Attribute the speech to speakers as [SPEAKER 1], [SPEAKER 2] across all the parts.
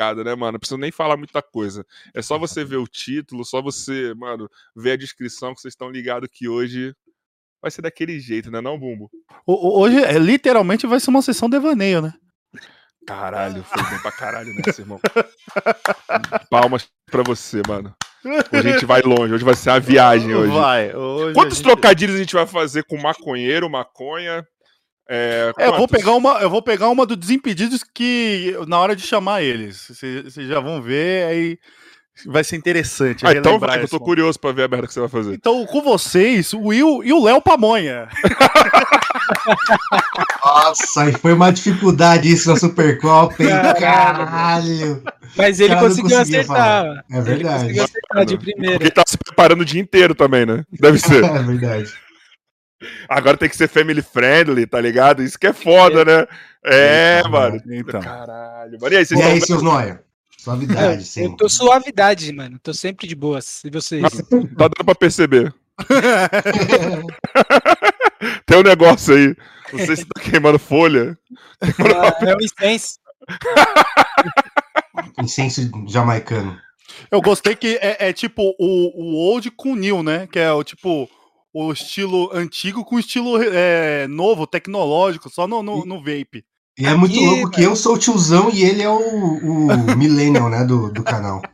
[SPEAKER 1] ligado, né, mano? Não precisa nem falar muita coisa. É só você ver o título, só você, mano, ver a descrição que vocês estão ligados que hoje vai ser daquele jeito, né, não, Bumbo?
[SPEAKER 2] Hoje, é, literalmente, vai ser uma sessão devaneio, né?
[SPEAKER 1] Caralho, foi bem pra caralho nessa, irmão. Palmas pra você, mano. Hoje a gente vai longe, hoje vai ser uma viagem hoje.
[SPEAKER 2] Vai. Hoje
[SPEAKER 1] Quantos
[SPEAKER 2] gente...
[SPEAKER 1] trocadilhos a gente vai fazer com maconheiro, maconha? É,
[SPEAKER 2] é, eu vou pegar uma, eu vou pegar uma do Desimpedidos que na hora de chamar eles, vocês já vão ver aí vai ser interessante.
[SPEAKER 1] Ah, então vai, eu tô curioso pra ver a merda que você vai fazer.
[SPEAKER 2] Então, com vocês, o Will e o Léo Pamonha.
[SPEAKER 3] Nossa, e foi uma dificuldade isso na Supercopa, hein? Caralho!
[SPEAKER 4] Mas ele conseguiu acertar.
[SPEAKER 3] Falar. É verdade. Ele
[SPEAKER 4] conseguiu acertar de primeira.
[SPEAKER 1] Porque ele tá se preparando o dia inteiro também, né? Deve ser.
[SPEAKER 3] é verdade.
[SPEAKER 1] Agora tem que ser family friendly, tá ligado? Isso que é foda, né? É, mano. Então. Caralho.
[SPEAKER 3] Mano, e aí, vocês e aí seus noia? Suavidade, sim.
[SPEAKER 4] Eu tô suavidade, mano. Tô sempre de boas. E vocês?
[SPEAKER 1] Tá dando pra perceber. Tem um negócio aí. Não sei se tá queimando folha.
[SPEAKER 4] Ah, é o incenso.
[SPEAKER 3] incenso jamaicano.
[SPEAKER 2] Eu gostei que é, é tipo o, o old com new, né? Que é o tipo o estilo antigo com estilo é, novo, tecnológico, só no, no, no vape.
[SPEAKER 3] E é muito louco que eu sou o tiozão e ele é o, o millennial, né, do, do canal.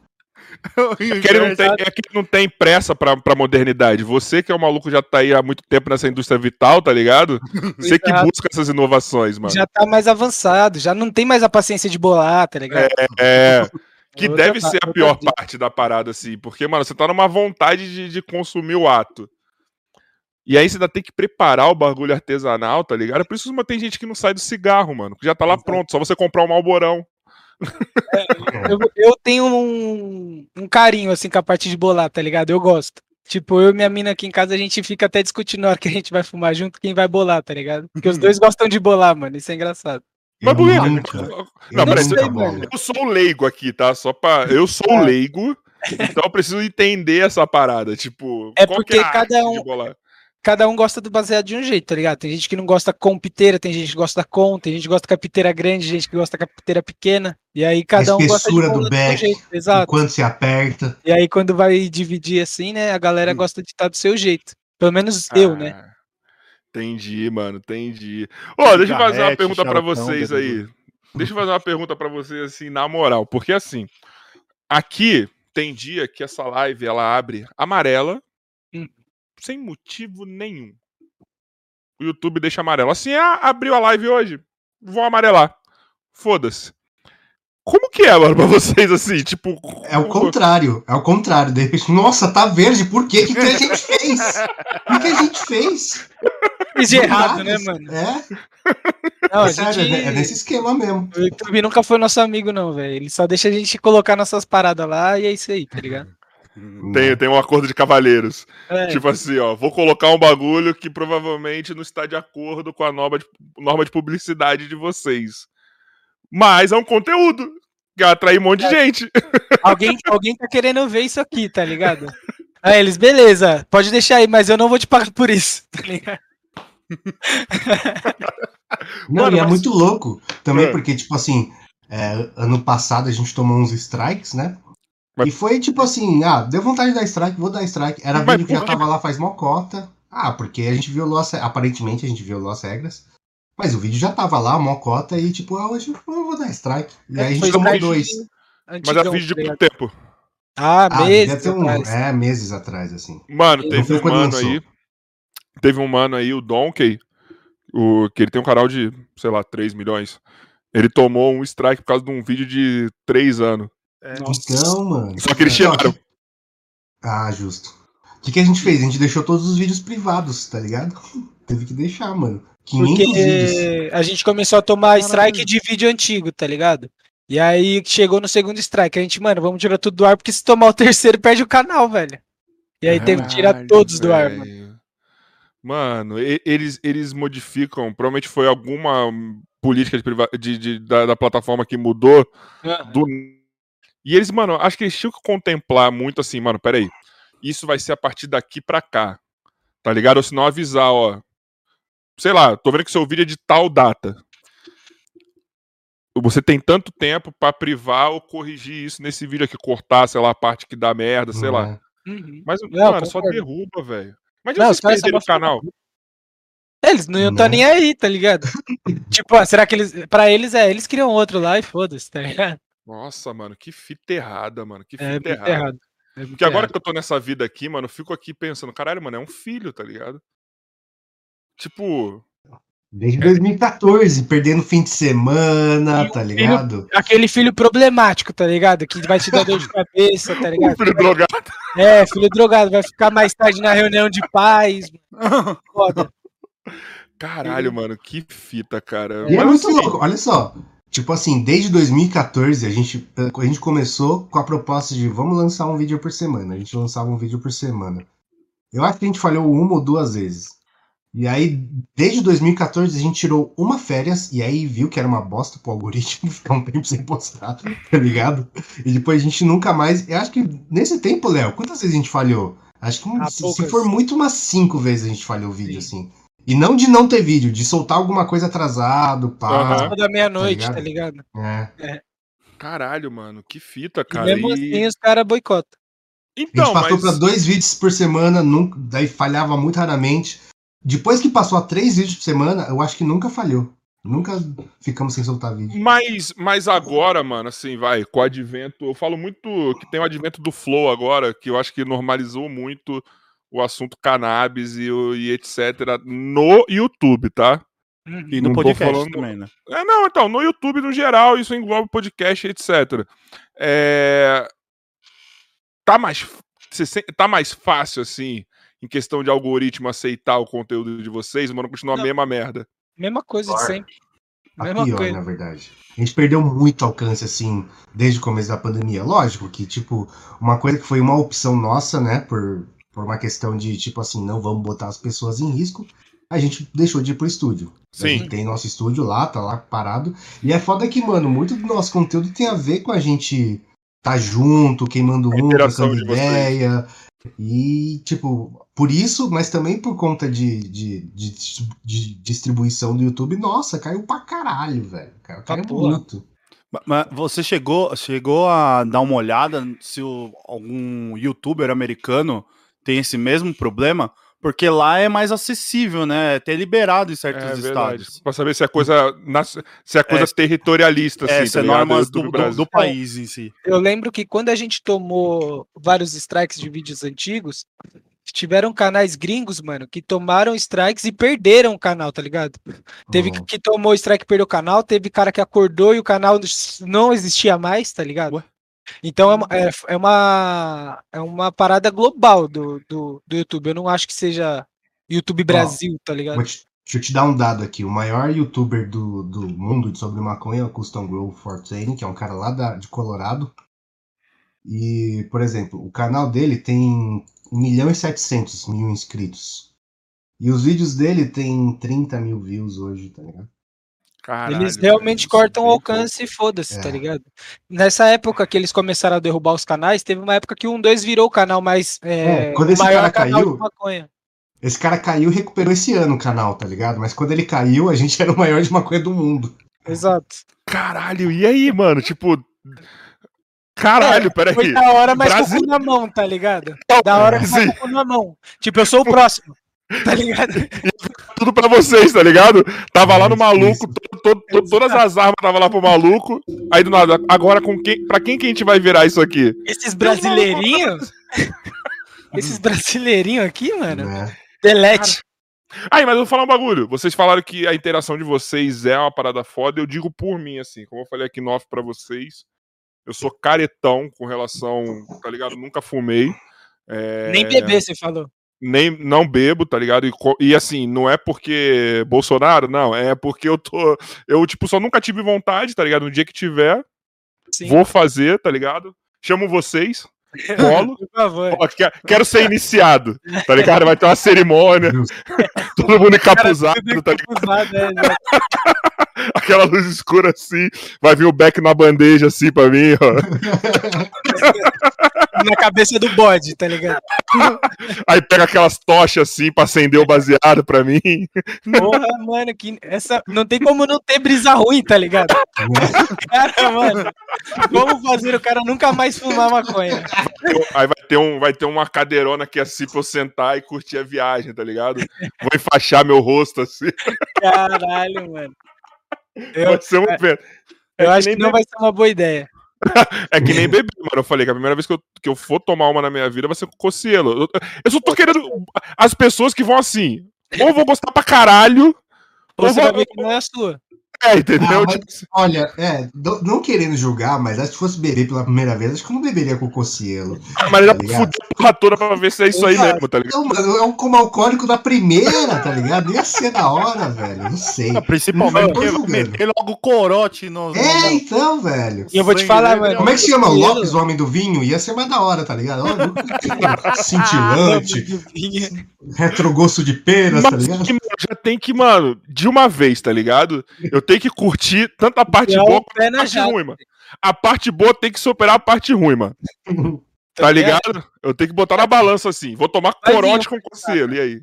[SPEAKER 1] É que, ele não tem, é que não tem pressa pra, pra modernidade. Você que é um maluco já tá aí há muito tempo nessa indústria vital, tá ligado? Você que busca essas inovações, mano.
[SPEAKER 4] Já tá mais avançado, já não tem mais a paciência de bolar, tá ligado?
[SPEAKER 1] É, é que deve ser a pior parte da parada, assim. Porque, mano, você tá numa vontade de, de consumir o ato. E aí você ainda tem que preparar o bagulho artesanal, tá ligado? Por isso tem gente que não sai do cigarro, mano. Que já tá lá pronto, só você comprar um malborão.
[SPEAKER 4] É, eu, eu, tenho um, um, carinho, assim, com a parte de bolar, tá ligado? Eu gosto. Tipo, eu e minha mina aqui em casa, a gente fica até discutindo na hora que a gente vai fumar junto quem vai bolar, tá ligado? Porque os dois gostam de bolar, mano. Isso é engraçado.
[SPEAKER 1] Mas por que? Não, peraí, eu, eu sou o leigo aqui, tá? Só pra. Eu sou o leigo, então eu preciso entender essa parada. Tipo,
[SPEAKER 4] é porque é cada um cada um gosta do baseado de um jeito, tá ligado? Tem gente que não gosta com piteira, tem gente que gosta com, tem gente que gosta com a piteira grande, gente que gosta com a piteira pequena. E aí cada um gosta
[SPEAKER 3] de do back, jeito, exato. quando se aperta.
[SPEAKER 4] E aí quando vai dividir assim, né, a galera hum. gosta de estar do seu jeito. Pelo menos ah, eu, né?
[SPEAKER 1] Entendi, mano, entendi. Ó, oh, deixa eu fazer uma pergunta para vocês aí. Deixa eu fazer uma pergunta para vocês assim, na moral, porque assim, aqui tem dia que essa live ela abre amarela sem motivo nenhum. O YouTube deixa amarelo. Assim, ah, abriu a live hoje, vou amarelar. Foda-se. Como que é, mano, pra vocês, assim, tipo...
[SPEAKER 3] É o contrário, é o contrário. De repente, nossa, tá verde, por quê? O que, que a gente fez? O que a gente fez?
[SPEAKER 4] Fiz de errado, né, mano?
[SPEAKER 3] É? Não, é, sério, gente... é nesse esquema mesmo.
[SPEAKER 4] O YouTube nunca foi nosso amigo, não, velho. Ele só deixa a gente colocar nossas paradas lá e é isso aí, tá ligado?
[SPEAKER 1] Tem, tem um acordo de cavalheiros. É. Tipo assim, ó, vou colocar um bagulho que provavelmente não está de acordo com a norma de, norma de publicidade de vocês. Mas é um conteúdo que atrai um monte de é. gente.
[SPEAKER 4] Alguém, alguém tá querendo ver isso aqui, tá ligado? Aí eles, beleza, pode deixar aí, mas eu não vou te pagar por isso, tá ligado?
[SPEAKER 3] Não, Mano, e é mas... muito louco também, é. porque, tipo assim, é, ano passado a gente tomou uns strikes, né? Mas... E foi tipo assim, ah, deu vontade de dar strike, vou dar strike. Era Mas vídeo que já tava lá faz mocota. Ah, porque a gente violou as, aparentemente a gente violou as regras. Mas o vídeo já tava lá, mocota, e tipo, ah, hoje eu vou dar strike. E é, aí a gente tomou dois.
[SPEAKER 1] Mas era vídeo de quanto tempo?
[SPEAKER 4] Ah, ah meses
[SPEAKER 3] um, atrás. É, meses atrás, assim.
[SPEAKER 1] Mano, teve um mano aí. Teve um mano aí, o Donkey, o, que ele tem um canal de, sei lá, 3 milhões. Ele tomou um strike por causa de um vídeo de 3 anos.
[SPEAKER 3] É. Então, mano.
[SPEAKER 1] Só que eles tiraram.
[SPEAKER 3] Ah, justo. O que, que a gente fez? A gente deixou todos os vídeos privados, tá ligado? Teve que deixar, mano.
[SPEAKER 4] 500 Porque vídeos. a gente começou a tomar strike de vídeo antigo, tá ligado? E aí chegou no segundo strike. A gente, mano, vamos tirar tudo do ar, porque se tomar o terceiro, perde o canal, velho. E aí teve que tirar todos do ar, mano.
[SPEAKER 1] Mano, eles, eles modificam. Provavelmente foi alguma política de, de, de da, da, plataforma que mudou uhum. do e eles, mano, acho que eles tinham que contemplar muito assim, mano, peraí. Isso vai ser a partir daqui pra cá. Tá ligado? Ou se não avisar, ó. Sei lá, tô vendo que seu vídeo é de tal data. você tem tanto tempo para privar ou corrigir isso nesse vídeo aqui, cortar, sei lá, a parte que dá merda, sei uhum. lá. Uhum. Mas, não, mano, só derruba, velho. Mas não, vocês perderam o canal.
[SPEAKER 4] Eles não iam estar tá nem aí, tá ligado? tipo, será que eles. Pra eles é, eles criam outro lá e foda-se, tá ligado?
[SPEAKER 1] Nossa, mano, que fita errada, mano. Que é fita é, errada. Errado. É Porque agora errado. que eu tô nessa vida aqui, mano, eu fico aqui pensando, caralho, mano, é um filho, tá ligado? Tipo,
[SPEAKER 3] Desde 2014, perdendo fim de semana, tá ligado?
[SPEAKER 4] Filho, aquele filho problemático, tá ligado? Que vai te dar dor de cabeça, tá ligado?
[SPEAKER 1] O filho vai... drogado.
[SPEAKER 4] É, filho drogado, vai ficar mais tarde na reunião de pais. Foda.
[SPEAKER 1] Caralho, mano, que fita, cara.
[SPEAKER 3] E é muito assim... louco, olha só. Tipo assim, desde 2014 a gente, a gente começou com a proposta de vamos lançar um vídeo por semana. A gente lançava um vídeo por semana. Eu acho que a gente falhou uma ou duas vezes. E aí, desde 2014, a gente tirou uma férias e aí viu que era uma bosta pro algoritmo ficar um tempo sem postar, tá ligado? E depois a gente nunca mais. Eu acho que nesse tempo, Léo, quantas vezes a gente falhou? Acho que ah, se, se, for muito, umas cinco vezes a gente falhou o vídeo, Sim. assim. E não de não ter vídeo, de soltar alguma coisa atrasado, pá.
[SPEAKER 4] Uhum. da meia-noite, tá ligado? Tá
[SPEAKER 1] ligado? É. é. Caralho, mano, que fita, cara.
[SPEAKER 4] E mesmo e... assim os caras boicotam.
[SPEAKER 3] Então, a gente passou mas... pra dois vídeos por semana, nunca, daí falhava muito raramente. Depois que passou a três vídeos por semana, eu acho que nunca falhou. Nunca ficamos sem soltar vídeo.
[SPEAKER 1] Mas, mas agora, mano, assim, vai, com o advento. Eu falo muito que tem o advento do Flow agora, que eu acho que normalizou muito o assunto cannabis e, e etc. no YouTube, tá?
[SPEAKER 2] Uhum. E no não podcast falando... também, né?
[SPEAKER 1] É, não, então, no YouTube no geral, isso envolve podcast, etc. É... Tá mais. Tá mais fácil, assim, em questão de algoritmo aceitar o conteúdo de vocês, mas não continua não. a mesma merda.
[SPEAKER 4] Mesma coisa de sempre.
[SPEAKER 3] A mesma pior, coisa. na verdade. A gente perdeu muito alcance, assim, desde o começo da pandemia. Lógico que, tipo, uma coisa que foi uma opção nossa, né, por, por uma questão de, tipo assim, não vamos botar as pessoas em risco, a gente deixou de ir pro estúdio.
[SPEAKER 1] Sim. A gente
[SPEAKER 3] tem nosso estúdio lá, tá lá parado. E é foda que, mano, muito do nosso conteúdo tem a ver com a gente tá junto, queimando um, trocando ideia. E, tipo, por isso, mas também por conta de, de, de, de distribuição do YouTube, nossa, caiu pra caralho, velho. Caiu, caiu tá muito.
[SPEAKER 2] Mas você chegou, chegou a dar uma olhada se o, algum youtuber americano tem esse mesmo problema? Porque lá é mais acessível, né? É até liberado em certos é, estados.
[SPEAKER 1] Pra saber se é coisa, se é coisa é, territorialista,
[SPEAKER 2] assim. É, se tá é normas do, do, do, país em si.
[SPEAKER 4] Eu lembro que quando a gente tomou vários strikes de vídeos antigos, tiveram canais gringos, mano, que tomaram strikes e perderam o canal, tá ligado? Teve oh. que tomou strike e perdeu o canal, teve cara que acordou e o canal não existia mais, tá ligado? Ué? Então é uma, é, é, uma, é uma parada global do, do, do YouTube. Eu não acho que seja YouTube Brasil, oh, tá ligado?
[SPEAKER 3] Te, deixa eu te dar um dado aqui. O maior youtuber do, do mundo sobre maconha é o Custom Grow 420, que é um cara lá da, de Colorado. E, por exemplo, o canal dele tem 1 milhão e 700 mil inscritos. E os vídeos dele tem 30 mil views hoje, tá ligado?
[SPEAKER 4] Caralho, eles realmente cortam o alcance e foda-se, tá é. tá ligado? Nessa época que eles começaram a derrubar os canais, teve uma época que um 2 virou o canal mais. É,
[SPEAKER 3] é, quando esse cara caiu. Esse cara caiu e recuperou esse ano o canal, tá ligado? Mas quando ele caiu, a gente era o maior de maconha do mundo.
[SPEAKER 4] Exato.
[SPEAKER 1] Caralho, e aí, mano? Tipo. Caralho, é, peraí.
[SPEAKER 4] Foi da hora, mas Brasil... com o na mão, tá ligado? Da hora, mas com o cu na mão. Tipo, eu sou o próximo. Tá ligado?
[SPEAKER 1] Tudo pra vocês, tá ligado? Tava lá no maluco, todo, todo, todas as armas tava lá pro maluco. Aí do nada, agora com quem, pra quem que a gente vai virar isso aqui?
[SPEAKER 4] Esses brasileirinhos? Esses brasileirinhos aqui, mano? É. Delete.
[SPEAKER 1] Aí, mas eu vou falar um bagulho. Vocês falaram que a interação de vocês é uma parada foda. Eu digo por mim, assim, como eu falei aqui no off pra vocês. Eu sou caretão com relação, tá ligado? Nunca fumei.
[SPEAKER 4] É... Nem beber, você falou
[SPEAKER 1] nem não bebo, tá ligado? E, e, assim, não é porque Bolsonaro, não, é porque eu tô. Eu, tipo, só nunca tive vontade, tá ligado? No dia que tiver, Sim. vou fazer, tá ligado? Chamo vocês, colo. Ó, quero ser iniciado, tá ligado? Vai ter uma cerimônia, todo mundo encapuzado, tá ligado? É, Aquela luz escura assim, vai vir o Beck na bandeja assim pra mim, ó.
[SPEAKER 4] na cabeça do bode, tá ligado?
[SPEAKER 1] Aí pega aquelas tochas assim pra acender o baseado pra mim.
[SPEAKER 4] Porra, mano, que essa não tem como não ter brisa ruim, tá ligado? cara, mano, como fazer o cara nunca mais fumar maconha?
[SPEAKER 1] Aí vai ter, um, vai ter uma cadeirona aqui assim pra eu sentar e curtir a viagem, tá ligado? Vou enfaixar meu rosto assim.
[SPEAKER 4] Caralho, mano.
[SPEAKER 1] Eu, Pode ser um
[SPEAKER 4] evento. É, eu acho que não vai ser uma boa ideia.
[SPEAKER 1] é que nem beber, mano. Eu falei que a primeira vez que eu, que eu for tomar uma na minha vida vai ser com Cocielo. Eu, eu só tô querendo. As pessoas que vão assim, ou vou gostar pra caralho.
[SPEAKER 4] Ou você vou... vai ver que não é a sua.
[SPEAKER 1] É, entendeu? Ah,
[SPEAKER 3] mas, tipo... Olha, é, não querendo julgar, mas acho que se fosse beber pela primeira vez, acho que eu não beberia com o Cocielo.
[SPEAKER 1] Ah, mas ele tá fuder a porra toda pra ver se é isso aí mesmo, tá ligado?
[SPEAKER 3] Não, mano, é um como alcoólico da primeira, tá ligado? Ia ser da hora, velho. Não sei. Não,
[SPEAKER 2] principalmente porque meter logo corote no.
[SPEAKER 3] É, no... então, velho.
[SPEAKER 4] E eu vou te falar, mano.
[SPEAKER 3] Como é que se chama? Lopes, o homem do vinho? Ia ser mais da hora, tá ligado? Cintilante. retrogosto de pena, tá ligado?
[SPEAKER 1] Que, já tem que, mano, de uma vez, tá ligado? Eu tenho que curtir tanto a parte boa quanto a parte ruim, mano. A parte boa tem que superar a parte ruim, mano. Tá ligado? Eu tenho que botar na balança assim. Vou tomar vai corote com conselho, e aí?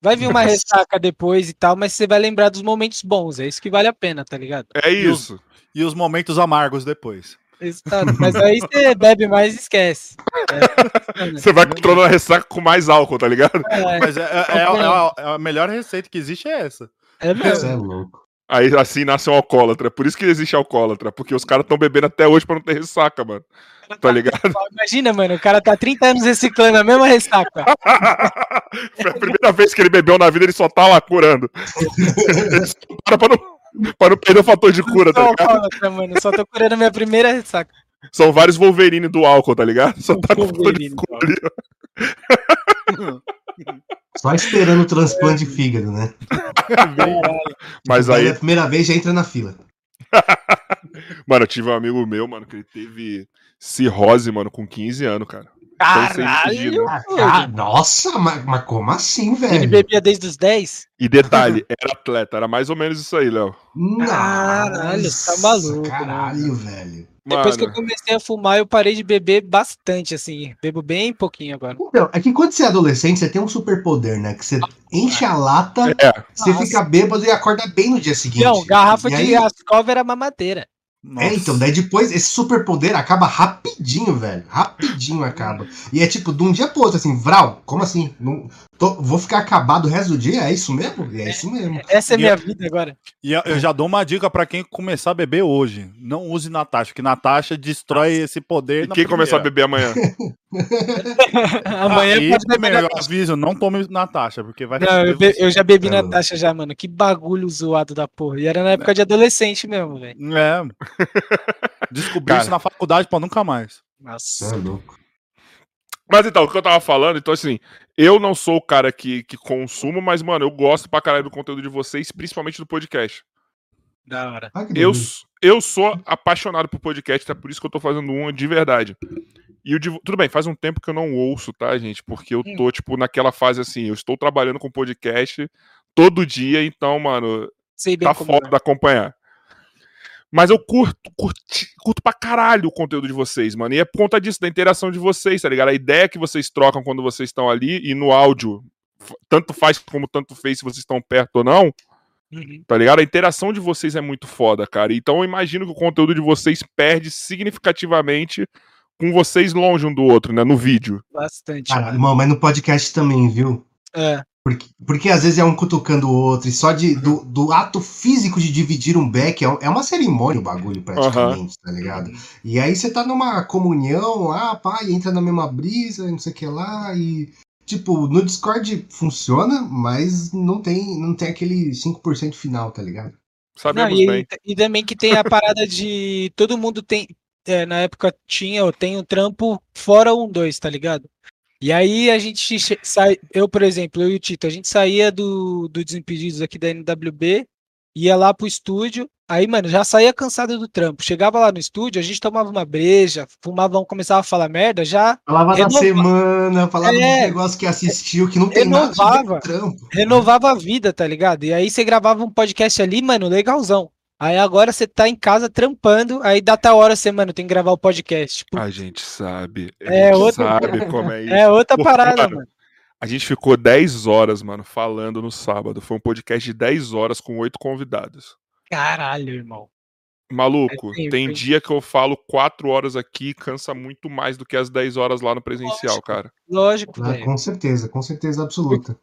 [SPEAKER 4] Vai vir uma ressaca depois e tal, mas você vai lembrar dos momentos bons. É isso que vale a pena, tá ligado?
[SPEAKER 1] É isso.
[SPEAKER 2] E os, e os momentos amargos depois.
[SPEAKER 4] Exato, mas aí você bebe mais e esquece.
[SPEAKER 1] É, você vai controlando a ressaca com mais álcool, tá ligado?
[SPEAKER 2] É, mas é, é, é a, é a, melhor receita que existe é essa.
[SPEAKER 4] É mesmo. É louco.
[SPEAKER 1] Aí assim nasce um alcoólatra. Por isso que existe alcoólatra. Porque os caras estão bebendo até hoje pra não ter ressaca, mano. Tá ligado?
[SPEAKER 4] Imagina, mano, o cara tá 30 anos reciclando a mesma ressaca.
[SPEAKER 1] Foi a primeira vez que ele bebeu na vida, ele só tá lá curando. para pra não, pra não perder o fator de cura, tá ligado?
[SPEAKER 4] mano, só tô curando a minha primeira ressaca.
[SPEAKER 1] São vários Wolverine do álcool, tá ligado? Só tá com fator de cura
[SPEAKER 3] Só esperando o transplante de fígado, né?
[SPEAKER 1] Mas aí.
[SPEAKER 3] A primeira vez já entra na fila.
[SPEAKER 1] mano, eu tive um amigo meu, mano, que ele teve cirrose, mano, com 15 anos, cara.
[SPEAKER 4] Caralho!
[SPEAKER 3] Ah, nossa, mas, mas, como assim, velho? Ele
[SPEAKER 4] bebia desde os 10?
[SPEAKER 1] E detalhe, era atleta, era mais ou menos isso aí, Léo.
[SPEAKER 4] Caralho, tá maluco.
[SPEAKER 3] Caralho, velho.
[SPEAKER 4] Depois Mano. que eu comecei a fumar, eu parei de beber bastante, assim. Bebo bem pouquinho agora.
[SPEAKER 3] Então, é que quando você é adolescente, você tem um superpoder, né? Que você enche a lata, é. você Nossa. fica bêbado e acorda bem no dia seguinte. Não,
[SPEAKER 4] garrafa e de aí... Ascov era mamadeira.
[SPEAKER 3] Nossa. É, então, daí depois esse superpoder acaba rapidinho, velho. Rapidinho acaba. E é tipo, de um dia pro outro, assim, Vral, como assim? Não, tô, vou ficar acabado o resto do dia? É isso mesmo? É isso mesmo.
[SPEAKER 4] Essa é a minha vida agora.
[SPEAKER 2] E eu já dou uma dica para quem começar a beber hoje. Não use Natasha, porque Natasha destrói esse poder.
[SPEAKER 1] E quem começar a beber amanhã?
[SPEAKER 4] amanhã Aí, pode
[SPEAKER 2] beber. Eu aviso, não tome Natasha, porque vai. Não,
[SPEAKER 4] eu, be, eu, já bebi é, Natasha já, mano. Que bagulho zoado da porra. E era na época de adolescente mesmo, velho.
[SPEAKER 2] É. Descobri Cara. isso na faculdade pra nunca mais.
[SPEAKER 3] Nossa. É louco.
[SPEAKER 1] Mas então, o que eu tava falando, então assim, eu não sou o cara que, que consumo, mas, mano, eu gosto pra caralho do conteúdo de vocês, principalmente do podcast.
[SPEAKER 4] Da hora.
[SPEAKER 1] eu, eu sou apaixonado por podcast, é por isso que eu tô fazendo uma de verdade. E o tudo bem, faz um tempo que eu não ouço, tá, gente? Porque eu tô, tipo, naquela fase assim, eu estou trabalhando com podcast todo dia, então, mano, Sei tá foda é. acompanhar. Mas eu curto, curto, curto pra caralho o conteúdo de vocês, mano. E é por conta disso, da interação de vocês, tá ligado? A ideia que vocês trocam quando vocês estão ali e no áudio, tanto faz como tanto fez se vocês estão perto ou não. Uhum. Tá ligado? A interação de vocês é muito foda, cara. Então eu imagino que o conteúdo de vocês perde significativamente com vocês longe um do outro, né? No vídeo.
[SPEAKER 4] Bastante.
[SPEAKER 3] Ah, mas no podcast também, viu?
[SPEAKER 4] É.
[SPEAKER 3] Porque, porque às vezes é um cutucando o outro, e só de, do, do ato físico de dividir um beck é, é uma cerimônia o bagulho, praticamente, uhum. tá ligado? E aí você tá numa comunhão, ah, pai, entra na mesma brisa, não sei o que lá, e. Tipo, no Discord funciona, mas não tem, não tem aquele 5% final, tá ligado?
[SPEAKER 1] Sabemos não, e, bem.
[SPEAKER 4] E também que tem a parada de. Todo mundo tem. É, na época tinha, ou tem o um trampo fora um, dois, tá ligado? E aí a gente sai, eu, por exemplo, eu e o Tito, a gente saía do, do Desimpedidos aqui da NWB, ia lá pro estúdio, aí, mano, já saía cansado do trampo. Chegava lá no estúdio, a gente tomava uma breja, fumava, começava a falar merda, já.
[SPEAKER 3] Falava renova... semana, falava é, dos negócios que assistiu, que não tem renovava, nada
[SPEAKER 4] trampo. Renovava a vida, tá ligado? E aí você gravava um podcast ali, mano, legalzão. Aí agora você tá em casa trampando, aí dá tal hora você, mano, tem que gravar o podcast.
[SPEAKER 1] Tipo, a gente sabe. A
[SPEAKER 4] é
[SPEAKER 1] gente
[SPEAKER 4] outra...
[SPEAKER 1] sabe como é isso.
[SPEAKER 4] É outra parada, mano, mano.
[SPEAKER 1] A gente ficou 10 horas, mano, falando no sábado. Foi um podcast de 10 horas com oito convidados.
[SPEAKER 4] Caralho, irmão.
[SPEAKER 1] Maluco, é tem dia que eu falo 4 horas aqui cansa muito mais do que as 10 horas lá no presencial,
[SPEAKER 4] lógico,
[SPEAKER 1] cara.
[SPEAKER 4] Lógico,
[SPEAKER 3] ah, Com certeza, com certeza absoluta.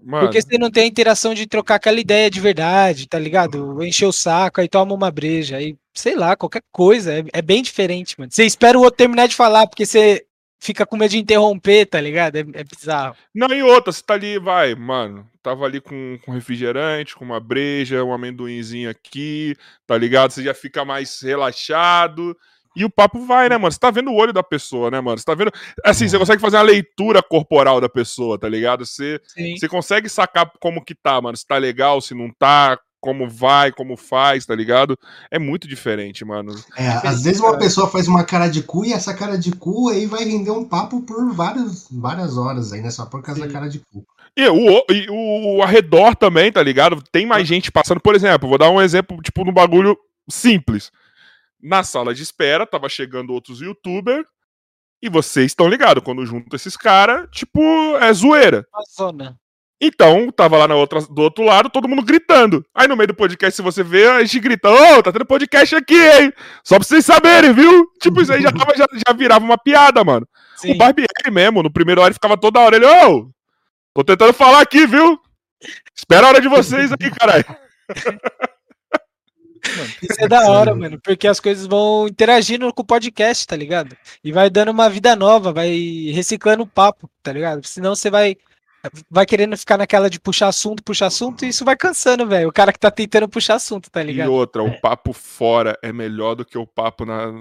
[SPEAKER 4] Mano. Porque você não tem a interação de trocar aquela ideia de verdade, tá ligado? Encher o saco, aí toma uma breja, aí, sei lá, qualquer coisa. É, é bem diferente, mano. Você espera o outro terminar de falar, porque você fica com medo de interromper, tá ligado? É, é bizarro.
[SPEAKER 1] Não, e outra, você tá ali, vai, mano. Tava ali com, com refrigerante, com uma breja, um amendoinzinho aqui, tá ligado? Você já fica mais relaxado. E o papo vai, né, mano? Você tá vendo o olho da pessoa, né, mano? Você tá vendo. Assim, você uhum. consegue fazer uma leitura corporal da pessoa, tá ligado? Você, você consegue sacar como que tá, mano. Se tá legal, se não tá, como vai, como faz, tá ligado? É muito diferente, mano.
[SPEAKER 3] É, às vezes uma pessoa faz uma cara de cu e essa cara de cu aí vai render um papo por várias, várias horas aí, né? Só por causa Sim. da cara de cu.
[SPEAKER 1] E o, e o, o arredor também, tá ligado? Tem mais gente passando. Por exemplo, vou dar um exemplo, tipo, no bagulho simples. Na sala de espera, tava chegando outros youtubers. E vocês estão ligados, quando junto esses caras, tipo, é zoeira.
[SPEAKER 4] Uma zona.
[SPEAKER 1] Então, tava lá na outra, do outro lado, todo mundo gritando. Aí no meio do podcast, se você vê, a gente grita, ô, oh, tá tendo podcast aqui, hein? Só pra vocês saberem, viu? Tipo, isso aí já, tava, já, já virava uma piada, mano. Sim. O Barbieri mesmo, no primeiro hora, ele ficava toda hora, ele, ô, oh, tô tentando falar aqui, viu? Espera a hora de vocês aqui, caralho.
[SPEAKER 4] Isso é da hora, mano, porque as coisas vão interagindo com o podcast, tá ligado? E vai dando uma vida nova, vai reciclando o papo, tá ligado? Senão você vai vai querendo ficar naquela de puxar assunto, puxar assunto, e isso vai cansando, velho. O cara que tá tentando puxar assunto, tá ligado?
[SPEAKER 1] E outra, o papo fora é melhor do que o papo na,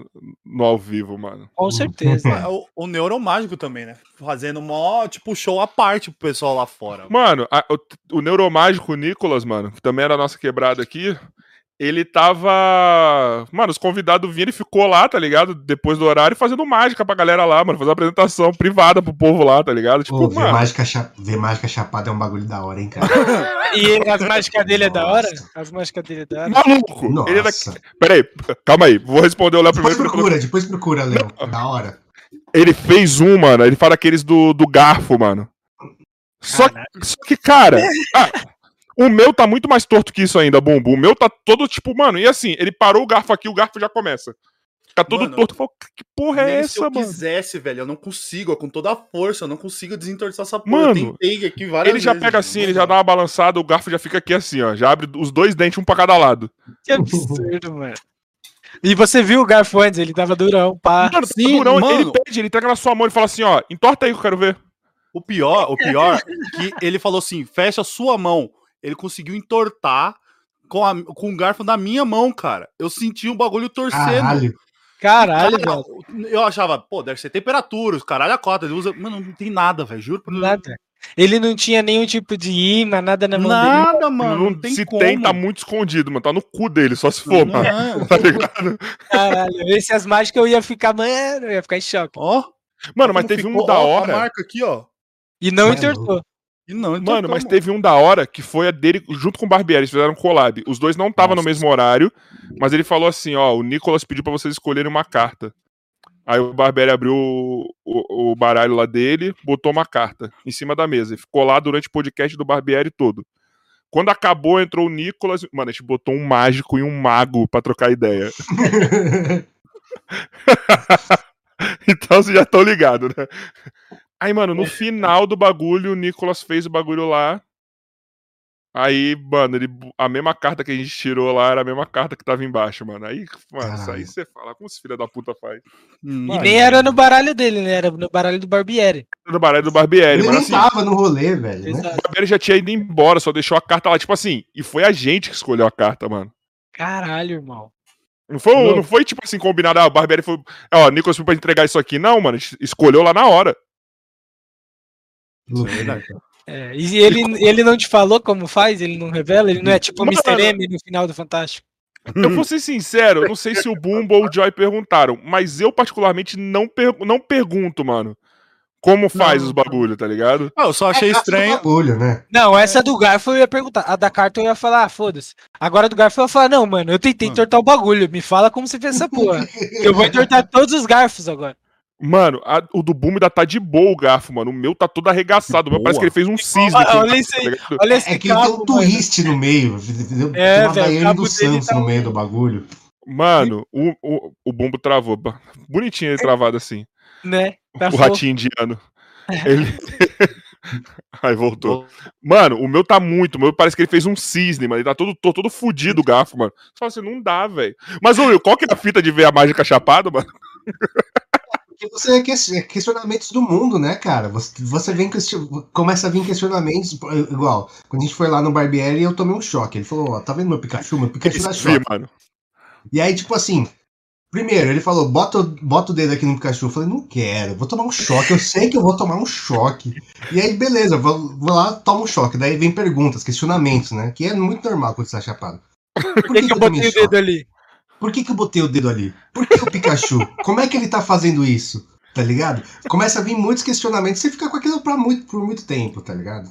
[SPEAKER 1] no ao vivo, mano.
[SPEAKER 4] Com certeza.
[SPEAKER 2] É, o, o neuromágico também, né? Fazendo mó, tipo, show à parte pro pessoal lá fora.
[SPEAKER 1] Mano, a, o, o neuromágico Nicolas, mano, que também era a nossa quebrada aqui, ele tava. Mano, os convidados vinham, ele ficou lá, tá ligado? Depois do horário, fazendo mágica pra galera lá, mano. Fazer uma apresentação privada pro povo lá, tá ligado?
[SPEAKER 3] Tipo, Pô, ver, mano... mágica, cha... ver mágica chapada é um bagulho da hora, hein, cara?
[SPEAKER 4] e as mágicas dele é da hora? As mágicas dele é da hora.
[SPEAKER 1] Maluco! Nossa. Ele é da... Peraí, calma aí, vou responder o Léo
[SPEAKER 3] primeiro. Depois procura, depois procura, Léo. Da hora.
[SPEAKER 1] Ele fez um, mano. Ele fala aqueles do, do garfo, mano. Só, só que, cara. Ah, o meu tá muito mais torto que isso ainda, Bumbo. O meu tá todo tipo, mano, e assim, ele parou o garfo aqui, o garfo já começa. Fica todo mano, torto. Falo, que porra é essa, mano?
[SPEAKER 2] Se eu quisesse, velho, eu não consigo, com toda a força, eu não consigo desentortar essa porra. Mano, eu tentei aqui várias
[SPEAKER 1] Ele já
[SPEAKER 2] vezes,
[SPEAKER 1] pega assim, ele já dá uma balançada, o garfo já fica aqui assim, ó. Já abre os dois dentes, um pra cada lado.
[SPEAKER 4] Que absurdo, mano. E você viu o garfo antes, ele tava durão, pá.
[SPEAKER 1] Mano, Sim, durão, mano. ele pede, ele entrega na sua mão e fala assim, ó, entorta aí que eu quero ver.
[SPEAKER 2] O pior, o pior, que ele falou assim, fecha a sua mão ele conseguiu entortar com, a, com o garfo na minha mão, cara. Eu senti um bagulho torcendo.
[SPEAKER 4] Caralho. Caralho, velho.
[SPEAKER 2] Eu achava, pô, deve ser temperatura, os caralho a cota. Ele usa. Mano, não tem nada, velho. Juro por
[SPEAKER 4] nada. Ele não tinha nenhum tipo de imã, nada na mão
[SPEAKER 2] nada, dele. Nada, mano. Não,
[SPEAKER 1] tem se como. tem, tá muito escondido, mano. Tá no cu dele, só se for, não, mano. Tá
[SPEAKER 4] ligado? Caralho, esse as mágicas eu ia ficar, mano, eu ia ficar em choque.
[SPEAKER 1] Ó. Mano, mas teve ficou, um da hora.
[SPEAKER 2] Ó, a marca aqui, ó.
[SPEAKER 4] E não entortou.
[SPEAKER 1] E não, então Mano, mas teve um da hora que foi a dele junto com o Barbieri, eles fizeram um collab. Os dois não estavam no mesmo horário, mas ele falou assim: ó, o Nicolas pediu para vocês escolherem uma carta. Aí o Barbieri abriu o, o, o, baralho lá dele, botou uma carta em cima da mesa e ficou lá durante o podcast do Barbieri todo. Quando acabou, entrou o Nicolas. Mano, a gente botou um mágico e um mago pra trocar ideia. então vocês já estão ligados, né? Aí, mano, no final do bagulho, o Nicolas fez o bagulho lá. Aí, mano, ele, a mesma carta que a gente tirou lá era a mesma carta que tava embaixo, mano. Aí, mano, isso aí você fala, como esse filho da puta faz?
[SPEAKER 4] Hum, e nem era no baralho dele, né? Era no baralho do Barbieri.
[SPEAKER 1] No baralho do Barbieri.
[SPEAKER 3] Ele nem assim, tava no rolê, velho. Né?
[SPEAKER 1] O Barbieri já tinha ido embora, só deixou a carta lá. Tipo assim, e foi a gente que escolheu a carta, mano.
[SPEAKER 4] Caralho, irmão.
[SPEAKER 1] Não foi, não. não foi tipo assim, combinado, ah, o Barbieri foi. Ó, Nicolas foi pra entregar isso aqui. Não, mano, escolheu lá na hora.
[SPEAKER 4] É, e ele, ele não te falou como faz? Ele não revela? Ele não é tipo o Mr. M no final do Fantástico?
[SPEAKER 1] Eu vou ser sincero, eu não sei se o Bumbo ou o Joy perguntaram, mas eu particularmente não, per não pergunto, mano. Como faz não, os bagulho, tá ligado?
[SPEAKER 2] eu só achei é estranho.
[SPEAKER 4] Bagulho, né? Não, essa do garfo eu ia perguntar. A da carta eu ia falar, ah, foda-se. Agora do garfo eu ia falar, não, mano, eu tentei entortar o bagulho. Me fala como você fez essa porra. eu vou entortar todos os garfos agora.
[SPEAKER 1] Mano, a, o do Boom ainda tá de boa o garfo, mano. O meu tá todo arregaçado. O meu parece que ele fez um cisne. Olha, olha
[SPEAKER 3] isso aí. Tá olha esse é que ele tem um twist no meio. É, tem uma velho, do Santos tá no meio do bagulho.
[SPEAKER 1] Mano, o, o, o bumbo travou. Bonitinho ele travado assim.
[SPEAKER 4] Né?
[SPEAKER 1] Tá o ratinho indiano. Ele. Aí voltou. Mano, o meu tá muito. O meu parece que ele fez um cisne, mano. Ele tá todo, todo, todo fudido o garfo, mano. Só assim, não dá, velho. Mas, Will, qual que é a fita de ver a mágica chapada, mano?
[SPEAKER 3] Porque você é questionamentos do mundo, né, cara? Você, você vem começa a vir questionamentos igual. Quando a gente foi lá no Barbieri, eu tomei um choque. Ele falou: Ó, tá vendo meu Pikachu? Meu Pikachu dá choque. mano. E aí, tipo assim, Primeiro, ele falou, bota, bota o dedo aqui no Pikachu. Eu falei, não quero, vou tomar um choque. Eu sei que eu vou tomar um choque. E aí, beleza, vou, vou lá, tomo um choque. Daí vem perguntas, questionamentos, né? Que é muito normal quando você tá chapado.
[SPEAKER 4] Por que, que, que eu botei o dedo ali?
[SPEAKER 3] Por que, que eu botei o dedo ali? Por que o Pikachu? Como é que ele tá fazendo isso? Tá ligado? Começa a vir muitos questionamentos, você fica com aquilo pra muito, por muito tempo, tá ligado?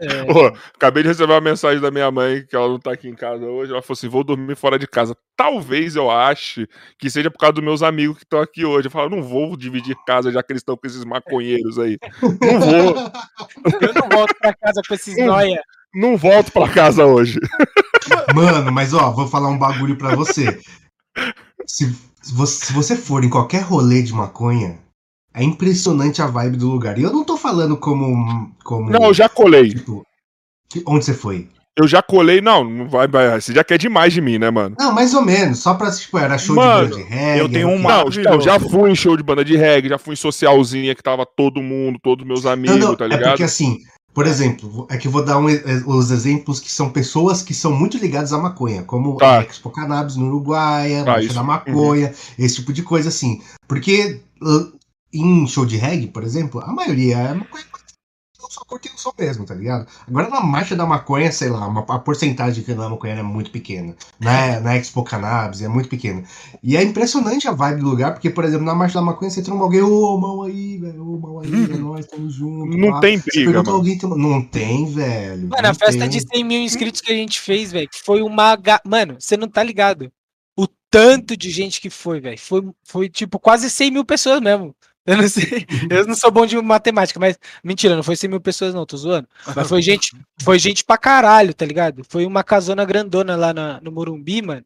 [SPEAKER 1] É... Pô, acabei de receber uma mensagem da minha mãe, que ela não tá aqui em casa hoje. Ela falou assim: vou dormir fora de casa. Talvez eu ache que seja por causa dos meus amigos que estão aqui hoje. Eu falo, não vou dividir casa já que eles estão com esses maconheiros aí. Não vou.
[SPEAKER 4] Eu não volto pra casa com esses noia.
[SPEAKER 1] Não volto pra casa hoje.
[SPEAKER 3] Mano, mas ó, vou falar um bagulho pra você. Se, se, você, for em qualquer rolê de maconha, é impressionante a vibe do lugar. E eu não tô falando como. como
[SPEAKER 1] não, eu já colei.
[SPEAKER 3] Tipo, onde você foi?
[SPEAKER 1] Eu já colei, não, não vai, vai, você já quer demais de mim, né, mano?
[SPEAKER 3] Não, mais ou menos, só pra, tipo, era show
[SPEAKER 1] mano,
[SPEAKER 3] de banda de reggae.
[SPEAKER 1] Eu tenho uma. Não, não, já fui em show de banda de reggae, já fui em socialzinha que tava todo mundo, todos meus amigos, não, não, tá ligado? É
[SPEAKER 3] porque assim, por exemplo, é que eu vou dar um, os exemplos que são pessoas que são muito ligadas à maconha, como tá. a Expo Cannabis no Uruguai, a Marcha da Maconha, uhum. esse tipo de coisa assim. Porque em show de reggae, por exemplo, a maioria é maconha só curtindo o som mesmo, tá ligado? Agora na marcha da maconha, sei lá, uma, a porcentagem que da maconha é muito pequena. Na, na Expo Cannabis é muito pequena. E é impressionante a vibe do lugar, porque, por exemplo, na marcha da maconha você tromba alguém, ô, oh, mão aí, velho, ô, mão aí, hum. nós estamos juntos.
[SPEAKER 1] Não lá. tem briga, mano.
[SPEAKER 3] Alguém, não tem, velho.
[SPEAKER 4] Mano, a festa tem. de 100 mil inscritos que a gente fez, velho, foi uma... Mano, você não tá ligado. O tanto de gente que foi, velho. Foi, foi, tipo, quase 100 mil pessoas mesmo. Eu não sei, eu não sou bom de matemática, mas mentira, não foi 100 mil pessoas, não, tô zoando. Mas foi gente, foi gente pra caralho, tá ligado? Foi uma casona grandona lá na, no Morumbi, mano.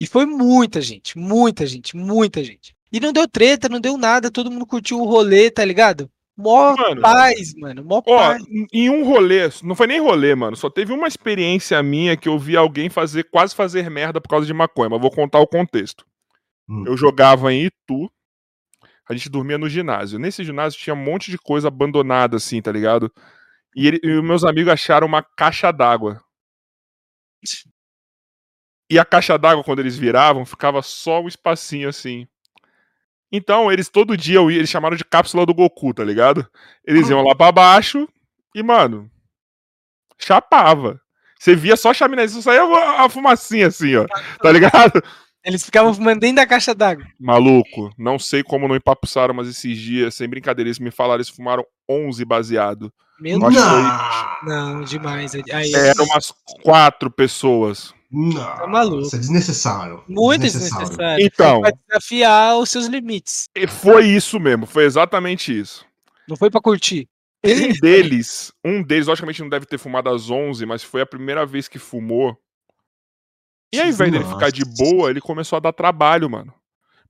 [SPEAKER 4] E foi muita gente, muita gente, muita gente. E não deu treta, não deu nada, todo mundo curtiu o rolê, tá ligado? Mó mano, paz, mano. Mó ó, paz.
[SPEAKER 1] Em um rolê, não foi nem rolê, mano. Só teve uma experiência minha que eu vi alguém fazer, quase fazer merda por causa de maconha, mas vou contar o contexto. Hum. Eu jogava em Itu, a gente dormia no ginásio. Nesse ginásio tinha um monte de coisa abandonada, assim, tá ligado? E, ele, e meus amigos acharam uma caixa d'água. E a caixa d'água, quando eles viravam, ficava só um espacinho assim. Então, eles todo dia, eles chamaram de cápsula do Goku, tá ligado? Eles iam lá pra baixo e, mano, chapava. Você via só a chaminé, só saía a fumacinha assim, ó. Tá ligado?
[SPEAKER 4] Eles ficavam fumando dentro da caixa d'água.
[SPEAKER 1] Maluco, não sei como não empapuçaram, mas esses dias, sem brincadeira, eles me falaram, eles fumaram 11 baseado.
[SPEAKER 4] Meu Deus. Foi... Não, demais. Aí,
[SPEAKER 1] Eram umas quatro pessoas.
[SPEAKER 3] Não, tá maluco. Isso é desnecessário.
[SPEAKER 4] Muito desnecessário. desnecessário.
[SPEAKER 1] Então. Vai
[SPEAKER 4] desafiar os seus limites.
[SPEAKER 1] Foi isso mesmo, foi exatamente isso.
[SPEAKER 4] Não foi para curtir.
[SPEAKER 1] Um deles, um deles, logicamente não deve ter fumado às 11, mas foi a primeira vez que fumou. E ao invés dele ficar de boa, ele começou a dar trabalho, mano.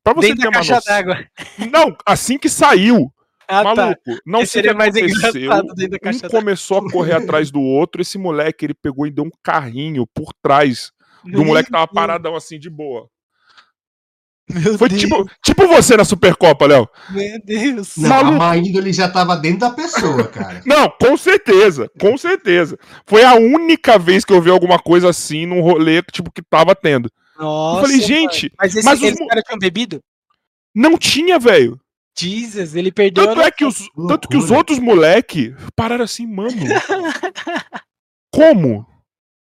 [SPEAKER 1] Pra você
[SPEAKER 4] Dentro ter uma noção. d'água.
[SPEAKER 1] Não, assim que saiu. Ah, tá. Maluco, tá. não sei o que aconteceu. Um começou a correr atrás do outro. Esse moleque, ele pegou e deu um carrinho por trás do moleque que tava paradão assim, de boa. Meu Foi tipo, tipo você na Supercopa, Léo.
[SPEAKER 4] Meu Deus.
[SPEAKER 3] Não, a má índole já tava dentro da pessoa, cara.
[SPEAKER 1] Não, com certeza, com certeza. Foi a única vez que eu vi alguma coisa assim num rolê tipo, que tava tendo. Nossa, eu falei, gente.
[SPEAKER 4] Mas, esse, mas os... caras tinham bebido?
[SPEAKER 1] Não tinha, velho.
[SPEAKER 4] Jesus, ele perdeu.
[SPEAKER 1] Tanto, é que os, tanto que os outros moleque pararam assim, mano. como?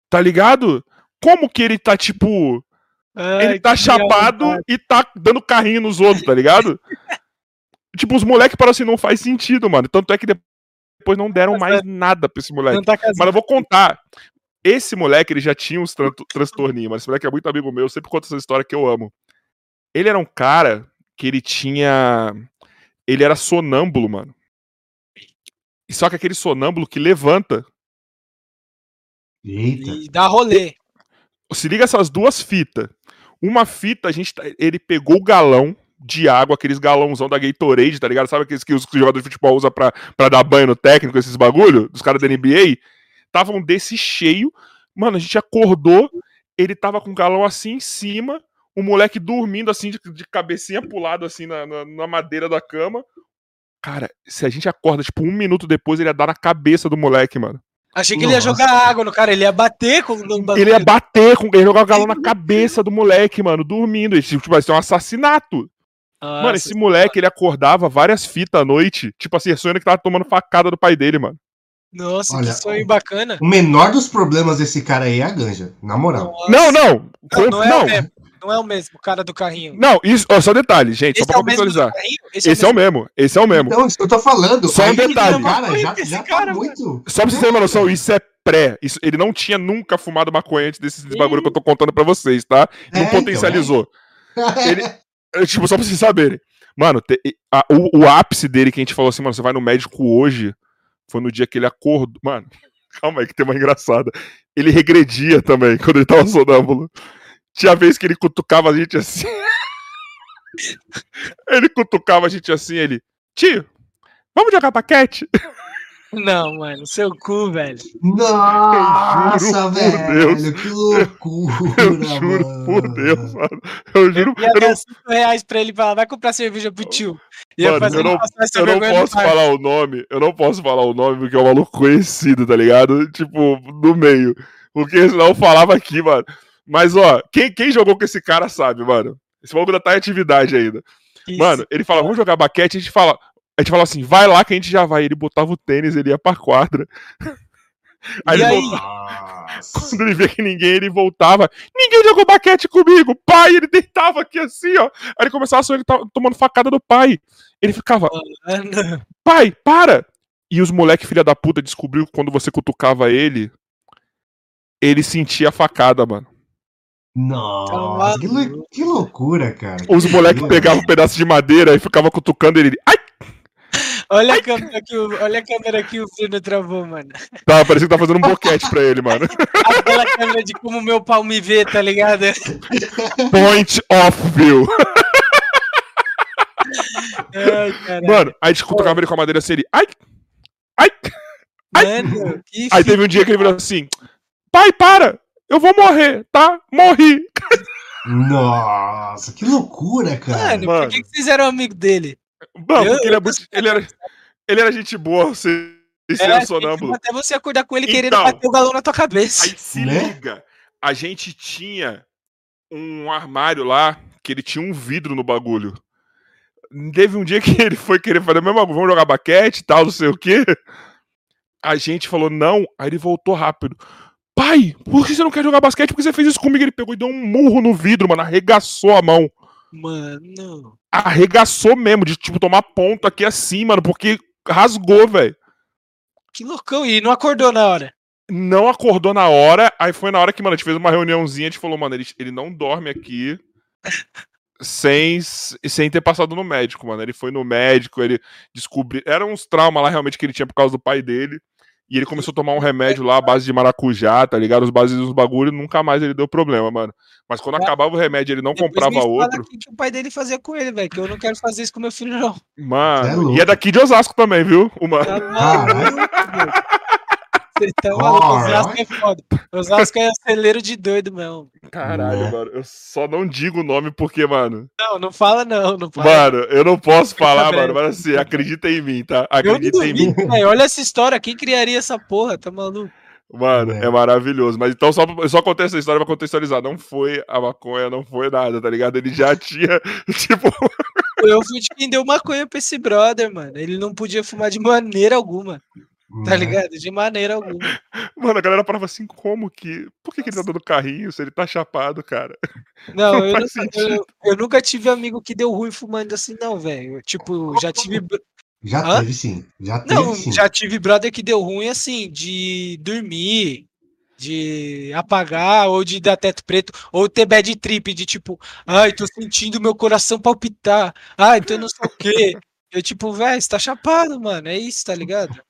[SPEAKER 1] Tá ligado? Como que ele tá, tipo Ai, ele tá chapado e tá dando carrinho nos outros, tá ligado? Tipo, os moleques para assim, não faz sentido, mano. Tanto é que depois não deram mais nada pra esse moleque. Tá Mas eu vou contar. Esse moleque, ele já tinha uns tran transtorninhos, mas esse moleque é muito amigo meu, eu sempre conto essa história que eu amo. Ele era um cara que ele tinha. Ele era sonâmbulo, mano. Só que aquele sonâmbulo que levanta.
[SPEAKER 4] Eita. E dá rolê.
[SPEAKER 1] Se liga essas duas fitas. Uma fita, a gente, tá, ele pegou o galão de água, aqueles galãozão da Gatorade, tá ligado? Sabe aqueles que os jogadores de futebol usam pra, pra dar banho no técnico, esses bagulho, dos caras da NBA? Estavam desse cheio. Mano, a gente acordou, ele tava com o galão assim em cima, o moleque dormindo assim, de, de cabecinha pulado assim na, na, na, madeira da cama. Cara, se a gente acorda, tipo, um minuto depois, ele ia dar na cabeça do moleque, mano.
[SPEAKER 4] Achei que Nossa. ele ia jogar água no cara, ele ia bater com o
[SPEAKER 1] Ele ia bater com. Ele ia jogar o galão na cabeça do moleque, mano, dormindo. Tipo, vai ser um assassinato. Nossa, mano, esse moleque, ele acordava várias fitas à noite, tipo assim, sonhando que tava tomando facada do pai dele, mano.
[SPEAKER 4] Nossa, Olha, que sonho bacana.
[SPEAKER 3] O menor dos problemas desse cara aí é a ganja, na moral.
[SPEAKER 1] Nossa. Não, não.
[SPEAKER 4] Não, não, é não. Não é o mesmo, o cara do carrinho.
[SPEAKER 1] Não, isso, ó, só detalhe, gente, esse só pra é contextualizar. Esse, esse é, o mesmo, esse é o mesmo.
[SPEAKER 3] Então, isso que eu tô falando.
[SPEAKER 1] Só um detalhe.
[SPEAKER 3] Cara, já, já tá cara, muito.
[SPEAKER 1] Só pra vocês terem uma noção, isso é pré. Isso, ele não tinha nunca fumado maconha antes desses bagulho que eu tô contando pra vocês, tá? Não é, então, potencializou. Então, é. Ele, tipo, só pra vocês saberem. Mano, te, a, o, o, ápice dele que a gente falou assim, mano, você vai no médico hoje, foi no dia que ele acordou. Mano, calma aí que tem uma engraçada. Ele regredia também quando ele tava sonâmbulo. Tinha vez que ele cutucava a gente assim. ele cutucava a gente assim, ele. Tio, vamos jogar paquete?
[SPEAKER 4] Não, mano, seu cu, velho.
[SPEAKER 3] Nossa, velho, que loucura. Eu juro mano. por Deus,
[SPEAKER 1] mano. Eu juro.
[SPEAKER 4] Eu ia dar 5 reais pra ele falar, vai comprar cerveja pro tio.
[SPEAKER 1] Mano, eu não, eu não posso falar o nome, eu não posso falar o nome porque é um maluco conhecido, tá ligado? Tipo, no meio. Porque senão eu falava aqui, mano. Mas, ó, quem, quem jogou com esse cara sabe, mano. Esse maluco ainda tá em atividade ainda. Isso. Mano, ele fala, vamos jogar baquete, a gente fala, a gente falava assim, vai lá que a gente já vai. Ele botava o tênis, ele ia pra quadra. Aí, ele aí? Voltava... Quando ele via que ninguém, ele voltava. Ninguém jogou baquete comigo, pai. Ele deitava aqui assim, ó. Aí ele começava a sonhar, ele tomando facada do pai. Ele ficava, pai, para. E os moleque filha da puta descobriu que quando você cutucava ele, ele sentia a facada, mano.
[SPEAKER 3] Nossa, que, que, loucura, cara.
[SPEAKER 1] Os moleques pegavam um pedaço de madeira e ficavam cutucando ele. Ai,
[SPEAKER 4] Olha a câmera que o, olha a câmera que o Bruno travou, mano.
[SPEAKER 1] Tá, parecia que tá fazendo um boquete pra ele, mano.
[SPEAKER 4] Aquela câmera de como meu pau me vê, tá ligado?
[SPEAKER 1] Point of view. Ai, mano, aí discuta a câmera com a madeira assim, ele. Ai! Ai! ai. Mano, aí teve um dia que ele virou assim: Pai, para! Eu vou morrer, tá? Morri!
[SPEAKER 3] Nossa, que loucura, cara.
[SPEAKER 4] Mano, mano. por que, que vocês eram amigo dele?
[SPEAKER 1] Mano, porque ele, é muito, ele, era, ele era gente boa, você é, sonâmbulo.
[SPEAKER 4] Até você acordar com ele então, querendo bater o galão na tua cabeça.
[SPEAKER 1] Aí se né? liga, a gente tinha um armário lá que ele tinha um vidro no bagulho. Teve um dia que ele foi querer fazer coisa, vamos jogar baquete e tal, não sei o quê. A gente falou não, aí ele voltou rápido. Pai, por que você não quer jogar basquete? Porque você fez isso comigo? Ele pegou e deu um murro no vidro, mano, arregaçou a mão.
[SPEAKER 4] Mano.
[SPEAKER 1] Arregaçou mesmo, de tipo tomar ponto aqui assim, mano, porque rasgou, velho.
[SPEAKER 4] Que loucão, e não acordou na hora.
[SPEAKER 1] Não acordou na hora, aí foi na hora que, mano, a gente fez uma reuniãozinha, a gente falou, mano, ele, ele não dorme aqui sem, sem ter passado no médico, mano. Ele foi no médico, ele descobriu. Eram uns traumas lá realmente que ele tinha por causa do pai dele. E ele começou a tomar um remédio lá à base de maracujá, tá ligado? Os bases dos bagulho, nunca mais ele deu problema, mano. Mas quando acabava o remédio, ele não Depois comprava outro.
[SPEAKER 4] O que o pai dele fazia com ele, velho? Que eu não quero fazer isso com meu filho, não.
[SPEAKER 1] Mano, é e é daqui de Osasco também, viu? Uma... Tá
[SPEAKER 4] Maluco, Osasco é foda. Osasco é celeiro de doido mesmo.
[SPEAKER 1] Caralho, mano. Eu só não digo o nome porque, mano.
[SPEAKER 4] Não, não fala não, não fala.
[SPEAKER 1] Mano, eu não posso falar, mano, mas assim, acredita em mim, tá? Acredita em mim.
[SPEAKER 4] Véio, olha essa história, quem criaria essa porra? Tá maluco?
[SPEAKER 1] Mano, é. é, maravilhoso. Mas então, só, só contar essa história pra contextualizar. Não foi a maconha, não foi nada, tá ligado? Ele já tinha, tipo.
[SPEAKER 4] Eu fui de quem deu maconha pra esse brother, mano. Ele não podia fumar de maneira alguma. Tá né? ligado? De maneira alguma.
[SPEAKER 1] Mano, a galera parava assim, como que. Por que, que ele tá dando carrinho se ele tá chapado, cara?
[SPEAKER 4] Não, não eu, nunca, eu, eu, nunca tive amigo que deu ruim fumando assim, não, velho. Tipo, já tive.
[SPEAKER 3] Já Hã? teve sim. Já teve
[SPEAKER 4] não,
[SPEAKER 3] sim.
[SPEAKER 4] já tive brother que deu ruim assim, de dormir, de apagar, ou de dar teto preto, ou ter bad trip, de tipo, ai, tô sentindo meu coração palpitar, ai, tô não sei o quê. Eu, tipo, velho, você tá chapado, mano, é isso, tá ligado?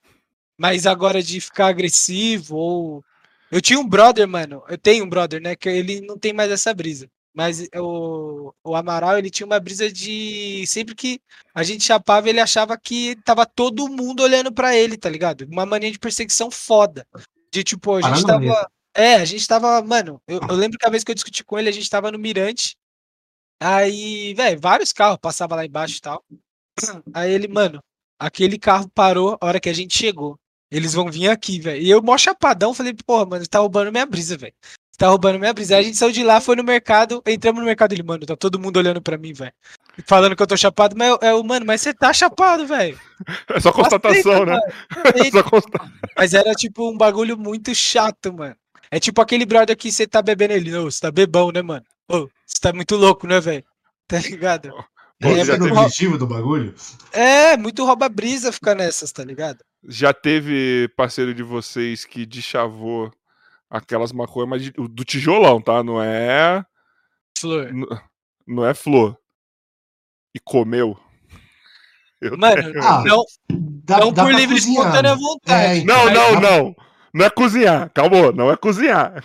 [SPEAKER 4] Mas agora de ficar agressivo, ou. Eu tinha um brother, mano, eu tenho um brother, né, que ele não tem mais essa brisa. Mas o, o Amaral, ele tinha uma brisa de. Sempre que a gente chapava, ele achava que tava todo mundo olhando para ele, tá ligado? Uma mania de perseguição foda. De tipo, a gente tava. É, a gente tava. Mano, eu, eu, lembro que a vez que eu discuti com ele, a gente tava no Mirante. Aí, velho, vários carros passavam lá embaixo e tal. Aí ele, mano, aquele carro parou a hora que a gente chegou. Eles vão vir aqui, velho. E eu, mó chapadão, falei, porra, mano, tá roubando minha brisa, velho. Você tá roubando minha brisa. Aí a gente saiu de lá, foi no mercado, entramos no mercado ele, mano, tá todo mundo olhando pra mim, velho. Falando que eu tô chapado, mas é o mano, mas você tá chapado, velho.
[SPEAKER 1] É só constatação, Aceita, né?
[SPEAKER 4] É só constatação. Mas era tipo um bagulho muito chato, mano. É tipo aquele brother que você tá bebendo ele. Não, você tá bebão, né, mano? Ô, você tá muito louco, né, velho? Tá ligado?
[SPEAKER 3] É, é o objetivo do bagulho?
[SPEAKER 4] É, muito rouba-brisa ficar nessas, tá ligado?
[SPEAKER 1] Já teve parceiro de vocês que deschavou aquelas maconhas, mas do tijolão, tá? Não é.
[SPEAKER 4] Flor.
[SPEAKER 1] Não, não é flor. E comeu.
[SPEAKER 4] Eu Mano, ah, não, dá, não dá por livre espontânea vontade.
[SPEAKER 1] É, não, não, não. Não é cozinhar. Calma, não é cozinhar.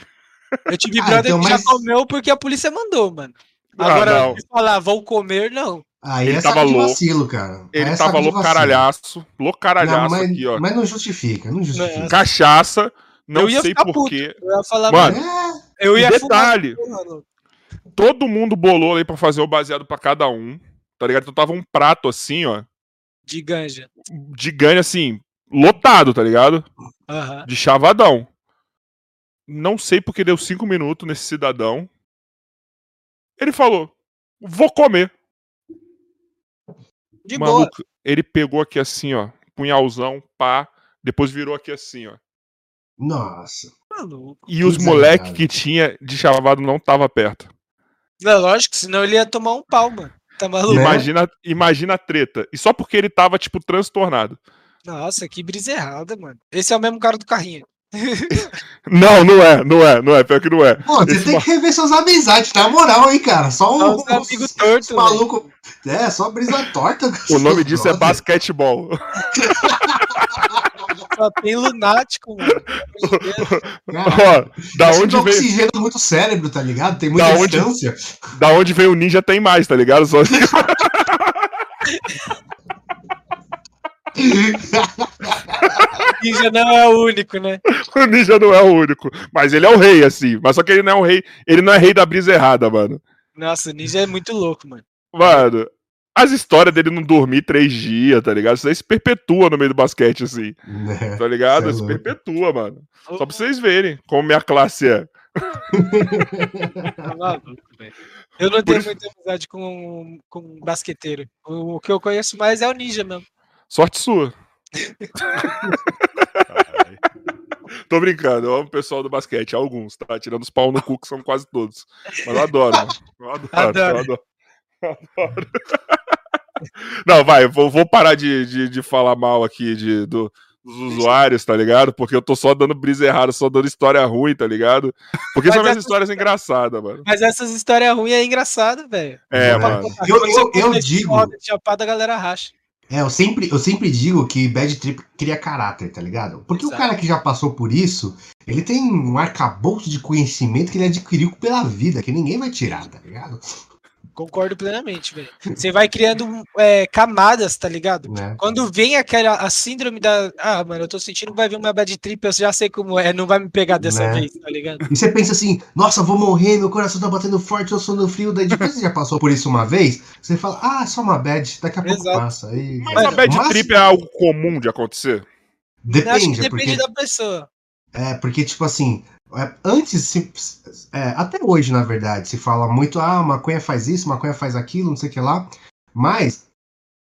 [SPEAKER 4] Eu tive ah, brother então, que mas... já comeu porque a polícia mandou, mano. Ah, Agora, ah, falar, vão comer, não.
[SPEAKER 3] Aí ele é tava louco. Vacilo, cara.
[SPEAKER 1] Ele é tava loucaralhaço. Loucaralhaço
[SPEAKER 3] mas,
[SPEAKER 1] aqui, ó.
[SPEAKER 3] Mas não justifica, não justifica.
[SPEAKER 1] Cachaça, não sei porquê.
[SPEAKER 4] Eu ia falar,
[SPEAKER 1] mano, é... eu ia detalhe. Fumar, todo mundo bolou aí pra fazer o baseado pra cada um. Tá ligado? Então tava um prato assim, ó.
[SPEAKER 4] De ganja.
[SPEAKER 1] De ganja, assim, lotado, tá ligado?
[SPEAKER 4] Uhum.
[SPEAKER 1] De chavadão. Não sei porque deu cinco minutos nesse cidadão. Ele falou: vou comer.
[SPEAKER 4] De Maluco, boa.
[SPEAKER 1] ele pegou aqui assim, ó. Punhalzão, pá. Depois virou aqui assim, ó.
[SPEAKER 3] Nossa.
[SPEAKER 4] Maluco.
[SPEAKER 1] E os moleques que tinha de chavado não tava perto.
[SPEAKER 4] Não, lógico, senão ele ia tomar um pau, mano. Tá maluco?
[SPEAKER 1] Imagina, imagina a treta. E só porque ele tava, tipo, transtornado.
[SPEAKER 4] Nossa, que brisa errada, mano. Esse é o mesmo cara do carrinho.
[SPEAKER 1] não, não é, não é, não é, pior que não é.
[SPEAKER 3] Pô, você Esse tem que rever suas amizades, tá? moral, hein, cara. Só um,
[SPEAKER 4] um amigo torto,
[SPEAKER 3] maluco. É, só brisa torta.
[SPEAKER 1] O nome disso é basquetebol.
[SPEAKER 4] Só tem lunático, mano.
[SPEAKER 3] Ó, da onde veio... oxigênio muito cérebro, tá ligado? Tem muita da distância.
[SPEAKER 1] Onde... Da onde veio o ninja tem mais, tá ligado? Só...
[SPEAKER 4] ninja não é o único, né?
[SPEAKER 1] O ninja não é o único. Mas ele é o rei, assim. Mas só que ele não é o rei. Ele não é rei da brisa errada, mano.
[SPEAKER 4] Nossa, o ninja é muito louco, mano.
[SPEAKER 1] Mano, as histórias dele não dormir três dias, tá ligado? Isso aí se perpetua no meio do basquete, assim. É, tá ligado? É se perpetua, mano. Só pra vocês verem como minha classe é.
[SPEAKER 4] Tá eu não tenho muita amizade com, com basqueteiro. O, o que eu conheço mais é o ninja mesmo.
[SPEAKER 1] Sorte sua. Tô brincando, eu amo o pessoal do basquete, alguns, tá? Tirando os pau no cu, que são quase todos. Mas eu adoro, mano. Eu adoro, adoro. Eu adoro. Eu adoro. Não, vai, vou, vou parar de, de, de, falar mal aqui de, do, dos usuários, tá ligado? Porque eu tô só dando brisa errada, só dando história ruim, tá ligado? Porque são minhas histórias engraçadas, mano.
[SPEAKER 4] Mas essas histórias ruins é engraçado, velho.
[SPEAKER 1] É, mano.
[SPEAKER 3] Eu, eu, eu, eu digo.
[SPEAKER 4] Chapada, a galera racha.
[SPEAKER 3] É, eu sempre, eu sempre digo que Bad Trip cria caráter, tá ligado? Porque Exato. o cara que já passou por isso, ele tem um arcabouço de conhecimento que ele adquiriu pela vida, que ninguém vai tirar, tá ligado?
[SPEAKER 4] Concordo plenamente, velho. Você vai criando é, camadas, tá ligado? É. Quando vem aquela a síndrome da. Ah, mano, eu tô sentindo que vai vir uma bad trip, eu já sei como é, não vai me pegar dessa é. vez, tá ligado?
[SPEAKER 3] E você pensa assim, nossa, vou morrer, meu coração tá batendo forte, eu sou no frio. Daí depois você já passou por isso uma vez, você fala, ah, só uma bad, daqui a pouco Exato. passa. Aí...
[SPEAKER 1] Mas a bad Mas... trip é algo comum de acontecer?
[SPEAKER 3] Depende,
[SPEAKER 4] acho que depende porque... da pessoa.
[SPEAKER 3] É, porque, tipo assim, é, antes, se, é, até hoje, na verdade, se fala muito, ah, maconha faz isso, maconha faz aquilo, não sei o que lá. Mas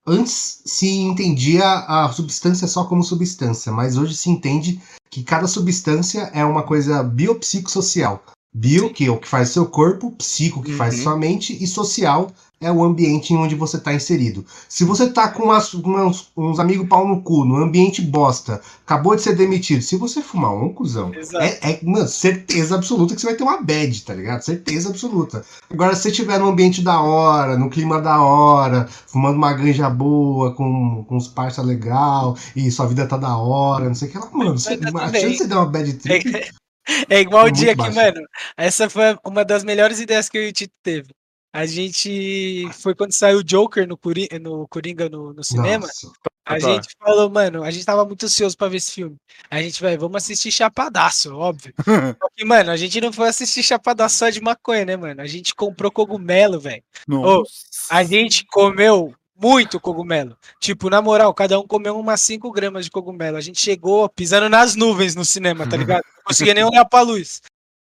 [SPEAKER 3] antes se entendia a substância só como substância, mas hoje se entende que cada substância é uma coisa biopsicossocial. Bio, que é o que faz seu corpo, psico, que uhum. faz sua mente, e social é o ambiente em onde você está inserido. Se você está com umas, umas, uns amigos pau no cu, no ambiente bosta, acabou de ser demitido, se você fumar um, cuzão, é, é mano, certeza absoluta que você vai ter uma bad, tá ligado? Certeza absoluta. Agora, se você estiver num ambiente da hora, no clima da hora, fumando uma ganja boa, com, com uns parça legal, e sua vida tá da hora, não sei o que lá, mano, você, tá a chance de você dar uma bad trip...
[SPEAKER 4] É igual é o dia que, mano, essa foi uma das melhores ideias que o Tito teve. A gente foi quando saiu o Joker no, Coringa no, Coringa no, no cinema. Nossa. A tá. gente falou, mano, a gente tava muito ansioso pra ver esse filme. A gente vai, vamos assistir Chapadaço, óbvio. Só que, mano, a gente não foi assistir Chapadaço só de maconha, né, mano? A gente comprou cogumelo, velho. Oh, a gente comeu muito cogumelo. Tipo, na moral, cada um comeu umas 5 gramas de cogumelo. A gente chegou pisando nas nuvens no cinema, tá ligado? Não conseguia nem olhar pra luz.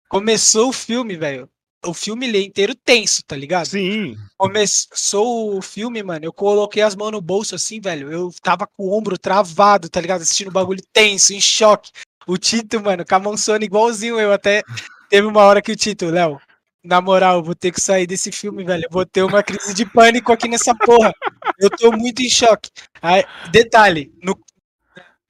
[SPEAKER 4] Começou o filme, velho o filme ele é inteiro tenso, tá ligado?
[SPEAKER 1] Sim.
[SPEAKER 4] Começou o filme, mano, eu coloquei as mãos no bolso assim, velho. Eu tava com o ombro travado, tá ligado? Assistindo o bagulho tenso, em choque. O Tito, mano, com a mão igualzinho eu. Até teve uma hora que o Tito, Léo, na moral, vou ter que sair desse filme, velho. Eu vou ter uma crise de pânico aqui nessa porra. Eu tô muito em choque. Aí, detalhe, no,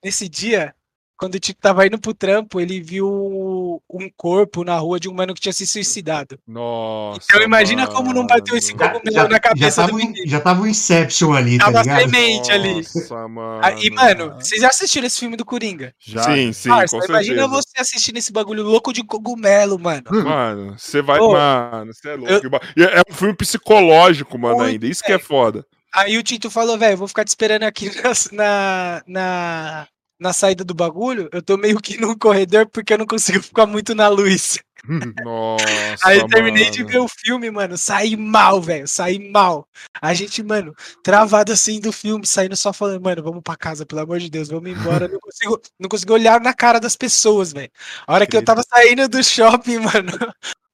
[SPEAKER 4] nesse dia, quando o Tico tava indo pro trampo, ele viu um corpo na rua de um mano que tinha se suicidado.
[SPEAKER 1] Nossa.
[SPEAKER 4] Então imagina mano. como não bateu esse cogumelo já, na cabeça
[SPEAKER 3] já tava,
[SPEAKER 4] do
[SPEAKER 3] Já tava o Inception ali,
[SPEAKER 4] tava
[SPEAKER 3] tá ligado?
[SPEAKER 4] semente ali. Nossa, mano. E, mano, vocês já assistiram esse filme do Coringa?
[SPEAKER 1] Já. Sim, sim,
[SPEAKER 4] Parça, Imagina você assistindo esse bagulho louco de cogumelo, mano.
[SPEAKER 1] Mano, você vai... Pô, mano, você é louco. Eu... É um filme psicológico, mano, Muito ainda. Isso é. que é foda.
[SPEAKER 4] Aí o Tito falou, velho, vou ficar te esperando aqui na, na, na saída do bagulho, eu tô meio que no corredor porque eu não consigo ficar muito na luz.
[SPEAKER 1] Nossa.
[SPEAKER 4] Aí eu terminei mano. de ver o filme, mano. Saí mal, velho. Saí mal. A gente, mano, travado assim do filme, saindo só falando, mano, vamos pra casa, pelo amor de Deus, vamos embora. não consigo, não consigo olhar na cara das pessoas, velho. A hora que eu tava saindo do shopping, mano,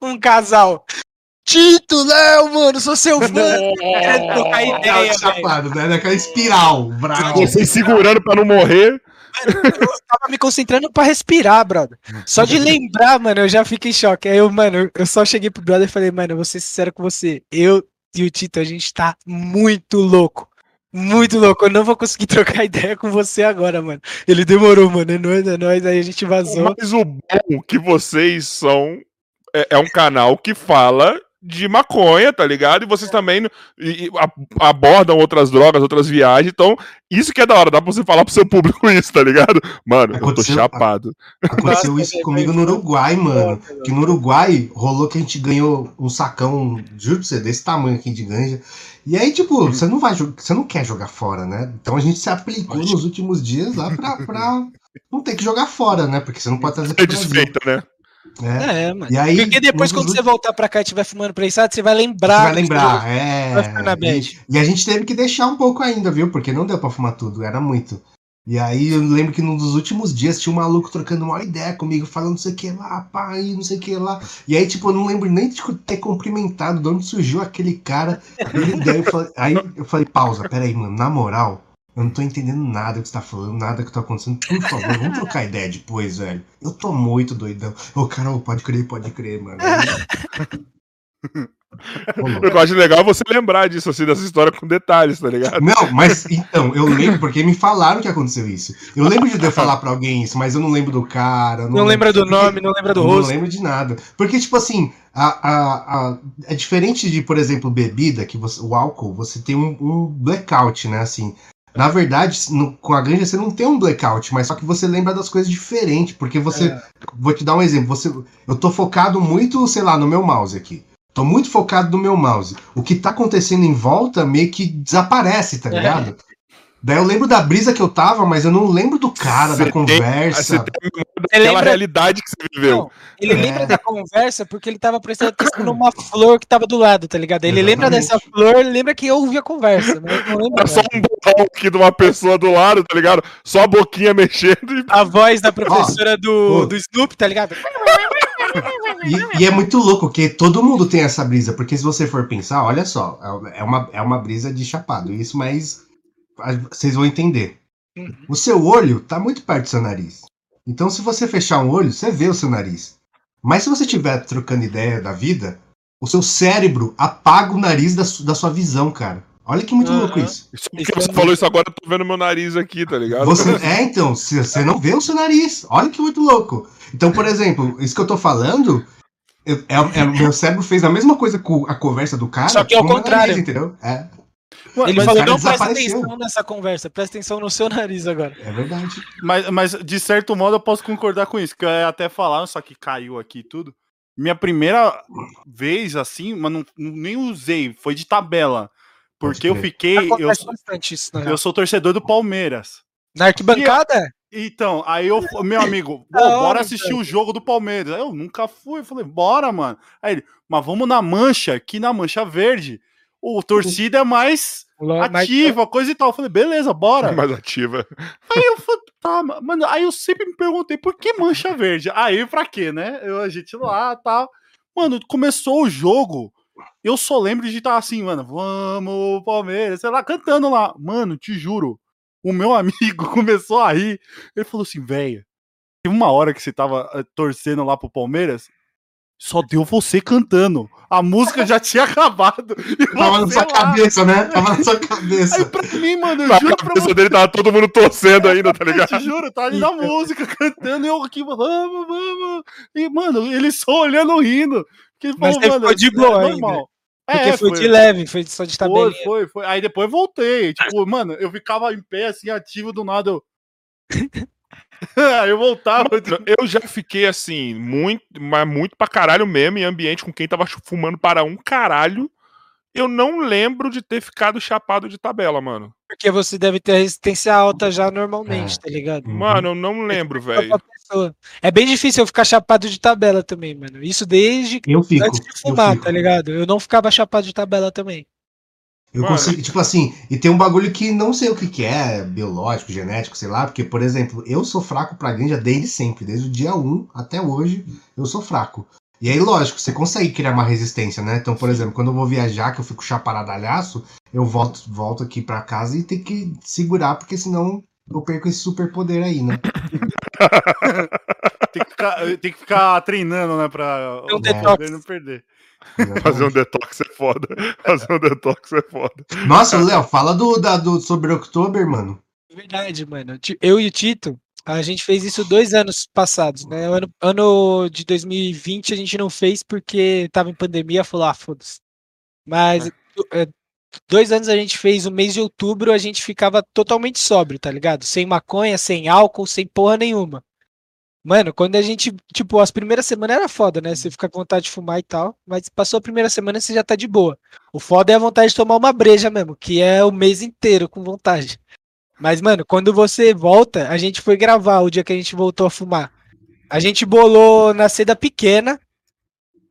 [SPEAKER 4] um casal. Tito, Léo, mano, sou seu fã.
[SPEAKER 3] É, trocar ideia, chapado, né? Daquela espiral, bravo.
[SPEAKER 1] Vocês segurando pra não morrer.
[SPEAKER 4] Eu tava me concentrando pra respirar, brother. Só de lembrar, mano, eu já fico em choque. Aí eu, mano, eu só cheguei pro brother e falei, mano, eu vou ser sincero com você. Eu e o Tito, a gente tá muito louco. Muito louco, eu não vou conseguir trocar ideia com você agora, mano. Ele demorou, mano. É nóis, é nóis. Aí a gente vazou.
[SPEAKER 1] Mas o bom que vocês são é, é um canal que fala de maconha, tá ligado? E vocês também e, e, abordam outras drogas, outras viagens. Então, isso que é da hora, dá pra você falar pro seu público isso, tá ligado? Mano, aconteceu, eu tô chapado.
[SPEAKER 3] Aconteceu Nossa, isso comigo no Uruguai, mano. Que no Uruguai rolou que a gente ganhou um sacão, juro pra você, desse tamanho aqui de ganja. E aí, tipo, hum. você não vai você não quer jogar fora, né? Então a gente se aplicou nos últimos dias lá pra, pra não ter que jogar fora, né? Porque você não pode trazer
[SPEAKER 1] É desfeita, né?
[SPEAKER 4] É, é mano. E aí, Porque depois, quando você voltar pra cá e estiver fumando prensado, você vai lembrar. Você
[SPEAKER 3] vai lembrar, é. Vai ficar na bad. E, e, a gente teve que deixar um pouco ainda, viu? Porque não deu pra fumar tudo, era muito. E aí eu lembro que num dos últimos dias tinha um maluco trocando uma ideia comigo, falando não sei o que lá, pai, não sei o que lá. E aí, tipo, eu não lembro nem de ter cumprimentado, de onde surgiu aquele cara. E aí eu falei, aí eu falei pausa, peraí, mano, na moral, eu não tô entendendo nada que você tá falando, nada que tá acontecendo. Por favor, vamos trocar ideia depois, velho. Eu tô muito doidão. Ô, Carol, pode crer, pode crer, mano.
[SPEAKER 1] Eu acho legal você lembrar disso, assim, dessa história com detalhes, tá ligado?
[SPEAKER 3] Não, mas então, eu lembro, porque me falaram que aconteceu isso. Eu lembro de eu falar pra alguém isso, mas eu não lembro do cara.
[SPEAKER 4] Não, não lembra do nome, não lembra do rosto.
[SPEAKER 3] Não lembro de nada. Porque, tipo assim, a, a, a, é diferente de, por exemplo, bebida, que você, o álcool, você tem um, um blackout, né? Assim, na verdade, no, com a ganja você não tem um blackout, mas só que você lembra das coisas diferentes, porque você. É. Vou te dar um exemplo. Você, eu tô focado muito, sei lá, no meu mouse aqui. Tô muito focado no meu mouse. O que tá acontecendo em volta meio que desaparece, tá é. ligado? Daí eu lembro da brisa que eu tava, mas eu não lembro do cara, você da conversa.
[SPEAKER 1] Tem, você lembra... realidade que você viveu. Não,
[SPEAKER 4] ele é. lembra da conversa porque ele tava prestando atenção numa flor que tava do lado, tá ligado? Ele Exatamente. lembra dessa flor, ele lembra que eu ouvi a conversa. Mas não lembra
[SPEAKER 1] é só um botão aqui de uma pessoa do lado, tá ligado? Só a boquinha mexendo. E...
[SPEAKER 4] A voz da professora oh, do, oh. do Snoop, tá ligado?
[SPEAKER 3] E, e, é muito louco, que todo mundo tem essa brisa, porque se você for pensar, olha só, é uma, é uma brisa de chapado, isso, mas vocês vão entender. Uhum. O seu olho tá muito perto do seu nariz. Então, se você fechar um olho, você vê o seu nariz. Mas se você estiver trocando ideia da vida, o seu cérebro apaga o nariz da, da sua visão, cara. Olha que muito uhum. louco isso.
[SPEAKER 1] Isso porque você falou isso agora, eu tô vendo meu nariz aqui, tá ligado?
[SPEAKER 3] Você, é, então, se você não vê o seu nariz. Olha que muito louco. Então, por exemplo, isso que eu tô falando, eu, é, é, meu cérebro fez a mesma coisa com a conversa do cara.
[SPEAKER 4] Só que ao contrário. Nariz,
[SPEAKER 3] entendeu? É.
[SPEAKER 4] Ele falou, não presta atenção nessa conversa, presta atenção no seu nariz agora.
[SPEAKER 3] É verdade.
[SPEAKER 2] Mas, mas de certo modo eu posso concordar com isso, que eu ia até falar, só que caiu aqui tudo. Minha primeira vez assim, mas não, nem usei, foi de tabela. Porque eu fiquei. Eu, isso, né? eu sou torcedor do Palmeiras.
[SPEAKER 4] Na arquibancada?
[SPEAKER 2] E, então, aí eu, meu amigo, bora assistir o jogo do Palmeiras. Aí eu nunca fui. Eu falei, bora, mano. Aí ele, mas vamos na mancha, aqui na mancha verde. O torcida é mais ativa, coisa e tal. Eu falei, beleza, bora.
[SPEAKER 1] Mais ativa.
[SPEAKER 2] Aí eu falei, tá, mano. Aí eu sempre me perguntei, por que mancha verde? Aí pra quê, né? Eu, a gente lá tal. Mano, começou o jogo. Eu só lembro de estar assim, mano, vamos, Palmeiras, sei lá, cantando lá. Mano, te juro, o meu amigo começou a rir. Ele falou assim, velho, teve uma hora que você tava uh, torcendo lá pro Palmeiras, só deu você cantando. A música já tinha acabado.
[SPEAKER 3] Tava na sua lá. cabeça, né? Tava na sua cabeça. Aí
[SPEAKER 2] pra mim, mano, eu
[SPEAKER 1] na juro cabeça pra você. dele tava todo mundo torcendo ainda, tá ligado?
[SPEAKER 2] Eu te juro, tá ali na música, cantando, e eu aqui, vamos, vamos. E, mano, ele só olhando, rindo.
[SPEAKER 4] Que, Mas pô, mano, ficou de boa é normal. Porque é, foi, foi, de leve, foi só de tabelinha.
[SPEAKER 2] Foi, foi, foi. Aí depois voltei. Tipo, mano, eu ficava em pé, assim, ativo do nada. Eu... Eu voltava.
[SPEAKER 1] Eu já fiquei assim, muito, mas muito pra caralho mesmo, em ambiente com quem tava fumando para um caralho. Eu não lembro de ter ficado chapado de tabela, mano.
[SPEAKER 4] Porque você deve ter resistência alta já normalmente, é. tá ligado?
[SPEAKER 1] Mano, eu não lembro, velho.
[SPEAKER 4] É bem difícil eu ficar chapado de tabela também, mano. Isso desde
[SPEAKER 3] eu fico,
[SPEAKER 4] antes de fumar, tá ligado? Eu não ficava chapado de tabela também.
[SPEAKER 3] Eu Mano. consigo, tipo assim, e tem um bagulho que não sei o que, que é, biológico, genético, sei lá, porque, por exemplo, eu sou fraco pra ganja desde sempre, desde o dia 1 até hoje, eu sou fraco. E aí, lógico, você consegue criar uma resistência, né? Então, por exemplo, quando eu vou viajar, que eu fico chaparadalhaço, eu volto, volto aqui pra casa e tenho que segurar, porque senão eu perco esse superpoder aí, né?
[SPEAKER 2] tem, que ficar, tem, que ficar, treinando, né? Pra
[SPEAKER 4] um detox.
[SPEAKER 2] não perder.
[SPEAKER 1] Fazer um detox é foda. Fazer um detox é foda.
[SPEAKER 3] Nossa, Léo, fala do, da, do sobre October, mano.
[SPEAKER 4] Verdade, mano. Eu e o Tito, a gente fez isso dois anos passados, né? O ano, ano de 2020 a gente não fez porque tava em pandemia, falou, ah, foda-se. Mas é. dois anos a gente fez, o mês de outubro a gente ficava totalmente sóbrio, tá ligado? Sem maconha, sem álcool, sem porra nenhuma. Mano, quando a gente, tipo, as primeiras semanas era foda, né? Você fica com vontade de fumar e tal, mas passou a primeira semana você já tá de boa. O foda é a vontade de tomar uma breja mesmo, que é o mês inteiro com vontade. Mas, mano, quando você volta, a gente foi gravar o dia que a gente voltou a fumar. A gente bolou na seda pequena,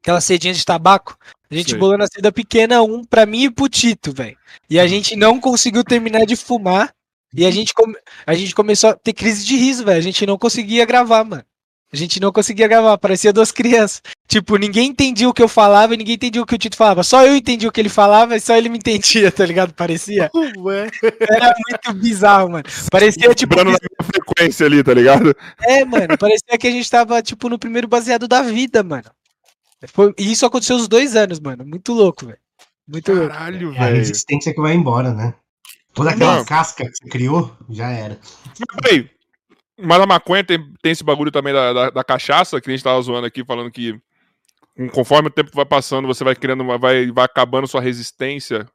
[SPEAKER 4] aquela cedinha de tabaco. A gente Sei. bolou na seda pequena um pra mim e pro Tito, velho. E a gente não conseguiu terminar de fumar. E a gente, come... a gente começou a ter crise de riso, velho. A gente não conseguia gravar, mano. A gente não conseguia gravar, parecia duas crianças. Tipo, ninguém entendia o que eu falava e ninguém entendia o que o Tito falava. Só eu entendia o que ele falava e só ele me entendia, tá ligado? Parecia. Ué. Era muito bizarro, mano. Parecia tipo.
[SPEAKER 1] na minha frequência ali, tá ligado?
[SPEAKER 4] É, mano. Parecia que a gente tava, tipo, no primeiro baseado da vida, mano. Foi... E isso aconteceu uns dois anos, mano. Muito louco, velho. Muito
[SPEAKER 3] Caralho, louco. É a resistência que vai embora, né? Toda aquela não. casca que você criou, já era.
[SPEAKER 1] Mas peraí, mas a maconha tem, tem esse bagulho também da, da, da, cachaça, que a gente tava zoando aqui, falando que conforme o tempo vai passando, você vai criando, vai, vai acabando sua resistência.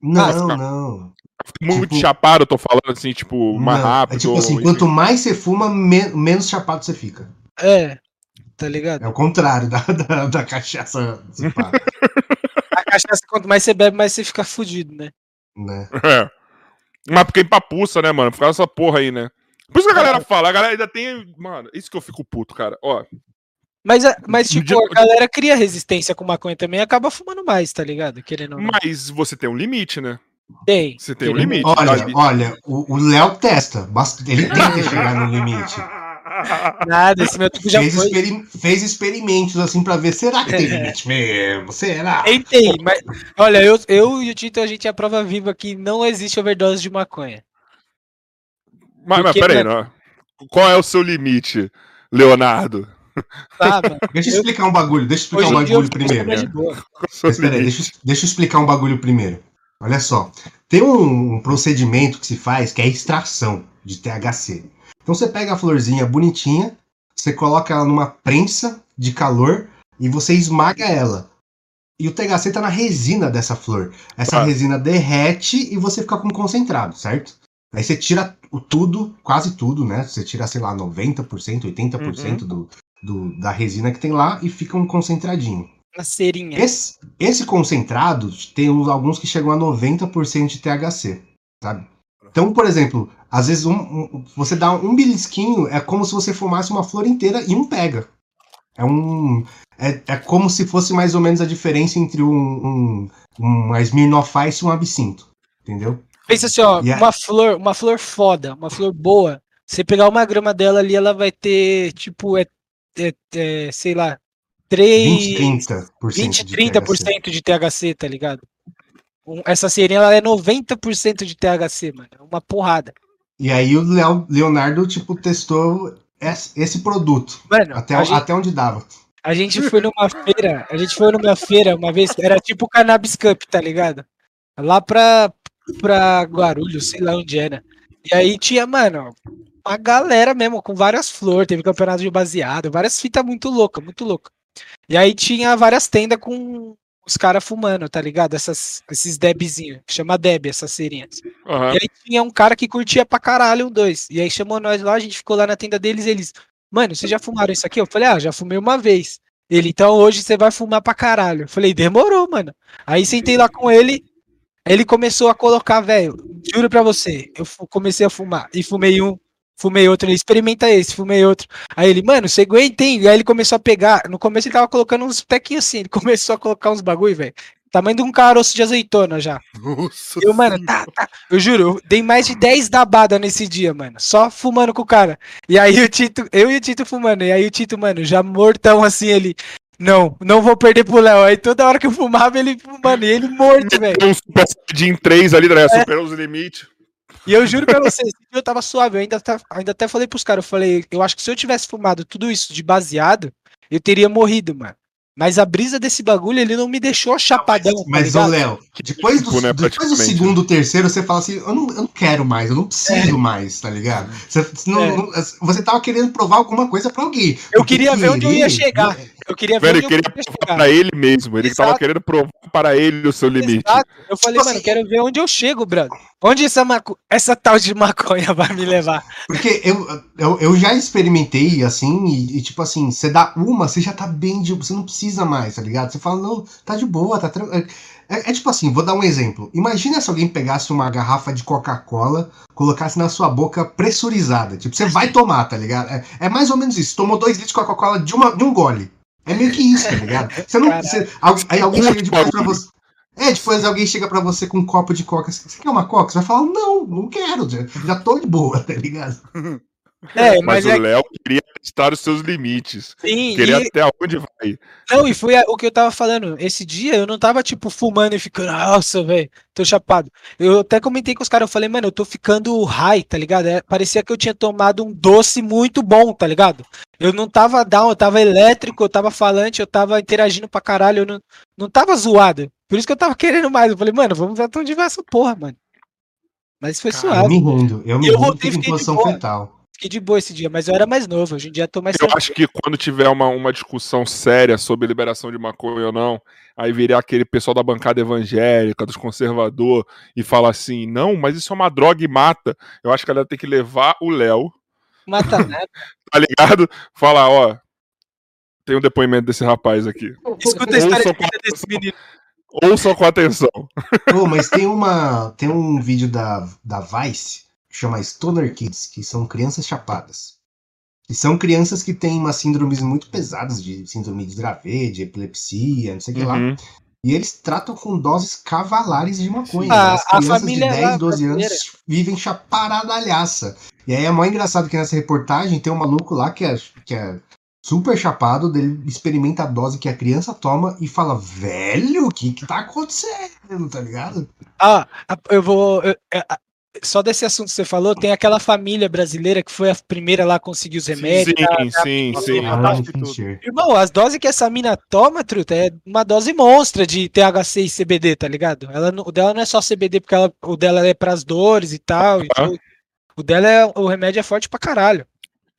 [SPEAKER 3] Não, ah, fica, não.
[SPEAKER 1] Muito tipo, chapado, eu tô falando assim, tipo, mais não, rápido. É
[SPEAKER 3] tipo assim, ou, quanto mais você fuma, me, menos chapado você fica.
[SPEAKER 4] É, tá ligado?
[SPEAKER 3] É o contrário da, da, da cachaça.
[SPEAKER 4] a cachaça, quanto mais você bebe, mais você fica fudido, né?
[SPEAKER 3] Né?
[SPEAKER 1] É. Mas porque empapuça, né, mano? Ficar essa porra aí, né? Por isso que a galera fala, a galera ainda tem. Mano, isso que eu fico puto, cara. Ó.
[SPEAKER 4] Mas, mas tipo, dia... a galera cria resistência com maconha também e acaba fumando mais, tá ligado? Querendo
[SPEAKER 1] Mas você tem um limite, né?
[SPEAKER 4] Tem.
[SPEAKER 1] Você tem um limite.
[SPEAKER 3] Olha, olha, o Léo testa. Ele tenta chegar no limite. Nada, esse meu tempo já fez foi. Experim fez experimentos assim pra ver, será que tem limite mesmo? Será?
[SPEAKER 4] Tem, mas olha, eu, eu e o Tito, a gente é a prova viva que não existe overdose de maconha.
[SPEAKER 1] Mas, mas peraí, não. qual é o seu limite, Leonardo?
[SPEAKER 3] Tá, deixa eu explicar um bagulho, deixa eu explicar um bagulho primeiro. Né? Espera aí, deixa, deixa eu explicar um bagulho primeiro. Olha só, tem um, um procedimento que se faz que é a extração de THC. Então você pega a florzinha bonitinha, você coloca ela numa prensa de calor e você esmaga ela. E o THC está na resina dessa flor. Essa ah. resina derrete e você fica com concentrado, certo? Aí você tira o tudo, quase tudo, né? Você tira, sei lá, 90%, 80% uhum. do, do, da resina que tem lá e fica um concentradinho.
[SPEAKER 4] Uma cerinha.
[SPEAKER 3] Esse, esse concentrado tem uns, alguns que chegam a 90% de THC, sabe? Então, por exemplo, às vezes um, um, você dá um belisquinho, é como se você fumasse uma flor inteira e um pega. É um. É, é como se fosse mais ou menos a diferença entre um, um, uma Smirnoff Ice e um absinto. Entendeu?
[SPEAKER 4] Pensa assim, ó, yeah. uma flor, uma flor foda, uma flor boa. Você pegar uma grama dela ali, ela vai ter, tipo, é, é, é sei lá, 3. 20, 30%. 20, 30% de THC, tá ligado? Essa serinha ela é 90% de THC, mano. É uma porrada.
[SPEAKER 3] E aí o Leonardo, tipo, testou esse produto. Mano, até, gente, até onde dava.
[SPEAKER 4] A gente foi numa feira, a gente foi numa feira uma vez, era tipo Cannabis Cup, tá ligado? Lá pra, pra Guarulhos, sei lá onde era. E aí tinha, mano, uma galera mesmo, com várias flores, teve campeonato de baseado, várias fitas muito louca, muito louca. E aí tinha várias tendas com os caras fumando, tá ligado? Essas, esses debzinhos, chama deb, essas serinhas. Uhum. E aí tinha um cara que curtia pra caralho um dois. E aí chamou nós lá, a gente ficou lá na tenda deles, eles, mano, vocês já fumaram isso aqui? Eu falei, ah, já fumei uma vez. Ele, então hoje você vai fumar pra caralho. Eu falei, demorou, mano. Aí sentei lá com ele, ele começou a colocar, velho, juro pra você, eu comecei a fumar. E fumei um, fumei outro, ele experimenta esse, fumei outro. Aí ele, mano, você aguenta, hein? E aí ele começou a pegar. No começo ele tava colocando uns pequinhos assim, ele começou a colocar uns bagulho, velho. Tamanho de um caroço de azeitona já. Nossa eu, mano, tá, tá. Eu juro, eu dei mais de 10 dabada nesse dia, mano. Só fumando com o cara. E aí o Tito, eu e o Tito fumando. E aí o Tito, mano, já mortão assim, ele. Não, não vou perder pro Léo. Aí toda hora que eu fumava, ele fumando. E ele morto, velho. Um
[SPEAKER 1] Super Saiyajin 3 ali, né? Superou os limites.
[SPEAKER 4] E eu juro pra vocês, eu tava suave. Eu ainda, tá, ainda até falei pros caras, eu falei, eu acho que se eu tivesse fumado tudo isso de baseado, eu teria morrido, mano. Mas a brisa desse bagulho, ele não me deixou chapadão.
[SPEAKER 3] Mas, tá mas ô Léo, depois do, tipo, né, depois do segundo, terceiro, você fala assim: eu não, eu não quero mais, eu não preciso é. mais, tá ligado? Você, não, é. você tava querendo provar alguma coisa pra alguém.
[SPEAKER 4] Eu queria ver onde eu ia chegar. Eu queria ver.
[SPEAKER 1] Velho, ele queria provar para ele mesmo. Ele Exato. tava querendo provar para ele o seu limite. Exato.
[SPEAKER 4] Eu falei, tipo mano, assim, quero ver onde eu chego, brother. Onde essa, maco... essa tal de maconha vai me levar?
[SPEAKER 3] Porque eu, eu, eu já experimentei assim, e, e, tipo assim, você dá uma, você já tá bem de. Você não precisa mais, tá ligado? Você fala, não, tá de boa, tá tranquilo. É, é, tipo assim, vou dar um exemplo. Imagina se alguém pegasse uma garrafa de Coca-Cola, colocasse na sua boca pressurizada. Tipo, você vai tomar, tá ligado? É, é mais ou menos isso. Tomou dois litros de Coca-Cola de, uma, de um gole. É meio que isso, tá ligado? Você não. Você, aí alguém chega depois pra você. É, depois alguém chega pra você com um copo de coca. Você quer uma coca? Você vai falar, não, não quero. Já, já tô de boa, tá ligado?
[SPEAKER 1] É, mas, mas o é... Léo queria testar os seus limites. Sim, queria e... até onde vai.
[SPEAKER 4] Não, e foi o que eu tava falando. Esse dia eu não tava, tipo, fumando e ficando, nossa, velho, tô chapado. Eu até comentei com os caras, eu falei, mano, eu tô ficando high, tá ligado? É, parecia que eu tinha tomado um doce muito bom, tá ligado? Eu não tava down, eu tava elétrico, eu tava falante, eu tava interagindo pra caralho, eu não, não tava zoado. Por isso que eu tava querendo mais. Eu falei, mano, vamos ver até onde vai essa porra, mano. Mas foi Cara, suave.
[SPEAKER 3] Eu me rendo, eu me eu rendo em posição fetal
[SPEAKER 4] fiquei de boa esse dia, mas eu era mais novo, hoje em dia tô mais.
[SPEAKER 1] Eu acho que quando tiver uma, uma discussão séria sobre liberação de maconha ou não, aí viria aquele pessoal da bancada evangélica, dos conservadores, e fala assim: não, mas isso é uma droga e mata. Eu acho que ela tem que levar o Léo.
[SPEAKER 4] Mata nada.
[SPEAKER 1] tá ligado? Falar, ó. Tem um depoimento desse rapaz aqui.
[SPEAKER 4] Escuta a história desse menino.
[SPEAKER 1] Ouçam com atenção.
[SPEAKER 3] Oh, mas tem uma. Tem um vídeo da, da Vice chama Stoner Kids, que são crianças chapadas. E são crianças que têm umas síndromes muito pesadas, de síndrome de Dravet, de epilepsia, não sei o uhum. que lá. Uhum. E eles tratam com doses cavalares de maconha. Ah, As crianças de 10, 12 anos vivem chaparadalhaça. E aí é mó engraçado que nessa reportagem tem um maluco lá que é, que é super chapado, dele experimenta a dose que a criança toma e fala, velho, o que que tá acontecendo, tá ligado?
[SPEAKER 4] Ah, eu vou. Eu, só desse assunto que você falou, tem aquela família brasileira que foi a primeira lá a conseguir os remédios.
[SPEAKER 1] Sim, tá, sim, sim.
[SPEAKER 4] sim. Irmão, as doses que essa mina toma, Truta, é uma dose monstra de THC e CBD, tá ligado? Ela, o dela não é só CBD, porque ela, o dela é pras dores e tal. E o dela é. O remédio é forte pra caralho.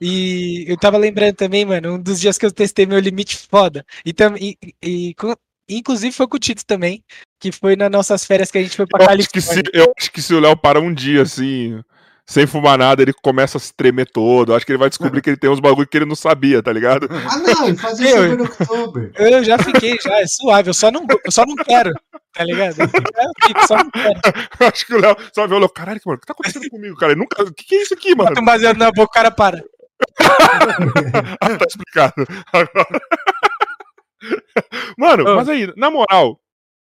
[SPEAKER 4] E eu tava lembrando também, mano, um dos dias que eu testei meu limite foda. E, tam, e, e, inclusive foi com o Tito também, que foi nas nossas férias que a gente foi pra
[SPEAKER 1] eu Acho que se, eu acho que se o Léo para um dia assim, sem fumar nada, ele começa a se tremer todo. Eu acho que ele vai descobrir que ele tem uns bagulho que ele não sabia, tá ligado?
[SPEAKER 3] Ah, não, ele fazia eu, no outubro.
[SPEAKER 4] Eu já fiquei, já, é suave, eu só não, eu só não quero, tá ligado? Eu fico,
[SPEAKER 1] só não quero. acho que o Léo só viu o Léo, caralho, mano, o que tá acontecendo comigo, cara? nunca. O que, que é isso aqui, mano? Bota
[SPEAKER 4] um baseado na boca, o cara para.
[SPEAKER 1] ah, tá explicado. Mano, oh. mas aí, na moral,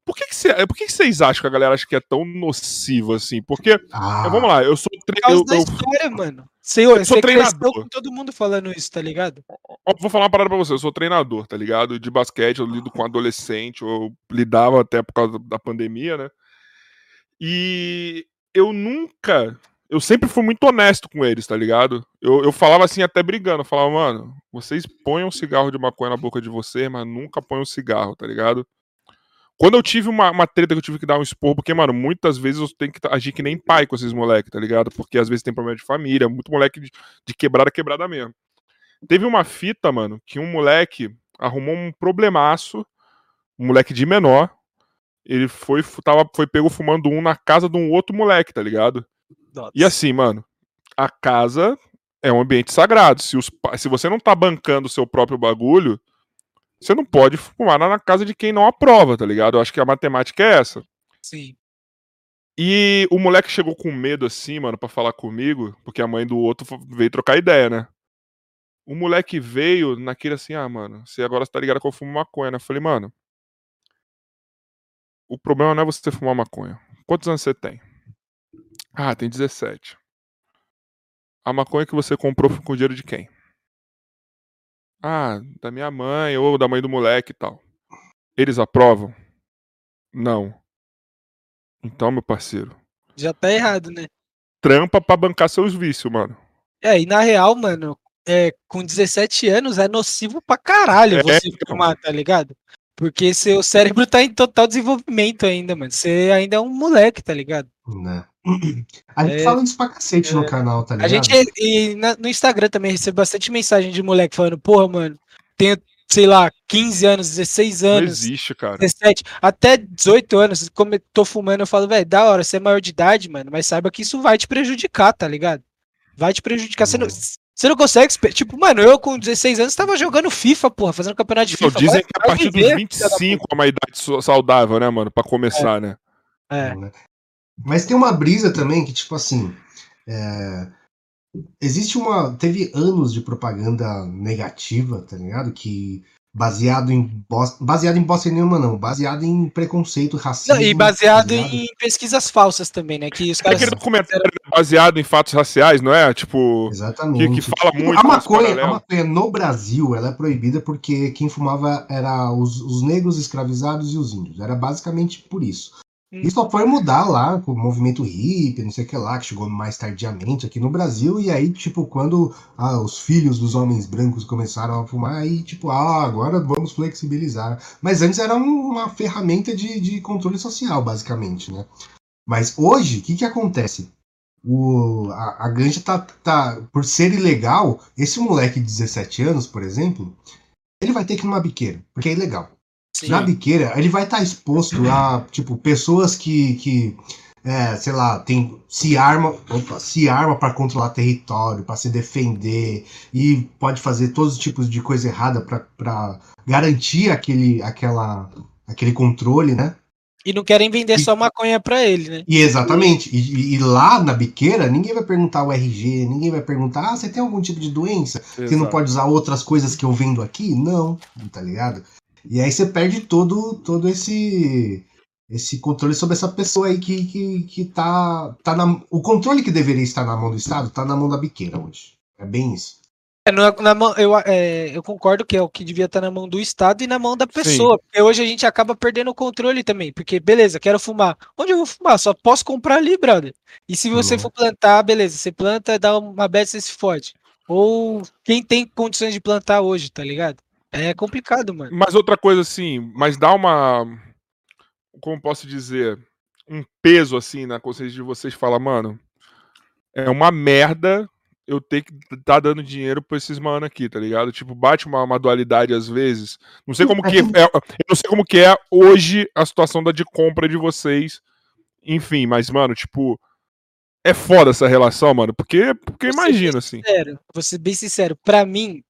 [SPEAKER 1] por que, que, cê, por que, que vocês acham que a galera acha que é tão nocivo assim? Porque, ah. vamos lá, eu sou
[SPEAKER 4] treinador. da história, mano. Senhor, eu sou treinador. com todo mundo falando isso, tá ligado?
[SPEAKER 1] Vou falar uma parada pra você, eu sou treinador, tá ligado? De basquete, eu lido com adolescente, eu lidava até por causa da pandemia, né? E eu nunca eu sempre fui muito honesto com eles, tá ligado? Eu, eu falava assim, até brigando. Eu falava, mano, vocês põem um cigarro de maconha na boca de você, mas nunca põem um cigarro, tá ligado? Quando eu tive uma, uma treta que eu tive que dar um esporro, porque, mano, muitas vezes eu tenho que agir que nem pai com esses moleques, tá ligado? Porque às vezes tem problema de família, muito moleque de, de quebrada, quebrada mesmo. Teve uma fita, mano, que um moleque arrumou um problemaço, um moleque de menor. Ele foi, tava, foi pego fumando um na casa de um outro moleque, tá ligado? E assim, mano, a casa é um ambiente sagrado. Se, os, se você não tá bancando o seu próprio bagulho, você não pode fumar na casa de quem não aprova, tá ligado? Eu acho que a matemática é essa.
[SPEAKER 4] Sim.
[SPEAKER 1] E o moleque chegou com medo assim, mano, para falar comigo, porque a mãe do outro veio trocar ideia, né? O moleque veio naquele assim, ah, mano, você agora tá ligado que eu fumo maconha, né? Eu falei, mano, o problema não é você fumar maconha. Quantos anos você tem? Ah, tem 17. A maconha que você comprou foi com dinheiro de quem? Ah, da minha mãe ou da mãe do moleque e tal. Eles aprovam? Não. Então, meu parceiro.
[SPEAKER 4] Já tá errado, né?
[SPEAKER 1] Trampa pra bancar seus vícios, mano.
[SPEAKER 4] É, e na real, mano, é, com 17 anos é nocivo pra caralho é, você então. fumar, tá ligado? Porque seu cérebro tá em total desenvolvimento ainda, mano. Você ainda é um moleque, tá ligado?
[SPEAKER 3] Né. A gente é, fala isso pra cacete é, no canal, tá ligado?
[SPEAKER 4] A gente, e na, no Instagram também recebe bastante mensagem de moleque falando, porra, mano, tenho, sei lá, 15 anos, 16 anos. Não
[SPEAKER 1] existe, cara.
[SPEAKER 4] 17, até 18 anos, como eu tô fumando, eu falo, velho, da hora, você é maior de idade, mano, mas saiba que isso vai te prejudicar, tá ligado? Vai te prejudicar. Você não, você não consegue. Tipo, mano, eu com 16 anos tava jogando FIFA, porra, fazendo campeonato de FIFA.
[SPEAKER 1] dizem que a partir dos 25 é uma idade saudável, né, mano? Pra começar, é. né?
[SPEAKER 4] É.
[SPEAKER 3] Mas tem uma brisa também que, tipo assim. É... Existe uma. Teve anos de propaganda negativa, tá ligado? Que baseado em bosta, baseado em bosta nenhuma não, baseado em preconceito racial
[SPEAKER 4] e baseado, baseado, em pesquisas falsas também, né, que os
[SPEAKER 1] caras é aquele documentário baseado em fatos raciais, não é? Tipo,
[SPEAKER 3] exatamente.
[SPEAKER 1] Que, que fala tipo, muito
[SPEAKER 3] a maconha, a maconha no Brasil, ela é proibida porque quem fumava era os, os negros escravizados e os índios. Era basicamente por isso. Isso só foi mudar lá com o movimento hippie, não sei o que lá, que chegou mais tardiamente aqui no Brasil, e aí, tipo, quando ah, os filhos dos homens brancos começaram a fumar, aí, tipo, ah, agora vamos flexibilizar. Mas antes era uma ferramenta de, de controle social, basicamente, né? Mas hoje, o que, que acontece? O, a, a ganja tá, tá. Por ser ilegal, esse moleque de 17 anos, por exemplo, ele vai ter que ir numa biqueira, porque é ilegal. Sim. Na biqueira, ele vai estar tá exposto a, tipo, pessoas que, que é, sei lá, tem, se arma, opa, se arma para controlar território, para se defender e pode fazer todos os tipos de coisa errada para garantir aquele, aquela, aquele controle, né?
[SPEAKER 4] E não querem vender e, só maconha para ele, né?
[SPEAKER 3] E exatamente. E, e, lá na biqueira, ninguém vai perguntar o RG, ninguém vai perguntar, ah, você tem algum tipo de doença? Exato. Você não pode usar outras coisas que eu vendo aqui? Não, tá ligado? E aí você perde todo, todo esse esse controle sobre essa pessoa aí que, que, que tá, tá na. O controle que deveria estar na mão do Estado tá na mão da biqueira hoje. É bem isso.
[SPEAKER 4] É, na, na mão, eu, é, eu concordo que é o que devia estar na mão do Estado e na mão da pessoa. Sim. Porque hoje a gente acaba perdendo o controle também. Porque, beleza, quero fumar. Onde eu vou fumar? Só posso comprar ali, brother. E se você uhum. for plantar, beleza, você planta, dá uma beta, você se fode. Ou quem tem condições de plantar hoje, tá ligado? É complicado, mano.
[SPEAKER 1] Mas outra coisa assim, mas dá uma. Como posso dizer? Um peso assim na consciência de vocês falar, mano. É uma merda eu ter que tá dando dinheiro pra esses mano aqui, tá ligado? Tipo, bate uma, uma dualidade às vezes. Não sei como que é, eu não sei como que é hoje a situação da de compra de vocês. Enfim, mas mano, tipo, é foda essa relação, mano, porque porque imagina assim.
[SPEAKER 4] Sincero, vou ser bem sincero, para mim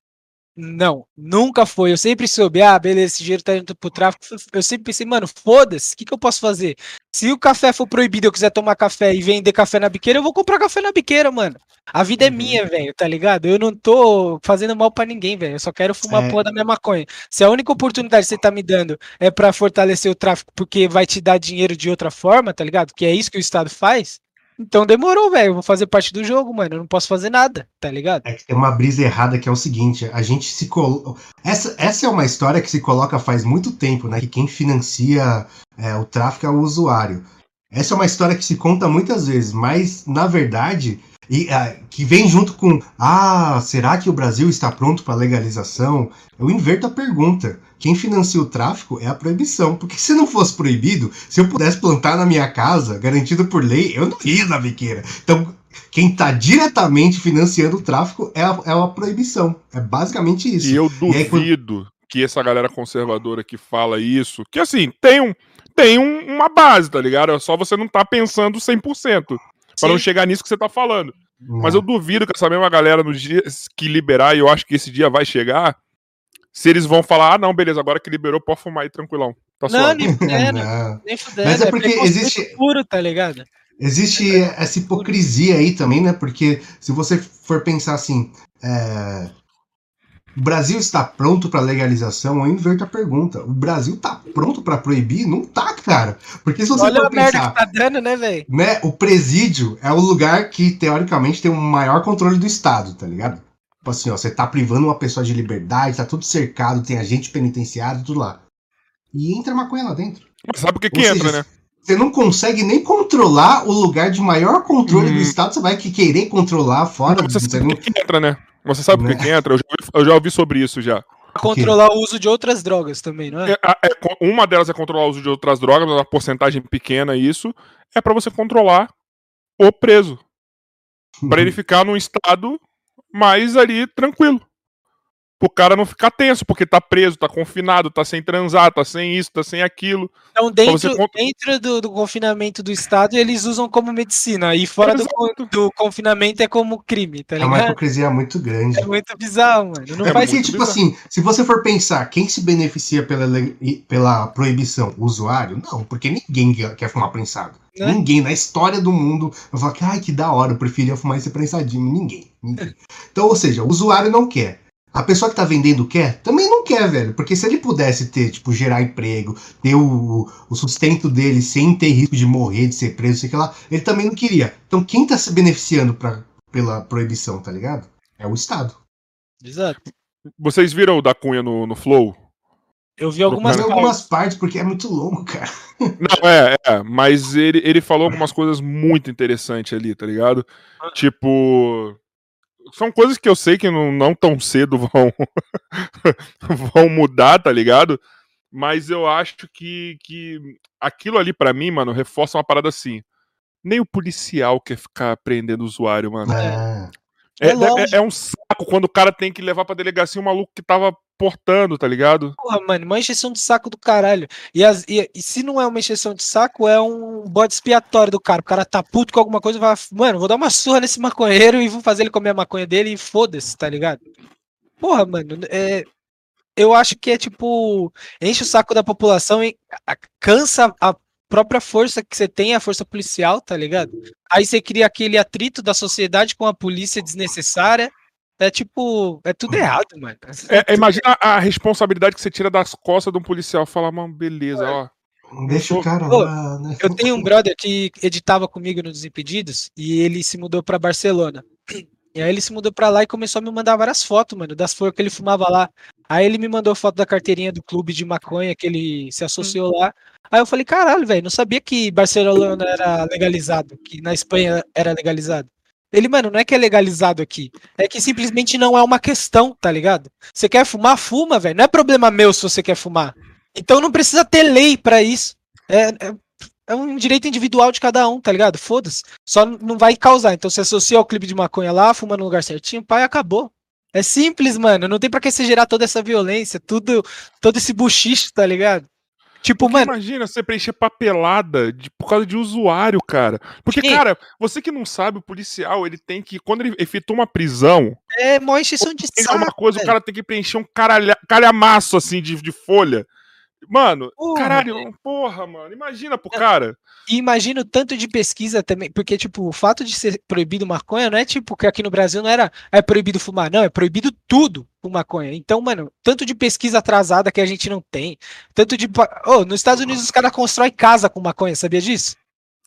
[SPEAKER 4] não, nunca foi. Eu sempre soube, ah, beleza, esse dinheiro tá indo pro tráfico. Eu sempre pensei, mano, foda-se, o que, que eu posso fazer? Se o café for proibido, eu quiser tomar café e vender café na biqueira, eu vou comprar café na biqueira, mano. A vida é uhum. minha, velho, tá ligado? Eu não tô fazendo mal para ninguém, velho. Eu só quero fumar é. porra da minha maconha. Se a única oportunidade que você tá me dando é para fortalecer o tráfico porque vai te dar dinheiro de outra forma, tá ligado? Que é isso que o Estado faz. Então demorou, velho. Vou fazer parte do jogo, mano. Eu não posso fazer nada, tá ligado?
[SPEAKER 3] É que tem uma brisa errada que é o seguinte: a gente se coloca. Essa, essa é uma história que se coloca faz muito tempo, né? Que quem financia é, o tráfico é o usuário. Essa é uma história que se conta muitas vezes, mas na verdade e uh, que vem junto com ah, será que o Brasil está pronto para legalização? Eu inverto a pergunta. Quem financia o tráfico é a proibição, porque se não fosse proibido, se eu pudesse plantar na minha casa, garantido por lei, eu não ia na biqueira. Então, quem está diretamente financiando o tráfico é a, é a proibição. É basicamente isso.
[SPEAKER 1] E eu duvido e aí, quando... que essa galera conservadora que fala isso, que assim, tem um tem um, uma base, tá ligado? É só você não tá pensando 100% para não chegar nisso que você tá falando. Não. Mas eu duvido que essa mesma galera, no dia que liberar, e eu acho que esse dia vai chegar, se eles vão falar, ah, não, beleza, agora que liberou, pode fumar aí tranquilão. Tá
[SPEAKER 4] não, nem fudendo, nem fudendo.
[SPEAKER 3] Mas é, é porque existe.
[SPEAKER 4] Puro, tá ligado?
[SPEAKER 3] Existe essa hipocrisia aí também, né? Porque se você for pensar assim, é, o Brasil está pronto para legalização? Eu inverto a pergunta. O Brasil está pronto para proibir? Não tá, cara. Porque se você
[SPEAKER 4] Olha for pensar, tá dando, né, velho?
[SPEAKER 3] Né, o presídio é o lugar que teoricamente tem o um maior controle do Estado, tá ligado? Tipo assim, ó, você tá privando uma pessoa de liberdade, tá tudo cercado, tem agente penitenciário, tudo lá. E entra maconha lá dentro.
[SPEAKER 1] Mas sabe o que que seja, entra, né?
[SPEAKER 3] Você não consegue nem controlar o lugar de maior controle hum. do Estado, você vai querer controlar fora.
[SPEAKER 1] Você sabe o que entra, né? Você sabe o que, né? que entra? Eu já, ouvi, eu já, ouvi, sobre isso já.
[SPEAKER 4] Controlar o uso de outras drogas também, não é?
[SPEAKER 1] é, é uma delas é controlar o uso de outras drogas, uma porcentagem pequena, isso. É para você controlar o preso. para ele ficar num estado mais ali tranquilo pro cara não ficar tenso, porque tá preso, tá confinado, tá sem transar, tá sem isso, tá sem aquilo.
[SPEAKER 4] Então, dentro, dentro do, do, confinamento do Estado, eles usam como medicina, e fora do, do, confinamento é como crime, tá ligado?
[SPEAKER 3] É uma hipocrisia muito grande.
[SPEAKER 4] É muito bizarro, mano. Não
[SPEAKER 3] é faz porque, tipo bizarro. assim, se você for pensar, quem se beneficia pela, pela proibição? O usuário? Não, porque ninguém quer fumar prensado. Né? Ninguém na história do mundo vai falar que, ai, que da hora, eu preferia fumar esse prensadinho. Ninguém. Então, ou seja, o usuário não quer. A pessoa que tá vendendo quer? Também não quer, velho. Porque se ele pudesse ter, tipo, gerar emprego, ter o, o sustento dele sem ter risco de morrer, de ser preso, sei lá, ele também não queria. Então quem tá se beneficiando pra, pela proibição, tá ligado? É o Estado.
[SPEAKER 4] Exato.
[SPEAKER 1] Vocês viram o da Cunha no, no Flow?
[SPEAKER 4] Eu vi algumas,
[SPEAKER 3] partes. algumas partes, porque é muito longo, cara.
[SPEAKER 1] Não, é, é, mas ele, ele falou algumas coisas muito interessantes ali, tá ligado? Ah. Tipo, são coisas que eu sei que não, não tão cedo vão, vão mudar, tá ligado? Mas eu acho que, que aquilo ali para mim, mano, reforça uma parada assim. Nem o policial quer ficar prendendo o usuário, mano. É. É, é, é, é, um saco quando o cara tem que levar pra delegacia um maluco que tava portando, tá ligado?
[SPEAKER 4] Porra, mano, uma encheção de saco do caralho. E, as, e, e, se não é uma encheção de saco, é um bode expiatório do cara. O cara tá puto com alguma coisa e vai, mano, vou dar uma surra nesse maconheiro e vou fazer ele comer a maconha dele e foda-se, tá ligado? Porra, mano, é, eu acho que é tipo, enche o saco da população e cansa a própria força que você tem, a força policial, tá ligado? Aí você cria aquele atrito da sociedade com a polícia desnecessária é tipo, é tudo errado, mano.
[SPEAKER 1] É, imagina a responsabilidade que você tira das costas de um policial. Fala, mano, beleza, ó.
[SPEAKER 3] Deixa o cara lá, né?
[SPEAKER 4] Eu tenho um brother que editava comigo no Desimpedidos e ele se mudou para Barcelona. E aí ele se mudou pra lá e começou a me mandar várias fotos, mano, das flores que ele fumava lá. Aí ele me mandou foto da carteirinha do clube de maconha que ele se associou lá. Aí eu falei, caralho, velho, não sabia que Barcelona era legalizado, que na Espanha era legalizado. Ele, mano, não é que é legalizado aqui, é que simplesmente não é uma questão, tá ligado? Você quer fumar, fuma, velho. Não é problema meu se você quer fumar. Então não precisa ter lei para isso. É, é, é um direito individual de cada um, tá ligado? Foda-se. Só não vai causar. Então se associa ao clipe de maconha lá, fuma no lugar certinho, pai, acabou. É simples, mano. Não tem pra que você gerar toda essa violência, tudo, todo esse buchicho, tá ligado?
[SPEAKER 1] Tipo, Porque mano. Imagina você preencher papelada de, por causa de usuário, cara. Porque, Sim. cara, você que não sabe, o policial, ele tem que. Quando ele efetua uma prisão.
[SPEAKER 4] É, mó exceção de
[SPEAKER 1] saco. uma coisa, velho. o cara tem que preencher um caralha, calhamaço assim de, de folha. Mano, porra, caralho, porra, mano. Imagina pro cara.
[SPEAKER 4] E imagina o tanto de pesquisa também, porque, tipo, o fato de ser proibido maconha não é tipo que aqui no Brasil não era é proibido fumar, não, é proibido tudo com maconha. Então, mano, tanto de pesquisa atrasada que a gente não tem, tanto de. Oh, nos Estados Unidos os caras constroem casa com maconha, sabia disso?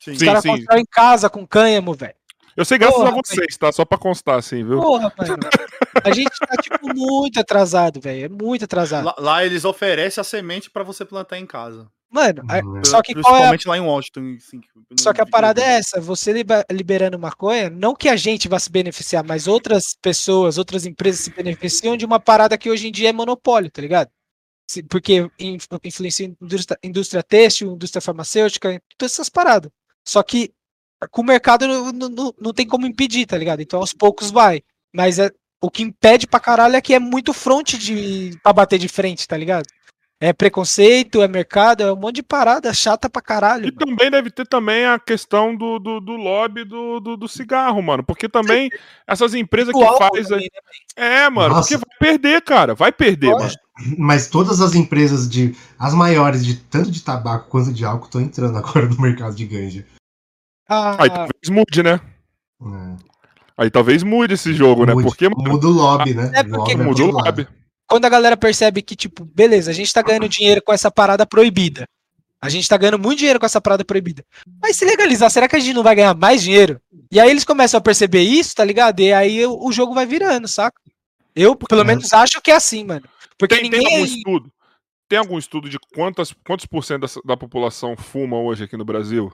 [SPEAKER 4] Sim, os caras constroem casa com cânhamo, velho.
[SPEAKER 1] Eu sei graças Porra, a vocês, tá? Só pra constar, assim, viu? Porra, mano.
[SPEAKER 4] A gente tá, tipo, muito atrasado, velho. É muito atrasado.
[SPEAKER 2] Lá, lá, eles oferecem a semente para você plantar em casa.
[SPEAKER 4] Mano, uhum. só que
[SPEAKER 2] Principalmente é a... lá em Washington.
[SPEAKER 4] Assim, só que a parada é essa, você liberando maconha, não que a gente vá se beneficiar, mas outras pessoas, outras empresas se beneficiam de uma parada que hoje em dia é monopólio, tá ligado? Porque influencia indústria, indústria têxtil, indústria farmacêutica, todas essas paradas. Só que com o mercado não, não, não tem como impedir, tá ligado? Então aos poucos vai. Mas é, o que impede pra caralho é que é muito front de, pra bater de frente, tá ligado? É preconceito, é mercado, é um monte de parada chata pra caralho.
[SPEAKER 1] E mano. também deve ter também a questão do, do, do lobby do, do, do, cigarro, mano. Porque também essas empresas que fazem. Né, é, mano, Nossa. porque vai perder, cara. Vai perder, mano.
[SPEAKER 3] Mas todas as empresas de. As maiores de tanto de tabaco quanto de álcool estão entrando agora no mercado de ganja.
[SPEAKER 1] Ah, Aí talvez mude, né? É. Aí talvez mude esse jogo, né? mude, né? Porque
[SPEAKER 3] muda o lobby, né?
[SPEAKER 4] É porque muda o lobby. Quando a galera percebe que, tipo, beleza, a gente tá ganhando dinheiro com essa parada proibida. A gente tá ganhando muito dinheiro com essa parada proibida. Mas se legalizar, será que a gente não vai ganhar mais dinheiro? E aí eles começam a perceber isso, tá ligado? E aí o jogo vai virando, saca? Eu, pelo é. menos, acho que é assim, mano. Porque
[SPEAKER 1] tem, ninguém. Tem algum estudo? Tem algum estudo de quantas, quantos por cento da, da população fuma hoje aqui no Brasil?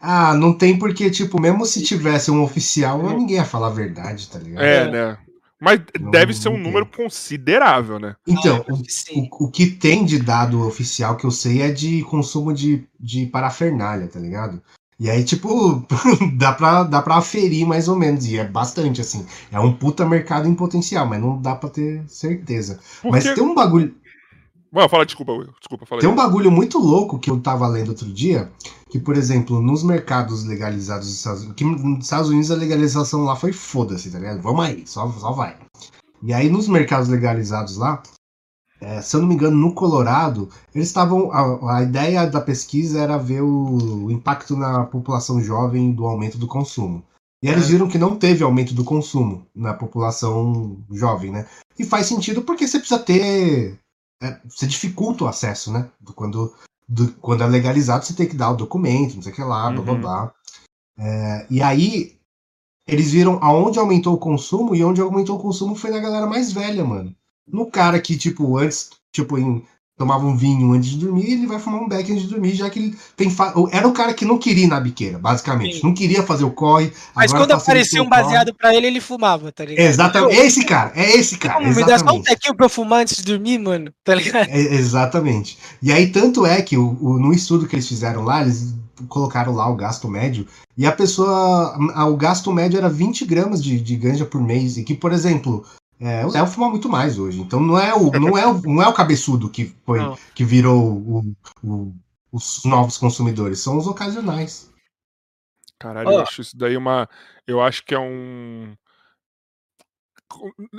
[SPEAKER 3] Ah, não tem porque, tipo, mesmo se tivesse um oficial, ninguém ia falar a verdade, tá ligado?
[SPEAKER 1] É, né? Mas não, deve ser um número considerável, né?
[SPEAKER 3] Então, ah, o, o, que tem de dado oficial que eu sei é de consumo de, de parafernália, tá ligado? E aí, tipo, dá pra, dá pra aferir mais ou menos, e é bastante, assim. É um puta mercado em potencial, mas não dá pra ter certeza. Porque... Mas tem um bagulho.
[SPEAKER 1] Vai, fala, desculpa, desculpa, fala
[SPEAKER 3] Tem um bagulho muito louco que eu tava lendo outro dia, que, por exemplo, nos mercados legalizados dos Estados Unidos, que nos Estados Unidos a legalização lá foi foda-se, tá ligado? Vamos aí, só, só vai. E aí nos mercados legalizados lá, é, se eu não me engano, no Colorado, eles estavam. A, a, ideia da pesquisa era ver o, o, impacto na população jovem do aumento do consumo. E eles é. viram que não teve aumento do consumo na população jovem, né? E faz sentido porque você precisa ter é, você dificulta o acesso, né? Quando, do, quando é legalizado, você tem que dar o documento, não sei o que lá, blá blá uhum. blá. É, e aí, eles viram aonde aumentou o consumo, e onde aumentou o consumo foi na galera mais velha, mano. No cara que, tipo, antes, tipo, em tomava um vinho antes de dormir, ele vai fumar um beck antes de dormir, já que ele tem. Fa... Era o cara que não queria ir na biqueira, basicamente. Sim. Não queria fazer o corre.
[SPEAKER 4] Mas quando aparecia um baseado para ele, ele fumava, tá ligado?
[SPEAKER 3] Exatamente. É esse cara, é esse cara. Como,
[SPEAKER 4] me dá só um tequinho pra eu fumar antes de dormir, mano, tá ligado?
[SPEAKER 3] É, exatamente. E aí, tanto é que o, o, no estudo que eles fizeram lá, eles colocaram lá o gasto médio, e a pessoa. O gasto médio era 20 gramas de, de ganja por mês. E que, por exemplo, é, o Léo fuma muito mais hoje. Então não é o, não é o, não é o cabeçudo que, foi, que virou o, o, os novos consumidores, são os ocasionais.
[SPEAKER 1] Caralho, oh. eu acho isso daí uma. Eu acho que é um.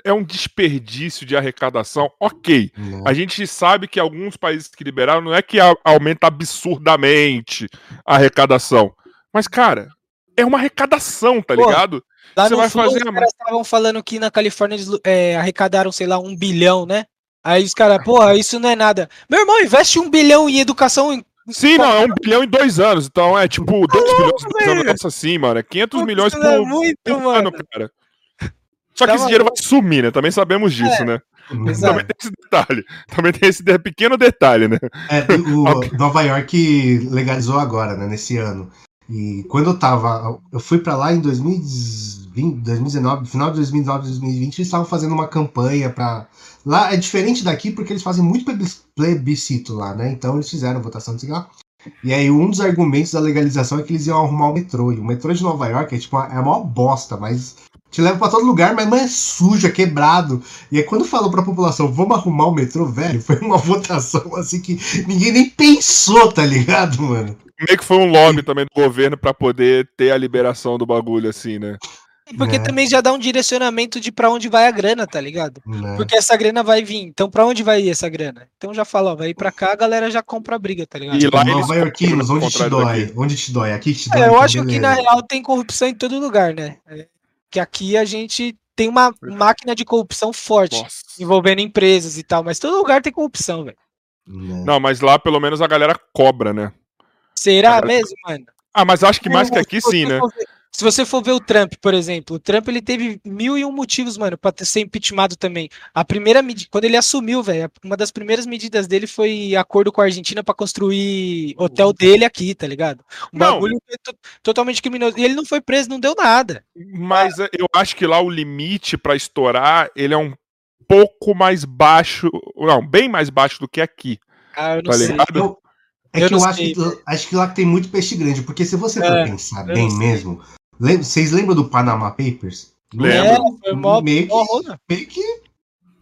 [SPEAKER 1] É um desperdício de arrecadação. Ok. A gente sabe que alguns países que liberaram não é que aumenta absurdamente a arrecadação. Mas, cara, é uma arrecadação, tá Pô, ligado?
[SPEAKER 4] Lá Você vai Flow, fazer os caras estavam falando que na Califórnia eles é, arrecadaram, sei lá, um bilhão, né? Aí os caras, porra, isso não é nada. Meu irmão, investe um bilhão em educação
[SPEAKER 1] Sim, não, é um bilhão em dois anos. Então é tipo 2 tá bilhões em dois anos. assim, mano. É 500 milhões por, é muito, por ano, cara. Só que tá esse dinheiro vai sumir, né? Também sabemos disso, é. né? Exato. Também tem esse detalhe. Também tem esse pequeno detalhe, né?
[SPEAKER 3] É, o Nova York legalizou agora, né? Nesse ano. E quando eu tava. Eu fui para lá em 2020, 2019, final de 2019, 2020, eles estavam fazendo uma campanha para Lá é diferente daqui porque eles fazem muito plebiscito lá, né? Então eles fizeram votação de cigarro. E aí um dos argumentos da legalização é que eles iam arrumar o metrô. E o metrô de Nova York é tipo é a maior bosta, mas te leva para todo lugar, mas é sujo, é quebrado. E aí quando falou pra população, vamos arrumar o metrô, velho, foi uma votação assim que ninguém nem pensou, tá ligado, mano?
[SPEAKER 1] Meio que foi um lobby também do governo para poder ter a liberação do bagulho, assim, né?
[SPEAKER 4] Porque né? também já dá um direcionamento de para onde vai a grana, tá ligado? Né? Porque essa grana vai vir. Então, para onde vai ir essa grana? Então já fala, ó, vai ir pra cá, a galera já compra a briga, tá ligado?
[SPEAKER 3] E lá Nova Yorkinos, onde te dói? Daqui. Onde te dói? Aqui te é, dói.
[SPEAKER 4] É, eu acho beleza. que na real tem corrupção em todo lugar, né? É, que aqui a gente tem uma máquina de corrupção forte, Nossa. envolvendo empresas e tal, mas todo lugar tem corrupção, velho.
[SPEAKER 1] Né? Não, mas lá pelo menos a galera cobra, né?
[SPEAKER 4] Será galera... mesmo, mano?
[SPEAKER 1] Ah, mas acho que mais que aqui sim, né?
[SPEAKER 4] Se você for ver o Trump, por exemplo, o Trump ele teve mil e um motivos, mano, pra ser impeachmentado também. A primeira medida, quando ele assumiu, velho, uma das primeiras medidas dele foi acordo com a Argentina para construir hotel dele aqui, tá ligado? Um não. bagulho totalmente criminoso. E ele não foi preso, não deu nada.
[SPEAKER 1] Mas ah. eu acho que lá o limite para estourar, ele é um pouco mais baixo, não, bem mais baixo do que aqui.
[SPEAKER 4] Ah, eu não tá sei. Ligado?
[SPEAKER 3] É eu que eu acho, que, acho que lá tem muito peixe grande, porque se você for é, pensar bem mesmo, vocês lembram do Panama Papers?
[SPEAKER 1] Lembro.
[SPEAKER 3] É, mó, meio, que, meio que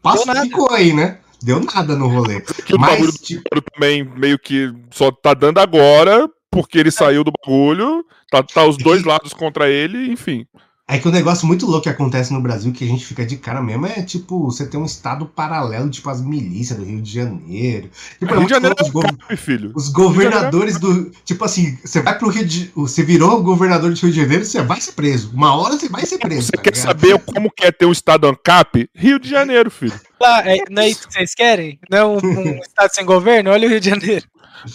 [SPEAKER 3] pacificou aí, né? Deu nada no rolê.
[SPEAKER 1] Que Mas, o tipo... também meio que só tá dando agora, porque ele saiu do bagulho, tá, tá os dois lados contra ele, enfim.
[SPEAKER 3] É que o um negócio muito louco que acontece no Brasil, que a gente fica de cara mesmo, é tipo, você tem um estado paralelo, tipo as milícias do Rio de Janeiro. Tipo, é Rio de Janeiro os, é filho. os governadores do. Tipo assim, você vai pro Rio de. Você virou governador de Rio de Janeiro, você vai ser preso. Uma hora você vai ser preso.
[SPEAKER 1] Você tá quer ligado? saber como que é ter um estado ANCAP? Rio de Janeiro, filho.
[SPEAKER 4] Ah, é, não é isso que vocês querem? Não é um, um estado sem governo? Olha o Rio de Janeiro.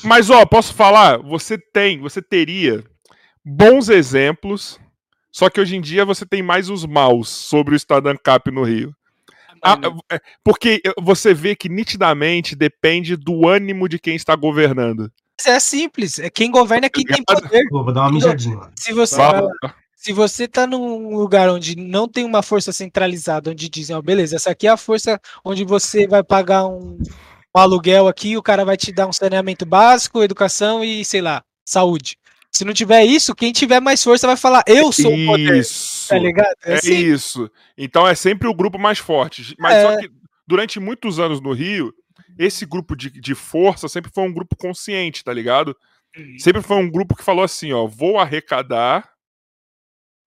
[SPEAKER 1] Mas, ó, posso falar? Você tem, você teria bons exemplos só que hoje em dia você tem mais os maus sobre o estado ANCAP no Rio. Ah, é, porque você vê que nitidamente depende do ânimo de quem está governando.
[SPEAKER 4] É simples, é quem governa é quem tem poder.
[SPEAKER 3] Vou dar uma mijadinha.
[SPEAKER 4] Se você, se você tá num lugar onde não tem uma força centralizada, onde dizem, ó, beleza, essa aqui é a força onde você vai pagar um, um aluguel aqui, o cara vai te dar um saneamento básico, educação e, sei lá, saúde. Se não tiver isso, quem tiver mais força vai falar, eu sou
[SPEAKER 1] isso, o poder. Tá ligado? É, é assim. isso. Então é sempre o grupo mais forte. Mas é. só que durante muitos anos no Rio, esse grupo de, de força sempre foi um grupo consciente, tá ligado? Uhum. Sempre foi um grupo que falou assim, ó, vou arrecadar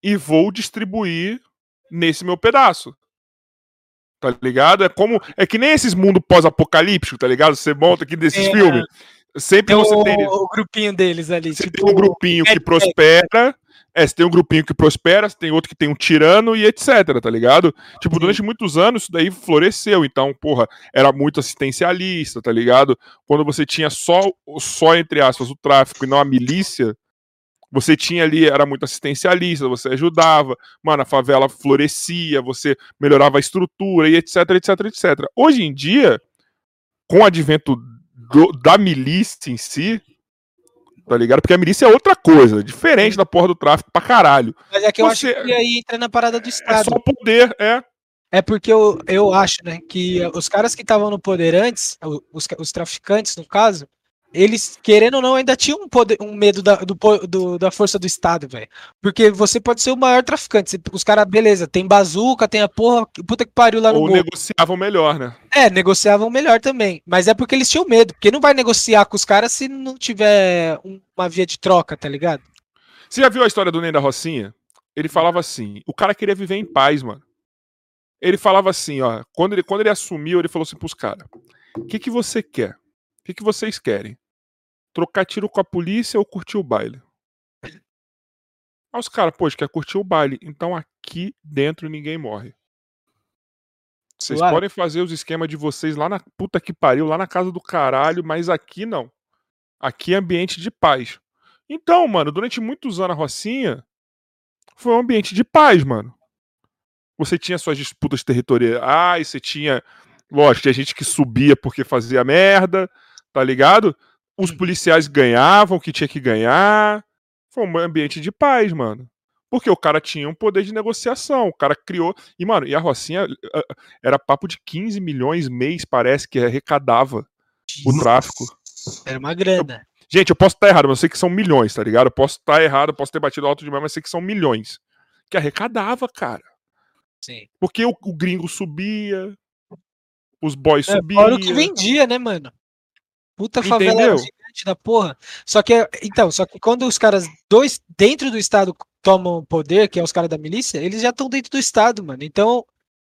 [SPEAKER 1] e vou distribuir nesse meu pedaço. Tá ligado? É como. É que nem esses mundos pós-apocalípticos, tá ligado? Você monta aqui desses é. filmes. Sempre tem você
[SPEAKER 4] o,
[SPEAKER 1] tem.
[SPEAKER 4] O grupinho deles ali.
[SPEAKER 1] Você tipo, tem um grupinho que prospera. É, você tem um grupinho que prospera, você tem outro que tem um tirano e etc, tá ligado? Tipo, Sim. durante muitos anos isso daí floresceu. Então, porra, era muito assistencialista, tá ligado? Quando você tinha só, só entre aspas, o tráfico e não a milícia, você tinha ali, era muito assistencialista, você ajudava, mano, a favela florescia, você melhorava a estrutura e etc, etc, etc. Hoje em dia, com o advento do, da milícia em si, tá ligado? Porque a milícia é outra coisa, diferente da porra do tráfico pra caralho.
[SPEAKER 4] Mas é que eu Você... acho que aí entra na parada do Estado. É
[SPEAKER 1] só poder, é.
[SPEAKER 4] É porque eu, eu acho, né, que os caras que estavam no poder antes, os, os traficantes, no caso, eles, querendo ou não, ainda tinham um, poder, um medo da, do, do, da força do Estado, velho. Porque você pode ser o maior traficante. Os caras, beleza, tem bazuca, tem a porra, puta que pariu lá no
[SPEAKER 1] Ou negociavam melhor, né?
[SPEAKER 4] É, negociavam melhor também. Mas é porque eles tinham medo. Porque não vai negociar com os caras se não tiver uma via de troca, tá ligado?
[SPEAKER 1] Você já viu a história do Ney da Rocinha? Ele falava assim: o cara queria viver em paz, mano. Ele falava assim, ó. Quando ele, quando ele assumiu, ele falou assim pros caras: o que, que você quer? O que, que vocês querem? Trocar tiro com a polícia ou curtir o baile? Aí os caras, pô, quer curtir o baile. Então aqui dentro ninguém morre. Vocês Ué. podem fazer os esquemas de vocês lá na puta que pariu, lá na casa do caralho, mas aqui não. aqui é ambiente de paz. Então, mano, durante muitos anos a Rocinha foi um ambiente de paz, mano. Você tinha suas disputas territoriais, você tinha. Lógico, tinha gente que subia porque fazia merda, tá ligado? Os policiais ganhavam o que tinha que ganhar. Foi um ambiente de paz, mano. Porque o cara tinha um poder de negociação. O cara criou. E, mano, e a Rocinha eh, eh, era papo de 15 milhões mês, parece, que arrecadava o tráfico.
[SPEAKER 4] Era uma grana.
[SPEAKER 1] Gente, eu posso estar errado, mas eu sei que são milhões, tá ligado? Eu posso estar errado, eu posso ter batido alto demais, mas eu sei que são milhões. Que arrecadava, cara.
[SPEAKER 4] Sim.
[SPEAKER 1] Porque o, o gringo subia, os boys é, subiam.
[SPEAKER 4] Fora o que vendia, né, mano? Puta favela gigante da porra. Só que, então, só que quando os caras dois dentro do estado tomam poder, que é os caras da milícia, eles já estão dentro do estado, mano. Então,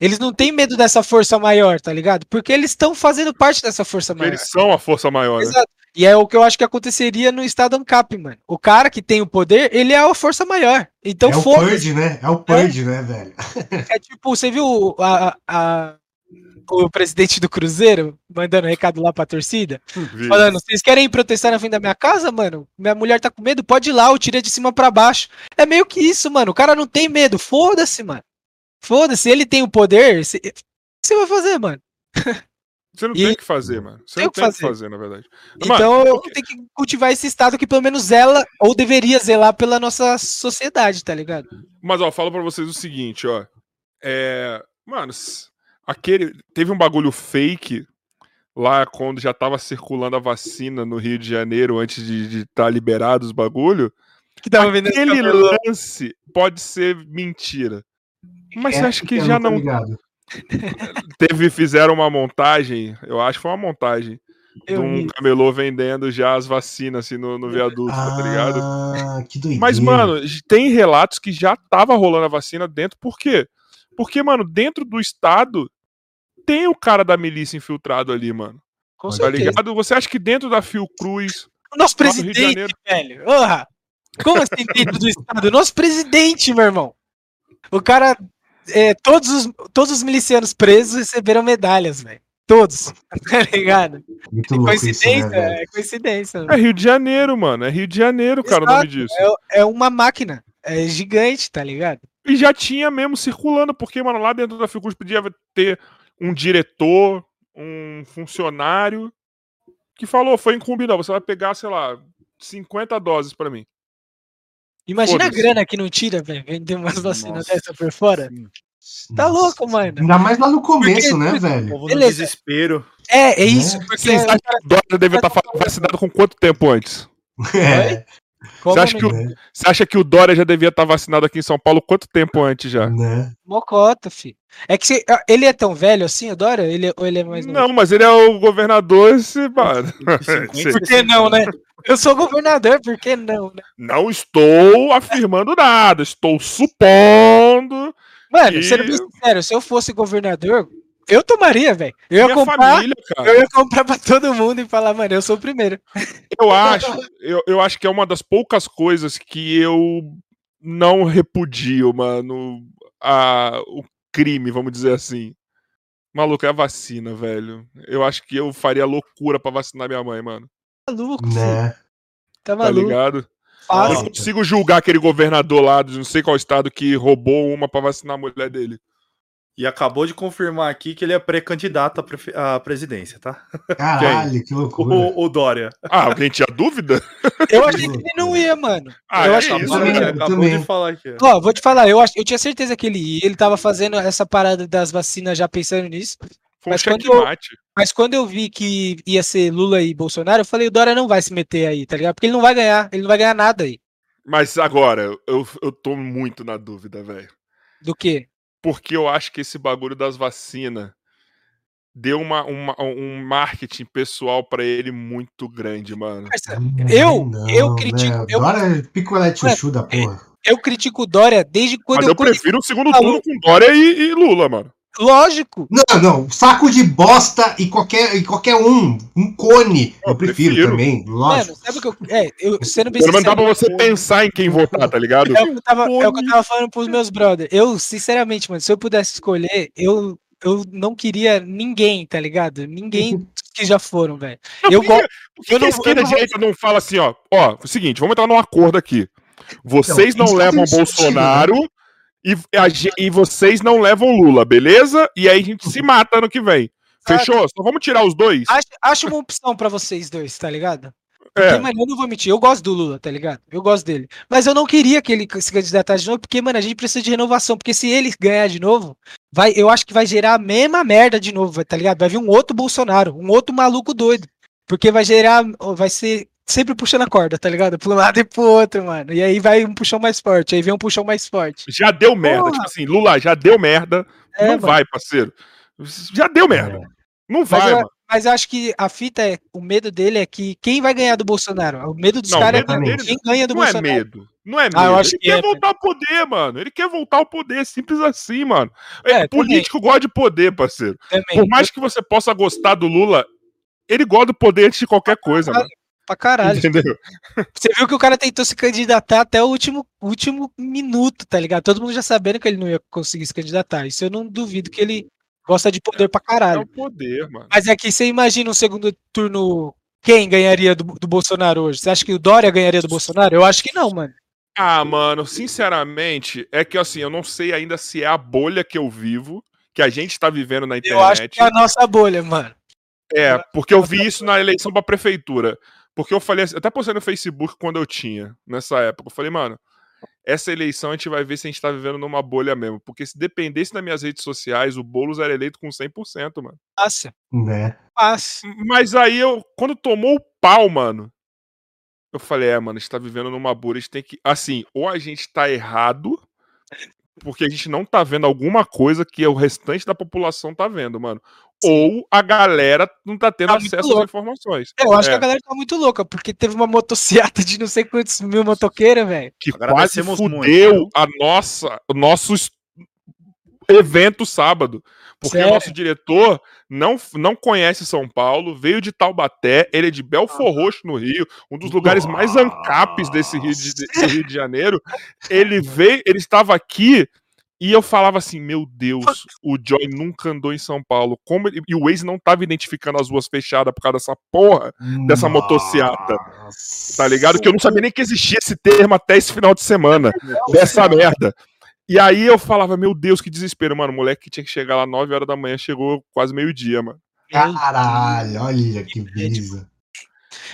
[SPEAKER 4] eles não têm medo dessa força maior, tá ligado? Porque eles estão fazendo parte dessa força maior.
[SPEAKER 1] Eles são a força maior, né? Exato.
[SPEAKER 4] E é o que eu acho que aconteceria no estado ANCAP, mano. O cara que tem o poder, ele é a força maior. Então,
[SPEAKER 3] é o Purge, né? É o Purge, é. né, velho?
[SPEAKER 4] É tipo, você viu a, a, o presidente do Cruzeiro mandando recado lá pra torcida? Falando, vocês querem protestar na frente da minha casa, mano? Minha mulher tá com medo? Pode ir lá, eu tirei de cima para baixo. É meio que isso, mano. O cara não tem medo. Foda-se, mano. Foda-se, ele tem o poder. O que você vai fazer, mano?
[SPEAKER 1] Você não e... tem que fazer, mano. Você tem não tem que fazer. fazer, na verdade.
[SPEAKER 4] Então eu tenho que cultivar esse estado que pelo menos zela, ou deveria zelar pela nossa sociedade, tá ligado?
[SPEAKER 1] Mas, ó, eu falo pra vocês o seguinte, ó. É. Mano, aquele. Teve um bagulho fake lá quando já tava circulando a vacina no Rio de Janeiro antes de estar tá liberado os bagulho. Que tava Aquele lance pode ser mentira. Mas é, você acha que já não. Ligado. Teve, fizeram uma montagem, eu acho que foi uma montagem, eu de um vi. camelô vendendo já as vacinas assim no, no viaduto, ah, tá ligado?
[SPEAKER 3] Ah, que doideira.
[SPEAKER 1] Mas, mano, tem relatos que já tava rolando a vacina dentro, por quê? Porque, mano, dentro do estado tem o cara da milícia infiltrado ali, mano. Com tá certeza. ligado? Você acha que dentro da Fiocruz.
[SPEAKER 4] O nosso presidente, velho. Orra. Como assim dentro do estado? Nosso presidente, meu irmão. O cara é, todos, os, todos os milicianos presos receberam medalhas, velho. Todos, tá ligado? Muito é coincidência, isso, né, é coincidência.
[SPEAKER 1] É Rio de Janeiro, mano. É Rio de Janeiro, Exato, cara, o nome disso.
[SPEAKER 4] É, é uma máquina. É gigante, tá ligado?
[SPEAKER 1] E já tinha mesmo circulando, porque, mano, lá dentro da Fiocruz podia ter um diretor, um funcionário que falou, foi incumbido, você vai pegar, sei lá, 50 doses para mim.
[SPEAKER 4] Imagina a grana que não tira, velho, vender umas vacinas dessa por fora. Sim. Tá Nossa. louco, mano.
[SPEAKER 3] Ainda mais lá no começo, porque, né, velho?
[SPEAKER 2] Beleza. desespero.
[SPEAKER 4] É, é isso. Né? Porque
[SPEAKER 1] Vocês acham que o Dória deve estar vacinado com quanto tempo antes? É. Você acha, que o, você acha que o Dória já devia estar vacinado aqui em São Paulo quanto tempo antes já?
[SPEAKER 4] Né? Mocota, filho. É que você, ah, ele é tão velho assim, o Dória? Ele, ou ele é mais
[SPEAKER 1] novo? Não, mas ele é o governador, esse, mano.
[SPEAKER 4] Por que não, né? Eu sou governador, por que não, né?
[SPEAKER 1] Não estou afirmando nada, estou supondo.
[SPEAKER 4] Mano, que... sendo bem sincero, se eu fosse governador, eu tomaria, velho. Eu ia comprar. Família, eu ia comprar pra todo mundo e falar, mano, eu sou o primeiro.
[SPEAKER 1] Eu acho, eu, eu acho que é uma das poucas coisas que eu não repudio, mano. A, o crime, vamos dizer assim. Maluco, é a vacina, velho. Eu acho que eu faria loucura para vacinar minha mãe, mano.
[SPEAKER 4] Maluco,
[SPEAKER 3] né?
[SPEAKER 4] Tá maluco.
[SPEAKER 1] Tá ligado? Fácil. Eu não consigo julgar aquele governador lá de não sei qual estado que roubou uma para vacinar a mulher dele.
[SPEAKER 2] E acabou de confirmar aqui que ele é pré-candidato à, presidência, tá?
[SPEAKER 3] Caralho, que loucura.
[SPEAKER 1] O, o, Dória. Ah, alguém tinha dúvida?
[SPEAKER 4] Eu achei que ele não ia, mano.
[SPEAKER 1] Ah,
[SPEAKER 4] eu
[SPEAKER 1] é
[SPEAKER 4] achei
[SPEAKER 1] isso, que...
[SPEAKER 2] né? Acabou de falar aqui.
[SPEAKER 4] Ó, vou te falar, eu, ach... eu tinha certeza que ele ia. Ele tava fazendo essa parada das vacinas já pensando nisso.
[SPEAKER 1] Foi mas, um quando eu,
[SPEAKER 4] mas quando eu vi que ia ser Lula e Bolsonaro, eu falei, o Dória não vai se meter aí, tá ligado? Porque ele não vai ganhar, ele não vai ganhar nada aí.
[SPEAKER 1] Mas agora, eu, eu tô muito na dúvida, velho.
[SPEAKER 4] Do quê?
[SPEAKER 1] Porque eu acho que esse bagulho das vacinas deu uma, uma, um marketing pessoal para ele muito grande, mano.
[SPEAKER 4] Eu, não, eu critico. Né? Eu,
[SPEAKER 3] Dória é picolé chuchu da porra.
[SPEAKER 4] Eu critico o Dória desde quando
[SPEAKER 1] Mas eu, eu prefiro o segundo turno com Dória e, e Lula, mano.
[SPEAKER 4] Lógico.
[SPEAKER 3] Não, não. Saco de bosta e qualquer, e qualquer um. Um cone. Eu, eu prefiro, prefiro, também. Lógico. Mano, sabe o que eu. É, eu
[SPEAKER 1] sendo bem Pelo menos dá pra você pensar em quem votar, tá ligado?
[SPEAKER 4] É o que eu tava, é o que eu tava falando pros meus brothers. Eu, sinceramente, mano, se eu pudesse escolher, eu, eu não queria ninguém, tá ligado? Ninguém que já foram, velho.
[SPEAKER 1] Eu gosto. Eu não, a esquerda e a direita não fala assim, ó? Ó, o seguinte, vamos entrar num acordo aqui. Vocês então, não levam Bolsonaro sentido, né? E, a, e vocês não levam Lula, beleza? E aí a gente se mata ano que vem. Fechou? Só vamos tirar os dois?
[SPEAKER 4] Acho, acho uma opção para vocês dois, tá ligado? Porque, é. mano, eu não vou mentir, eu gosto do Lula, tá ligado? Eu gosto dele. Mas eu não queria que ele se candidatasse de novo, porque, mano, a gente precisa de renovação. Porque se ele ganhar de novo, vai, eu acho que vai gerar a mesma merda de novo, tá ligado? Vai vir um outro Bolsonaro, um outro maluco doido. Porque vai gerar, vai ser sempre puxando a corda, tá ligado? Pro lado e pro outro, mano. E aí vai um puxão mais forte, aí vem um puxão mais forte.
[SPEAKER 1] Já deu merda, Porra. tipo assim, Lula, já deu merda. É, não mano. vai, parceiro. Já deu merda. É. Não vai,
[SPEAKER 4] mas
[SPEAKER 1] eu, mano.
[SPEAKER 4] Mas eu acho que a fita é. O medo dele é que quem vai ganhar do Bolsonaro? O medo dos caras é quem ganha do
[SPEAKER 1] não
[SPEAKER 4] Bolsonaro.
[SPEAKER 1] Não é medo. Não é medo. Ah, eu acho ele que quer é, voltar ao poder, mano. Ele quer voltar ao poder, simples assim, mano. É, político também. gosta de poder, parceiro. Também. Por mais que você possa gostar do Lula, ele gosta do poder antes de qualquer coisa, mano.
[SPEAKER 4] Pra caralho. Entendeu? Você viu que o cara tentou se candidatar até o último, último minuto, tá ligado? Todo mundo já sabendo que ele não ia conseguir se candidatar. Isso eu não duvido que ele Gosta de poder pra caralho. É o
[SPEAKER 1] poder, mano.
[SPEAKER 4] Mas é que você imagina um segundo turno. Quem ganharia do, do Bolsonaro hoje? Você acha que o Dória ganharia do Bolsonaro? Eu acho que não, mano.
[SPEAKER 1] Ah, mano, sinceramente, é que assim, eu não sei ainda se é a bolha que eu vivo, que a gente tá vivendo na internet. Eu acho que
[SPEAKER 4] é a nossa bolha, mano.
[SPEAKER 1] É, porque eu vi isso na eleição pra prefeitura. Porque eu falei, até postei no Facebook quando eu tinha, nessa época. Eu falei, mano, essa eleição a gente vai ver se a gente tá vivendo numa bolha mesmo. Porque se dependesse das minhas redes sociais, o Boulos era eleito com 100%, mano.
[SPEAKER 4] Nossa.
[SPEAKER 3] Né?
[SPEAKER 4] Nossa.
[SPEAKER 1] Mas aí eu, quando tomou o pau, mano, eu falei, é, mano, a gente tá vivendo numa bolha, a gente tem que. Assim, ou a gente tá errado, porque a gente não tá vendo alguma coisa que o restante da população tá vendo, mano. Ou a galera não tá tendo tá acesso às informações.
[SPEAKER 4] É, eu acho é. que a galera tá muito louca, porque teve uma motociata de não sei quantos mil motoqueiros, velho.
[SPEAKER 1] Que quase fudeu muito. a nossa, o nosso evento sábado. Porque Sério? o nosso diretor não, não conhece São Paulo, veio de Taubaté, ele é de Belfor Roxo, no Rio, um dos lugares mais ancapes desse Rio de, desse Rio de Janeiro. Ele veio, ele estava aqui e eu falava assim, meu Deus, o Joy nunca andou em São Paulo. Como ele... E o Waze não tava identificando as ruas fechadas por causa dessa porra, dessa motociata. Tá ligado? Que eu não sabia nem que existia esse termo até esse final de semana. dessa merda. E aí eu falava, meu Deus, que desespero, mano. O moleque que tinha que chegar lá 9 horas da manhã chegou quase meio-dia, mano.
[SPEAKER 3] Caralho, olha que brisa.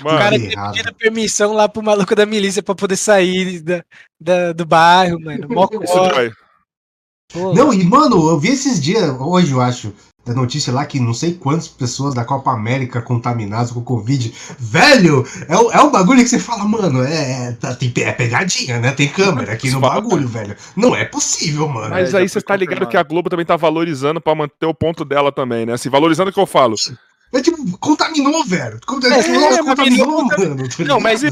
[SPEAKER 4] Mano, o cara tinha pedido permissão lá pro maluco da milícia pra poder sair da, da do bairro, mano. Mó
[SPEAKER 3] Não, e mano, eu vi esses dias, hoje eu acho, da notícia lá que não sei quantas pessoas da Copa América contaminadas com Covid. Velho, é, o, é um bagulho que você fala, mano, é, é, tá, tem, é pegadinha, né? Tem câmera aqui no bagulho, velho. Não é possível, mano.
[SPEAKER 1] Mas
[SPEAKER 3] é,
[SPEAKER 1] aí você tá ligado que a Globo também tá valorizando pra manter o ponto dela também, né? Assim, valorizando o que eu falo.
[SPEAKER 3] É tipo, contaminou, velho. Contaminou, é, contaminou, mano. Tá
[SPEAKER 1] não, mas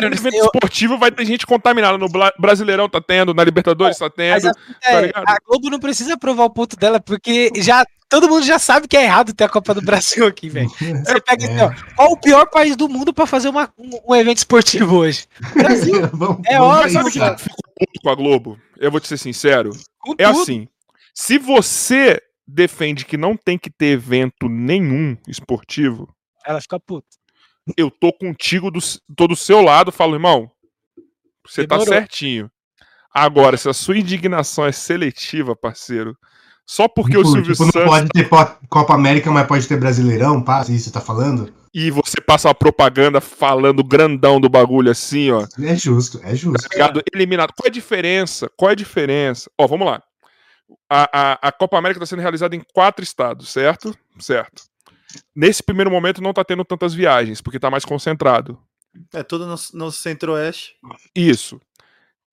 [SPEAKER 1] no evento esportivo vai ter gente contaminada. No Brasileirão tá tendo, na Libertadores tá tendo. A,
[SPEAKER 4] tá é, a Globo não precisa provar o ponto dela, porque já todo mundo já sabe que é errado ter a Copa do Brasil aqui, velho. Você pega assim, ó, qual o pior país do mundo para fazer uma, um, um, evento esportivo hoje? Brasil.
[SPEAKER 1] é óbvio. Sabe que ficou puto com a Globo? Eu vou te ser sincero. Com é tudo. assim. Se você defende que não tem que ter evento nenhum esportivo,
[SPEAKER 4] ela fica puta.
[SPEAKER 1] Eu tô contigo, do, tô do seu lado, falo, irmão, você tá certinho. Agora, se a sua indignação é seletiva, parceiro, só porque tipo, o Silvio tipo,
[SPEAKER 3] Santos. Não pode ter Copa América, mas pode ter Brasileirão, pá, isso você tá falando?
[SPEAKER 1] E você passa uma propaganda falando grandão do bagulho assim, ó.
[SPEAKER 3] É justo, é justo.
[SPEAKER 1] Tá Eliminado. Qual é a diferença? Qual é a diferença? Ó, vamos lá. A, a, a Copa América está sendo realizada em quatro estados, certo? Certo. Nesse primeiro momento não tá tendo tantas viagens, porque tá mais concentrado.
[SPEAKER 2] É tudo no, no centro-oeste.
[SPEAKER 1] Isso.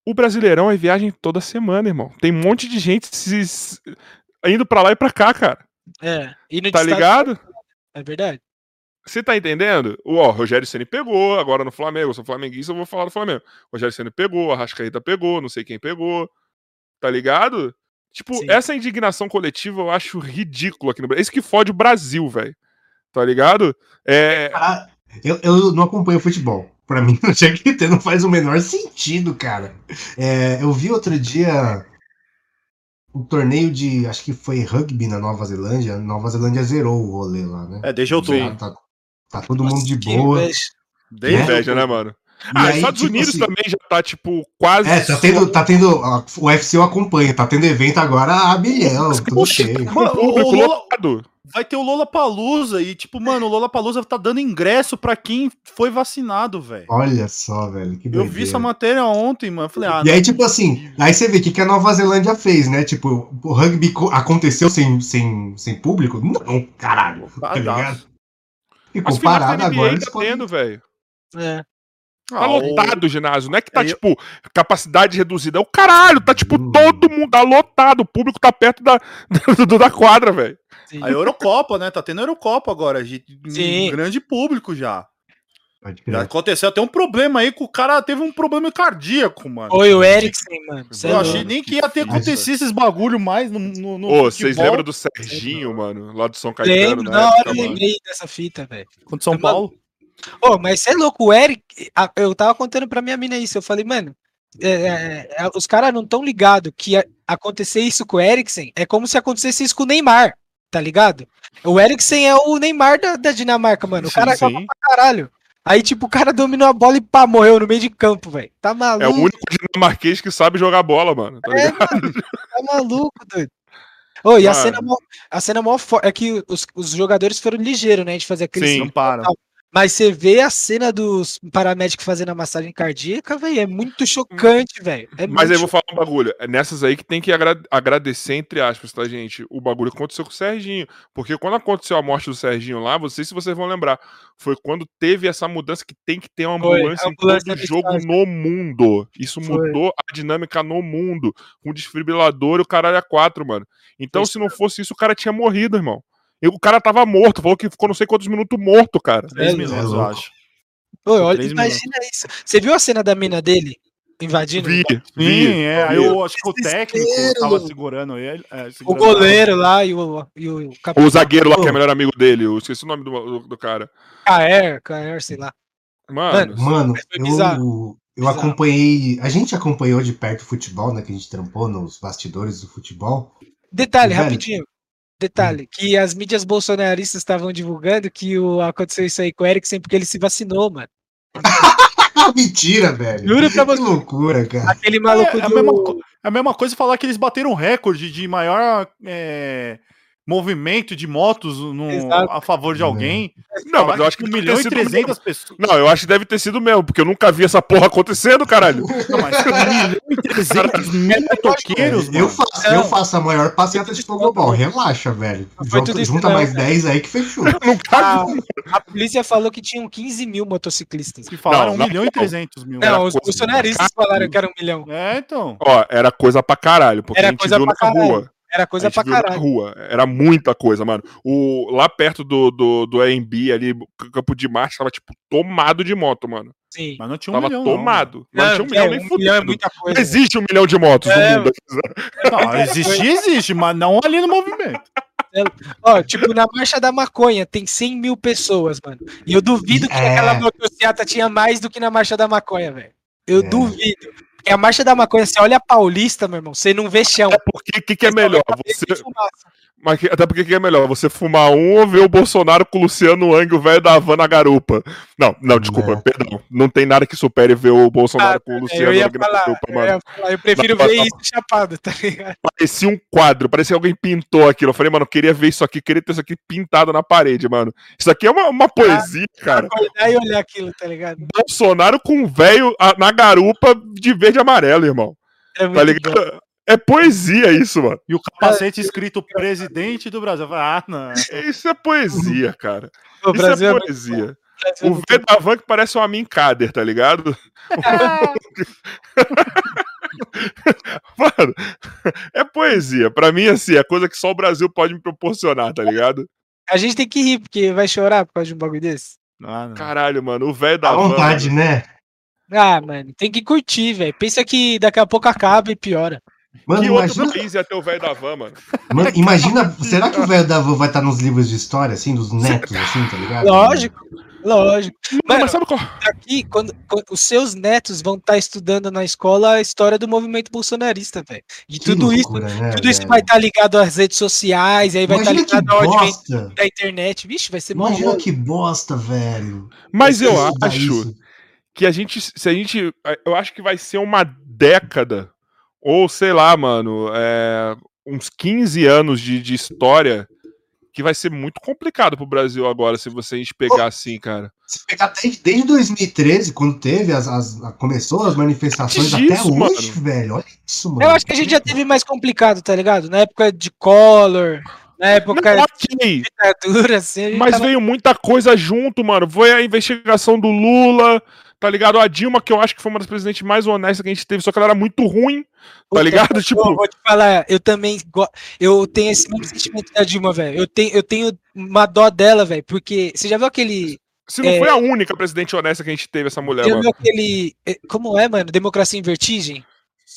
[SPEAKER 1] O Brasileirão é viagem toda semana, irmão. Tem um monte de gente se, indo pra lá e pra cá, cara.
[SPEAKER 4] É.
[SPEAKER 1] tá ligado?
[SPEAKER 4] É verdade.
[SPEAKER 1] Você tá entendendo? O ó, Rogério Ceni pegou, agora no Flamengo, eu sou flamenguista, eu vou falar do Flamengo. Rogério Ceni pegou, a Rascaeta pegou, não sei quem pegou. Tá ligado? Tipo, Sim. essa indignação coletiva eu acho ridícula aqui no Brasil. É isso que fode o Brasil, velho. Tá ligado? É.
[SPEAKER 3] eu, eu não acompanho futebol. Pra mim, não tinha que ter, não faz o menor sentido, cara. É, eu vi outro dia o torneio de. Acho que foi rugby na Nova Zelândia. Nova Zelândia zerou o rolê lá, né?
[SPEAKER 2] É, desde outubro.
[SPEAKER 3] Tá, tá, tá todo mundo de boa.
[SPEAKER 1] Dei né? inveja, né, mano? E ah, aí, Estados tipo Unidos assim, também já tá, tipo, quase.
[SPEAKER 3] É, tá tendo. Tá tendo o UFC eu acompanho, tá tendo evento agora a milhão. Tudo cheio.
[SPEAKER 2] Mano, o, o, Lola, vai ter o Lola Palusa e, tipo, mano, o Lola Palusa tá dando ingresso pra quem foi vacinado, velho.
[SPEAKER 3] Olha só, velho.
[SPEAKER 2] eu vi essa matéria ontem, mano. Falei, ah,
[SPEAKER 3] e aí, tipo assim, aí você vê o que, que a Nova Zelândia fez, né? Tipo, o rugby aconteceu sem, sem, sem público? Não, caralho. Tá ligado?
[SPEAKER 1] Ficou parado agora. Tá tendo, velho. É. Tá ah, lotado o ginásio, não é que tá, é, tipo, capacidade reduzida. É o caralho, tá, tipo, hum. todo mundo, tá lotado, o público tá perto da, da, da quadra, velho.
[SPEAKER 2] A Eurocopa, né? Tá tendo Eurocopa agora, de um grande público já. Já aconteceu até um problema aí que o cara teve um problema cardíaco, mano.
[SPEAKER 4] Foi o Eriksen, mano.
[SPEAKER 2] Eu achei nem que ia ter acontecido esses bagulho mais no, no,
[SPEAKER 1] no Ô, vocês lembram do Serginho, mano? Lá do São Caetano,
[SPEAKER 4] Lembro, né? Na hora eu lembrei dessa fita, velho.
[SPEAKER 2] Contra São Paulo.
[SPEAKER 4] Ô, oh, mas você é louco, o Eric. Eu tava contando pra minha mina isso. Eu falei, mano, é, é, é os caras não tão ligados que acontecer isso com o Eriksen é como se acontecesse isso com o Neymar, tá ligado? O Eriksen é o Neymar da, da Dinamarca, mano. O cara sim, sim. pra caralho. Aí, tipo, o cara dominou a bola e pá, morreu no meio de campo, velho. Tá maluco.
[SPEAKER 1] É o único dinamarquês que sabe jogar bola, mano. Tá, é,
[SPEAKER 4] mano, tá maluco, doido. Oh, e a cena, a cena mó é que os, os jogadores foram ligeiros, né? De fazer aquele.
[SPEAKER 2] Sim, não para.
[SPEAKER 4] Mas você vê a cena dos paramédicos fazendo a massagem cardíaca, velho, é muito chocante, velho. É
[SPEAKER 1] Mas aí eu vou falar um bagulho. É nessas aí que tem que agra agradecer, entre aspas, tá, gente? O bagulho que aconteceu com o Serginho. Porque quando aconteceu a morte do Serginho lá, não sei se vocês vão lembrar, foi quando teve essa mudança que tem que ter uma ambulância, foi, em todo jogo no mundo. Isso foi. mudou a dinâmica no mundo. Com o desfibrilador e o caralho a quatro, mano. Então, se não fosse isso, o cara tinha morrido, irmão. E o cara tava morto, falou que ficou não sei quantos minutos morto, cara.
[SPEAKER 2] Três é, minutos, eu acho.
[SPEAKER 4] Pô, olha, imagina minutos. isso. Você viu a cena da mina dele invadindo?
[SPEAKER 2] Vi, vi. Sim, é. Aí eu acho que o técnico tava segurando ele. É, segurando
[SPEAKER 4] o goleiro lá e o, e o
[SPEAKER 1] capitão. O zagueiro lá, que é o melhor amigo dele. Eu esqueci o nome do, do, do cara.
[SPEAKER 4] Kaer, Kaer, sei lá.
[SPEAKER 3] Mano, mano eu, eu acompanhei. A gente acompanhou de perto o futebol, né? Que a gente trampou nos bastidores do futebol.
[SPEAKER 4] Detalhe, rapidinho. Detalhe, que as mídias bolsonaristas estavam divulgando que o, aconteceu isso aí com o Eriksen porque ele se vacinou, mano.
[SPEAKER 3] Mentira, velho.
[SPEAKER 4] Juro pra você.
[SPEAKER 3] Que loucura, cara.
[SPEAKER 4] Aquele maluco é,
[SPEAKER 2] é, do... a, mesma, é a mesma coisa falar que eles bateram recorde de maior é, movimento de motos no, a favor de alguém.
[SPEAKER 1] Não, mas eu acho que um milhão e trezentas pessoas. Não, eu acho que deve ter sido mesmo, porque eu nunca vi essa porra acontecendo, caralho. Não, mas um milhão e
[SPEAKER 3] trezentos mil motoqueiros, eu faço, eu faço a maior passeata de Pogobol, relaxa, velho. Junta, junta mais 10 aí que fechou.
[SPEAKER 4] A, a, polícia falou que tinham 15 mil motociclistas.
[SPEAKER 2] Que falaram não, 1 milhão e 300 mil.
[SPEAKER 4] Não, os bolsonaristas falaram que era um milhão.
[SPEAKER 2] É, então.
[SPEAKER 1] Ó, era coisa pra caralho, porque era a gente viu na caralho. rua.
[SPEAKER 4] Era coisa pra caralho.
[SPEAKER 1] Rua. Era muita coisa, mano. O, lá perto do, do, do AMB, ali, Campo de Marcha, tava, tipo, tomado de moto, mano.
[SPEAKER 4] Sim.
[SPEAKER 2] Mas não tinha um
[SPEAKER 1] tava
[SPEAKER 2] milhão.
[SPEAKER 1] tomado.
[SPEAKER 2] Não,
[SPEAKER 1] não,
[SPEAKER 2] não tinha um
[SPEAKER 1] milhão é, nem um milhão é muita coisa. Não existe um milhão de motos é, no mundo.
[SPEAKER 2] Não, existe, existe, mas não ali no movimento.
[SPEAKER 4] É, ó, tipo, na Marcha da Maconha tem 100 mil pessoas, mano. E eu duvido que é. aquela motocicleta tinha mais do que na Marcha da Maconha, velho. Eu é. duvido. É a marcha da maconha, você olha a Paulista, meu irmão, você não vê chão.
[SPEAKER 1] É porque o que, que é melhor? Você... Mas até porque que é melhor? Você fumar um ou ver o Bolsonaro com o Luciano Wang, o velho da Havana na garupa? Não, não, desculpa, é. perdão. Não tem nada que supere ver o Bolsonaro ah, com o Luciano
[SPEAKER 4] Wang na garupa, mano. Eu, falar, eu prefiro não, ver não, isso chapado, tá ligado?
[SPEAKER 1] Parecia um quadro, parecia que alguém pintou aquilo. Eu falei, mano, eu queria ver isso aqui, queria ter isso aqui pintado na parede, mano. Isso aqui é uma, uma poesia, ah, cara.
[SPEAKER 4] Olhar e olhar aquilo, tá ligado?
[SPEAKER 1] Bolsonaro com o velho na garupa de verde e amarelo, irmão. É tá ligado? Bom. É poesia isso, mano.
[SPEAKER 2] E o capacete escrito presidente do Brasil. Ah, não.
[SPEAKER 1] Isso é poesia, cara. O isso é, é poesia. É o V da Van que parece um Amin Kader, tá ligado? Mano, é poesia. Pra mim, assim, é coisa que só o Brasil pode me proporcionar, tá ligado?
[SPEAKER 4] A gente tem que rir, porque vai chorar por causa de um bagulho desse.
[SPEAKER 1] Ah, Caralho, mano, o velho da
[SPEAKER 3] van. vontade, né?
[SPEAKER 4] Ah, mano, tem que curtir, velho. Pensa que daqui a pouco acaba e piora.
[SPEAKER 1] Mano, que imagina... outro país ia ter o velho da van, mano?
[SPEAKER 3] mano imagina, será que o velho da van vai estar nos livros de história, assim, dos netos, assim, tá ligado?
[SPEAKER 4] Lógico. Lógico. Mano, mas sabe qual? Aqui, quando, quando, os seus netos vão estar tá estudando na escola a história do movimento bolsonarista, velho. E que tudo loucura, isso, né, tudo isso vai estar tá ligado às redes sociais, aí vai estar tá ligado ao advento da internet. Vixe, vai ser
[SPEAKER 3] Imagina que bosta, velho.
[SPEAKER 1] Mas eu acho que a gente, se a gente, eu acho que vai ser uma década ou sei lá, mano, é, uns 15 anos de, de história que vai ser muito complicado pro Brasil agora, se você a gente pegar assim, cara.
[SPEAKER 3] Se pegar desde, desde 2013, quando teve as, as começou as manifestações até hoje, mano. velho. Olha
[SPEAKER 4] isso, mano. Eu acho que a gente já teve mais complicado, tá ligado? Na época de Collor, na época
[SPEAKER 1] Não, okay. de ditadura, assim. Mas tava... veio muita coisa junto, mano. Foi a investigação do Lula, tá ligado? A Dilma, que eu acho que foi uma das presidentes mais honestas que a gente teve, só que ela era muito ruim, tá ligado? Eu, tipo...
[SPEAKER 4] vou te falar, eu também eu tenho esse mesmo sentimento da Dilma, velho. Eu tenho, eu tenho uma dó dela, velho, porque você já viu aquele.
[SPEAKER 1] Se não é... foi a única presidente honesta que a gente teve, essa mulher,
[SPEAKER 4] já mano. Viu aquele. É, como é, mano? Democracia em Vertigem?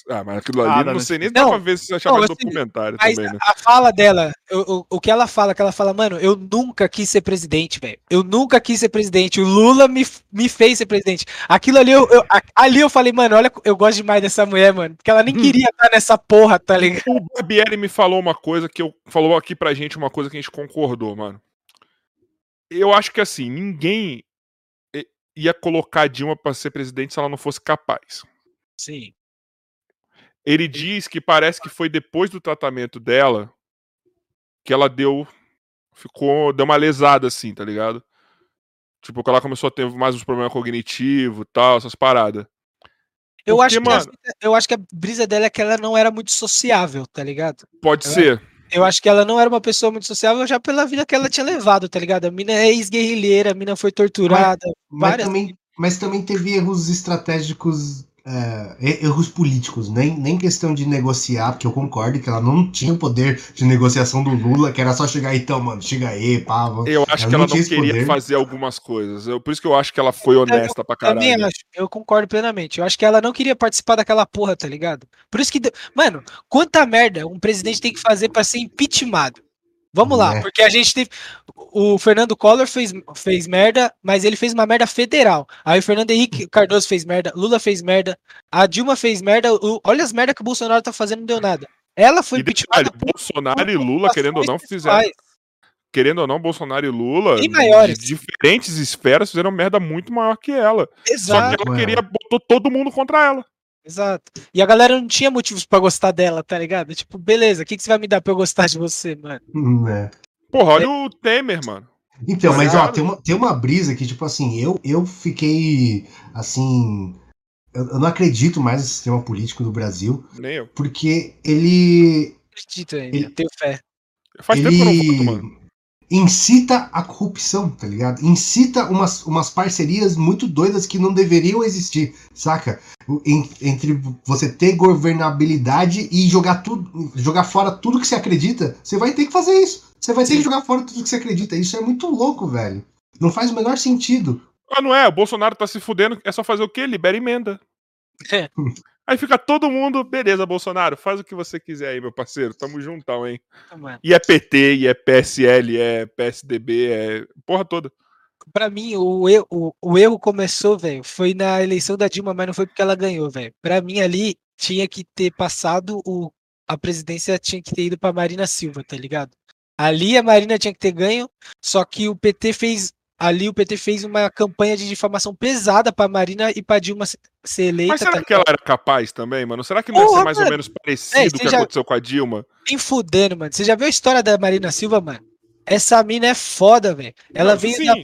[SPEAKER 1] Ah, mas aquilo ali, ah, não sei nem se dá pra ver se você achava não, assim, documentário
[SPEAKER 4] mas também, né? A fala dela, o, o, que ela fala, que ela fala, mano, eu nunca quis ser presidente, velho. Eu nunca quis ser presidente. O Lula me, me fez ser presidente. Aquilo ali, eu, eu, ali eu falei, mano, olha, eu gosto demais dessa mulher, mano. Porque ela nem hum. queria estar nessa porra, tá ligado?
[SPEAKER 1] O Barbieri me falou uma coisa que eu falou aqui pra gente, uma coisa que a gente concordou, mano. Eu acho que assim, ninguém ia colocar a Dilma pra ser presidente se ela não fosse capaz.
[SPEAKER 4] Sim.
[SPEAKER 1] Ele diz que parece que foi depois do tratamento dela que ela deu. Ficou. Deu uma lesada, assim, tá ligado? Tipo, que ela começou a ter mais uns problemas cognitivos tal, essas paradas.
[SPEAKER 4] Eu, Porque, acho mano, que, eu acho que a brisa dela é que ela não era muito sociável, tá ligado?
[SPEAKER 1] Pode
[SPEAKER 4] ela,
[SPEAKER 1] ser.
[SPEAKER 4] Eu acho que ela não era uma pessoa muito sociável já pela vida que ela tinha levado, tá ligado? A mina é ex-guerrilheira, a mina foi torturada.
[SPEAKER 3] Mas, várias... mas, também, mas também teve erros estratégicos é, erros políticos, nem, nem questão de negociar, porque eu concordo que ela não tinha o poder de negociação do Lula, que era só chegar aí, então, mano, chega aí, pá.
[SPEAKER 1] Eu acho ela que ela não, não queria poder. fazer algumas coisas. Eu, por isso que eu acho que ela foi honesta eu, pra caralho. Também
[SPEAKER 4] acho, eu concordo plenamente. Eu acho que ela não queria participar daquela porra, tá ligado? Por isso que. Mano, quanta merda um presidente tem que fazer para ser impeachmentado? Vamos lá, é. porque a gente teve. O Fernando Collor fez, fez merda, mas ele fez uma merda federal. Aí o Fernando Henrique Cardoso fez merda, Lula fez merda, a Dilma fez merda. O, olha as merdas que o Bolsonaro tá fazendo, não deu nada. Ela foi
[SPEAKER 1] impeachmentada. Bolsonaro e Lula, querendo ou não, fizeram. Querendo ou não, Bolsonaro e Lula,
[SPEAKER 4] de
[SPEAKER 1] diferentes esferas, fizeram merda muito maior que ela.
[SPEAKER 4] Exato.
[SPEAKER 1] Só que ela queria, botou todo mundo contra ela.
[SPEAKER 4] Exato. E a galera não tinha motivos para gostar dela, tá ligado? Tipo, beleza, o que, que você vai me dar pra eu gostar de você, mano?
[SPEAKER 3] Hum, é.
[SPEAKER 1] Porra, olha é. o Temer, mano.
[SPEAKER 3] Então, mas ó, tem uma, tem uma brisa que, tipo assim, eu, eu fiquei assim. Eu, eu não acredito mais no sistema político do Brasil.
[SPEAKER 1] Nem eu.
[SPEAKER 3] Porque ele.
[SPEAKER 4] Acredito ainda, ele, tenho fé.
[SPEAKER 3] Faz ele... tempo que eu não voto, mano incita a corrupção, tá ligado? Incita umas, umas parcerias muito doidas que não deveriam existir, saca? entre você ter governabilidade e jogar tudo, jogar fora tudo que você acredita, você vai ter que fazer isso. Você vai ter Sim. que jogar fora tudo que você acredita. Isso é muito louco, velho. Não faz o menor sentido.
[SPEAKER 1] Ah, não é? O Bolsonaro tá se fudendo. É só fazer o quê? Libera emenda. É. Aí fica todo mundo, beleza, Bolsonaro, faz o que você quiser aí, meu parceiro. Tamo juntão, hein? Tá, e é PT, e é PSL, é PSDB, é porra toda.
[SPEAKER 4] Pra mim, o erro, o, o erro começou, velho, foi na eleição da Dilma, mas não foi porque ela ganhou, velho. Pra mim, ali, tinha que ter passado o. A presidência tinha que ter ido pra Marina Silva, tá ligado? Ali a Marina tinha que ter ganho, só que o PT fez ali o PT fez uma campanha de difamação pesada pra Marina e pra Dilma ser eleita. Mas
[SPEAKER 1] será tá que ela era capaz também, mano? Será que não Porra, ia ser mais mano. ou menos parecido é, com o que já... aconteceu com a Dilma?
[SPEAKER 4] Nem fudendo, mano. Você já viu a história da Marina Silva, mano? Essa mina é foda, velho. Ela veio sim. da...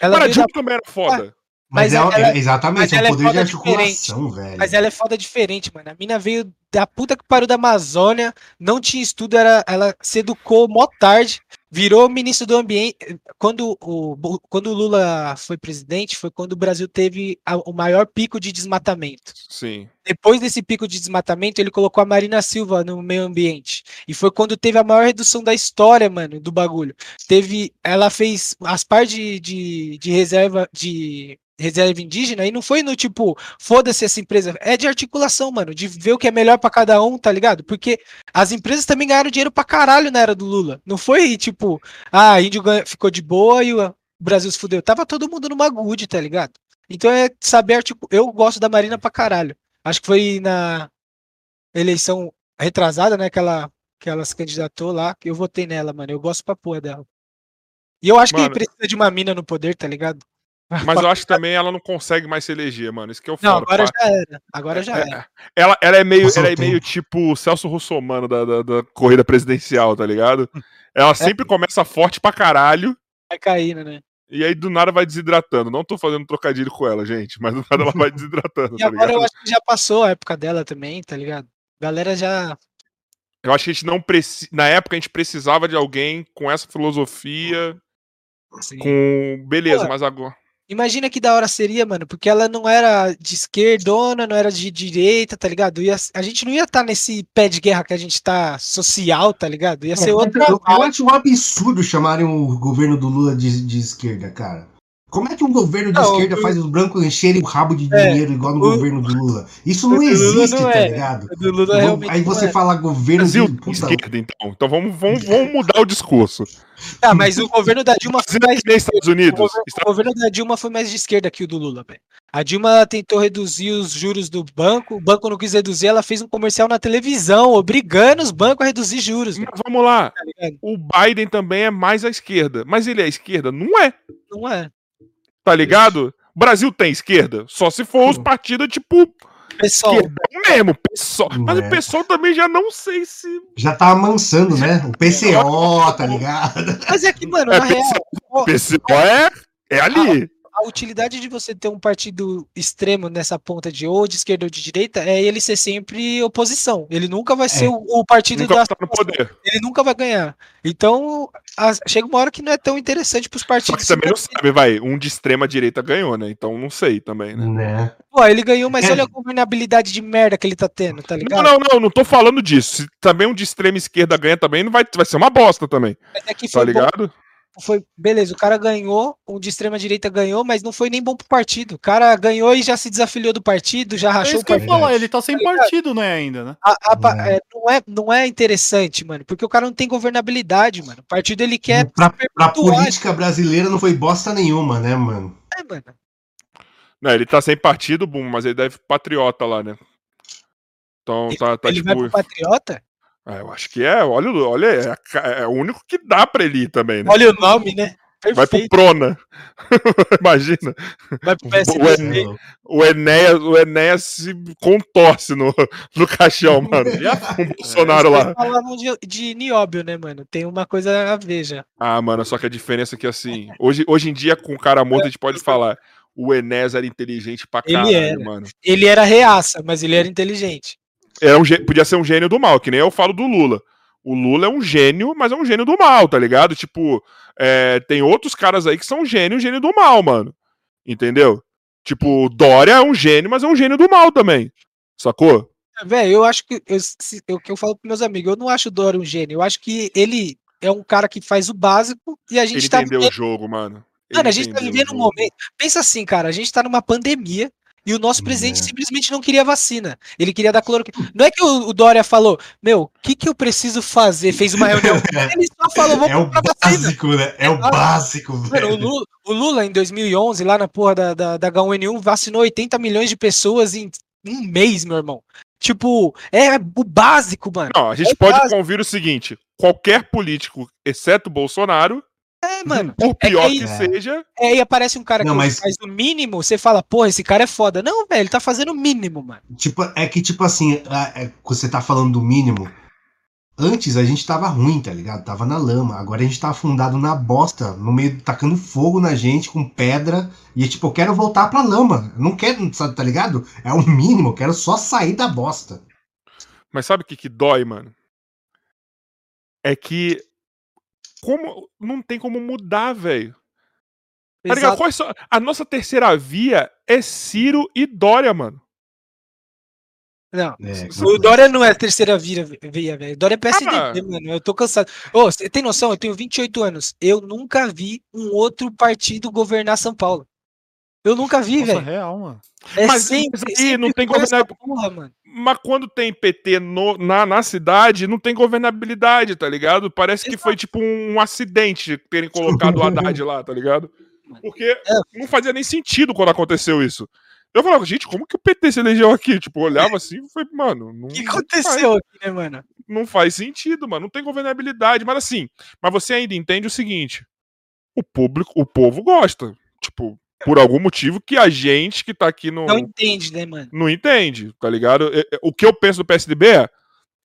[SPEAKER 1] Ela Mas a Dilma da... também era foda.
[SPEAKER 3] Mas, mas ela, ela, exatamente, mas é ela é poder de articulação, velho.
[SPEAKER 4] Mas ela é foda diferente, mano. A mina veio da puta que pariu da Amazônia, não tinha estudo, era, ela se educou mó tarde, virou ministro do ambiente. Quando o, quando o Lula foi presidente, foi quando o Brasil teve a, o maior pico de desmatamento.
[SPEAKER 1] Sim.
[SPEAKER 4] Depois desse pico de desmatamento, ele colocou a Marina Silva no meio ambiente. E foi quando teve a maior redução da história, mano, do bagulho. Teve. Ela fez as partes de, de, de reserva de reserva indígena e não foi no tipo, foda-se essa empresa. É de articulação, mano, de ver o que é melhor para cada um, tá ligado? Porque as empresas também ganharam dinheiro pra caralho na era do Lula. Não foi tipo, ah, índio ficou de boa e o Brasil se fudeu? Tava todo mundo numa good, tá ligado? Então é saber, tipo, eu gosto da Marina pra caralho. Acho que foi na eleição retrasada, né? Que ela, que ela se candidatou lá, que eu votei nela, mano. Eu gosto pra porra dela. E eu acho mano, que precisa de uma mina no poder, tá ligado?
[SPEAKER 1] Mas eu acho que também ela não consegue mais se eleger, mano. Isso que eu falo.
[SPEAKER 4] Não, agora já era. Agora já é,
[SPEAKER 1] era. É, ela, ela é meio, ela é meio tipo o Celso Russomano da, da, da, corrida presidencial, tá ligado? Ela é. sempre começa forte pra caralho.
[SPEAKER 4] Vai caindo, né?
[SPEAKER 1] E aí do nada vai desidratando. Não tô fazendo trocadilho com ela, gente, mas do nada ela vai desidratando.
[SPEAKER 4] e tá agora ligado? eu acho que já passou a época dela também, tá ligado? Galera já.
[SPEAKER 1] Eu acho que a gente não precisa. Na época a gente precisava de alguém com essa filosofia. Sim. Com. Beleza, Pô, mas agora.
[SPEAKER 4] Imagina que da hora seria, mano, porque ela não era de esquerdona, não era de direita, tá ligado? Ia, a gente não ia estar tá nesse pé de guerra que a gente tá social, tá ligado? Ia é, ser outra.
[SPEAKER 3] Eu, eu acho um absurdo chamarem o governo do Lula de, de esquerda, cara. Como é que um governo de não, esquerda faz os brancos encherem o rabo de é, dinheiro igual no o, governo do Lula? Isso não existe, não tá é. ligado? Aí você é. fala governo
[SPEAKER 1] Brasil, de esquerda, então. Então vamos, vamos, vamos mudar o discurso.
[SPEAKER 4] Tá, mas o governo da Dilma
[SPEAKER 1] foi mais. Estados Unidos. O
[SPEAKER 4] governo, o governo da Dilma foi mais de esquerda que o do Lula, velho. A Dilma tentou reduzir os juros do banco, o banco não quis reduzir, ela fez um comercial na televisão, obrigando os bancos a reduzir juros.
[SPEAKER 1] Mas vamos lá. Tá o Biden também é mais à esquerda. Mas ele é à esquerda? Não é.
[SPEAKER 4] Não é.
[SPEAKER 1] Tá ligado? O Brasil tem esquerda? Só se for os partidos tipo.
[SPEAKER 4] Pessoal.
[SPEAKER 1] mesmo, pessoal. Mas é. o pessoal também já não sei se.
[SPEAKER 3] Já tá amansando, né? O PCO, tá ligado?
[SPEAKER 4] Mas é que, mano, é, na PCO,
[SPEAKER 1] real. PCO é, é ali
[SPEAKER 4] a utilidade de você ter um partido extremo nessa ponta de ou de esquerda ou de direita é ele ser sempre oposição. Ele nunca vai ser é. o, o, partido
[SPEAKER 1] nunca da no poder.
[SPEAKER 4] Ele nunca vai ganhar. Então, a, chega uma hora que não é tão interessante para os partidos.
[SPEAKER 1] Só que também não sabe, vai, um de extrema direita ganhou, né? Então não sei também, né? né?
[SPEAKER 4] Pô, ele ganhou, mas é. olha a governabilidade de merda que ele tá tendo, tá ligado?
[SPEAKER 1] Não, não, não, não tô falando disso. Se também um de extrema esquerda ganha também, não vai, vai ser uma bosta também. É tá ligado? Bom
[SPEAKER 4] foi beleza, o cara ganhou, um de extrema direita ganhou, mas não foi nem bom pro partido. O cara ganhou e já se desafiliou do partido, já rachou é
[SPEAKER 2] o partido. Falar, ele tá sem tá partido, né, ainda, né?
[SPEAKER 4] A, a, é. É, não, é, não é interessante, mano, porque o cara não tem governabilidade, mano. O partido ele quer.
[SPEAKER 3] Pra, pra política brasileira não foi bosta nenhuma, né, mano? É, mano.
[SPEAKER 1] Não, ele tá sem partido, boom, mas ele deve patriota lá, né? Então
[SPEAKER 4] ele,
[SPEAKER 1] tá, tá
[SPEAKER 4] ele tipo. Vai pro patriota?
[SPEAKER 1] É, eu acho que é, olha, olha é, é, o único que dá pra ele ir também, né?
[SPEAKER 4] Olha o nome, né?
[SPEAKER 1] Perfeito. Vai pro Prona. Imagina. Vai pro PSDB. O, o, Enéas, o Enéas se contorce no, no caixão, mano. Com o Bolsonaro lá.
[SPEAKER 4] Falavam de, de nióbio, né, mano? Tem uma coisa a ver já.
[SPEAKER 1] Ah, mano, só que a diferença é que, assim, hoje, hoje em dia, com o cara morto, a gente pode falar o Enéas era inteligente pra caralho,
[SPEAKER 4] ele era.
[SPEAKER 1] mano.
[SPEAKER 4] Ele era reaça, mas ele era inteligente
[SPEAKER 1] era um, podia ser um gênio do mal, que nem eu falo do Lula. O Lula é um gênio, mas é um gênio do mal, tá ligado? Tipo, é, tem outros caras aí que são gênio, gênio do mal, mano. Entendeu? Tipo, Dória é um gênio, mas é um gênio do mal também. Sacou?
[SPEAKER 4] Velho, eu acho que eu, eu, que eu falo pros meus amigos, eu não acho o Dória um gênio. Eu acho que ele é um cara que faz o básico e a gente
[SPEAKER 1] ele
[SPEAKER 4] tá.
[SPEAKER 1] entendeu vivendo... o jogo, mano.
[SPEAKER 4] Ele mano, a gente tá vivendo um momento. Pensa assim, cara, a gente tá numa pandemia. E o nosso presidente é. simplesmente não queria vacina. Ele queria dar cloroquina. Não é que o, o Dória falou, meu, o que, que eu preciso fazer? Fez uma reunião. Ele só falou,
[SPEAKER 3] vou é o básico, vacina. né? É o básico, velho.
[SPEAKER 4] O Lula, o Lula, em 2011, lá na porra da, da, da H1N1, vacinou 80 milhões de pessoas em um mês, meu irmão. Tipo, é o básico, mano.
[SPEAKER 1] Não, a gente
[SPEAKER 4] é
[SPEAKER 1] pode convir o seguinte: qualquer político, exceto Bolsonaro,
[SPEAKER 4] é, mano.
[SPEAKER 1] Por é pior é que, que seja.
[SPEAKER 4] É, e aparece um cara não, que mas... faz o mínimo, você fala, porra, esse cara é foda. Não, velho, ele tá fazendo o mínimo, mano.
[SPEAKER 3] Tipo, é que, tipo assim, é, você tá falando do mínimo. Antes a gente tava ruim, tá ligado? Tava na lama. Agora a gente tá afundado na bosta, no meio, tacando fogo na gente com pedra. E é tipo, eu quero voltar pra lama. Eu não quero, tá ligado? É o mínimo, eu quero só sair da bosta.
[SPEAKER 1] Mas sabe o que, que dói, mano? É que como. Não tem como mudar, velho. Tá a nossa terceira via é Ciro e Dória, mano.
[SPEAKER 4] Não, é, o Dória não é a terceira via, via velho. Dória é PSDB, ah. mano. Eu tô cansado. Ô, oh, você tem noção? Eu tenho 28 anos. Eu nunca vi um outro partido governar São Paulo. Eu nunca vi, velho.
[SPEAKER 2] real, mano.
[SPEAKER 4] É mas, sempre,
[SPEAKER 1] aí, não tem governabilidade. Mas quando tem PT no, na, na cidade, não tem governabilidade, tá ligado? Parece que foi tipo um acidente terem colocado o Haddad lá, tá ligado? Porque é. não fazia nem sentido quando aconteceu isso. Eu falava, gente, como que o PT se elegeu aqui? Tipo, olhava assim e foi, mano.
[SPEAKER 4] O que aconteceu faz, aqui, né, mano?
[SPEAKER 1] Não faz sentido, mano. Não tem governabilidade. Mas assim, mas você ainda entende o seguinte: o público, o povo gosta. Tipo, por algum motivo que a gente que tá aqui no.
[SPEAKER 4] Não entende, né, mano?
[SPEAKER 1] Não entende, tá ligado? O que eu penso do PSDB é.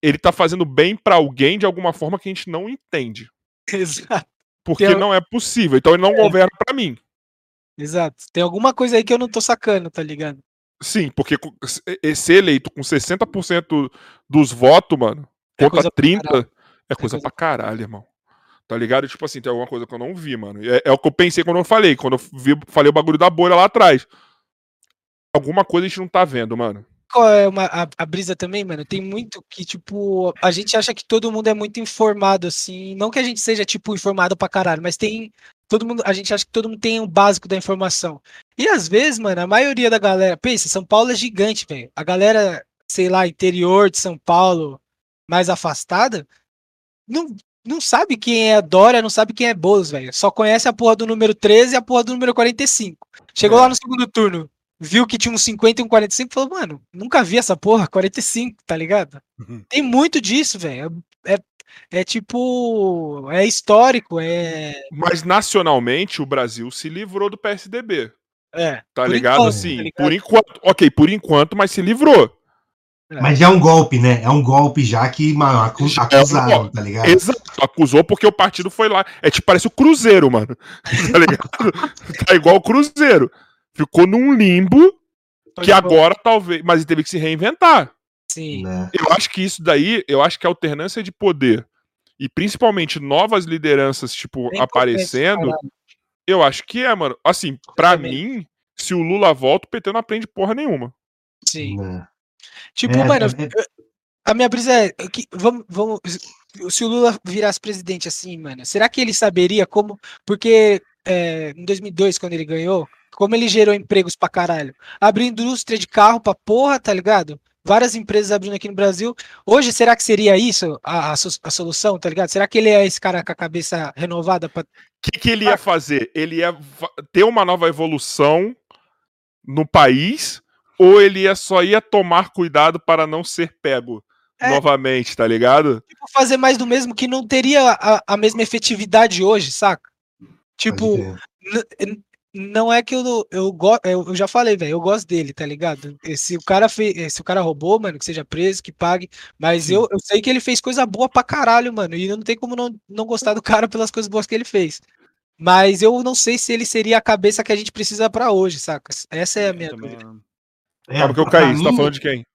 [SPEAKER 1] Ele tá fazendo bem para alguém de alguma forma que a gente não entende.
[SPEAKER 4] Exato.
[SPEAKER 1] Porque Tem... não é possível. Então ele não é. governa para mim.
[SPEAKER 4] Exato. Tem alguma coisa aí que eu não tô sacando, tá ligado?
[SPEAKER 1] Sim, porque ser eleito com 60% dos votos, mano, é contra 30%, é, é coisa, coisa pra caralho, irmão. Tá ligado? Tipo assim, tem alguma coisa que eu não vi, mano. É, é o que eu pensei quando eu falei, quando eu vi, falei o bagulho da bolha lá atrás. Alguma coisa a gente não tá vendo, mano.
[SPEAKER 4] Qual é uma, a, a, brisa também, mano? Tem muito que, tipo, a gente acha que todo mundo é muito informado, assim. Não que a gente seja, tipo, informado pra caralho, mas tem todo mundo, a gente acha que todo mundo tem o um básico da informação. E às vezes, mano, a maioria da galera, pensa, São Paulo é gigante, velho. A galera, sei lá, interior de São Paulo, mais afastada, não, não sabe quem é Dória, não sabe quem é Boulos, velho. Só conhece a porra do número 13 e a porra do número 45. Chegou é. lá no segundo turno, viu que tinha um 50 e um 45 e falou, mano, nunca vi essa porra, 45, tá ligado? Uhum. Tem muito disso, velho. É, é é tipo. É histórico, é.
[SPEAKER 1] Mas nacionalmente o Brasil se livrou do PSDB. É. Tá ligado? Enquanto, assim, tá ligado? por enquanto. Ok, por enquanto, mas se livrou.
[SPEAKER 3] É. Mas é um golpe, né? É um golpe já que mano, acusaram, é um tá ligado?
[SPEAKER 1] Exato, acusou porque o partido foi lá. É tipo, parece o Cruzeiro, mano. Tá ligado? tá igual o Cruzeiro. Ficou num limbo que agora talvez. Mas ele teve que se reinventar.
[SPEAKER 4] Sim. Né?
[SPEAKER 1] Eu acho que isso daí, eu acho que a alternância de poder e principalmente novas lideranças, tipo, Bem aparecendo, eu acho que é, mano. Assim, para mim, se o Lula volta, o PT não aprende porra nenhuma.
[SPEAKER 4] Sim. Né? Tipo, é, mano, é, a minha brisa é que vamos, vamos se o Lula virasse presidente assim, mano, será que ele saberia como? Porque é, em 2002, quando ele ganhou, como ele gerou empregos pra caralho? Abriu indústria de carro pra porra, tá ligado? várias empresas abrindo aqui no Brasil. Hoje, será que seria isso a, a, a solução, tá ligado? Será que ele é esse cara com a cabeça renovada? Pra... O
[SPEAKER 1] que, que ele ia fazer? Ele ia ter uma nova evolução no país ou ele ia só ia tomar cuidado para não ser pego é, novamente, tá ligado?
[SPEAKER 4] Tipo, fazer mais do mesmo que não teria a, a mesma efetividade hoje, saca? Tipo, não é que eu eu, eu já falei, velho, eu gosto dele, tá ligado? Se o cara fez, se o cara roubou, mano, que seja preso, que pague, mas eu, eu sei que ele fez coisa boa pra caralho, mano, e não tem como não, não gostar do cara pelas coisas boas que ele fez. Mas eu não sei se ele seria a cabeça que a gente precisa para hoje, saca? Essa é a minha dúvida.
[SPEAKER 1] É, porque eu caí, você tá falando de quem?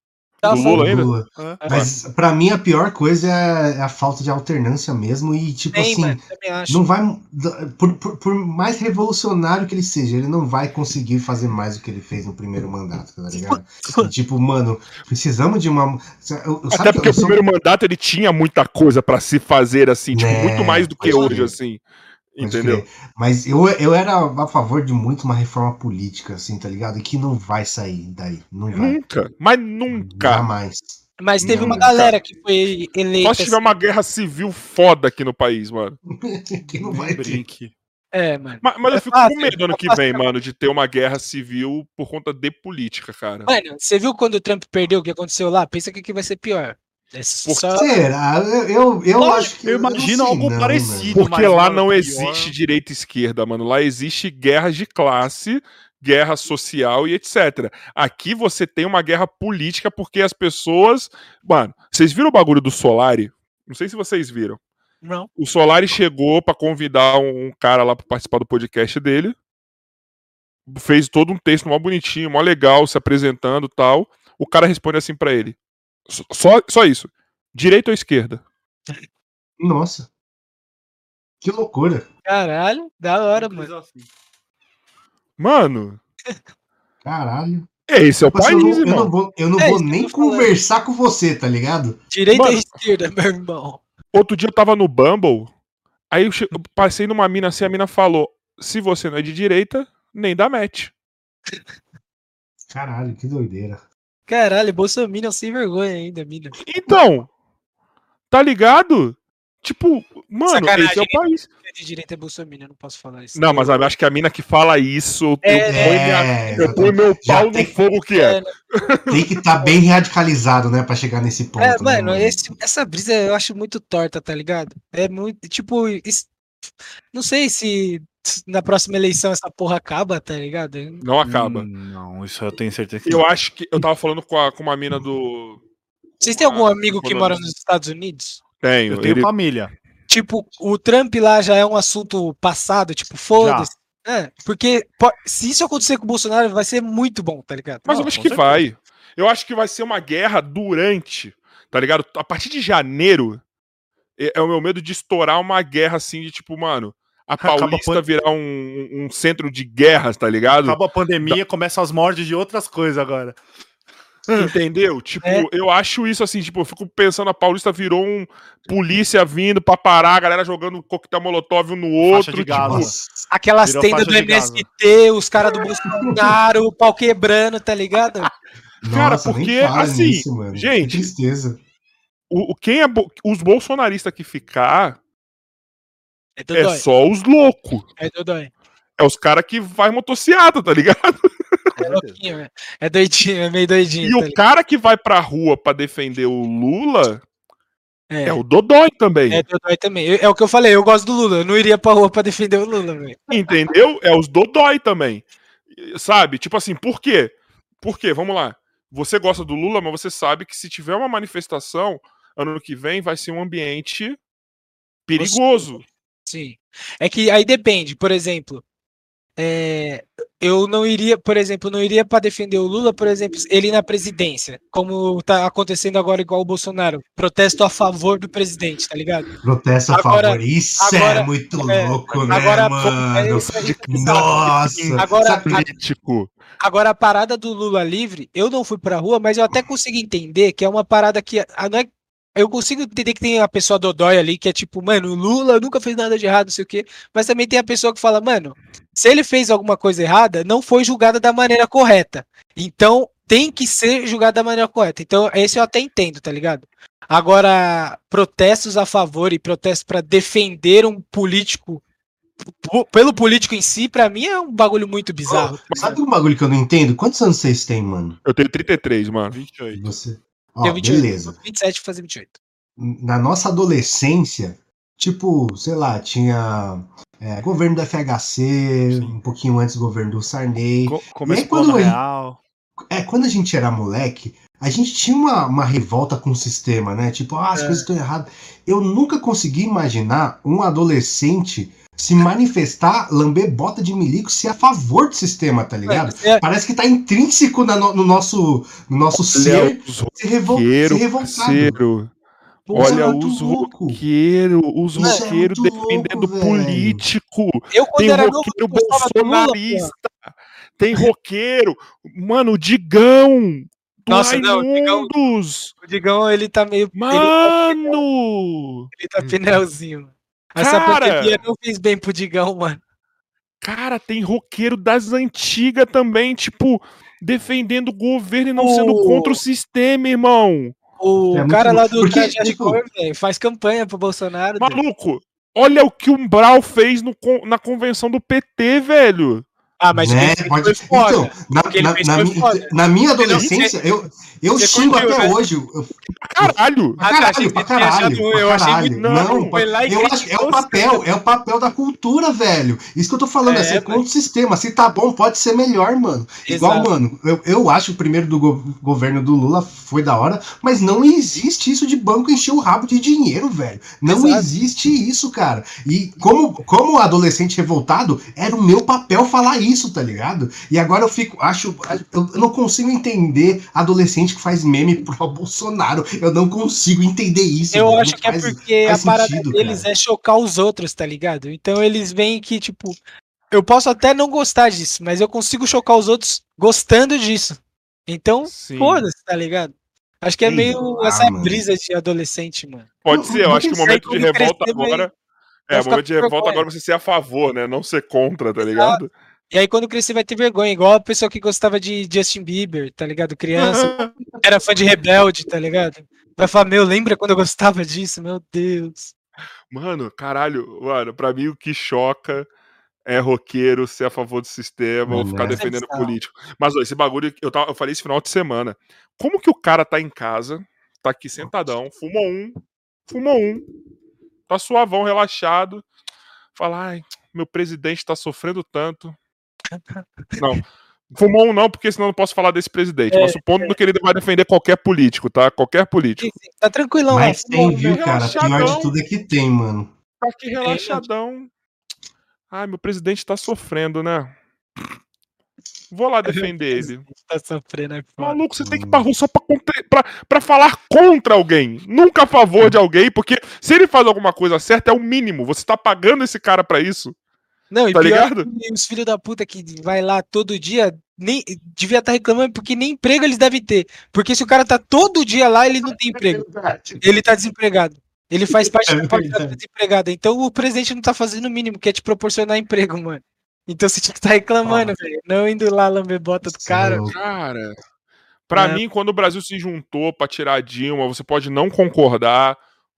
[SPEAKER 3] do Lula ainda? Lula. É. Mas para mim a pior coisa é a falta de alternância mesmo e tipo Bem, assim, não vai por, por, por, mais revolucionário que ele seja, ele não vai conseguir fazer mais do que ele fez no primeiro mandato, tá ligado? E, tipo, mano, precisamos de uma
[SPEAKER 1] eu, eu, Até porque o primeiro sou... mandato ele tinha muita coisa para se fazer assim, tipo, né? muito mais do que hoje assim. Entendeu?
[SPEAKER 3] Mas eu, eu era a favor de muito uma reforma política, assim, tá ligado? Que não vai sair daí. Não vai.
[SPEAKER 1] Nunca, mas nunca.
[SPEAKER 3] Jamais.
[SPEAKER 4] Mas teve uma galera que foi eleita.
[SPEAKER 1] Só se tiver assim. uma guerra civil foda aqui no país, mano.
[SPEAKER 3] que não vai brinque.
[SPEAKER 4] É, mano.
[SPEAKER 1] Mas, mas eu é fico fácil, com medo ano que vem, mano, de ter uma guerra civil por conta de política, cara.
[SPEAKER 4] Mano, você viu quando o Trump perdeu o que aconteceu lá? Pensa que, que vai ser pior.
[SPEAKER 3] É só... Será? Eu, eu, eu acho que.
[SPEAKER 1] Eu imagino algo não, parecido. Mano. Porque lá não existe direita e esquerda, mano. Lá existe guerras de classe, guerra social e etc. Aqui você tem uma guerra política porque as pessoas. Mano, vocês viram o bagulho do Solari? Não sei se vocês viram.
[SPEAKER 4] Não.
[SPEAKER 1] O Solari chegou para convidar um cara lá para participar do podcast dele. Fez todo um texto mó bonitinho, mó legal, se apresentando tal. O cara responde assim para ele: só, só isso. Direita ou esquerda?
[SPEAKER 3] Nossa. Que loucura.
[SPEAKER 4] Caralho, da hora, mano. Assim.
[SPEAKER 1] Mano.
[SPEAKER 3] Caralho.
[SPEAKER 1] Esse é o país,
[SPEAKER 3] eu
[SPEAKER 1] não,
[SPEAKER 3] irmão. Eu não vou, eu não é, vou nem conversar falando. com você, tá ligado?
[SPEAKER 4] Direita ou esquerda, meu irmão?
[SPEAKER 1] Outro dia eu tava no Bumble, aí eu passei numa mina assim, a mina falou: se você não é de direita, nem dá match.
[SPEAKER 3] Caralho, que doideira.
[SPEAKER 4] Caralho, Bolsonaro sem vergonha ainda, mina.
[SPEAKER 1] Então, tá ligado? Tipo, mano, Sacanagem, esse é o país.
[SPEAKER 4] De direita é Bolsonaro, não posso falar isso.
[SPEAKER 1] Não, mas eu acho que a mina que fala isso, é, eu, ponho é, eu ponho meu pau no fogo que é. é?
[SPEAKER 3] Tem que estar tá bem radicalizado, né, pra chegar nesse ponto. É,
[SPEAKER 4] né, mano, esse, essa brisa eu acho muito torta, tá ligado? É muito, tipo, isso, não sei se na próxima eleição essa porra acaba, tá ligado?
[SPEAKER 1] Não acaba. Hum,
[SPEAKER 2] não, isso eu tenho certeza
[SPEAKER 1] que Eu acho que eu tava falando com, a, com uma mina do.
[SPEAKER 4] Vocês têm algum amigo que mora nos Estados Unidos?
[SPEAKER 1] Tenho.
[SPEAKER 2] Eu tenho ele... família.
[SPEAKER 4] Tipo, o Trump lá já é um assunto passado, tipo, foda-se. É, porque se isso acontecer com o Bolsonaro, vai ser muito bom, tá ligado?
[SPEAKER 1] Mas eu acho que certeza. vai. Eu acho que vai ser uma guerra durante, tá ligado? A partir de janeiro, é, é o meu medo de estourar uma guerra assim, de tipo, mano, a Paulista virar um, um, centro de guerras, tá ligado?
[SPEAKER 2] Acaba a pandemia, da... começam as mortes de outras coisas agora.
[SPEAKER 1] Entendeu? Tipo, é. eu acho isso assim, tipo, eu fico pensando, a Paulista virou um polícia vindo pra parar, a galera jogando coquetel molotov um no outro. Tipo,
[SPEAKER 4] aquelas tendas do MST, os caras do Bolsonaro, o pau quebrando, tá ligado?
[SPEAKER 1] Cara, Nossa, porque assim, nisso, gente, que tristeza. O, quem é os bolsonaristas que ficar é, é só os loucos.
[SPEAKER 4] É Dodói.
[SPEAKER 1] É os caras que vai motociata, tá ligado?
[SPEAKER 4] É louquinho, né? É doidinho, é meio doidinho.
[SPEAKER 1] E tá o ligado? cara que vai pra rua pra defender o Lula é, é o Dodói também.
[SPEAKER 4] É Dodói também. É o que eu falei, eu gosto do Lula. Eu não iria pra rua pra defender o Lula, velho.
[SPEAKER 1] Entendeu? É os Dodói também. Sabe? Tipo assim, por quê? Por quê? Vamos lá. Você gosta do Lula, mas você sabe que se tiver uma manifestação ano que vem, vai ser um ambiente perigoso.
[SPEAKER 4] Sim. É que aí depende, por exemplo, é, eu não iria, por exemplo, não iria para defender o Lula, por exemplo, ele na presidência, como tá acontecendo agora igual o Bolsonaro, protesto a favor do presidente, tá ligado?
[SPEAKER 3] Protesto a agora, favor, isso é agora, é muito é, louco, né, agora, mano? É Nossa,
[SPEAKER 4] agora, político. Agora a parada do Lula livre, eu não fui pra rua, mas eu até consegui entender que é uma parada que não é eu consigo entender que tem a pessoa dodói ali que é tipo, mano, Lula nunca fez nada de errado, não sei o quê. Mas também tem a pessoa que fala, mano, se ele fez alguma coisa errada, não foi julgada da maneira correta. Então tem que ser julgado da maneira correta. Então, esse eu até entendo, tá ligado? Agora, protestos a favor e protestos para defender um político pelo político em si, para mim é um bagulho muito bizarro.
[SPEAKER 3] Oh, sabe um bagulho que eu não entendo? Quantos anos vocês têm, mano?
[SPEAKER 1] Eu tenho 33, mano.
[SPEAKER 3] 28. Você?
[SPEAKER 4] Ó, 28, beleza. 27 fazer 28.
[SPEAKER 3] Na nossa adolescência, tipo, sei lá, tinha é, governo do FHC, Sim. um pouquinho antes do governo do Sarney. Co
[SPEAKER 2] começou quando real.
[SPEAKER 3] É, quando a gente era moleque, a gente tinha uma, uma revolta com o sistema, né? Tipo, ah, as é. coisas estão erradas. Eu nunca consegui imaginar um adolescente se manifestar, lamber bota de milico, ser a favor do sistema, tá ligado? É, é. Parece que tá intrínseco na, no, no, nosso, no nosso ser
[SPEAKER 1] se, revol se revoltado. Olha, os roqueiros, os roqueiros é defendendo louco, político. Eu, tem roqueiro bolsonarista. Lula, tem roqueiro. Mano, o Digão.
[SPEAKER 4] Nossa, não, o Digão, o Digão, ele tá meio.
[SPEAKER 1] Mano!
[SPEAKER 4] Ele tá, ele tá pneuzinho. Essa cara, pandemia não fez bem pro Digão, mano.
[SPEAKER 1] Cara, tem roqueiro das antigas também, tipo, defendendo o governo e não oh. sendo contra o sistema, irmão.
[SPEAKER 4] O é cara lá do Porque, tipo... Cor, faz campanha pro Bolsonaro.
[SPEAKER 1] Maluco, olha o que o Brau fez no, na convenção do PT, velho.
[SPEAKER 3] Ah, mas né? Pode... Então, na, na, na, na, minha adolescência, eu, eu xingo até né? hoje. Eu...
[SPEAKER 1] Caralho!
[SPEAKER 3] Pra caralho, pra caralho. Eu achei muito. Não, foi lá eu acho, é o papel, é o papel da cultura, velho. Isso que eu tô falando, é, é ser contra o sistema. Se tá bom, pode ser melhor, mano. Igual, mano, eu, eu acho o primeiro do go governo do Lula foi da hora, mas não existe isso de banco encher o rabo de dinheiro, velho. Não Exato. existe isso, cara. E como, como adolescente revoltado, era o meu papel falar isso, tá ligado? E agora eu fico, acho, eu, eu não consigo entender adolescente que faz meme pro Bolsonaro. Eu não consigo entender isso.
[SPEAKER 4] Eu acho que faz, é porque a parada sentido, deles cara. é chocar os outros, tá ligado? Então eles veem que, tipo, eu posso até não gostar disso, mas eu consigo chocar os outros gostando disso. Então, foda-se, tá ligado? Acho que é meio ah, essa mano. brisa de adolescente, mano.
[SPEAKER 1] Pode ser, eu acho que o momento de revolta agora. É, o momento de revolta agora você ser a favor, né? Não ser contra, tá ligado?
[SPEAKER 4] E aí, quando crescer, vai ter vergonha, igual a pessoa que gostava de Justin Bieber, tá ligado? Criança, era fã de Rebelde, tá ligado? Vai falar, meu, lembra quando eu gostava disso? Meu Deus.
[SPEAKER 1] Mano, caralho, mano, pra mim o que choca é roqueiro ser a favor do sistema ou ficar defendendo político. Mas ó, esse bagulho, eu, tava, eu falei esse final de semana. Como que o cara tá em casa, tá aqui sentadão, fumou um, fumou um, tá suavão, relaxado, fala, ai, meu presidente tá sofrendo tanto. Não, Fumou um não, porque senão eu não posso falar desse presidente. É, mas supondo é. que ele vai defender qualquer político, tá? Qualquer político. Sim, sim.
[SPEAKER 4] Tá tranquilão.
[SPEAKER 3] Mas tem, viu, cara? Pior de tudo é que tem, mano.
[SPEAKER 1] Tá aqui relaxadão. Ai, meu presidente tá sofrendo, né? Vou lá defender ele.
[SPEAKER 4] Tá sofrendo, é
[SPEAKER 1] Maluco, você tem que ir pra rua só pra, pra, pra falar contra alguém. Nunca a favor de alguém, porque se ele faz alguma coisa certa, é o mínimo. Você tá pagando esse cara pra isso.
[SPEAKER 4] Não, tá ligado? os filhos da puta que vai lá todo dia, nem devia estar tá reclamando porque nem emprego eles devem ter. Porque se o cara tá todo dia lá, ele não tem emprego. Ele tá desempregado. Ele faz parte é da população desempregada. Então o presidente não tá fazendo o mínimo, que é te proporcionar emprego, mano. Então você tinha que estar tá reclamando, oh. velho. Não indo lá lamber bota do cara.
[SPEAKER 1] Cara, pra é. mim, quando o Brasil se juntou pra tirar a Dilma, você pode não concordar,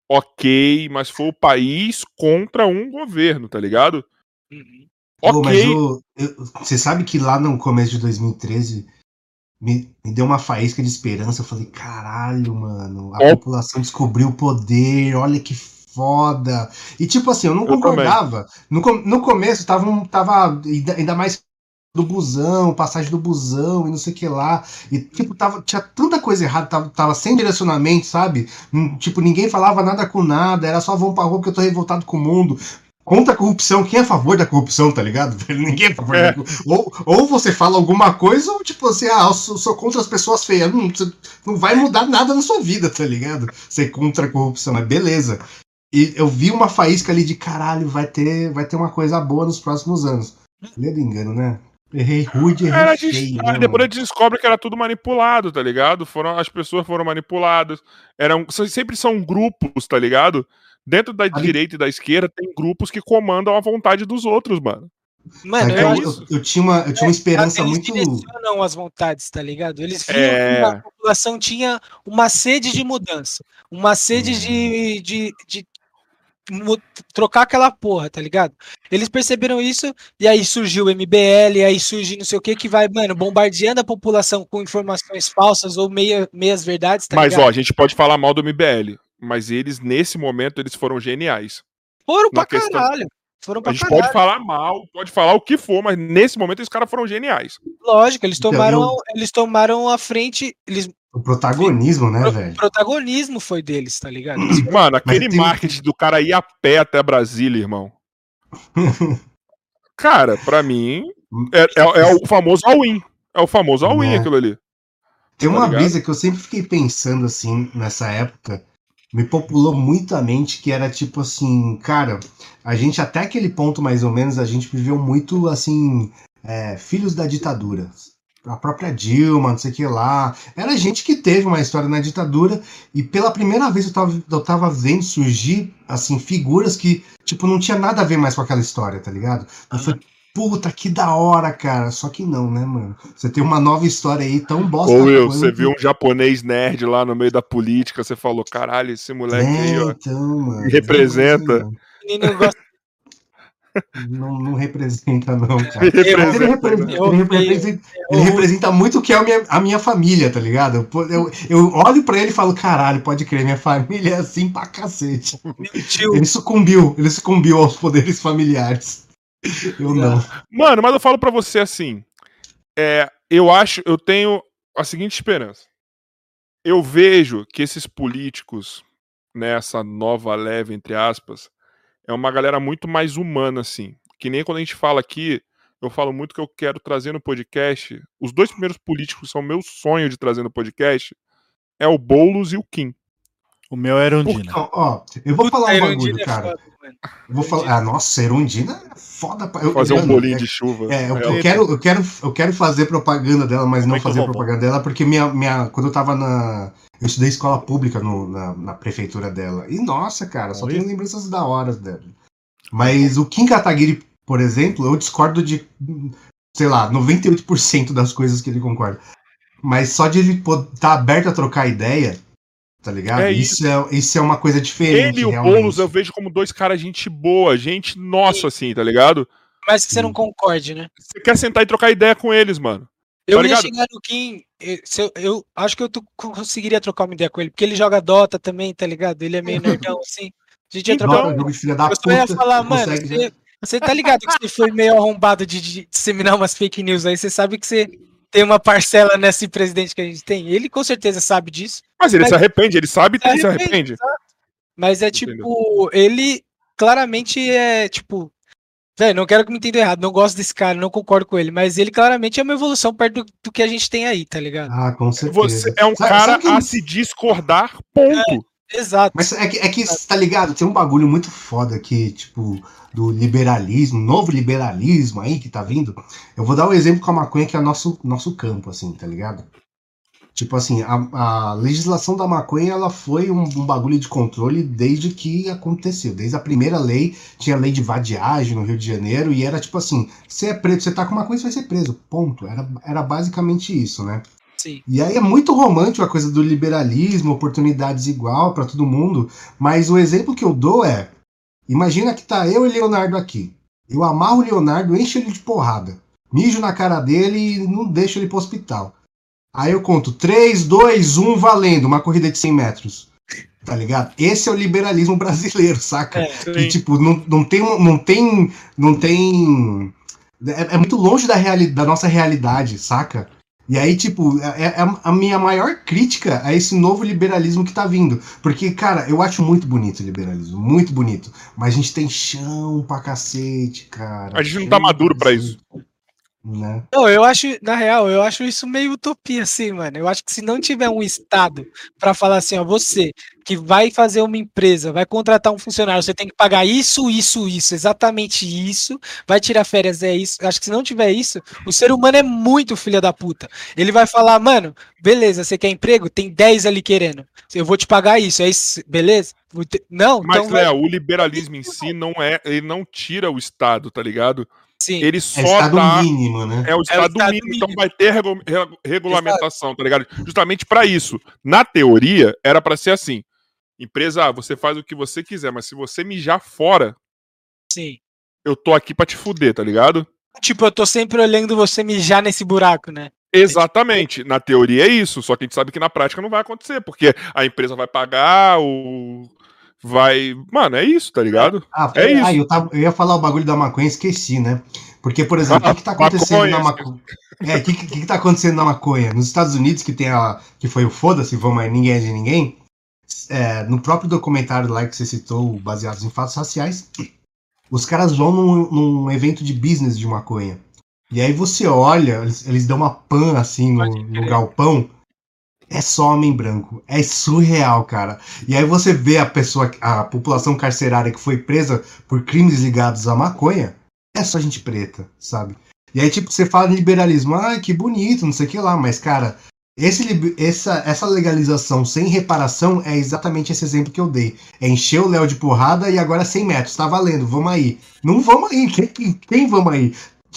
[SPEAKER 1] ok, mas foi o país contra um governo, tá ligado?
[SPEAKER 3] Uhum. Ok. mas eu, você sabe que lá no começo de 2013 me, me deu uma faísca de esperança. Eu falei, caralho, mano, a é. população descobriu o poder, olha que foda. E tipo assim, eu não eu concordava. No, no começo tava, tava ainda mais do busão, passagem do busão e não sei o que lá. E, tipo, tava, tinha tanta coisa errada, tava, tava sem direcionamento, sabe? Hum, tipo, ninguém falava nada com nada, era só vão pra rua porque eu tô revoltado com o mundo contra a corrupção, quem é a favor da corrupção, tá ligado? Ninguém é a favor é. da corrupção. Ou, ou você fala alguma coisa, ou tipo assim, ah, eu sou, sou contra as pessoas feias. Não, não vai mudar nada na sua vida, tá ligado? Ser contra a corrupção, mas beleza. E eu vi uma faísca ali de caralho, vai ter, vai ter uma coisa boa nos próximos anos. Ledo engano, né? Errei rude, errei
[SPEAKER 1] era feio, né, Depois a gente descobre que era tudo manipulado, tá ligado? Foram, as pessoas foram manipuladas. Eram, sempre são grupos, tá ligado? Dentro da Ali... direita e da esquerda tem grupos que comandam a vontade dos outros, mano.
[SPEAKER 3] Mano, é eu, eu, eu, tinha uma, eu tinha uma é, esperança eles muito. Eles
[SPEAKER 4] direcionam as vontades, tá ligado? Eles viam é... que a população tinha uma sede de mudança, uma sede hum. de, de, de trocar aquela porra, tá ligado? Eles perceberam isso e aí surgiu o MBL, aí surge não sei o que que vai, mano, bombardeando a população com informações falsas ou meia, meias verdades,
[SPEAKER 1] tá Mas ligado? ó, a gente pode falar mal do MBL mas eles, nesse momento, eles foram geniais.
[SPEAKER 4] Foram pra questão... caralho. Foram pra
[SPEAKER 1] a gente
[SPEAKER 4] caralho.
[SPEAKER 1] pode falar mal, pode falar o que for, mas nesse momento esses caras foram geniais.
[SPEAKER 4] Lógico, eles tomaram, então, eu... eles tomaram a frente. Eles...
[SPEAKER 3] O protagonismo, né, velho? O
[SPEAKER 4] protagonismo foi deles, tá ligado?
[SPEAKER 1] Mano, aquele tem... marketing do cara ir a pé até Brasília, irmão. cara, pra mim, é, é, é o famoso all-in. É o famoso all-in é. aquilo ali.
[SPEAKER 3] Tem uma tá brisa que eu sempre fiquei pensando assim nessa época me populou muito a mente que era tipo assim, cara, a gente até aquele ponto mais ou menos, a gente viveu muito assim, é, filhos da ditadura. A própria Dilma, não sei o que lá. Era gente que teve uma história na ditadura e pela primeira vez eu tava, eu tava vendo surgir, assim, figuras que, tipo, não tinha nada a ver mais com aquela história, tá ligado? Eu falei, puta, que da hora, cara. Só que não, né, mano? Você tem uma nova história aí tão bosta.
[SPEAKER 1] Ou eu, você viu um japonês nerd lá no meio da política, você falou, caralho, esse moleque é, aí, ó. Então, mano, representa. Menino gosta
[SPEAKER 3] não, não, representa, não, cara. Ele representa, ele representa, ele representa, ele representa muito o que é a minha, a minha família, tá ligado? Eu, eu, eu olho pra ele e falo, caralho, pode crer, minha família é assim pra cacete. Ele sucumbiu, ele sucumbiu aos poderes familiares. Eu não.
[SPEAKER 1] Mano, mas eu falo para você assim. É, eu acho, eu tenho a seguinte esperança. Eu vejo que esses políticos, nessa nova leve, entre aspas, é uma galera muito mais humana, assim. Que nem quando a gente fala aqui, eu falo muito que eu quero trazer no podcast. Os dois primeiros políticos são meu sonho de trazer no podcast. É o Boulos e o Kim.
[SPEAKER 2] O meu é Erundina.
[SPEAKER 3] Ó, ó, eu vou Puta, falar um bagulho, é cara. Foda, eu vou falar. Ah, nossa, Erundina é foda.
[SPEAKER 1] Eu, fazer um bolinho é, de chuva.
[SPEAKER 3] É, eu, eu, quero, eu, quero, eu quero fazer propaganda dela, mas não Muito fazer propaganda dela, porque minha, minha, quando eu tava na. Eu estudei escola pública no, na, na prefeitura dela. E nossa, cara, só tenho lembranças da hora dela. Mas o Kim Kataguiri, por exemplo, eu discordo de, sei lá, 98% das coisas que ele concorda. Mas só de ele estar tá aberto a trocar ideia, Tá ligado? É isso. Isso, é, isso é uma coisa diferente.
[SPEAKER 1] Ele e o Boulos eu vejo como dois caras gente boa, gente nossa, assim, tá ligado?
[SPEAKER 4] Mas que você não concorde, né?
[SPEAKER 1] Você quer sentar e trocar ideia com eles, mano.
[SPEAKER 4] Eu tá ia chegar no Kim. Eu, eu, acho que eu conseguiria trocar uma ideia com ele, porque ele joga Dota também, tá ligado? Ele é meio nerdão assim. A gente ia
[SPEAKER 3] trocar. Então, jogo de filha da eu
[SPEAKER 4] só ia falar, mano, você, você, tá ligado que você foi meio arrombado de, de disseminar umas fake news aí, você sabe que você tem uma parcela nesse presidente que a gente tem. Ele com certeza sabe disso.
[SPEAKER 1] Mas ele mas... se arrepende, ele sabe que ele se arrepende.
[SPEAKER 4] Mas é tipo, ele claramente é tipo. Velho, não quero que me entenda errado, não gosto desse cara, não concordo com ele, mas ele claramente é uma evolução perto do, do que a gente tem aí, tá ligado?
[SPEAKER 3] Ah, com certeza.
[SPEAKER 1] Você é um sabe, cara sabe que... a se discordar, ponto.
[SPEAKER 4] É, exato.
[SPEAKER 3] Mas é que, é que, tá ligado? Tem um bagulho muito foda que, tipo, do liberalismo, novo liberalismo aí que tá vindo. Eu vou dar um exemplo com a maconha que é nosso, nosso campo, assim, tá ligado? Tipo assim, a, a legislação da maconha ela foi um, um, bagulho de controle desde que aconteceu. Desde a primeira lei, tinha lei de vadiagem no Rio de Janeiro, e era tipo assim: você é preto, você tá com maconha, você vai ser preso. Ponto. Era, era basicamente isso, né?
[SPEAKER 4] Sim.
[SPEAKER 3] E aí é muito romântico a coisa do liberalismo, oportunidades igual para todo mundo, mas o exemplo que eu dou é: Imagina que tá eu e Leonardo aqui. Eu amarro o Leonardo, encho ele de porrada. Mijo na cara dele e não deixo ele pro hospital. Aí eu conto 3, 2, 1, valendo, uma corrida de 100 metros. Tá ligado? Esse é o liberalismo brasileiro, saca? É, e, tipo, não, não tem. Não tem. Não tem. É, é muito longe da, reali da nossa realidade, saca? E aí, tipo, é, é, a minha maior crítica a esse novo liberalismo que tá vindo. Porque, cara, eu acho muito bonito o liberalismo, muito bonito. Mas a gente tem chão pra cacete, cara.
[SPEAKER 1] A gente não tá maduro para isso.
[SPEAKER 4] Né? Não, eu acho, na real, eu acho isso meio utopia, assim, mano. Eu acho que se não tiver um Estado para falar assim, ó, você que vai fazer uma empresa, vai contratar um funcionário, você tem que pagar isso, isso, isso, exatamente isso, vai tirar férias, é isso. Acho que se não tiver isso, o ser humano é muito filha da puta. Ele vai falar, mano, beleza, você quer emprego? Tem 10 ali querendo. Eu vou te pagar isso, é isso, beleza? Não,
[SPEAKER 1] Mas, então Léo, vai... o liberalismo em si não é, ele não tira o Estado, tá ligado?
[SPEAKER 4] Sim.
[SPEAKER 1] Ele é só é o estado dá... mínimo, né? É o estado, é o estado mínimo, mínimo, então vai ter regu... regulamentação, tá ligado? Justamente para isso. Na teoria, era para ser assim. Empresa, ah, você faz o que você quiser, mas se você mijar fora,
[SPEAKER 4] Sim.
[SPEAKER 1] eu tô aqui para te fuder, tá ligado?
[SPEAKER 4] Tipo, eu tô sempre olhando você mijar nesse buraco, né?
[SPEAKER 1] Exatamente. Na teoria é isso, só que a gente sabe que na prática não vai acontecer, porque a empresa vai pagar, o vai. Mano, é isso, tá ligado?
[SPEAKER 3] Ah,
[SPEAKER 1] é
[SPEAKER 3] isso. Ah, eu, tava, eu ia falar o bagulho da maconha esqueci, né? Porque, por exemplo, o que, que tá acontecendo maconha, na maconha? É, o que, que, que tá acontecendo na maconha? Nos Estados Unidos, que tem a. que foi o foda-se, vamos aí, ninguém é de ninguém. É, no próprio documentário lá que você citou, baseados em fatos raciais, os caras vão num, num evento de business de maconha. E aí você olha, eles, eles dão uma pan assim no, no galpão é só homem branco. É surreal, cara. E aí você vê a pessoa, a população carcerária que foi presa por crimes ligados à maconha, é só gente preta, sabe? E aí, tipo, você fala liberalismo, ah, que bonito, não sei o que lá, mas, cara, esse, essa, essa legalização sem reparação é exatamente esse exemplo que eu dei. É encher o Léo de porrada e agora 100 metros, tá valendo, vamos aí. Não vamos aí, quem, quem vamos aí?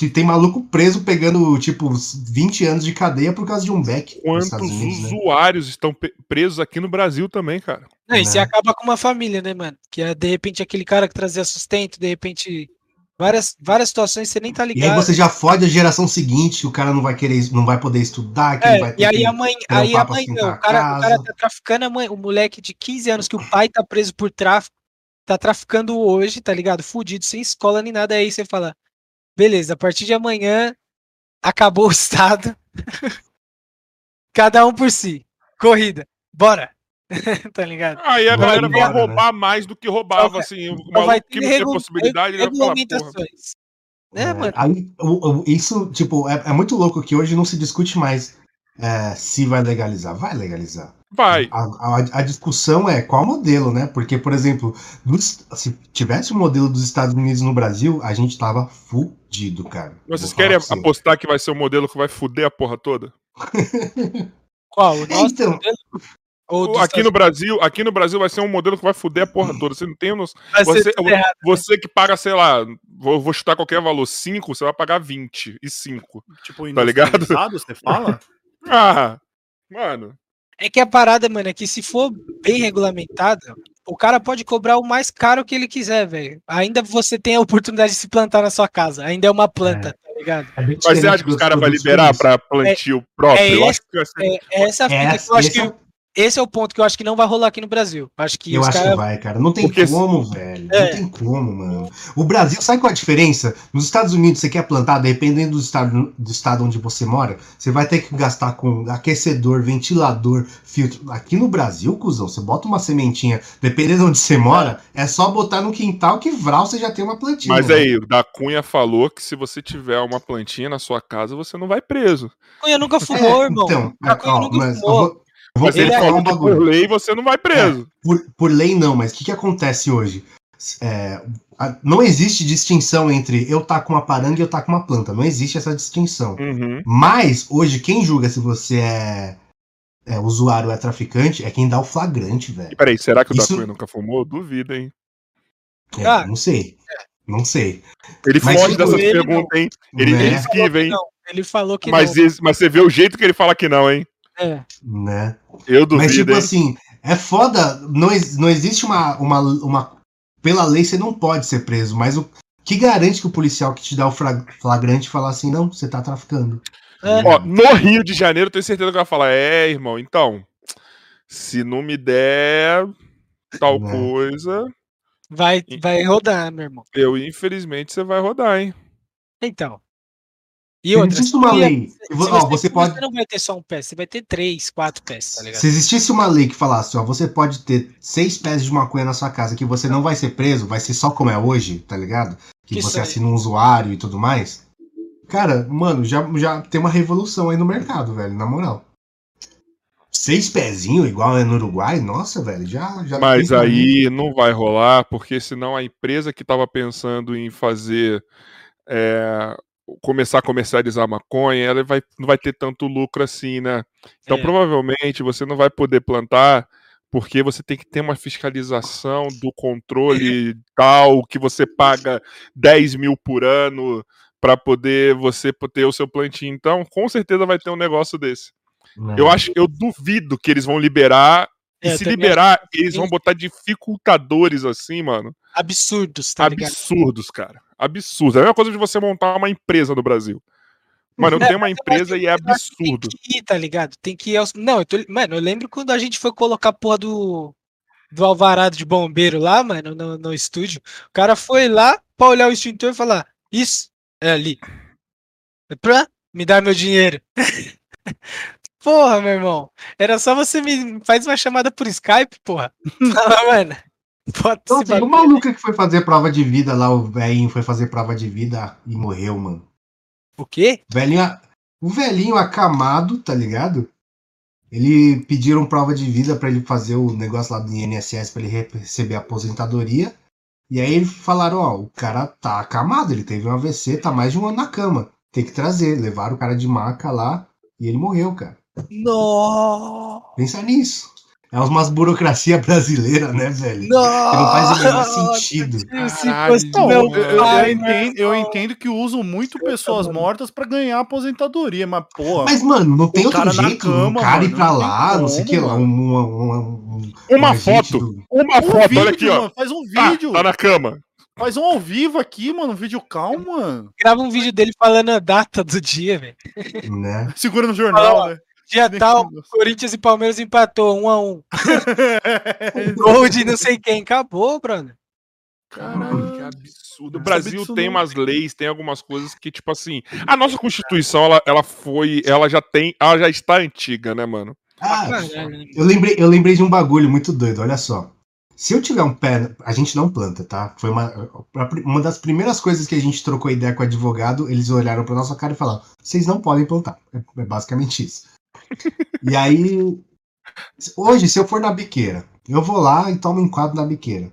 [SPEAKER 3] Tem maluco preso pegando, tipo, 20 anos de cadeia por causa de um beck.
[SPEAKER 1] Quantos Unidos, né? usuários né? estão presos aqui no Brasil também, cara?
[SPEAKER 4] Não, e você né? acaba com uma família, né, mano? Que é, de repente, aquele cara que trazia sustento, de repente. Várias, várias situações você nem tá ligado.
[SPEAKER 3] E aí você já fode a geração seguinte, o cara não vai querer, não vai poder estudar, que
[SPEAKER 4] é,
[SPEAKER 3] vai
[SPEAKER 4] ter E aí a mãe, aí a mãe, não, o cara, o cara tá traficando a mãe, o moleque de 15 anos que o pai tá preso por tráfico, tá traficando hoje, tá ligado? Fudido, sem escola nem nada, aí você fala, beleza, a partir de amanhã acabou o estado. Cada um por si. Corrida. Bora. tá ligado?
[SPEAKER 1] Aí a galera vai roubar né? mais do que roubava, assim. O vai ter que não tem possibilidade, ele vai falar,
[SPEAKER 3] é, é, mano. Aí, isso, tipo, é, é, muito louco que hoje não se discute mais é, se vai legalizar. Vai legalizar.
[SPEAKER 1] Vai.
[SPEAKER 3] A, a, a, discussão é qual modelo, né? Porque, por exemplo, dos, se tivesse o um modelo dos Estados Unidos no Brasil, a gente tava fudido, cara.
[SPEAKER 1] Vocês querem apostar que vai ser o um modelo que vai fuder a porra toda?
[SPEAKER 4] qual? O nosso então,
[SPEAKER 1] modelo? aqui no Brasil, aqui no Brasil vai ser um modelo que vai fuder a porra toda. Você não tem noção. Você, né? você que paga, sei lá, vou, vou chutar qualquer valor, 5, você vai pagar 20 e 5. Tipo, tá ligado?
[SPEAKER 2] Você fala?
[SPEAKER 1] ah, mano.
[SPEAKER 4] É que a parada, mano, é que se for bem regulamentada, o cara pode cobrar o mais caro que ele quiser, velho. Ainda você tem a oportunidade de se plantar na sua casa. Ainda é uma planta, é. tá ligado? É
[SPEAKER 1] Mas você acha que os caras vão liberar para plantio é, próprio?
[SPEAKER 4] É, esse, é, é essa fita é, que eu acho que é esse é o ponto que eu acho que não vai rolar aqui no Brasil. Acho que
[SPEAKER 3] eu acho cara... que vai, cara. Não tem Porque... como, velho. É. Não tem como, mano. O Brasil, sabe qual é a diferença? Nos Estados Unidos, você quer plantar, dependendo do estado, do estado onde você mora, você vai ter que gastar com aquecedor, ventilador, filtro. Aqui no Brasil, cuzão, você bota uma sementinha, dependendo de onde você mora, é só botar no quintal que vral você já tem uma plantinha.
[SPEAKER 1] Mas aí, o da Cunha falou que se você tiver uma plantinha na sua casa, você não vai preso.
[SPEAKER 4] Cunha nunca fumou, é, irmão. Então,
[SPEAKER 3] é, ó, nunca mas fumou.
[SPEAKER 1] Mas ele falar um bagulho. Por lei você não vai preso.
[SPEAKER 3] É, por, por lei não, mas o que, que acontece hoje? É, a, não existe distinção entre eu tá com uma paranga e eu tá com uma planta. Não existe essa distinção. Uhum. Mas hoje quem julga se você é, é usuário ou é traficante é quem dá o flagrante, velho.
[SPEAKER 1] Peraí, será que o Isso... nunca fumou? Duvido, hein?
[SPEAKER 3] É, ah, não sei. Não sei.
[SPEAKER 1] Ele mas foge dessas perguntas, hein? Ele, né? ele esquiva, hein?
[SPEAKER 4] Ele falou que
[SPEAKER 1] mas,
[SPEAKER 4] não.
[SPEAKER 1] mas você vê o jeito que ele fala que não, hein?
[SPEAKER 3] É. Né?
[SPEAKER 1] Eu duvido. Mas, tipo
[SPEAKER 3] hein? assim, é foda. Não, não existe uma, uma, uma. Pela lei você não pode ser preso, mas o que garante que o policial que te dá o flagrante falar assim, não, você tá traficando?
[SPEAKER 1] É. Ó, no Rio de Janeiro, tenho certeza que vai falar, é, irmão, então, se não me der tal né? coisa.
[SPEAKER 4] Vai, vai rodar, meu irmão.
[SPEAKER 1] Eu, infelizmente, você vai rodar, hein?
[SPEAKER 4] Então.
[SPEAKER 3] E outra, se existe uma lei. Se, você, ó, você, pode...
[SPEAKER 4] você não vai ter só um pé, você vai ter três, quatro pés, tá ligado?
[SPEAKER 3] Se existisse uma lei que falasse, ó, você pode ter seis pés de maconha na sua casa, que você não vai ser preso, vai ser só como é hoje, tá ligado? Que, que você assina um usuário e tudo mais. Cara, mano, já, já tem uma revolução aí no mercado, velho, na moral. Seis pezinhos, igual é no Uruguai, nossa, velho, já. já
[SPEAKER 1] Mas aí não vai rolar, porque senão a empresa que tava pensando em fazer. É, começar a comercializar maconha, ela vai, não vai ter tanto lucro assim, né? Então, é. provavelmente, você não vai poder plantar porque você tem que ter uma fiscalização do controle tal, que você paga 10 mil por ano para poder você ter o seu plantio. Então, com certeza vai ter um negócio desse. Não. Eu acho, eu duvido que eles vão liberar. É, e se liberar, eles vão botar dificultadores assim, mano.
[SPEAKER 4] Absurdos, tá
[SPEAKER 1] Absurdos, ligado? cara absurdo. É a mesma coisa de você montar uma empresa no Brasil. Mano, eu é, tenho uma empresa e é absurdo.
[SPEAKER 4] Tem que ir, tá ligado? Tem que ir aos... Não, eu tô... Mano, eu lembro quando a gente foi colocar a porra do, do alvarado de bombeiro lá, mano, no, no estúdio. O cara foi lá pra olhar o extintor e falar: Isso, é ali. Pra me dar meu dinheiro. porra, meu irmão. Era só você me faz uma chamada por Skype, porra. Fala, mano.
[SPEAKER 3] Pode Nossa, e o maluco que foi fazer prova de vida lá, o velhinho foi fazer prova de vida e morreu, mano.
[SPEAKER 4] O quê?
[SPEAKER 3] Velhinho, o velhinho acamado, tá ligado? Ele pediram prova de vida para ele fazer o negócio lá do INSS para ele receber a aposentadoria. E aí falaram, ó, o cara tá acamado, ele teve um AVC, tá mais de um ano na cama. Tem que trazer. Levaram o cara de maca lá e ele morreu, cara.
[SPEAKER 4] Não.
[SPEAKER 3] Pensa nisso. É umas burocracia brasileira, né, velho? Não, não faz o menor sentido.
[SPEAKER 2] Não, eu, eu, entendo, eu, entendo, que usam muito pessoas mortas para ganhar aposentadoria, mas porra.
[SPEAKER 3] Mas, mano, não tem outro jeito. Cama, um cara mano, ir pra lá, não, não sei o que lá. Uma, uma,
[SPEAKER 1] uma, uma foto. Do... Uma foto, vídeo, olha aqui, ó. Mano,
[SPEAKER 2] faz um vídeo.
[SPEAKER 1] Ah, tá na cama.
[SPEAKER 2] Faz um ao vivo aqui, mano, um vídeo calmo, mano.
[SPEAKER 4] Grava um vídeo dele falando a data do dia, velho.
[SPEAKER 2] Né? Segura no jornal, né?
[SPEAKER 4] Dia tal, Corinthians e Palmeiras empatou um a um. Gol de não sei quem. Acabou, brother.
[SPEAKER 1] Caralho, que absurdo. O Brasil tem umas leis, tem algumas coisas que, tipo assim. A nossa Constituição, ela, ela foi. Ela já tem. Ela já está antiga, né, mano?
[SPEAKER 3] Ah, eu lembrei, eu lembrei de um bagulho muito doido, olha só. Se eu tiver um pé. A gente não planta, tá? Foi uma, uma das primeiras coisas que a gente trocou ideia com o advogado. Eles olharam pra nossa cara e falaram: vocês não podem plantar. É, é basicamente isso e aí, hoje, se eu for na biqueira, eu vou lá e tomo um quadro na biqueira.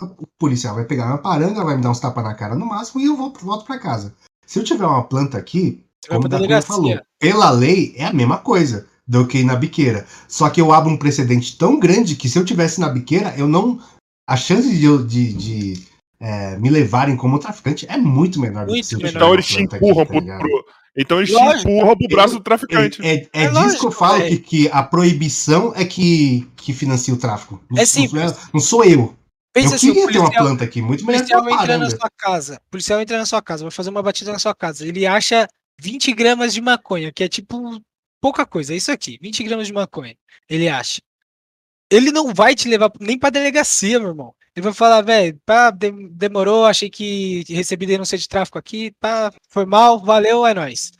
[SPEAKER 3] O policial vai pegar minha paranga, vai me dar uns tapas na cara no máximo e eu vou, volto para casa. Se eu tiver uma planta aqui, como o falou, pela lei é a mesma coisa do que na biqueira. Só que eu abro um precedente tão grande que se eu tivesse na biqueira, eu não. A chance de, de, de é, me levarem como traficante é muito menor
[SPEAKER 1] muito do que se eu Então eles te empurram aqui, tá pro, Então eles lógico. te empurram pro braço do traficante.
[SPEAKER 3] É, é, é, é disso lógico, que eu falo que, que a proibição é que, que financia o tráfico.
[SPEAKER 4] Não, é simples.
[SPEAKER 3] Não, não sou eu.
[SPEAKER 4] Pensa
[SPEAKER 3] eu
[SPEAKER 4] assim,
[SPEAKER 3] queria policial, ter uma planta aqui, muito melhor.
[SPEAKER 4] Policial entra na sua casa. Policial entra na sua casa, vai fazer uma batida na sua casa. Ele acha 20 gramas de maconha, que é tipo pouca coisa. É isso aqui, 20 gramas de maconha. Ele acha. Ele não vai te levar nem pra delegacia, meu irmão. Ele vai falar, velho, pá, demorou, achei que recebi denúncia de tráfico aqui, pá, foi mal, valeu, é nóis.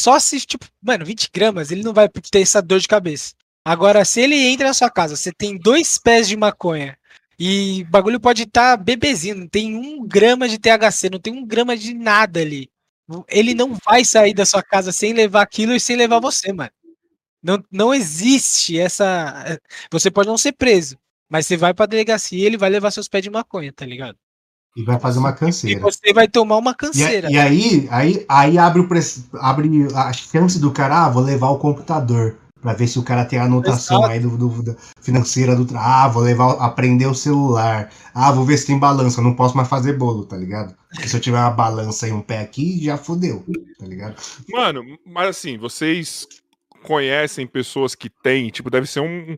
[SPEAKER 4] Só se, tipo, mano, 20 gramas, ele não vai ter essa dor de cabeça. Agora, se ele entra na sua casa, você tem dois pés de maconha e o bagulho pode estar tá bebezinho, não tem um grama de THC, não tem um grama de nada ali. Ele não vai sair da sua casa sem levar aquilo e sem levar você, mano. Não, não existe essa. Você pode não ser preso, mas você vai pra delegacia e ele vai levar seus pés de maconha, tá ligado?
[SPEAKER 3] E vai fazer uma canseira.
[SPEAKER 4] E você vai tomar uma canseira.
[SPEAKER 3] E, e aí, aí, aí abre, o, abre a chance do cara, ah, vou levar o computador para ver se o cara tem a anotação Exato. aí do, do, do, financeira do ah, vou levar aprender o celular. Ah, vou ver se tem balança, não posso mais fazer bolo, tá ligado? se eu tiver uma balança e um pé aqui, já fodeu, tá ligado?
[SPEAKER 1] Mano, mas assim, vocês conhecem pessoas que têm, tipo, deve ser um,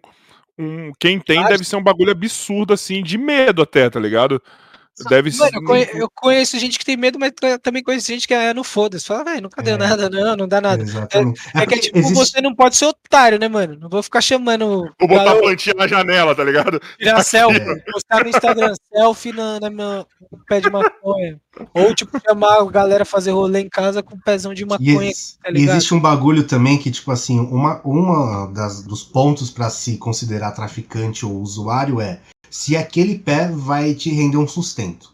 [SPEAKER 1] um quem tem deve ser um bagulho absurdo assim de medo até, tá ligado? Deve
[SPEAKER 4] Mano, eu, conheço, eu, conheço, gente que tem medo, mas também conheço gente que é no foda-se. Fala, velho, nunca deu é. nada, não, não dá nada. É, é, é, que, tipo, existe... você não pode ser otário, né, mano? Não vou ficar chamando.
[SPEAKER 1] Vou botar a plantinha na janela, tá ligado?
[SPEAKER 4] Tirar selfie, postar no Instagram selfie na, na minha, no pé de maconha. Ou, tipo, chamar a galera a fazer rolê em casa com um pezão de maconha.
[SPEAKER 3] E, tá e existe um bagulho também que, tipo assim, uma, uma das, dos pontos para se considerar traficante ou usuário é se aquele pé vai te render um sustento.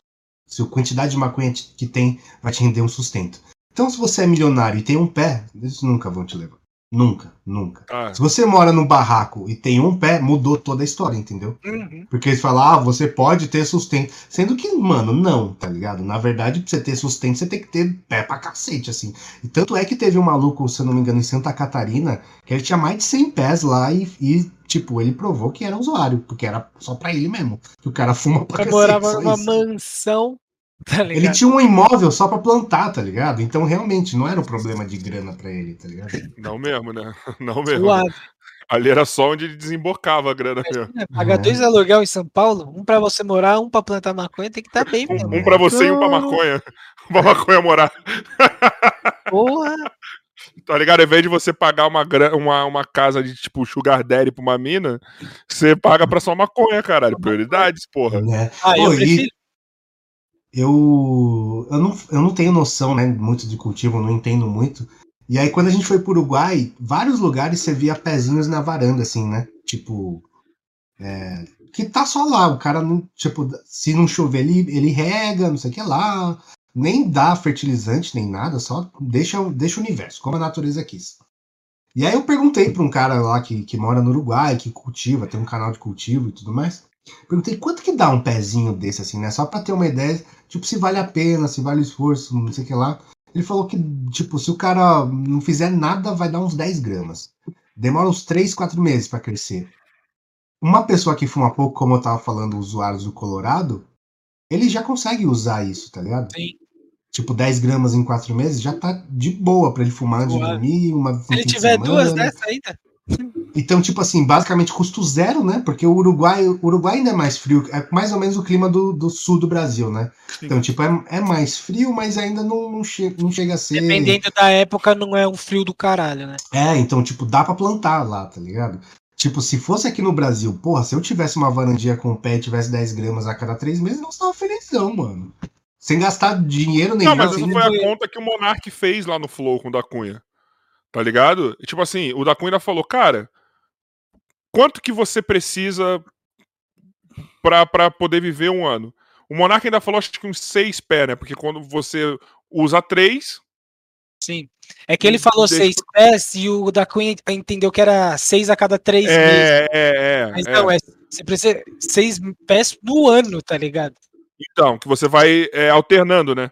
[SPEAKER 3] Se a quantidade de maconha que tem vai te render um sustento. Então, se você é milionário e tem um pé, eles nunca vão te levar. Nunca, nunca. Ah. Se você mora no barraco e tem um pé, mudou toda a história, entendeu? Uhum. Porque eles falam, ah, você pode ter sustento. Sendo que, mano, não, tá ligado? Na verdade, pra você ter sustento, você tem que ter pé pra cacete, assim. E tanto é que teve um maluco, se eu não me engano, em Santa Catarina, que ele tinha mais de 100 pés lá e, e tipo, ele provou que era usuário, porque era só pra ele mesmo. Que o cara fuma pra
[SPEAKER 4] cacete. morava numa mansão
[SPEAKER 3] Tá ele tinha um imóvel só para plantar, tá ligado? Então realmente não era um problema de grana para ele, tá ligado?
[SPEAKER 1] Não mesmo, né? Não mesmo. Suave. Ali era só onde ele desembocava a grana mesmo.
[SPEAKER 4] pagar dois aluguel em São Paulo, um para você morar, um para plantar maconha, tem que estar tá bem
[SPEAKER 1] mesmo. Um, um para você e um para maconha. Um pra maconha morar.
[SPEAKER 4] Porra!
[SPEAKER 1] Tá ligado? Ao invés de você pagar uma, uma, uma casa de tipo sugar daddy pra uma mina, você paga pra só maconha, caralho. Prioridades, porra.
[SPEAKER 3] É. Ah, eu Pô, prefiro, eu, eu, não, eu não tenho noção né, muito de cultivo, não entendo muito. E aí, quando a gente foi pro Uruguai, vários lugares você via pezinhos na varanda, assim, né? Tipo. É, que tá só lá, o cara não. Tipo, se não chover, ele, ele rega, não sei o que lá. Nem dá fertilizante, nem nada, só deixa, deixa o universo, como a natureza quis. E aí eu perguntei para um cara lá que, que mora no Uruguai, que cultiva, tem um canal de cultivo e tudo mais. Perguntei quanto que dá um pezinho desse, assim, né? Só pra ter uma ideia, tipo, se vale a pena, se vale o esforço, não sei o que lá. Ele falou que, tipo, se o cara não fizer nada, vai dar uns 10 gramas. Demora uns 3, 4 meses para crescer. Uma pessoa que fuma pouco, como eu tava falando, usuários do Colorado, ele já consegue usar isso, tá ligado? Sim. Tipo, 10 gramas em 4 meses já tá de boa para ele fumar de dormir. Uma,
[SPEAKER 4] se ele tiver semana, duas dessa ainda.
[SPEAKER 3] Então, tipo assim, basicamente custo zero, né? Porque o Uruguai, o Uruguai ainda é mais frio, é mais ou menos o clima do, do sul do Brasil, né? Sim. Então, tipo, é, é mais frio, mas ainda não, não, che não chega a ser.
[SPEAKER 4] Dependendo da época, não é um frio do caralho, né?
[SPEAKER 3] É, então, tipo, dá pra plantar lá, tá ligado? Tipo, se fosse aqui no Brasil, porra, se eu tivesse uma varandinha com pé e tivesse 10 gramas a cada 3 meses, não estava felizão, mano. Sem gastar dinheiro nenhum.
[SPEAKER 1] Não, mas essa foi a conta que o Monark fez lá no Flow com o da Cunha. Tá ligado? E, tipo assim, o da Cunha falou, cara, quanto que você precisa para poder viver um ano? O Monarca ainda falou, acho que uns seis pés, né? Porque quando você usa três.
[SPEAKER 4] Sim. É que ele falou deixa... seis pés e o da Cunha entendeu que era seis a cada três
[SPEAKER 1] é, meses. É, é.
[SPEAKER 4] Mas é. não, é, você precisa seis pés no ano, tá ligado?
[SPEAKER 1] Então, que você vai é, alternando, né?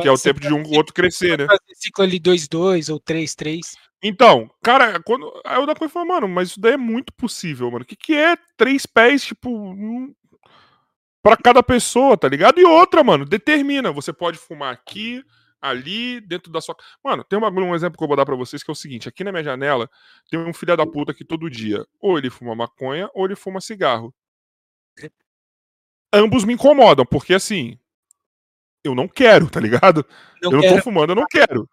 [SPEAKER 1] Que é o tempo de um outro crescer, né?
[SPEAKER 4] Ciclo ali 2-2 ou 3-3.
[SPEAKER 1] Então, cara, quando. Aí o da Coisa falou, mano, mas isso daí é muito possível, mano. O que, que é três pés, tipo. Um, para cada pessoa, tá ligado? E outra, mano, determina. Você pode fumar aqui, ali dentro da sua. Mano, tem uma, um exemplo que eu vou dar pra vocês que é o seguinte: aqui na minha janela tem um filho da puta que todo dia ou ele fuma maconha ou ele fuma cigarro. Ambos me incomodam, porque assim, eu não quero, tá ligado? Não eu quero. não tô fumando, eu não quero.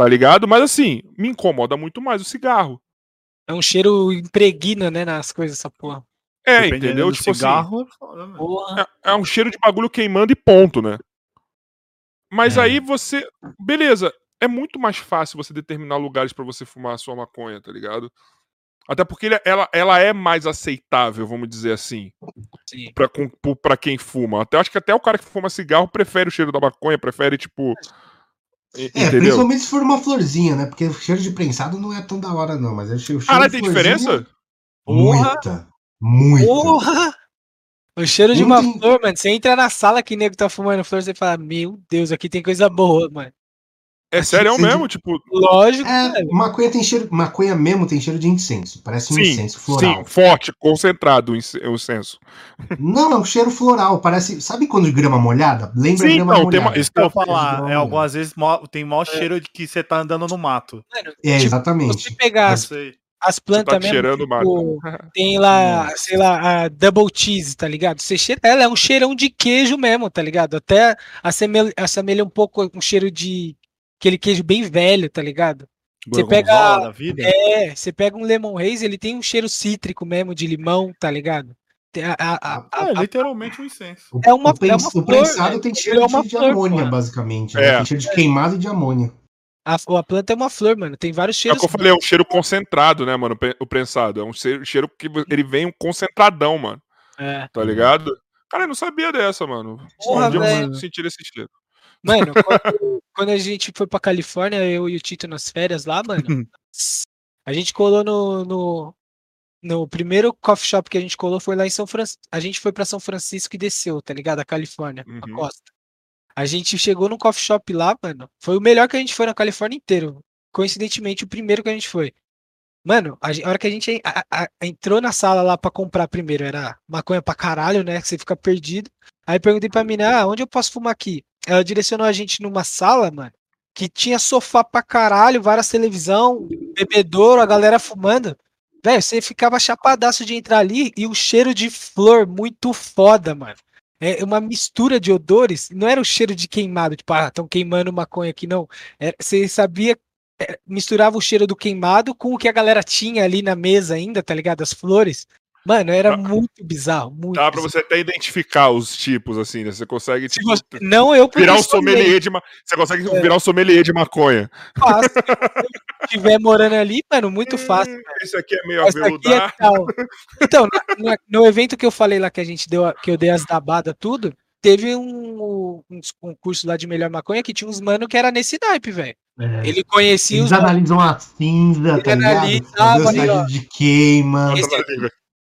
[SPEAKER 1] Tá ligado? Mas assim, me incomoda muito mais o cigarro.
[SPEAKER 4] É um cheiro impregna, né, nas coisas, essa porra.
[SPEAKER 1] É, Dependendo entendeu? Tipo assim, cigarro, assim, é, é, um cheiro de bagulho queimando e ponto, né? Mas é. aí você. Beleza, é muito mais fácil você determinar lugares para você fumar a sua maconha, tá ligado? Até porque ela, ela é mais aceitável, vamos dizer assim. Pra, pra quem fuma. Até acho que até o cara que fuma cigarro prefere o cheiro da maconha, prefere, tipo.
[SPEAKER 3] É, entendeu? principalmente se for uma florzinha, né? Porque o cheiro de prensado não é tão da hora, não. Mas o cheiro
[SPEAKER 1] Caralho, tem diferença?
[SPEAKER 3] Muita. Muita. Porra!
[SPEAKER 4] O cheiro de uma flor, mano. Você entra na sala que o nego tá fumando flor, você fala, meu Deus, aqui tem coisa boa, mano.
[SPEAKER 1] É sério é mesmo, tipo.
[SPEAKER 4] Lógico.
[SPEAKER 3] É, maconha tem cheiro. Maconha mesmo tem cheiro de incenso. Parece um sim, incenso floral. Sim,
[SPEAKER 1] forte, concentrado o incenso.
[SPEAKER 3] Não, é um cheiro floral. Parece. Sabe quando grama molhada? Lembra sim, grama não, molhada.
[SPEAKER 2] Uma, isso que eu falar. É, algumas vezes tem maior é. cheiro de que você tá andando no mato.
[SPEAKER 3] É, tipo, exatamente.
[SPEAKER 4] Se pegar as plantas tá mesmo, tipo, tem lá, sei lá, a double cheese, tá ligado? Você cheira, ela é um cheirão de queijo mesmo, tá ligado? Até assemelha, assemelha um pouco um cheiro de aquele queijo bem velho, tá ligado? Você pega, é, você pega um lemon haze, ele tem um cheiro cítrico mesmo de limão, tá ligado?
[SPEAKER 2] A, a, a, é literalmente um incenso.
[SPEAKER 3] É uma, o, é uma flor, o prensado né? tem cheiro, é de, de amônia, basicamente. Né? É. Tem cheiro de queimado e de amônia.
[SPEAKER 4] A, a planta é uma flor, mano. Tem vários cheiros.
[SPEAKER 1] É o que eu falei, é um cheiro concentrado, né, mano? O prensado. É um cheiro que ele vem um concentradão, mano. É. Tá ligado? Cara, eu não sabia dessa, mano. Porra, um dia eu sentir esse cheiro.
[SPEAKER 4] Mano, quando, quando, a gente foi pra Califórnia, eu e o Tito nas férias lá, mano, a gente colou no, no, no, primeiro coffee shop que a gente colou foi lá em São Francisco. A gente foi pra São Francisco e desceu, tá ligado? A Califórnia, uhum. a costa. A gente chegou no coffee shop lá, mano. Foi o melhor que a gente foi na Califórnia inteiro. Coincidentemente, o primeiro que a gente foi. Mano, a, a hora que a gente a, a, entrou na sala lá para comprar primeiro, era maconha pra caralho, né? Que você fica perdido. Aí perguntei pra mina, ah, onde eu posso fumar aqui? Ela direcionou a gente numa sala, mano, que tinha sofá pra caralho, várias televisão, bebedouro, a galera fumando. Velho, você ficava chapadaço de entrar ali e o cheiro de flor muito foda, mano é uma mistura de odores, não era o cheiro de queimado, tipo, ah, estão queimando maconha aqui, não. Era, você sabia, é, misturava o cheiro do queimado com o que a galera tinha ali na mesa ainda, tá ligado? As flores. Mano, era muito bizarro. Muito
[SPEAKER 1] Dá
[SPEAKER 4] pra
[SPEAKER 1] você até identificar os tipos, assim, né? Você consegue. Tipo,
[SPEAKER 4] você... Não, eu
[SPEAKER 1] virar um sommelier de ma... Você consegue é. virar um sommelier de maconha.
[SPEAKER 4] Fácil. Se estiver morando ali, mano, muito hum, fácil.
[SPEAKER 1] Esse aqui é meio aveludar. É
[SPEAKER 4] então, na, na, no evento que eu falei lá que a gente deu, que eu dei as dabadas, tudo, teve um, um concurso lá de melhor maconha que tinha uns mano que era nesse naipe, velho. É. Ele conhecia
[SPEAKER 3] Eles
[SPEAKER 4] os.
[SPEAKER 3] analisam a cinza, tá ligado? de queima. Esse,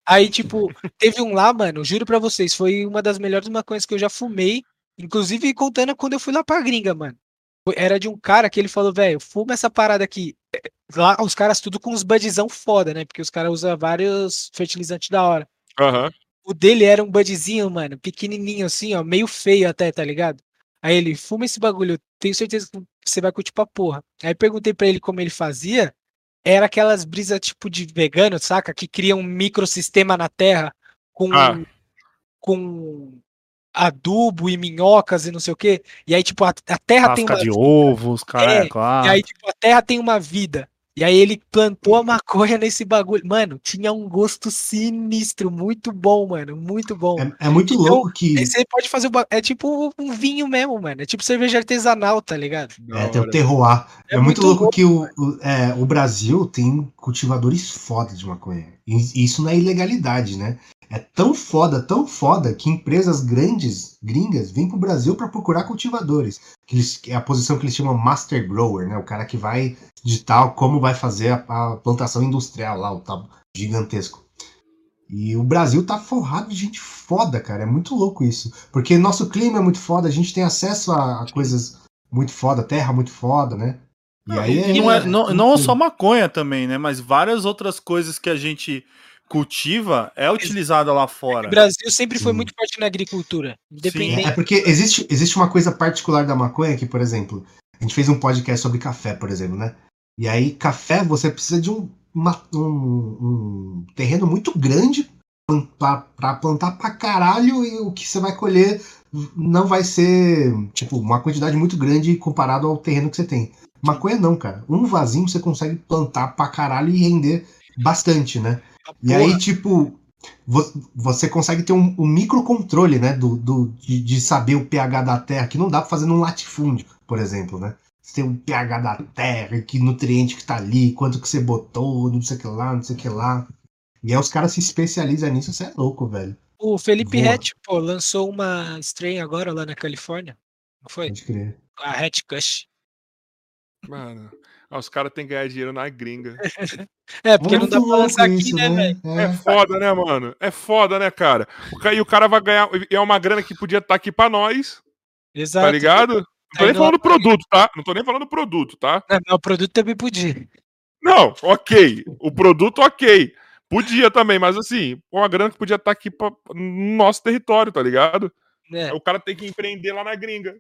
[SPEAKER 4] Aí, tipo, teve um lá, mano, juro pra vocês, foi uma das melhores maconhas que eu já fumei. Inclusive contando quando eu fui lá pra gringa, mano. Era de um cara que ele falou, velho, fuma essa parada aqui. É, lá, os caras tudo com uns budzão foda, né? Porque os caras usam vários fertilizantes da hora.
[SPEAKER 1] Uhum.
[SPEAKER 4] O dele era um budzinho, mano, pequenininho assim, ó, meio feio até, tá ligado? Aí ele, fuma esse bagulho, tenho certeza que você vai curtir pra porra. Aí perguntei pra ele como ele fazia, era aquelas brisas tipo de vegano, saca? Que cria um microsistema na Terra com, ah. com adubo e minhocas e não sei o quê. E aí, tipo, a, a Terra Casca tem uma.
[SPEAKER 2] de vida. ovos, cara, é, claro.
[SPEAKER 4] E aí, tipo, a Terra tem uma vida. E aí ele plantou a maconha nesse bagulho. Mano, tinha um gosto sinistro, muito bom, mano, muito bom.
[SPEAKER 3] É, é muito então, louco que.
[SPEAKER 4] Você pode fazer. É tipo um vinho mesmo, mano. É tipo cerveja artesanal, tá ligado?
[SPEAKER 3] É, tem o terroir. É, é muito, muito, louco, louco que o, o, é, o Brasil tem cultivadores foda de maconha. E isso não é ilegalidade, né? É tão foda, tão foda, que empresas grandes, gringas, vêm pro Brasil para procurar cultivadores. Que, eles, é a posição que eles chamam Master Grower, né? O cara que vai digitar como vai fazer a, a plantação industrial lá, o tal gigantesco. E o Brasil tá forrado de gente foda, cara. É muito louco isso. Porque nosso clima é muito foda, a gente tem acesso a, a coisas muito foda, terra muito foda, né?
[SPEAKER 2] E não, aí é, não, é, não, não só maconha também, né? Mas várias outras coisas que a gente cultiva é utilizada lá fora.
[SPEAKER 4] O Brasil sempre foi Sim. muito forte na agricultura.
[SPEAKER 3] Independente. É porque existe, existe uma coisa particular da maconha que, por exemplo, a gente fez um podcast sobre café, por exemplo, né? E aí, café, você precisa de um, uma, um, um terreno muito grande para plantar pra caralho e o que você vai colher não vai ser, tipo, uma quantidade muito grande comparado ao terreno que você tem. Maconha não, cara. Um vasinho você consegue plantar pra caralho e render bastante, né? E aí, tipo, você consegue ter um, um microcontrole, né? Do, do, de, de, saber o pH da terra, que não dá pra fazer num latifúndio, por exemplo, né? Você tem o pH da terra, que nutriente que tá ali, quanto que você botou, não sei o que lá, não sei o que lá. E aí os caras se especializam nisso, você é louco, velho.
[SPEAKER 4] O Felipe Hatch, pô, lançou uma strain agora lá na Califórnia. Não foi?
[SPEAKER 3] Pode crer.
[SPEAKER 4] A Hatch Kush.
[SPEAKER 1] Mano, ah, os caras têm que ganhar dinheiro na gringa.
[SPEAKER 4] é, porque Muito não dá pra lançar aqui, né, né? velho?
[SPEAKER 1] É. é. foda, né, mano? É foda, né, cara? E o cara vai ganhar. É uma grana que podia estar tá aqui pra nós. Tá Exato. Tá ligado? Não tô nem falando produto, tá? Não tô nem falando produto, tá?
[SPEAKER 4] Não, não, o produto também podia.
[SPEAKER 1] Não, ok. O produto, ok. Podia também, mas assim, uma grana que podia estar tá aqui pra, no nosso território, tá ligado? É. O cara tem que empreender lá na gringa.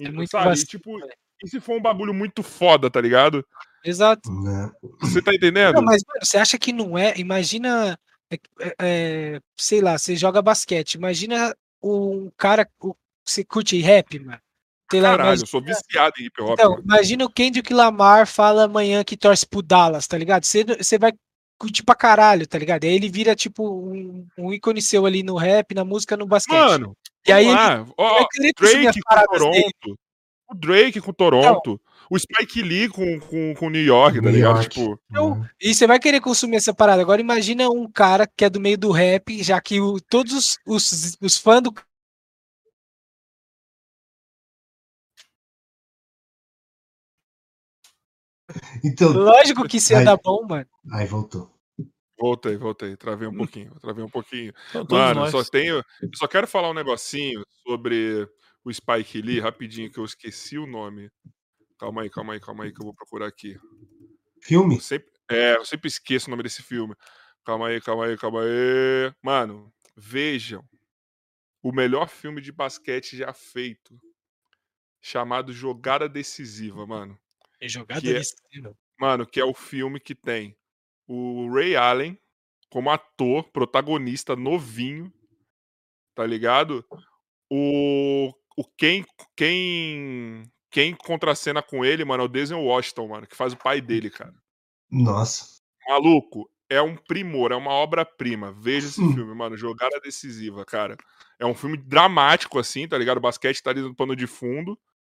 [SPEAKER 4] É muito sabe? E,
[SPEAKER 1] tipo, e se for um bagulho muito foda, tá ligado?
[SPEAKER 4] Exato.
[SPEAKER 3] Né.
[SPEAKER 1] Você tá entendendo?
[SPEAKER 4] Não, mas mano, você acha que não é? Imagina, é, é, é, sei lá, você joga basquete. Imagina um cara, o, você curte rap, mano.
[SPEAKER 1] Sei lá, Caralho, imagina, eu sou viciado em hip hop.
[SPEAKER 4] Então, imagina o Kendrick Lamar fala amanhã que torce pro Dallas, tá ligado? Você, você vai curtir pra caralho, tá ligado? Aí ele vira tipo um, um ícone seu ali no rap, na música, no basquete.
[SPEAKER 1] Mano,
[SPEAKER 4] e aí ele,
[SPEAKER 1] ó, Drake com Toronto. Dele o Drake com Toronto, o Spike Lee com, com, com New York, tá ligado? York. Tipo...
[SPEAKER 4] Então, e você vai querer consumir essa parada. Agora imagina um cara que é do meio do rap, já que o, todos os, os, os fãs do
[SPEAKER 3] Então,
[SPEAKER 4] Lógico que isso ia dar bom, mano.
[SPEAKER 3] Aí voltou.
[SPEAKER 1] Voltei, voltei. Travei um pouquinho, travei um pouquinho. Então, mano, só tenho. Só quero falar um negocinho sobre o Spike Lee, rapidinho, que eu esqueci o nome. Calma aí, calma aí, calma aí, que eu vou procurar aqui.
[SPEAKER 3] Filme?
[SPEAKER 1] Eu sempre, é, eu sempre esqueço o nome desse filme. Calma aí, calma aí, calma aí. Mano, vejam o melhor filme de basquete já feito, chamado Jogada Decisiva, mano.
[SPEAKER 4] É Jogada Decisiva? É,
[SPEAKER 1] mano, que é o filme que tem o Ray Allen como ator, protagonista novinho, tá ligado? O o quem quem quem contracena com ele, mano, é o Denzel Washington, mano, que faz o pai dele, cara.
[SPEAKER 3] Nossa.
[SPEAKER 1] Maluco, é um primor, é uma obra-prima. Veja esse hum. filme, mano, Jogada Decisiva, cara. É um filme dramático, assim, tá ligado? O basquete tá ali no pano de fundo.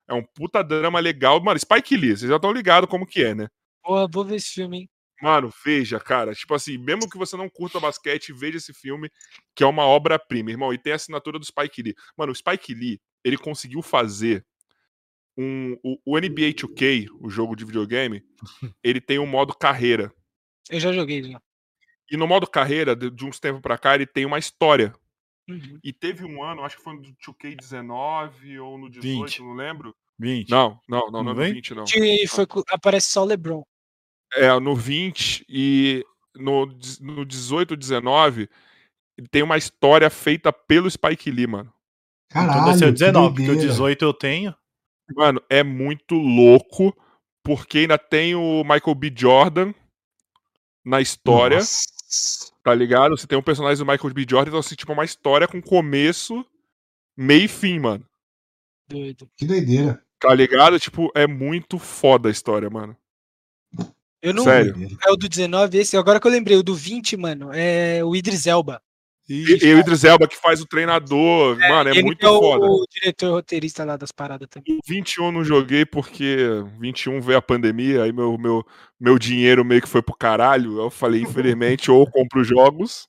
[SPEAKER 1] É um puta drama legal. Mano, Spike Lee, vocês já estão ligados como que é, né?
[SPEAKER 4] Boa, vou ver esse filme, hein?
[SPEAKER 1] Mano, veja, cara. Tipo assim, mesmo que você não curta basquete, veja esse filme, que é uma obra-prima, irmão. E tem a assinatura do Spike Lee. Mano, o Spike Lee, ele conseguiu fazer um, o, o NBA 2K, o jogo de videogame, ele tem um modo carreira.
[SPEAKER 4] Eu já joguei já.
[SPEAKER 1] E no modo carreira, de, de uns tempos pra cá, ele tem uma história. Uhum. E teve um ano, acho que foi no 2K19 ou no 18, 20. não lembro.
[SPEAKER 2] 20.
[SPEAKER 1] Não, não, não, não, não é no 20, não.
[SPEAKER 4] Que foi, aparece só o LeBron.
[SPEAKER 1] É, no 20 e no, no 18, 19, tem uma história feita pelo Spike Lee, mano.
[SPEAKER 2] Caralho, então deve ser 19, porque o 18 eu tenho.
[SPEAKER 1] Mano, é muito louco, porque ainda tem o Michael B. Jordan na história. Nossa. Tá ligado? Você tem um personagem do Michael B. Jordan, então assim, tipo, uma história com começo, meio e fim, mano.
[SPEAKER 3] Doido. Que doideira.
[SPEAKER 1] Tá ligado? Tipo, é muito foda a história, mano.
[SPEAKER 4] Eu não. Sério? É o do 19, esse. Agora que eu lembrei, o do 20, mano, é o Idris Elba.
[SPEAKER 1] E, e o Idris Elba que faz o treinador, é, mano, é muito é o, foda.
[SPEAKER 4] o diretor roteirista lá das paradas também.
[SPEAKER 1] O 21 não joguei porque 21 veio a pandemia, aí meu, meu, meu dinheiro meio que foi pro caralho. Eu falei, infelizmente, ou compro jogos,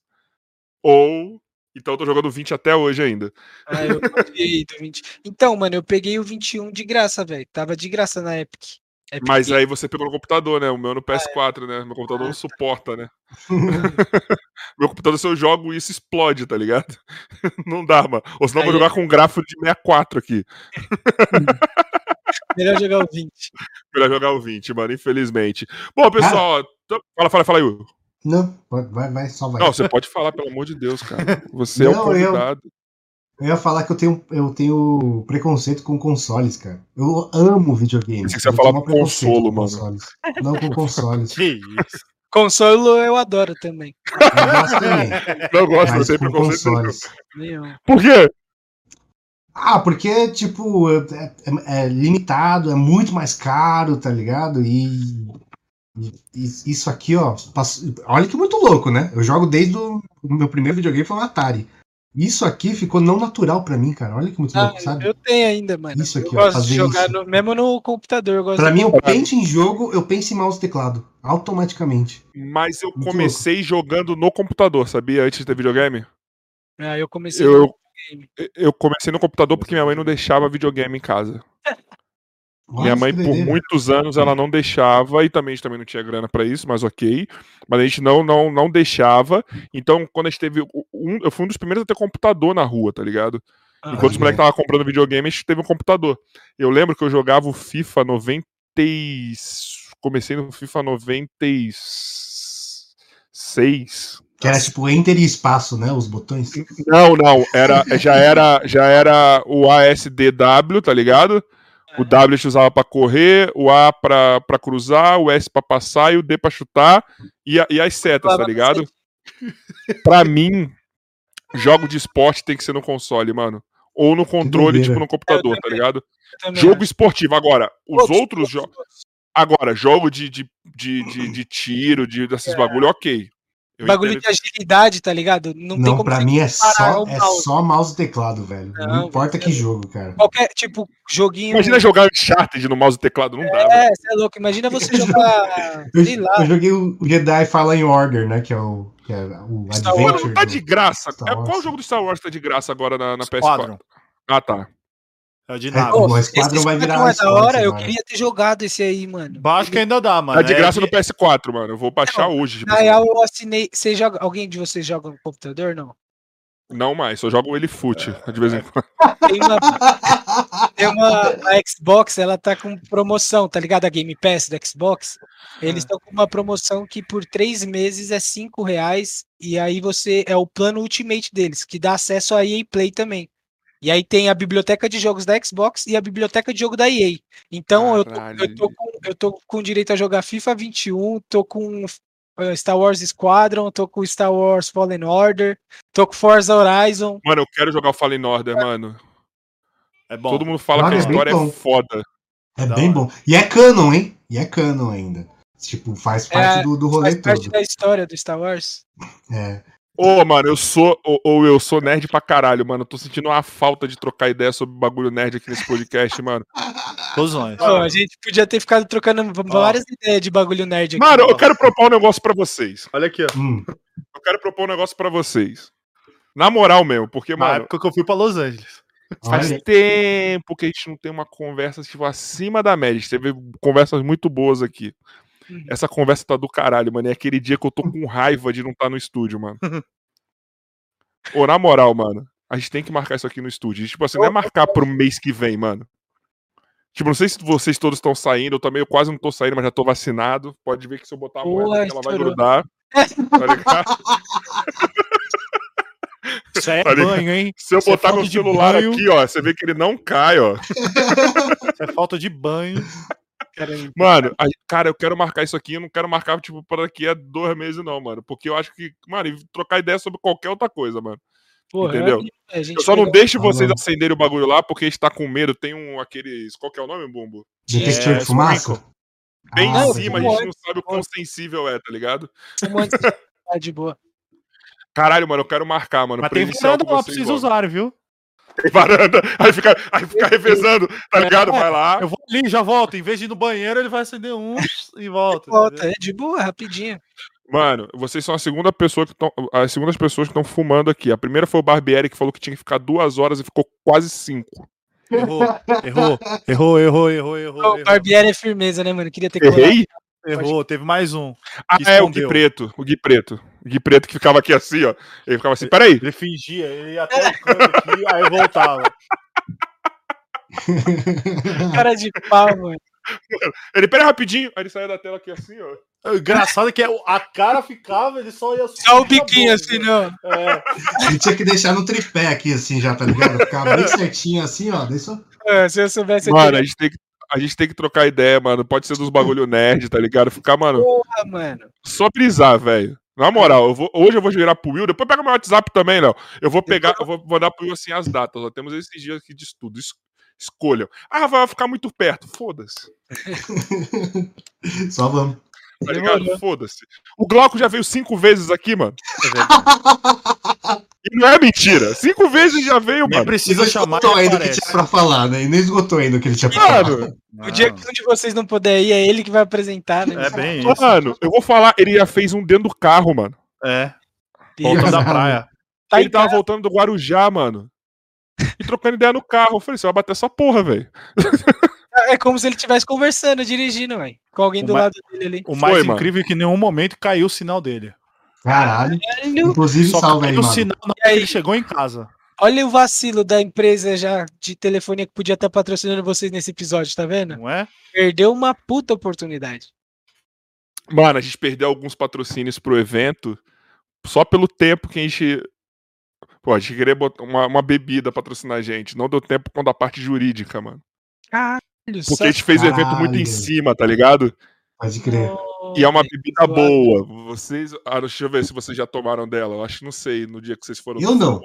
[SPEAKER 1] ou. Então eu tô jogando 20 até hoje ainda.
[SPEAKER 4] Ah, eu peguei do 20. Então, mano, eu peguei o 21 de graça, velho. Tava de graça na Epic.
[SPEAKER 1] É Mas aí você pegou no computador, né? O meu no PS4, ah, é. né? Meu computador ah, não suporta, né? meu computador, se eu jogo isso, explode, tá ligado? não dá, mano. Ou senão eu vou jogar com um gráfico de 64 aqui.
[SPEAKER 4] Melhor jogar o 20.
[SPEAKER 1] Melhor jogar o 20, mano, infelizmente. Bom, pessoal, fala, fala, fala aí,
[SPEAKER 3] Não, vai, vai, só vai.
[SPEAKER 1] Não, você pode falar, pelo amor de Deus, cara. Você não, é o convidado.
[SPEAKER 3] Eu... Eu ia falar que eu tenho, eu tenho preconceito com consoles, cara. Eu amo videogame.
[SPEAKER 1] Você ia falar com consolo, mano. Consoles.
[SPEAKER 3] Não com consoles.
[SPEAKER 4] que isso? Consolo eu adoro também.
[SPEAKER 3] Eu gosto também.
[SPEAKER 1] Não gosto, eu preconceito.
[SPEAKER 3] Consoles.
[SPEAKER 1] Por quê?
[SPEAKER 3] Ah, porque, tipo, é, é, é, limitado, é muito mais caro, tá ligado? E, e isso aqui, ó, olha que muito louco, né? Eu jogo desde o meu primeiro videogame foi o Atari. Isso aqui ficou não natural para mim, cara. Olha que muito ah, louco, sabe?
[SPEAKER 4] Eu tenho ainda, mano.
[SPEAKER 3] Isso aqui,
[SPEAKER 4] eu
[SPEAKER 3] ó,
[SPEAKER 4] gosto de jogar no, mesmo no computador. Eu gosto
[SPEAKER 3] pra mim, eu penso em jogo, eu penso em mouse e teclado. Automaticamente.
[SPEAKER 1] Mas eu muito comecei louco. jogando no computador, sabia? Antes de ter videogame.
[SPEAKER 4] Ah, eu comecei
[SPEAKER 1] eu, no Eu comecei no computador porque minha mãe não deixava videogame em casa. Nossa, Minha mãe, por muitos anos, ela não deixava, e também a gente também não tinha grana para isso, mas ok. Mas a gente não, não, não deixava. Então, quando a gente teve. Um, eu fui um dos primeiros a ter computador na rua, tá ligado? Ah, Enquanto os moleques estavam comprando videogame, a gente teve um computador. Eu lembro que eu jogava o FIFA 90. Comecei no FIFA 96.
[SPEAKER 3] Que era tipo enter e espaço, né? Os botões.
[SPEAKER 1] Não, não. Era, já, era, já era o ASDW, tá ligado? O W a gente usava para correr, o A para cruzar, o S para passar e o D para chutar e, a, e as setas, tá ligado? pra mim, jogo de esporte tem que ser no console, mano. Ou no controle, tipo no computador, tá ligado? Jogo esportivo. Agora, os outros jogos. Agora, jogo de, de, de, de, de tiro, de, desses é. bagulho, ok.
[SPEAKER 4] Eu bagulho entendo... de agilidade, tá ligado?
[SPEAKER 3] Não, não tem como pra mim é só, é só mouse e teclado, velho. Não, não importa que jogo, cara.
[SPEAKER 4] Qualquer, tipo, joguinho.
[SPEAKER 1] Imagina jogar Uncharted no mouse e teclado, não
[SPEAKER 4] é,
[SPEAKER 1] dá.
[SPEAKER 4] É, você é louco. Imagina você jogar.
[SPEAKER 3] eu, sei lá. Eu joguei o Jedi Fallen Order, né? Que é o. Que é o
[SPEAKER 1] Star Adventure. Wars tá de graça. É, qual jogo do Star Wars tá de graça agora na, na PS4? Ah, tá.
[SPEAKER 2] É de nada.
[SPEAKER 3] o Esquadrão vai virar
[SPEAKER 4] mais da hora, eu queria ter jogado esse aí, mano.
[SPEAKER 2] Acho que ainda dá, mano.
[SPEAKER 1] É de graça é no PS4, mano. Eu vou baixar não, hoje.
[SPEAKER 4] Tipo na assim. real, eu assinei. Você joga... Alguém de vocês joga no computador, não?
[SPEAKER 1] Não mais, só jogo ele foot de vez em quando.
[SPEAKER 4] Tem uma, tem uma a Xbox, ela tá com promoção, tá ligado? A Game Pass da Xbox. Eles estão com uma promoção que por três meses é cinco reais e aí você é o plano Ultimate deles, que dá acesso a EA Play também. E aí tem a biblioteca de jogos da Xbox e a biblioteca de jogo da EA. Então eu tô, eu, tô com, eu tô com direito a jogar FIFA 21, tô com uh, Star Wars Squadron, tô com Star Wars Fallen Order, tô com Forza Horizon.
[SPEAKER 1] Mano, eu quero jogar o Fallen Order, mano. É bom. Todo mundo fala que a é história é, foda.
[SPEAKER 3] É bem bom. E é canon, hein? E é canon ainda. Tipo, faz parte é, do, do rolê faz todo. Faz parte
[SPEAKER 4] da história do Star Wars.
[SPEAKER 3] É.
[SPEAKER 1] Ô, oh, mano, eu sou. Ou oh, eu sou nerd pra caralho, mano. tô sentindo uma falta de trocar ideia sobre bagulho nerd aqui nesse podcast, mano.
[SPEAKER 2] Tosões.
[SPEAKER 4] Oh, a gente podia ter ficado trocando várias ideias de bagulho nerd
[SPEAKER 1] aqui. Mano, eu quero propor um negócio pra vocês.
[SPEAKER 2] Olha aqui, ó.
[SPEAKER 3] Hum.
[SPEAKER 1] Eu quero propor um negócio pra vocês. Na moral mesmo, porque,
[SPEAKER 2] mano. Na época que eu fui pra Los Angeles.
[SPEAKER 1] Faz Olha. tempo que a gente não tem uma conversa tipo, acima da média. A gente teve conversas muito boas aqui. Uhum. Essa conversa tá do caralho, mano. É aquele dia que eu tô com raiva de não estar tá no estúdio, mano. Ô, na moral, mano, a gente tem que marcar isso aqui no estúdio. Tipo assim, não é marcar pro mês que vem, mano. Tipo, não sei se vocês todos estão saindo, eu também eu quase não tô saindo, mas já tô vacinado. Pode ver que se eu botar a moeda aqui, ela vai grudar. Tá ligado?
[SPEAKER 2] Isso é tá banho, hein?
[SPEAKER 1] Se eu isso é botar é meu celular aqui, ó, você vê que ele não cai, ó.
[SPEAKER 2] Isso é falta de banho.
[SPEAKER 1] Mano, a, cara, eu quero marcar isso aqui, eu não quero marcar, tipo, para daqui a dois meses, não, mano. Porque eu acho que, mano, trocar ideia sobre qualquer outra coisa, mano. Porra, Entendeu? É, eu só não deixo vocês ah, acenderem o bagulho lá, porque a gente tá com medo. Tem um, aqueles. Qual que é o nome, Bumbo?
[SPEAKER 3] Detector é, de fumaça?
[SPEAKER 1] Bem ah, em cima, a gente não sabe o quão sensível é, tá ligado?
[SPEAKER 4] Tá de boa.
[SPEAKER 1] Caralho, mano, eu quero marcar, mano.
[SPEAKER 2] Mas tem varanda lá pra vocês usarem, viu?
[SPEAKER 1] Varanda, aí fica, aí fica revezando, tá ligado? Vai lá.
[SPEAKER 2] Eu vou ali, já volto. Em vez de ir no banheiro, ele vai acender um e volta.
[SPEAKER 4] Volta, é de boa, rapidinho.
[SPEAKER 1] Mano, vocês são a segunda pessoa que estão. As segundas pessoas que estão fumando aqui. A primeira foi o Barbieri que falou que tinha que ficar duas horas e ficou quase cinco.
[SPEAKER 2] Errou, errou, errou, errou, errou, errou.
[SPEAKER 4] O Barbieri é firmeza, né, mano? Queria ter
[SPEAKER 1] Errei?
[SPEAKER 2] Errou, teve mais um.
[SPEAKER 1] Ah, é, o Gui Preto. O Gui Preto. Gui Preto que ficava aqui assim, ó. Ele ficava assim, peraí.
[SPEAKER 2] Ele fingia, ele ia até o canto aqui, aí voltava.
[SPEAKER 4] Cara de pau, mano.
[SPEAKER 1] Ele, pera rapidinho. Aí ele saía da tela aqui assim, ó.
[SPEAKER 2] O engraçado é que a cara ficava, ele só ia.
[SPEAKER 4] Só o biquinho assim, não.
[SPEAKER 3] É. Ele tinha que deixar no tripé aqui, assim, já, tá ligado? Ficava bem certinho assim, ó. Deixa...
[SPEAKER 4] É, se eu soubesse.
[SPEAKER 1] Mano, a gente, tem que, a gente tem que trocar ideia, mano. Pode ser dos bagulho nerd, tá ligado? Ficar, mano.
[SPEAKER 4] Porra, mano.
[SPEAKER 1] Só brisar, velho. Na moral, eu vou, hoje eu vou virar pro Will, depois pega meu WhatsApp também, Léo. Eu vou pegar, eu vou mandar pro Will assim as datas. Nós temos esses dias aqui de estudo. Es escolham. Ah, vai ficar muito perto. Foda-se.
[SPEAKER 3] Só vamos.
[SPEAKER 1] Tá ligado? Foda-se. O Glauco já veio cinco vezes aqui, mano. E não é mentira. Cinco vezes já veio,
[SPEAKER 2] Nem
[SPEAKER 1] mano.
[SPEAKER 2] precisa chamar.
[SPEAKER 3] esgotou ainda o que tinha pra falar, né? E nem esgotou ainda o que ele tinha pra falar.
[SPEAKER 1] Mano,
[SPEAKER 4] O dia que um de vocês não puder ir, é ele que vai apresentar, né?
[SPEAKER 2] É bem isso.
[SPEAKER 1] mano, eu vou falar, ele já fez um dentro do carro, mano.
[SPEAKER 2] É. Voltando da praia.
[SPEAKER 4] Tá
[SPEAKER 1] ele tava voltando do Guarujá, mano. E trocando ideia no carro. Eu falei, você vai bater essa porra, velho.
[SPEAKER 4] É como se ele estivesse conversando, dirigindo, velho. Com alguém
[SPEAKER 2] O
[SPEAKER 4] do
[SPEAKER 2] ma-
[SPEAKER 4] lado dele ali.
[SPEAKER 2] O mais
[SPEAKER 1] Foi, mano.
[SPEAKER 2] incrível é que em nenhum momento caiu o sinal dele.
[SPEAKER 3] Caralho. Inclusive,
[SPEAKER 2] Só
[SPEAKER 3] salve aí, mano.
[SPEAKER 2] sinal que ele chegou em casa.
[SPEAKER 4] olha o vacilo da empresa já de telefonia que podia estar patrocinando vocês nesse episódio, tá vendo?
[SPEAKER 2] Não é?
[SPEAKER 4] Perdeu uma puta oportunidade.
[SPEAKER 1] Mano, a gente perdeu alguns patrocínios pro evento só pelo tempo que a gente. Pô, a gente queria botar uma, uma bebida patrocinar a gente. Não deu tempo quando a parte jurídica, mano.
[SPEAKER 4] Caralho,
[SPEAKER 1] Porque a gente fez o evento muito em cima, tá ligado?
[SPEAKER 3] Pode crer.
[SPEAKER 1] E é uma bebida boa. Vocês. Ah, deixa eu ver se vocês já tomaram dela. Eu acho que não sei no dia que vocês foram.
[SPEAKER 3] Eu não.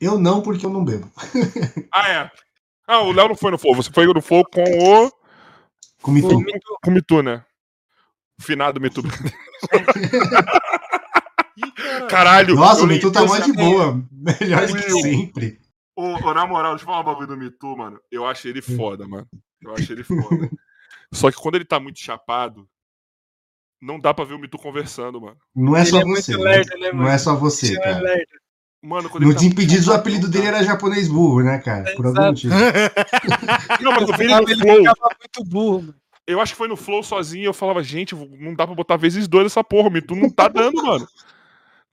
[SPEAKER 3] Eu não, porque eu não bebo.
[SPEAKER 1] Ah, é. Ah, o Léo não foi no Flow. Você foi no Flow com o.
[SPEAKER 4] Pô,
[SPEAKER 3] tudo.
[SPEAKER 4] muito-
[SPEAKER 1] Com o Mitu, né? O finado Mitu. Caralho!
[SPEAKER 3] Nossa, o Mitu tá mó de boa. Melhor do que sempre.
[SPEAKER 1] Ô, na moral, deixa eu falar um bagulho do Mitu, mano. Eu acho ele foda, mano. Eu acho ele foda. Só que quando ele tá muito chapado, não dá pra ver o Mitu conversando, mano.
[SPEAKER 3] Não é
[SPEAKER 4] Ele
[SPEAKER 3] só
[SPEAKER 4] é muito
[SPEAKER 3] você.
[SPEAKER 4] lerdo, né,
[SPEAKER 3] Não
[SPEAKER 4] mano?
[SPEAKER 3] é só você,
[SPEAKER 4] é
[SPEAKER 3] cara.
[SPEAKER 4] lerdo.
[SPEAKER 1] Mano, quando
[SPEAKER 3] No
[SPEAKER 1] ele tá
[SPEAKER 3] Desimpedidos, o apelido
[SPEAKER 1] não
[SPEAKER 3] dele era japonês burro, né, cara? Por algum motivo.
[SPEAKER 1] Não, mas eu vi ele
[SPEAKER 4] Ele
[SPEAKER 1] no Flow.
[SPEAKER 4] ficava muito burro, mano.
[SPEAKER 1] Eu acho que foi no Flow sozinho. Eu falava, gente, não dá pra botar vezes dois essa porra. O Mitu não tá dando, mano.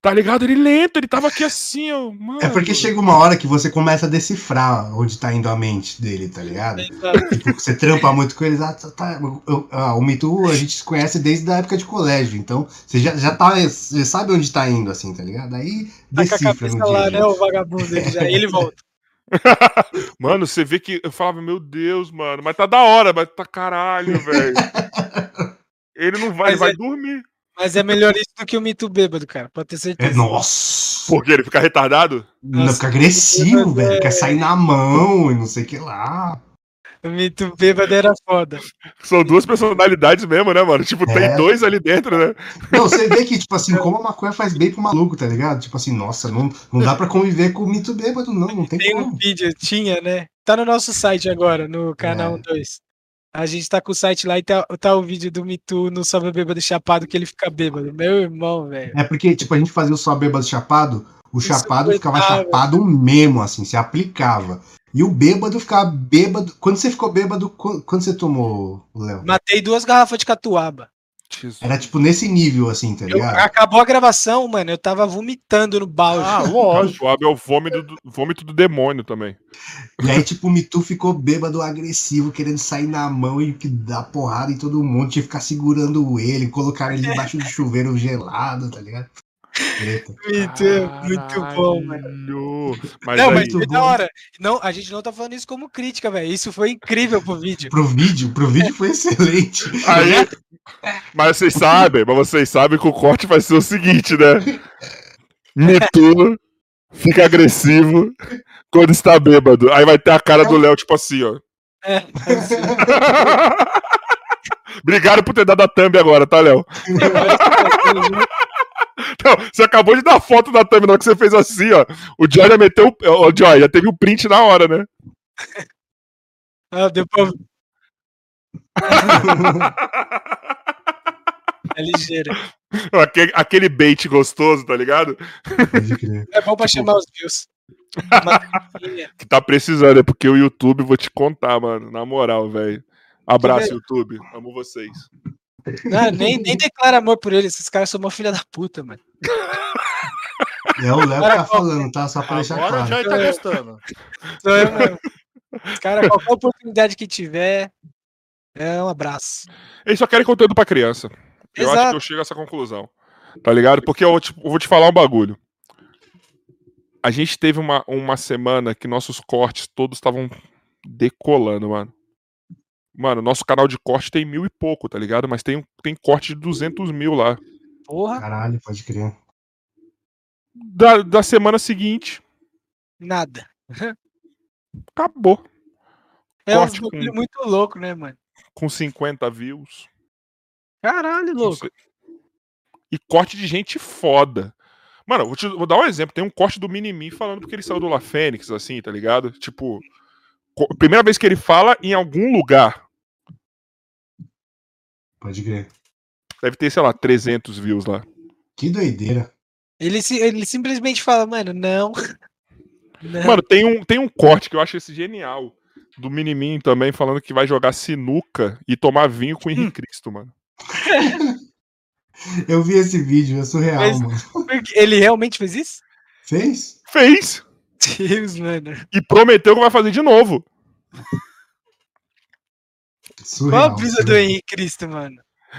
[SPEAKER 1] Tá ligado? Ele lento, ele tava aqui assim, ó. Mano.
[SPEAKER 3] É porque chega uma hora que você começa a decifrar onde tá indo a mente dele, tá ligado?
[SPEAKER 4] Exato.
[SPEAKER 3] Tipo, você trampa muito com eles. Ah, tá, tá, eu- ah, o Mitu a gente se conhece desde a época de colégio, então você já, já tá, você sabe onde tá indo, assim, tá ligado? Aí
[SPEAKER 4] Tá com a
[SPEAKER 3] decifra
[SPEAKER 4] cabeça
[SPEAKER 3] no dia.
[SPEAKER 4] lá, né? O vagabundo dele já. Ele volta.
[SPEAKER 1] Mano, você vê que eu falava, meu Deus, mano, mas tá da hora, mas tá caralho, velho. Ele não vai, ele
[SPEAKER 4] Mas
[SPEAKER 1] vai
[SPEAKER 4] é-
[SPEAKER 1] dormir.
[SPEAKER 4] Mas é melhor isso do que o mito bêbado, cara. Pode ter
[SPEAKER 3] É,
[SPEAKER 4] certeza.
[SPEAKER 3] nossa!
[SPEAKER 1] Por quê? Ele fica retardado?
[SPEAKER 3] Não,
[SPEAKER 4] Nossa,
[SPEAKER 3] fica agressivo,
[SPEAKER 4] é-
[SPEAKER 3] velho. Quer sair na mão e não sei o que lá.
[SPEAKER 4] O mito bêbado era foda.
[SPEAKER 1] São duas personalidades mesmo, né, mano? Tipo, tem
[SPEAKER 3] É.
[SPEAKER 1] dois ali dentro, né?
[SPEAKER 3] Não, você vê que, tipo assim, como a maconha faz bem pro maluco, tá ligado? Tipo assim, nossa, não, não dá pra conviver com o mito bêbado, não, não tem
[SPEAKER 4] Tem um
[SPEAKER 3] como.
[SPEAKER 4] vídeo, tinha, né? Tá no nosso site agora, no canal
[SPEAKER 3] É.
[SPEAKER 4] 2. A gente tá com o site lá e tá, tá o vídeo do Mitu no Sobe Bêbado Chapado que ele fica bêbado. Meu irmão, velho.
[SPEAKER 3] É porque, tipo, a gente fazia o só bêbado chapado, o
[SPEAKER 4] Isso
[SPEAKER 3] chapado ficava chapado mesmo, assim, se aplicava. E o bêbado ficava bêbado. Quando você ficou bêbado, qu- quando você tomou, Léo?
[SPEAKER 4] Matei duas garrafas de catuaba.
[SPEAKER 3] Era tipo nesse nível, assim, tá
[SPEAKER 4] Eu-
[SPEAKER 3] ligado?
[SPEAKER 4] acabou a gravação, mano. Eu tava vomitando no balde.
[SPEAKER 2] Ah,
[SPEAKER 1] O
[SPEAKER 2] lógico.
[SPEAKER 1] Suave é o vômito do, vômito do demônio também.
[SPEAKER 3] E aí, tipo, o Mitu ficou bêbado, agressivo, querendo sair na mão e que dar porrada em todo mundo, tinha que ficar segurando ele, colocar ele debaixo do chuveiro gelado, tá ligado?
[SPEAKER 4] Mitu é muito bom, mano.
[SPEAKER 1] Mas
[SPEAKER 4] não, mas foi
[SPEAKER 3] muito
[SPEAKER 4] da hora. Não, a gente não tá falando isso como crítica, velho. Isso foi incrível pro vídeo.
[SPEAKER 3] Pro vídeo, pro vídeo foi excelente.
[SPEAKER 1] aí- mas vocês sabem, mas vocês sabem que o corte vai ser o seguinte, né? Mitu fica agressivo quando está bêbado. Aí vai ter a cara do Léo, tipo assim, ó.
[SPEAKER 4] É, assim,
[SPEAKER 1] Obrigado por ter dado a thumb agora, tá, Léo? Não, você acabou de dar foto da thumb na hora que você fez assim, ó. O Joy já meteu. o- Joy, já teve o print na hora, né?
[SPEAKER 4] ah, depois é ligeiro.
[SPEAKER 1] aquele, aquele bait gostoso, tá ligado?
[SPEAKER 4] É bom pra
[SPEAKER 1] Tipo-
[SPEAKER 4] chamar os views.
[SPEAKER 1] Que tá precisando, é porque o YouTube, vou te contar, mano. Na moral, velho. Abraço, YouTube. Amo vocês.
[SPEAKER 4] Não, nem, nem declara amor por ele. Esses caras são uma filha da puta, mano.
[SPEAKER 3] É o Léo que tá falando, tá? Só pra deixar
[SPEAKER 2] Agora
[SPEAKER 3] claro.
[SPEAKER 2] já tá gostando.
[SPEAKER 4] Sou eu mesmo. Os caras, qualquer oportunidade que tiver, É um abraço.
[SPEAKER 1] Eles só querem conteúdo pra criança. Eu Exato. acho que eu chego a essa conclusão. Tá ligado? Porque eu, tipo, eu vou te falar um bagulho. A gente teve uma, uma semana que nossos cortes todos estavam decolando, mano. Mano, nosso canal de corte tem mil e pouco, tá ligado? Mas tem, tem corte de 200 mil lá.
[SPEAKER 3] Porra. Caralho, pode crer.
[SPEAKER 1] Da, da semana seguinte.
[SPEAKER 4] Nada.
[SPEAKER 1] Acabou.
[SPEAKER 4] É corte um com, muito louco, né, mano?
[SPEAKER 1] Com 50 views.
[SPEAKER 4] Caralho, louco.
[SPEAKER 1] E corte de gente foda. Mano, vou, te, vou dar um exemplo. Tem um corte do Minimi falando porque ele saiu do La Fênix, assim, tá ligado? Tipo, primeira vez que ele fala em algum lugar.
[SPEAKER 3] Pode crer.
[SPEAKER 1] Deve ter, sei lá, 300 views lá.
[SPEAKER 3] Que doideira.
[SPEAKER 4] Ele, ele simplesmente fala, mano, não.
[SPEAKER 1] não. Mano, tem um, tem um corte que eu acho esse genial. Do Minimin também, falando que vai jogar sinuca e tomar vinho com o Henrique hum. Cristo, mano.
[SPEAKER 3] eu vi esse vídeo, é surreal, Mas, mano.
[SPEAKER 4] Ele realmente fez isso?
[SPEAKER 3] Fez?
[SPEAKER 1] Fez.
[SPEAKER 4] Deus, mano.
[SPEAKER 1] E prometeu que vai fazer de novo.
[SPEAKER 4] Surreal, Qual a brisa do Henrique Cristo, mano?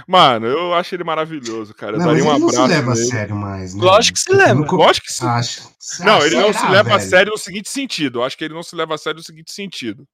[SPEAKER 1] Mano, eu acho ele maravilhoso, cara.
[SPEAKER 3] Não, mas um ele não se leva nele. a sério mais, né?
[SPEAKER 4] Lógico que se leva.
[SPEAKER 1] Nunca... Lógico que se
[SPEAKER 3] acho.
[SPEAKER 1] Não, ele não se leva velho. a sério no seguinte sentido. Eu acho que ele não se leva a sério no seguinte sentido.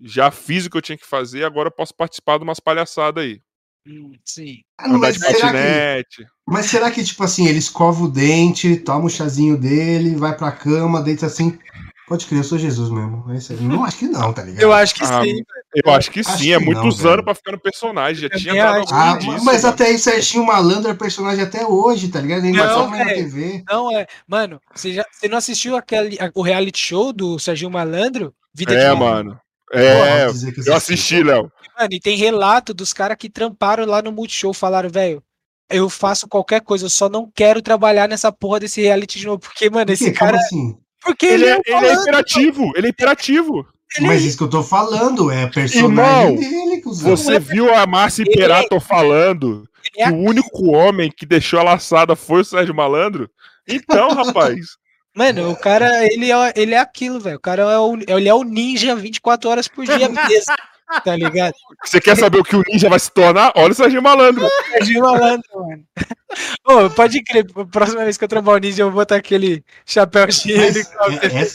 [SPEAKER 1] Já fiz o que eu tinha que fazer, agora eu posso participar de umas palhaçadas aí.
[SPEAKER 4] Hum, sim.
[SPEAKER 3] Ah, mas, será que, mas será que, tipo assim, ele escova o dente, toma o chazinho dele, vai pra cama, deita assim. Pode crer, eu sou Jesus mesmo. É não acho que não, tá ligado?
[SPEAKER 4] Eu acho que ah, sim.
[SPEAKER 1] Eu acho que acho sim, é que é muitos anos pra ficar no personagem. Já tinha dado
[SPEAKER 3] ah, disso, Mas mano. até aí, Serginho Malandro é personagem até hoje, tá ligado? Ele
[SPEAKER 4] não, é, na TV. Não, é. Mano, você, já, você não assistiu aquele, o reality show do Serginho Malandro?
[SPEAKER 1] Vida é, de mano. É, eu assisti, Léo.
[SPEAKER 4] Mano, e tem relato dos caras que tramparam lá no Multishow, falaram, velho, eu faço qualquer coisa, eu só não quero trabalhar nessa porra desse reality de novo, porque, mano, esse cara...
[SPEAKER 3] assim?
[SPEAKER 4] Porque
[SPEAKER 1] ele, ele, é, ele é imperativo, ele é imperativo.
[SPEAKER 3] Ele... Mas isso que eu tô falando é personagem
[SPEAKER 1] Irmão, dele, Você viu a Márcia Imperato é... falando que é... o único homem que deixou a laçada foi o Sérgio Malandro? Então, rapaz.
[SPEAKER 4] Mano, o cara, ele é, ele é aquilo, velho. O cara é o, ele é o ninja 24 horas por dia mesmo. Tá ligado?
[SPEAKER 1] Você quer saber o que o ninja vai se tornar? Olha o Serginho Malandro.
[SPEAKER 4] Serginho Malandro, mano. Ô, pode crer, próxima vez que eu trombar o ninja, eu vou botar aquele chapéu. É,
[SPEAKER 1] é,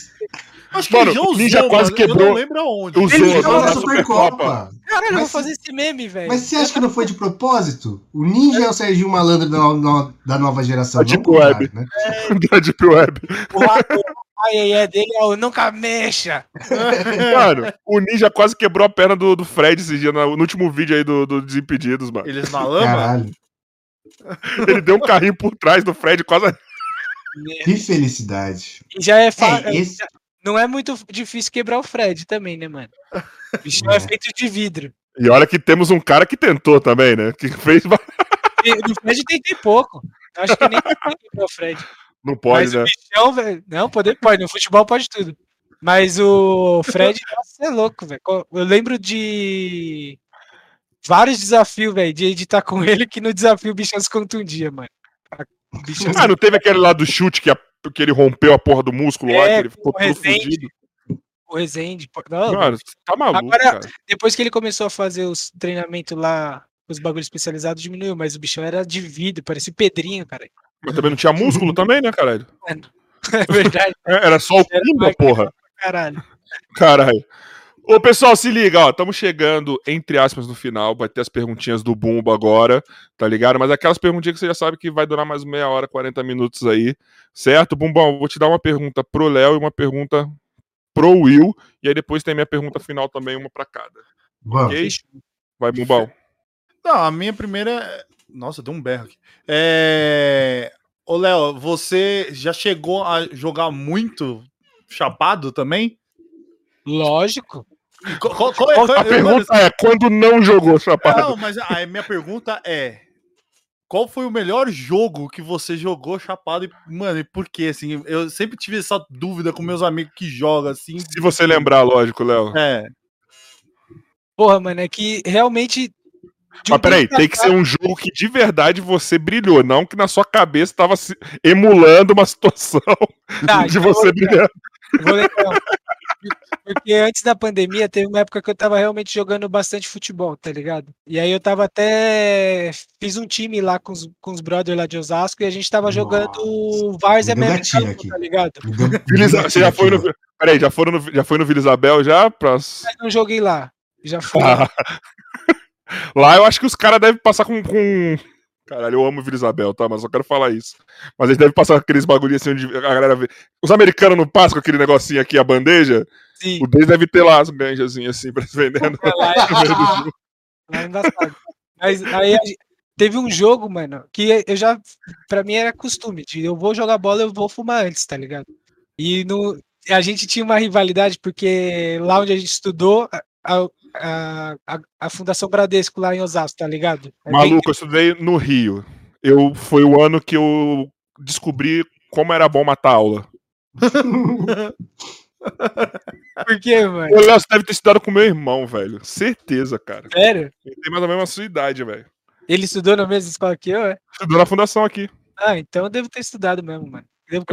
[SPEAKER 1] Acho que mano, o Ninja quase quebrou. Eu não
[SPEAKER 2] lembro aonde.
[SPEAKER 3] Usou ele jogou na Supercopa.
[SPEAKER 4] Caralho, eu vou fazer esse meme, velho.
[SPEAKER 3] Mas você acha que não foi de propósito? O Ninja é o Serginho Malandro da, da nova geração.
[SPEAKER 1] Da Deep Web. Né? É... Da Deep Web.
[SPEAKER 4] O, ai, é dele é o nunca mexa.
[SPEAKER 1] Mano, o Ninja quase quebrou a perna do, do Fred esse dia, no, no último vídeo aí do, do Desimpedidos, mano.
[SPEAKER 2] Eles na lama? Caralho.
[SPEAKER 1] Ele deu um carrinho por trás do Fred, quase.
[SPEAKER 3] Que felicidade.
[SPEAKER 4] E já é fácil. É, esse... Não é muito difícil quebrar o Fred também, né, mano? O bichão é. feito de vidro.
[SPEAKER 1] E olha que temos um cara que tentou também, né? Que fez.
[SPEAKER 4] No Fred tentei pouco. Acho que nem quebrar o Fred.
[SPEAKER 1] Não pode, Mas né? O
[SPEAKER 4] bichão, velho. Não, poder pode. No futebol pode tudo. Mas o Fred, nossa, é louco, velho. Eu lembro de vários desafios, velho, de editar com ele, que no desafio o bichão se contundia, mano.
[SPEAKER 1] Bichão ah, não teve aquele lá do chute que, a, que ele rompeu a porra do músculo é, lá, que ele ficou todo fudido.
[SPEAKER 4] O Rezende. Não,
[SPEAKER 1] Mano, tá maluco. Agora, cara.
[SPEAKER 4] depois que ele começou a fazer os treinamentos lá, os bagulhos especializados, diminuiu, mas o bichão era de vidro, parecia Pedrinho, cara.
[SPEAKER 1] Mas também não tinha músculo também, né, caralho?
[SPEAKER 4] É verdade.
[SPEAKER 1] É, era só o pimba, porra.
[SPEAKER 4] Caralho.
[SPEAKER 1] Caralho. Ô, pessoal, se liga, ó. Estamos chegando, entre aspas, no final. Vai ter as perguntinhas do Bumbo agora, tá ligado? Mas aquelas perguntinhas que você já sabe que vai durar mais meia hora, 40 minutos aí. Certo? Bumbão, vou te dar uma pergunta pro Léo e uma pergunta pro Will. E aí depois tem minha pergunta final também, uma para cada.
[SPEAKER 3] Vamos. Ok?
[SPEAKER 1] Vai, Bumbão.
[SPEAKER 2] Não, a minha primeira. É, nossa, deu um berro aqui. É. Ô, Léo, você já chegou a jogar muito chapado também?
[SPEAKER 4] Lógico.
[SPEAKER 1] Qual, qual, é, qual, a pergunta é quando não jogou chapado? Não,
[SPEAKER 2] mas a minha pergunta é qual foi o melhor jogo que você jogou chapado e, mano, e por quê? Assim, eu sempre tive essa dúvida com meus amigos que jogam assim.
[SPEAKER 1] Se você lembrar, lógico, Léo.
[SPEAKER 2] É.
[SPEAKER 4] Porra, mano, é que realmente
[SPEAKER 1] mas peraí, tem que ser um jogo que de verdade você brilhou, não que na sua cabeça estava emulando uma situação ah, de então você brilhando. Vou lembrar.
[SPEAKER 4] Porque antes da pandemia teve uma época que eu tava realmente jogando bastante futebol, tá ligado? E aí eu tava até. Fiz um time lá com os, com os brothers lá de Osasco e a gente tava Nossa. jogando Várzea
[SPEAKER 3] mesmo,
[SPEAKER 4] tá ligado?
[SPEAKER 1] Você já foi no. Peraí, já, foram no, já foi no Vila Isabel já? Pra... Mas
[SPEAKER 4] não joguei lá. Já fui. Ah.
[SPEAKER 1] Lá eu acho que os caras devem passar com, com, Caralho, eu amo Vila Isabel, tá? Mas só quero falar isso. Mas eles devem passar aqueles bagulhinhos assim onde a galera vê. Os americanos não passam com aquele negocinho aqui, a bandeja? Sim. O deles deve ter lá as ganjas assim pra se vendendo.
[SPEAKER 4] É, é engraçado. Mas aí teve um jogo, mano, que eu já. Pra mim era costume. De eu vou jogar bola, eu vou fumar antes, tá ligado? E no, a gente tinha uma rivalidade, porque lá onde a gente estudou, a, a, a, a, Fundação Bradesco lá em Osasco, tá ligado?
[SPEAKER 1] É Maluco, bem... eu estudei no Rio. Eu, foi o ano que eu descobri como era bom matar aula.
[SPEAKER 4] Por quê, mano?
[SPEAKER 1] O Léo, deve ter estudado com meu irmão, velho. Certeza, cara.
[SPEAKER 4] Sério?
[SPEAKER 1] Ele tem mais ou menos a sua idade, velho.
[SPEAKER 4] Ele estudou na mesma escola que eu, é?
[SPEAKER 1] Estudou na fundação aqui.
[SPEAKER 4] Ah, então eu devo ter estudado mesmo, mano.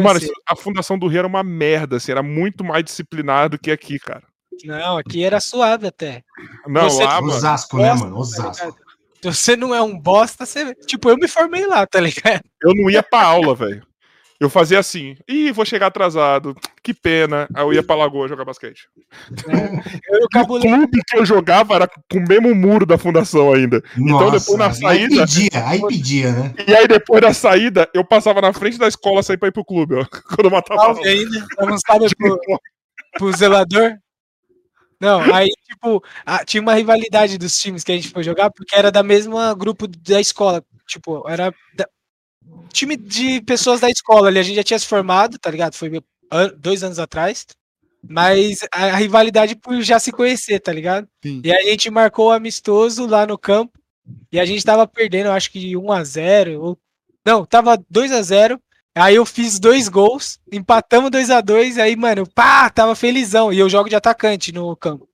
[SPEAKER 1] Mano, a fundação do Rio era uma merda, assim, era muito mais disciplinado do que aqui, cara.
[SPEAKER 4] Não, aqui era suave até.
[SPEAKER 1] Não,
[SPEAKER 3] você lá, mano. Osasco, né, mano? Tá Osasco.
[SPEAKER 4] Tá você não é um bosta, você. Tipo, eu me formei lá, tá ligado?
[SPEAKER 1] Eu não ia pra aula, velho. Eu fazia assim, ih, vou chegar atrasado, que pena. Aí eu ia pra Lagoa jogar basquete. É, eu, eu o clube que eu jogava era com o mesmo muro da fundação ainda. Nossa, então depois na saída.
[SPEAKER 3] Aí pedia, aí pedia, né?
[SPEAKER 1] E aí depois da saída, eu passava na frente da escola sair pra ir pro clube, ó. Quando eu matava.
[SPEAKER 4] Ah, ainda, avançava pro, pro zelador. Não, aí, tipo, a, tinha uma rivalidade dos times que a gente foi jogar, porque era da mesma grupo da escola. Tipo, era da, time de pessoas da escola ali. A gente já tinha se formado, tá ligado? Foi dois anos atrás. Mas a, a rivalidade por já se conhecer, tá ligado? Sim. E a gente marcou o amistoso lá no campo. E a gente tava perdendo, acho que 1 a 0 ou Não, tava 2 a 0 Aí eu fiz dois gols, empatamos 2 a 2 aí, mano, pá, tava felizão. E eu jogo de atacante no campo.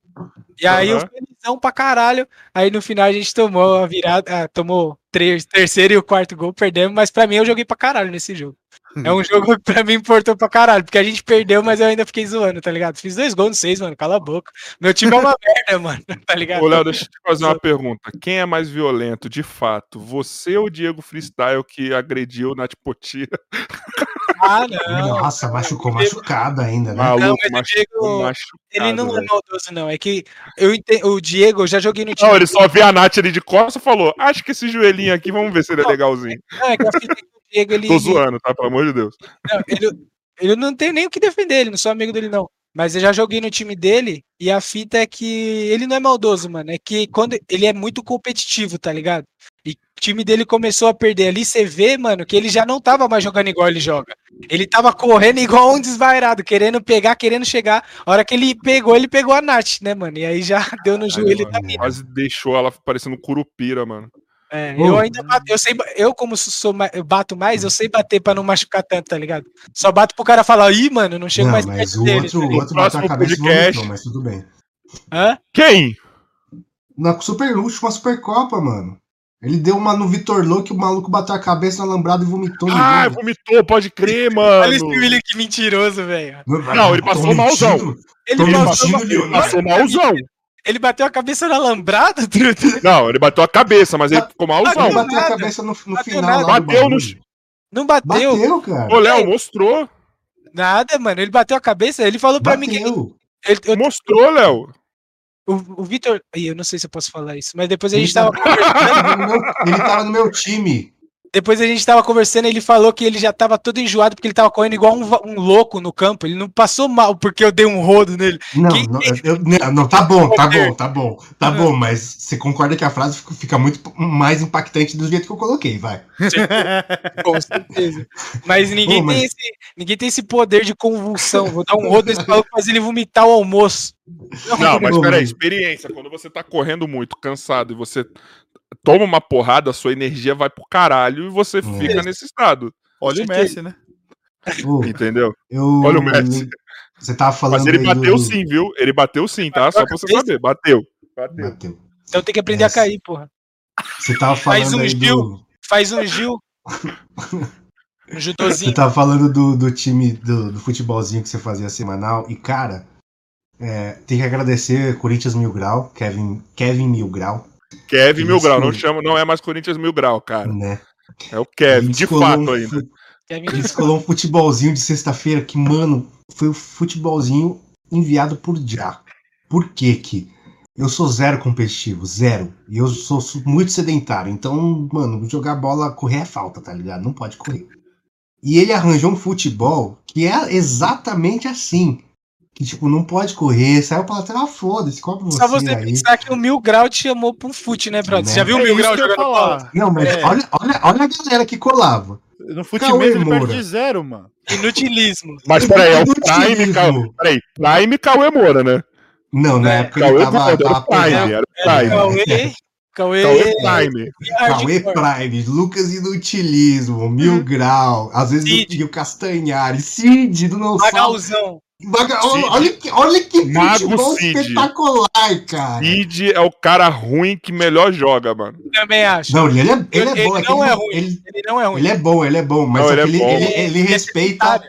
[SPEAKER 4] E aí uhum. eu felizão pra caralho. Aí no final a gente tomou a virada, ah, tomou três, terceiro e o quarto gol, perdemos, mas pra mim eu joguei pra caralho nesse jogo. É um jogo que pra mim importou pra caralho, porque a gente perdeu, mas eu ainda fiquei zoando, tá ligado? Fiz dois gols no seis, mano, cala a boca. Meu time é uma merda, mano, tá ligado?
[SPEAKER 1] Ô, Léo, deixa eu te fazer uma pergunta. Quem é mais violento, de fato? Você ou o Diego Freestyle que agrediu na Tipotira?
[SPEAKER 3] Ah, não. Nossa, machucou machucado ainda, né?
[SPEAKER 1] Maluco, não, mas Diego, machucado,
[SPEAKER 4] ele não é maldoso, não. É que eu entendo, o Diego, eu já joguei no
[SPEAKER 1] time. Não, ele só viu a Nath ali de costas e falou: Acho que esse joelhinho aqui, vamos ver se ele é legalzinho. Não, é que a fita Diego, ele. Tô zoando, tá? Pelo amor de Deus.
[SPEAKER 4] Não, ele, ele não tem nem o que defender, ele não sou amigo dele, não. Mas eu já joguei no time dele e a fita é que ele não é maldoso, mano. É que quando ele é muito competitivo, tá ligado? E o time dele começou a perder ali, você vê, mano, que ele já não tava mais jogando igual ele joga. Ele tava correndo igual um desvairado, querendo pegar, querendo chegar. A hora que ele pegou, ele pegou a Nath, né, mano? E aí já deu no joelho da mina.
[SPEAKER 1] Quase deixou ela parecendo curupira, mano.
[SPEAKER 4] É, eu ainda bato, eu sei, eu como sou, eu bato mais, eu sei bater pra não machucar tanto, tá ligado? Só bato pro cara falar, ih, mano, não chego não, mais
[SPEAKER 3] mas o dele, outro, tá o outro bateu a cabeça vomitou, mas tudo bem.
[SPEAKER 4] Hã?
[SPEAKER 1] Quem?
[SPEAKER 3] Na Super Luxo, uma Supercopa, mano. Ele deu uma no Vitor Lô que o maluco bateu a cabeça na lambrada e vomitou.
[SPEAKER 1] Ah, vomitou, pode crer, mano. Olha
[SPEAKER 4] esse filho que mentiroso, velho.
[SPEAKER 1] Não, ele passou malzão. Ele passou, passou malzão.
[SPEAKER 4] Ele bateu a cabeça na lambrada,
[SPEAKER 1] Truta? Não, ele bateu a cabeça, mas ele ficou malzão.
[SPEAKER 3] Ele bateu a cabeça no, no bateu final.
[SPEAKER 1] Lá bateu no.
[SPEAKER 4] Não bateu.
[SPEAKER 3] Bateu, cara.
[SPEAKER 1] Ô, Léo, mostrou.
[SPEAKER 4] Nada, mano. Ele bateu a cabeça, ele falou pra bateu. mim que.
[SPEAKER 1] Ele, ele, mostrou, Léo.
[SPEAKER 4] O, o Vitor. Eu não sei se eu posso falar isso, mas depois a gente ele tava.
[SPEAKER 3] ele tava no meu time.
[SPEAKER 4] Depois a gente tava conversando, ele falou que ele já tava todo enjoado porque ele tava correndo igual um, um louco no campo. Ele não passou mal porque eu dei um rodo nele.
[SPEAKER 3] Não, Quem... não, eu, não, tá bom, tá bom, tá bom, tá bom, mas você concorda que a frase fica muito mais impactante do jeito que eu coloquei, vai.
[SPEAKER 4] Com certeza. Mas ninguém, mas... Tem esse, ninguém tem esse poder de convulsão. Vou dar um rodo nesse maluco e fazer ele vomitar o almoço.
[SPEAKER 1] Não, não mas peraí, experiência. Quando você tá correndo muito, cansado e você toma uma porrada, a sua energia vai pro caralho e você hum. fica nesse estado.
[SPEAKER 2] Olha o Messi, né?
[SPEAKER 1] Uh, Entendeu?
[SPEAKER 3] Eu,
[SPEAKER 1] Olha o Messi.
[SPEAKER 3] Você tava falando.
[SPEAKER 1] Mas ele bateu do... sim, viu? Ele bateu sim, tá? Só pra você saber. Bateu.
[SPEAKER 4] Bateu. bateu. Então tem que aprender Essa. a cair, porra.
[SPEAKER 3] Você tava falando.
[SPEAKER 4] Faz um Gil. Do... Faz um Gil.
[SPEAKER 3] um judozinho. Você tava falando do, do time do, do futebolzinho que você fazia semanal. E, cara, É, tem que agradecer Corinthians Mil Grau, Kevin, Kevin Mil Grau.
[SPEAKER 1] Kevin Mil Grau, não chama, não é mais Corinthians Mil Grau, cara.
[SPEAKER 3] Né?
[SPEAKER 1] É o Kevin, de fato um, ainda.
[SPEAKER 3] Ele descolou um futebolzinho de sexta-feira que, mano, foi o futebolzinho enviado por Já. Por quê que? Eu sou zero competitivo, zero. E eu sou muito sedentário. Então, mano, jogar bola, correr é falta, tá ligado? Não pode correr. E ele arranjou um futebol que é exatamente assim. Que, tipo, não pode correr, saiu pra lateral, foda-se, cobra você. Só você aí.
[SPEAKER 4] pensar que o Mil Grau te chamou pra um fute, né, brother? Né? Você já viu o Mil é Grau jogando bola?
[SPEAKER 3] Não, mas é. olha, olha, olha a galera que colava.
[SPEAKER 2] No futebol ele perde zero, mano.
[SPEAKER 4] Inutilismo.
[SPEAKER 1] Mas peraí, é o Prime, Cauê. Peraí, Prime Cauê Moura, né?
[SPEAKER 3] Não, na é, época Cauê ele tava. Era
[SPEAKER 1] Prime, era Prime. Cauê,
[SPEAKER 3] Cauê, Cauê Prime. Cauê Prime, Lucas Inutilismo, Mil hum. Grau, às vezes Cid. o Castanhari, Cid do não
[SPEAKER 4] Magalzão.
[SPEAKER 3] Maga... Olha, que, olha que futebol espetacular, cara.
[SPEAKER 1] Cid é o cara ruim que melhor joga, mano.
[SPEAKER 4] Também acho.
[SPEAKER 3] Não, ele é, ele é bom.
[SPEAKER 4] Ele não é ruim. Ele, ele, não é ruim.
[SPEAKER 3] Ele é bom, ele é bom, mas não, ele, é ele, bom. ele, ele, respeita.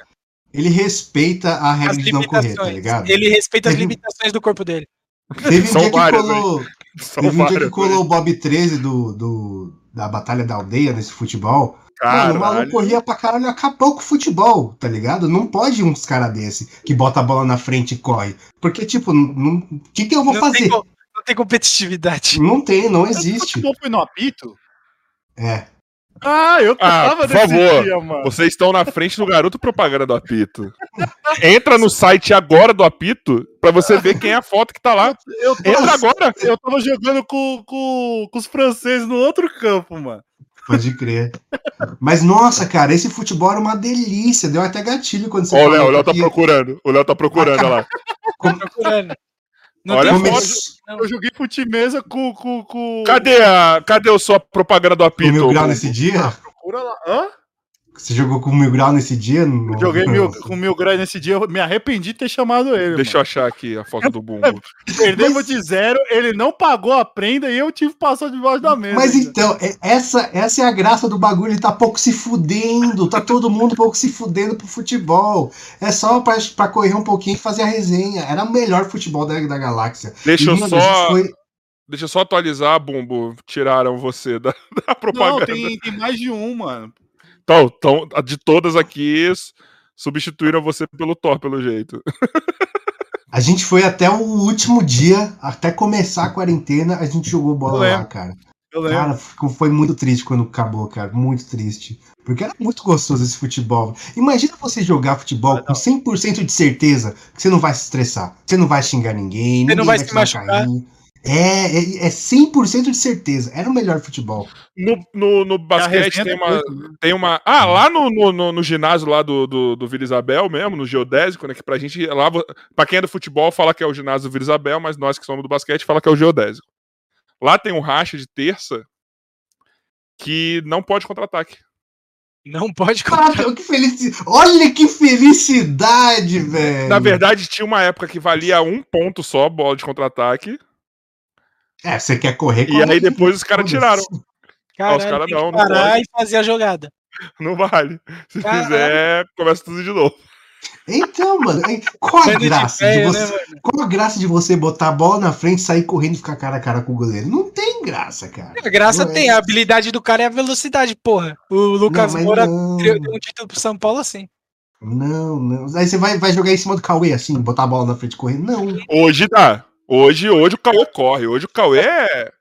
[SPEAKER 3] Ele respeita a regra de não correr, tá ligado?
[SPEAKER 4] Ele respeita as limitações do corpo dele.
[SPEAKER 3] Teve um dia que colou. Teve um dia que colou o Bob 13 do, do, da Batalha da Aldeia nesse futebol. Caralho. Mano, o maluco corria pra caralho e acabou com o futebol, tá ligado? Não pode uns caras desse que bota a bola na frente e corre. Porque, tipo, o que, que eu vou não fazer? Tem,
[SPEAKER 4] não tem competitividade.
[SPEAKER 3] Não tem, não existe. O
[SPEAKER 2] futebol foi no apito?
[SPEAKER 3] É.
[SPEAKER 1] Ah, eu ah, tava ah, por favor, dia, mano. Vocês estão na frente do garoto propaganda do apito. Entra no site agora do apito pra você ver quem é a foto que tá lá. Eu Entra agora.
[SPEAKER 2] Eu tava jogando com, com, com os franceses no outro campo, mano.
[SPEAKER 3] Pode crer. Mas, nossa, cara, esse futebol era uma delícia. Deu até gatilho quando você.
[SPEAKER 1] Ó, o Léo, o Léo tá procurando. O Léo tá procurando, olha lá.
[SPEAKER 4] Tá procurando.
[SPEAKER 1] Não Olha
[SPEAKER 2] a foto. Eu joguei futimesa com, com, com.
[SPEAKER 1] Cadê a. Cadê a sua propaganda do apito?
[SPEAKER 3] Mil grau nesse dia?
[SPEAKER 2] Procura lá. Hã?
[SPEAKER 3] Você jogou com mil grau nesse dia?
[SPEAKER 2] No... Joguei mil, com mil grau nesse dia, eu me arrependi de ter chamado ele.
[SPEAKER 1] Deixa mano. eu achar aqui a foto do bumbo.
[SPEAKER 2] Perdemos Mas... de zero, ele não pagou a prenda e eu tive que passar debaixo da mesa.
[SPEAKER 3] Mas ainda. então, é, essa, essa é a graça do bagulho, ele tá pouco se fudendo, tá todo mundo pouco se fudendo pro futebol. É só pra, pra correr um pouquinho e fazer a resenha. Era o melhor futebol da, da galáxia.
[SPEAKER 1] Deixa eu só. Foi... Deixa eu só atualizar, Bumbo. Tiraram você da, da propaganda. Não,
[SPEAKER 2] tem, tem mais de um, mano.
[SPEAKER 1] Então, então, de todas aqui, substituíram você pelo Thor, pelo jeito.
[SPEAKER 3] A gente foi até o último dia, até começar a quarentena, a gente jogou bola lá, cara. Cara, foi muito triste quando acabou, cara. Muito triste. Porque era muito gostoso esse futebol. Imagina você jogar futebol com 100% de certeza que você não vai se estressar. Você não vai xingar ninguém. Você
[SPEAKER 4] não vai, vai se machucar. Carinho.
[SPEAKER 3] É, é, é 100% de certeza. Era o melhor futebol.
[SPEAKER 1] No, no, no basquete tem uma, tem uma. Ah, lá no, no, no, ginásio lá do, do, do Vila Isabel mesmo, no Geodésico, né? Que pra gente. Lá, pra quem é do futebol, fala que é o ginásio do Vila Isabel, mas nós que somos do basquete, fala que é o Geodésico. Lá tem um racha de terça que não pode contra-ataque.
[SPEAKER 4] Não pode
[SPEAKER 3] contra que felicidade. Olha que felicidade, velho.
[SPEAKER 1] Na verdade, tinha uma época que valia um ponto só bola de contra-ataque.
[SPEAKER 3] É, você quer correr
[SPEAKER 1] E aí depois os caras tiraram.
[SPEAKER 4] Caralho, os caras não, não parar pode. e fazer a jogada.
[SPEAKER 1] Não vale. Se Caralho. fizer, começa tudo de novo.
[SPEAKER 3] Então, mano, qual a graça de, de você, né, qual a graça de você botar a bola na frente, sair correndo e ficar cara a cara com o goleiro? Não tem graça, cara.
[SPEAKER 4] A graça não tem, é... a habilidade do cara é a velocidade, porra. O Lucas não, Moura não. deu um título pro São Paulo assim.
[SPEAKER 3] Não, não. Aí você vai, vai jogar em cima do Cauê assim, botar a bola na frente e correr? Não.
[SPEAKER 1] Hoje dá. Hoje, hoje o Cauê corre. Hoje o Cauê é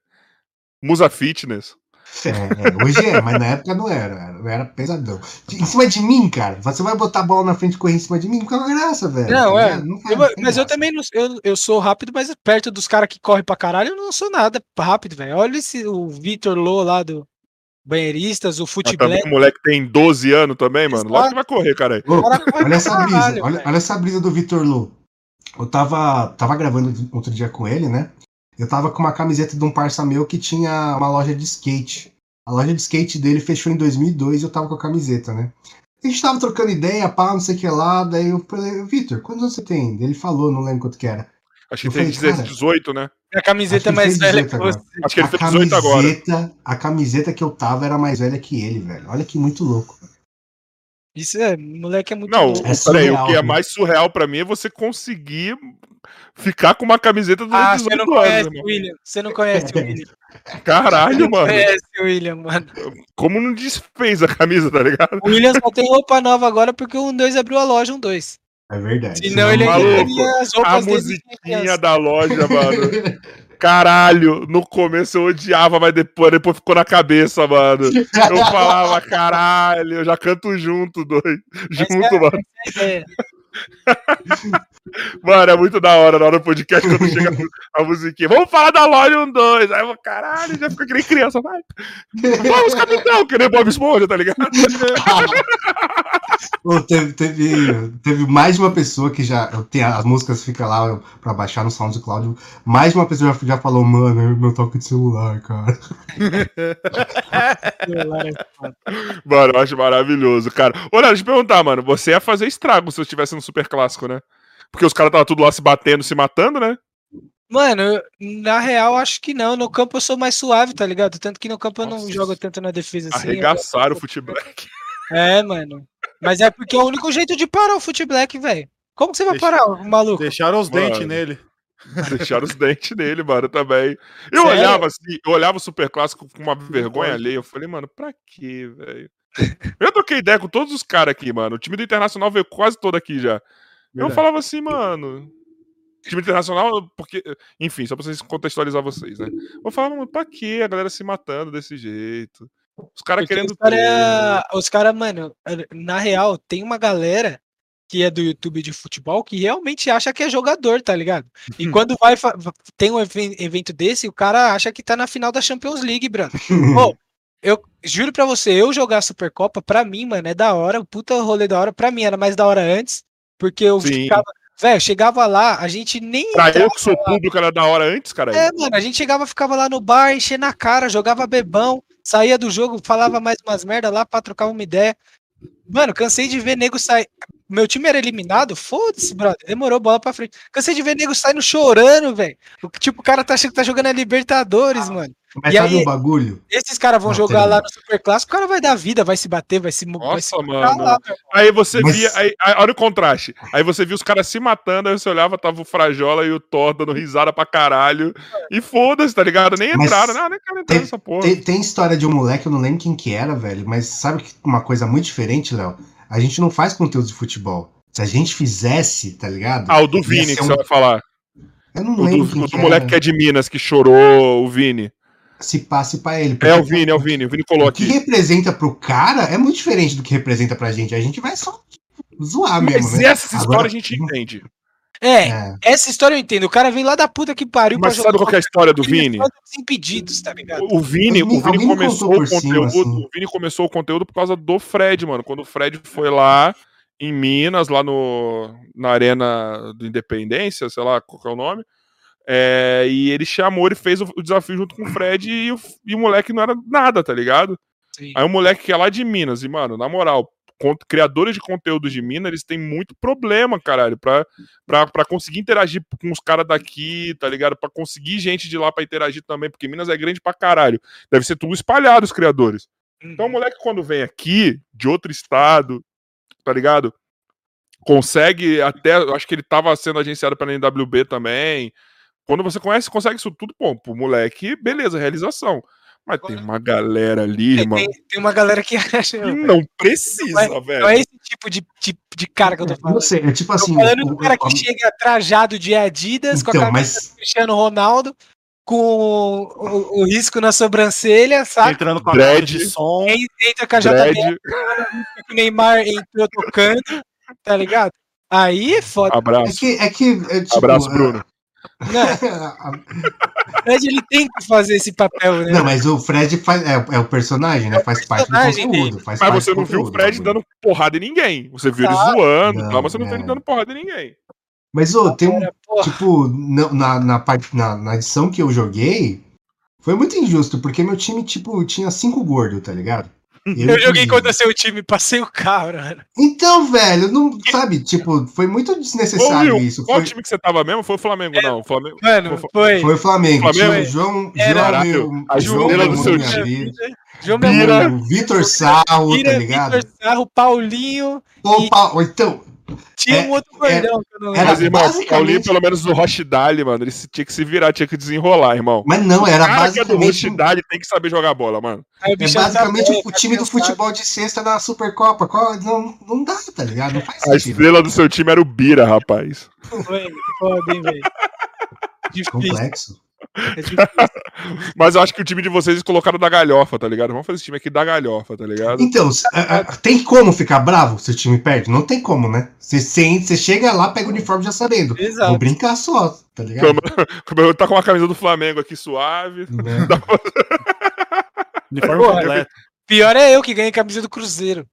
[SPEAKER 1] musa fitness.
[SPEAKER 3] É, é, hoje é, mas na época não era. Era, era pesadão. Em cima de mim, cara. Você vai botar a bola na frente e correr em cima de mim? Qual a graça, velho?
[SPEAKER 4] Não, é. Não faz, eu, mas graça. eu também não, eu, eu sou rápido, mas perto dos caras que correm pra caralho, eu não sou nada rápido, velho. Olha esse, o Vitor Lô lá do Banheiristas, o futebol.
[SPEAKER 1] O moleque tem 12 anos também, mano. Logo que vai correr, cara.
[SPEAKER 3] Olha essa brisa, olha, olha essa brisa do Vitor Lô eu tava, tava gravando outro dia com ele, né? Eu tava com uma camiseta de um parça meu que tinha uma loja de skate. A loja de skate dele fechou em 2002 e eu tava com a camiseta, né? A gente tava trocando ideia, pá, não sei o que lá. Daí eu falei, Vitor, quantos você tem? Ele falou, não lembro quanto que era.
[SPEAKER 1] Acho que ele tem 18, né?
[SPEAKER 4] A camiseta é mais velha que você.
[SPEAKER 1] Acho que ele a fez 18 agora.
[SPEAKER 3] A camiseta que eu tava era mais velha que ele, velho. Olha que muito louco.
[SPEAKER 4] Isso é, moleque é muito
[SPEAKER 1] Não, é surreal, o que é mais surreal para mim é você conseguir ficar com uma camiseta
[SPEAKER 4] do ah, você não conhece o William. Você não conhece o William.
[SPEAKER 1] Caralho, mano.
[SPEAKER 4] Conhece o William, mano.
[SPEAKER 1] Como não desfez a camisa, tá ligado?
[SPEAKER 4] O William só tem roupa nova agora porque o 1-2 abriu a loja 1-2.
[SPEAKER 3] É verdade.
[SPEAKER 1] Senão ele teria as roupas A musiquinha da loja, mano. Caralho, no começo eu odiava, mas depois, depois ficou na cabeça, mano. Eu falava, caralho, eu já canto junto, dois. Junto, é, mano. É Mano, é muito da hora na hora do podcast quando chega a musiquinha. Vamos falar da loja 1, 2. Aí eu, caralho, já fica que nem criança, vai. Vamos, capitão, que nem Bob Esponja, tá ligado?
[SPEAKER 3] Teve, teve, teve mais de uma pessoa que já. Tem, as músicas ficam lá pra baixar no SoundCloud. Mais de uma pessoa já, já falou, mano, é meu toque de celular, cara.
[SPEAKER 1] mano, eu acho maravilhoso, cara. Olha, deixa eu te perguntar, mano. Você ia fazer estrago se eu estivesse no Super Clássico, né? Porque os caras estavam tudo lá se batendo, se matando, né?
[SPEAKER 4] Mano, na real, acho que não. No campo eu sou mais suave, tá ligado? Tanto que no campo eu não jogo tanto na defesa
[SPEAKER 1] assim. Arregaçaram o futebol.
[SPEAKER 4] É, mano. Mas é porque é o único jeito de parar o futebol, velho. Como que você vai Deixa... parar, o maluco?
[SPEAKER 2] Deixaram os mano. dentes nele.
[SPEAKER 1] Deixaram os dentes nele, mano, também. Eu Sério? olhava assim, eu olhava o Super Clássico com uma vergonha alheia. Eu falei, mano, pra quê, velho? Eu troquei ideia com todos os caras aqui, mano. O time do Internacional veio quase todo aqui já. Verdade. Eu falava assim, mano. Time internacional, porque. Enfim, só pra vocês contextualizar vocês, né? Eu falava, mano, pra quê a galera se matando desse jeito? Os caras querendo. Os caras,
[SPEAKER 4] é... cara, mano, na real, tem uma galera que é do YouTube de futebol que realmente acha que é jogador, tá ligado? E quando vai tem um evento desse, o cara acha que tá na final da Champions League, brother. oh, eu juro pra você, eu jogar Supercopa, pra mim, mano, é da hora, puta rolê da hora. Pra mim era mais da hora antes, porque eu Sim. ficava. Velho, chegava lá, a gente nem.
[SPEAKER 1] Pra eu que sou lá. público era da hora antes, cara.
[SPEAKER 4] É, mano, a gente chegava, ficava lá no bar, enchendo a cara, jogava bebão, saía do jogo, falava mais umas merda lá pra trocar uma ideia. Mano, cansei de ver nego sair. Meu time era eliminado? Foda-se, brother. Demorou bola pra frente. Cansei de ver nego saindo chorando, velho. Tipo, o cara tá achando que tá jogando a Libertadores, ah, mano.
[SPEAKER 3] Mas e sabe aí, um bagulho?
[SPEAKER 4] Esses caras vão jogar lá no Super Clássico, o cara vai dar vida, vai se bater, vai se
[SPEAKER 1] Nossa, vai
[SPEAKER 4] se
[SPEAKER 1] mano. Lá, aí você Mas... via. Aí, aí, olha o contraste. Aí você viu os caras se matando, aí você olhava, tava o Frajola e o Thor dando risada pra caralho. E foda-se, tá ligado? Nem entraram, não, nem quero entrar nessa porra.
[SPEAKER 3] Tem, tem, história de um moleque, eu não lembro quem que era, velho. Mas sabe uma coisa muito diferente, Léo? A gente não faz conteúdo de futebol. Se a gente fizesse, tá ligado?
[SPEAKER 1] Ah, o do Vini que um... você vai falar.
[SPEAKER 3] Eu não lembro.
[SPEAKER 1] O do, o do moleque que é de Minas, que chorou, o Vini.
[SPEAKER 3] Se passe para ele.
[SPEAKER 1] É o Vini, é o Vini. O Vini colou aqui.
[SPEAKER 3] O que representa pro cara é muito diferente do que representa pra gente. A gente vai só zoar Mas mesmo. Mas
[SPEAKER 1] né? essa história Agora... a gente entende.
[SPEAKER 4] É, é, essa história eu entendo. O cara vem lá da puta que pariu
[SPEAKER 1] Mas sabe qual é a história do Vini?
[SPEAKER 4] Impedidos, tá ligado?
[SPEAKER 1] O Vini, o Vini começou o conteúdo. Cima, assim. O Vini começou o conteúdo por causa do Fred, mano. Quando o Fred foi lá em Minas, lá no, na Arena do Independência, sei lá qual é o nome. É, e ele chamou, ele fez o, o, desafio junto com o Fred e o, e o moleque não era nada, tá ligado? Sim. Aí o moleque que é lá de Minas, e, mano, na moral, criadores de conteúdo de Minas, eles têm muito problema, caralho, pra, pra, pra conseguir interagir com os caras daqui, tá ligado? Pra conseguir gente de lá pra interagir também, porque Minas é grande pra caralho. Deve ser tudo espalhado os criadores. Então o uhum. moleque, quando vem aqui, de outro estado, tá ligado? Consegue até. Acho que ele tava sendo agenciado pela NWB também. Quando você conhece, consegue isso tudo, bom, pro moleque, beleza, realização. Mas tem uma galera ali,
[SPEAKER 4] tem,
[SPEAKER 1] mano.
[SPEAKER 4] Tem, uma galera que acha.
[SPEAKER 1] Que não precisa, não é, velho. Não
[SPEAKER 4] é esse tipo de, de, de cara que eu tô falando. Não
[SPEAKER 3] sei, é tipo assim.
[SPEAKER 4] Tô falando do cara que o... chega trajado de Adidas, então, com a então, camisa mas... do Cristiano Ronaldo, com o, o, risco na sobrancelha, sabe?
[SPEAKER 1] Entrando com a dread, de
[SPEAKER 4] som. Entra com a JBL, o Neymar entrou tocando, tá ligado? Aí é foda.
[SPEAKER 1] Abraço.
[SPEAKER 3] É que, é que, é, tipo,
[SPEAKER 1] Abraço, Bruno.
[SPEAKER 4] O Fred ele tem que fazer esse papel, né?
[SPEAKER 3] Não, mas o Fred faz, é, é o personagem, né? É faz parte do conteúdo. Faz
[SPEAKER 1] mas você não viu o Fred dando porrada em ninguém. Você viu ele zoando, não, mas você não viu ele é. dando porrada em ninguém.
[SPEAKER 3] Mas ô, tem um. Tipo, na, na, parte, na, na edição que eu joguei, foi muito injusto, porque meu time, tipo, tinha cinco gordos, tá ligado?
[SPEAKER 4] Eu, eu joguei contra seu time, passei o carro, mano.
[SPEAKER 3] Então, velho, não sabe, tipo, foi muito desnecessário Ô, Will, isso.
[SPEAKER 1] Qual
[SPEAKER 3] foi...
[SPEAKER 1] time que você tava mesmo? Foi o Flamengo, é, não? O Flamengo.
[SPEAKER 3] Mano, foi. Foi o Flamengo. Flamengo.
[SPEAKER 1] João, Era, João, a João, João do seu time.
[SPEAKER 3] João Bira, Vitor Sarro, Bira, tá ligado? Vitor
[SPEAKER 4] Sarro, Paulinho.
[SPEAKER 3] Pô, e... Então,
[SPEAKER 4] tinha é, um outro gordão
[SPEAKER 1] que eu não lembro. Mas, irmão, basicamente... Paulinho, pelo menos do Rochdale, mano, ele tinha que se virar, tinha que desenrolar, irmão.
[SPEAKER 3] Mas não, era o basicamente.
[SPEAKER 1] Que é do Rochdale tem que saber jogar bola, mano.
[SPEAKER 3] É, basicamente o, o time do futebol de sexta na Supercopa. Não, não dá, tá ligado? Não faz
[SPEAKER 1] sentido. A estrela do seu time era o Bira, rapaz. Foi, foda, hein, velho.
[SPEAKER 3] Complexo. É
[SPEAKER 1] Mas eu acho que o time de vocês colocaram da galhofa, tá ligado? Vamos fazer esse time aqui da galhofa, tá ligado?
[SPEAKER 3] Então, é, é, tem como ficar bravo se o time perde? Não tem como, né? Você, você chega lá, pega o uniforme já sabendo. Exato. Vou brincar só, tá ligado?
[SPEAKER 1] Como, tá com a camisa do Flamengo aqui suave. É.
[SPEAKER 4] uniforme completo. Pior é eu que ganhei a camisa do Cruzeiro.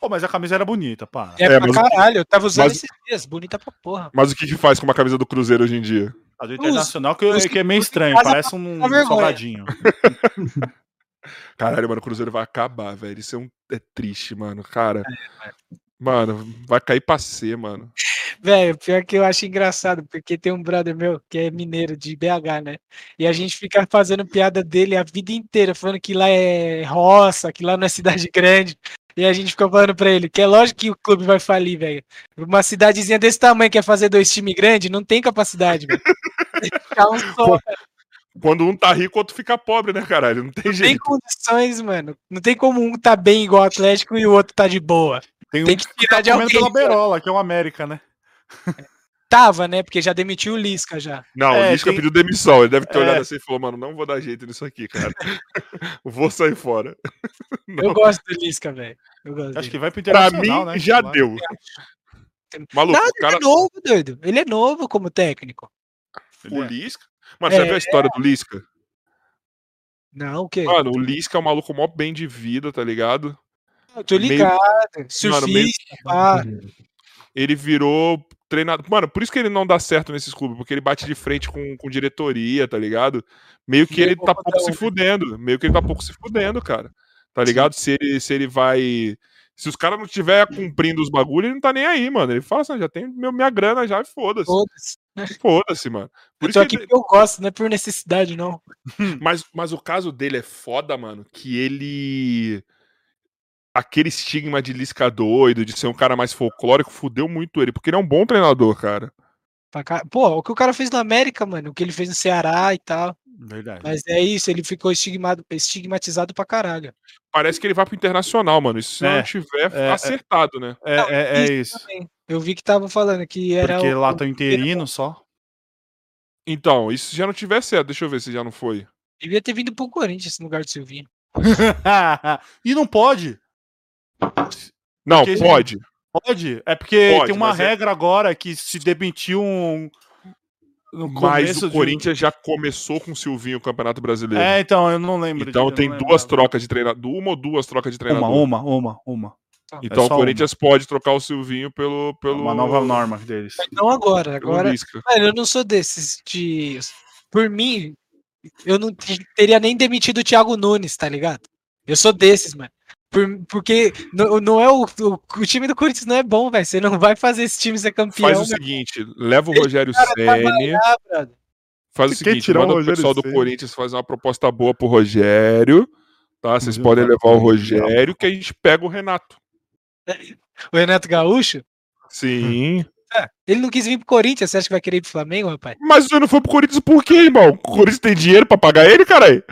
[SPEAKER 2] Oh, mas a camisa era bonita, pá.
[SPEAKER 4] É, é pra caralho, eu tava usando mas... esses dias, bonita pra porra.
[SPEAKER 1] Mas o que que faz com uma camisa do Cruzeiro hoje em dia?
[SPEAKER 2] A do Internacional que, que é meio estranho, parece um salgadinho.
[SPEAKER 1] Caralho, mano, o Cruzeiro vai acabar, velho. Isso é, um... é triste, mano. Cara, é, mano, vai cair pra ser, mano.
[SPEAKER 4] Velho, pior que eu acho engraçado, porque tem um brother meu que é mineiro de BH, né? E a gente fica fazendo piada dele a vida inteira, falando que lá é roça, que lá não é cidade grande. E a gente fica falando pra ele que é lógico que o clube vai falir, velho. Uma cidadezinha desse tamanho quer fazer dois times grandes, não tem capacidade, velho. um
[SPEAKER 1] só, Quando um tá rico, o outro fica pobre, né, caralho? Não tem não jeito.
[SPEAKER 4] Tem condições, mano. Não tem como um tá bem igual o Atlético e o outro tá de boa.
[SPEAKER 2] Tem, tem um que tirar tá de alguém. pela berola, que é o América, né?
[SPEAKER 4] Tava, né? Porque já demitiu o Lisca já.
[SPEAKER 1] Não, é, o Lisca tem... pediu demissão. Ele deve ter é. olhado assim e falou, mano, não vou dar jeito nisso aqui, cara. vou sair fora.
[SPEAKER 4] Eu gosto do Lisca, velho.
[SPEAKER 2] Acho dele. que vai pro Internacional,
[SPEAKER 1] pra mim, né? já deu.
[SPEAKER 4] Maluco, Nada, cara... ele é novo, doido. Ele é novo como técnico.
[SPEAKER 1] O é. Lisca? Mano, você é, viu a história do Lisca?
[SPEAKER 4] Não, o quê?
[SPEAKER 1] Mano, o Lisca é um maluco mó bem de vida, tá ligado?
[SPEAKER 4] Eu tô ligado. Meio... Surfista, Mano, meio
[SPEAKER 1] ele virou treinador. Mano, por isso que ele não dá certo nesses clubes, porque ele bate de frente com, com diretoria, tá ligado? Meio que ele tá pouco se fudendo. Meio que ele tá pouco se fudendo, cara. Tá ligado? Se ele, se ele vai. Se os caras não estiver cumprindo os bagulhos, ele não tá nem aí, mano. Ele fala assim, já tem meu, minha grana já e foda-se. Foda-se. Foda-se, mano.
[SPEAKER 4] Por eu tô isso aqui que eu gosto, não é por necessidade, não.
[SPEAKER 1] Mas, mas o caso dele é foda, mano, que ele aquele estigma de Lisca doido, de ser um cara mais folclórico, fudeu muito ele, porque ele é um bom treinador, cara.
[SPEAKER 4] Pô, o que o cara fez na América, mano, o que ele fez no Ceará e tal.
[SPEAKER 2] Verdade.
[SPEAKER 4] Mas é isso, ele ficou estigmado, estigmatizado pra caralho.
[SPEAKER 1] Parece que ele vai pro internacional, mano. Isso se é, não tiver é, é. acertado,
[SPEAKER 2] é,
[SPEAKER 1] né?
[SPEAKER 2] É,
[SPEAKER 1] não,
[SPEAKER 2] é, é isso.
[SPEAKER 4] Eu vi que tava falando que era.
[SPEAKER 2] Porque o, lá tá interino só.
[SPEAKER 1] Então, isso já não tiver certo. Deixa eu ver se já não foi.
[SPEAKER 4] Devia ter vindo pro Corinthians no lugar do Silvinho.
[SPEAKER 2] e não pode.
[SPEAKER 1] Não, porque, pode.
[SPEAKER 2] Pode? É porque pode, tem uma é regra é... agora que se demitiu um.
[SPEAKER 1] mas o Corinthians de... já começou com o Silvinho o Campeonato Brasileiro.
[SPEAKER 2] É, então, eu não lembro.
[SPEAKER 1] Então de... tem duas trocas de treinador. Uma ou duas trocas de treinador.
[SPEAKER 2] Uma, uma, uma, uma.
[SPEAKER 1] Tá. Então é o Corinthians uma. pode trocar o Silvinho pelo, pelo.
[SPEAKER 2] Uma nova norma deles.
[SPEAKER 4] Não agora. Agora. Mano, eu não sou desses de. Por mim, eu não teria nem demitido o Thiago Nunes, tá ligado? Eu sou desses, mano. Por, porque não, não é o, o, o, time do Corinthians não é bom, velho. Você não vai fazer esse time ser campeão.
[SPEAKER 1] Faz o seguinte, leva o Rogério Ceni. Faz o seguinte, manda o, o pessoal do Corinthians fazer uma proposta boa pro Rogério, tá? Vocês podem levar o Rogério que a gente pega o Renato.
[SPEAKER 4] O Renato Gaúcho?
[SPEAKER 1] Sim.
[SPEAKER 4] É, ele não quis vir pro Corinthians, você acha que vai querer ir pro Flamengo, rapaz?
[SPEAKER 1] Mas você não foi pro Corinthians por quê, irmão? O Corinthians tem dinheiro pra pagar ele, caralho?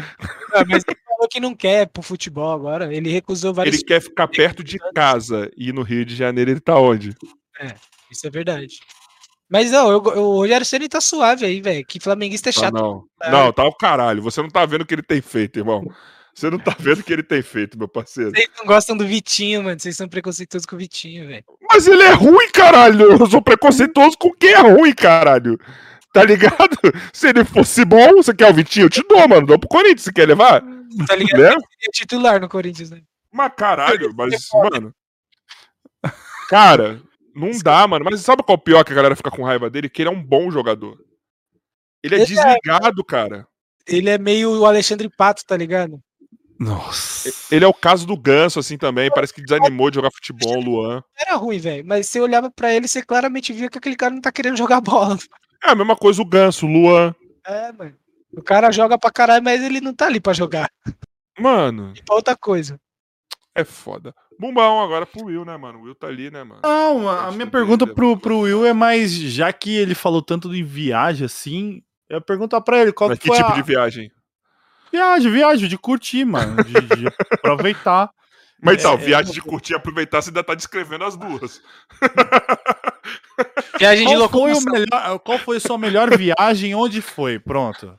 [SPEAKER 4] Ah, mas ele falou que não quer pro futebol agora. Ele recusou vários.
[SPEAKER 1] Ele quer ficar perto de casa e no Rio de Janeiro ele tá onde?
[SPEAKER 4] É, isso é verdade. Mas não, eu, eu, o Rogério Ceni tá suave aí, velho. Que flamenguista é tá, chato.
[SPEAKER 1] Não, não, tá o caralho. Você não tá vendo o que ele tem feito, irmão. Você não tá vendo o que ele tem feito, meu parceiro.
[SPEAKER 4] Vocês não gostam do Vitinho, mano. Vocês são preconceituosos com o Vitinho, velho.
[SPEAKER 1] Mas ele é ruim, caralho. Eu sou preconceituoso com quem é ruim, caralho. Tá ligado? Se ele fosse bom, você quer o Vitinho? Eu te dou, mano. Dou pro Corinthians. Você quer levar?
[SPEAKER 4] Tá ligado? Né? Ele é titular no Corinthians, né?
[SPEAKER 1] Mas caralho, mas, mano. Cara, não dá, mano. Mas sabe qual é o pior que a galera fica com raiva dele? Que ele é um bom jogador. Ele é ele desligado, é... cara.
[SPEAKER 4] Ele é meio o Alexandre Pato, tá ligado?
[SPEAKER 1] Nossa. Ele é o caso do Ganso, assim, também. Parece que desanimou de jogar futebol, Luan.
[SPEAKER 4] Era ruim, velho. Mas você olhava para ele, você claramente via que aquele cara não tá querendo jogar bola.
[SPEAKER 1] É a mesma coisa o Ganso, o Luan.
[SPEAKER 4] É, mano. O cara joga pra caralho, mas ele não tá ali pra jogar.
[SPEAKER 1] Mano.
[SPEAKER 4] E pra outra coisa.
[SPEAKER 1] É foda. Bumbão agora pro Will, né, mano? O Will tá ali, né, mano?
[SPEAKER 2] Não, a minha pergunta pro, pro Will é mais, já que ele falou tanto de viagem assim, eu ia perguntar pra ele qual
[SPEAKER 1] Mas
[SPEAKER 2] que
[SPEAKER 1] que tipo
[SPEAKER 2] a...
[SPEAKER 1] de viagem?
[SPEAKER 2] Viagem, viagem, de curtir, mano. De, de aproveitar.
[SPEAKER 1] Mas então, é, viagem de curtir e aproveitar, você ainda tá descrevendo as duas.
[SPEAKER 2] Viagem qual de Foi o melhor, qual foi a sua melhor viagem? Onde foi? Pronto.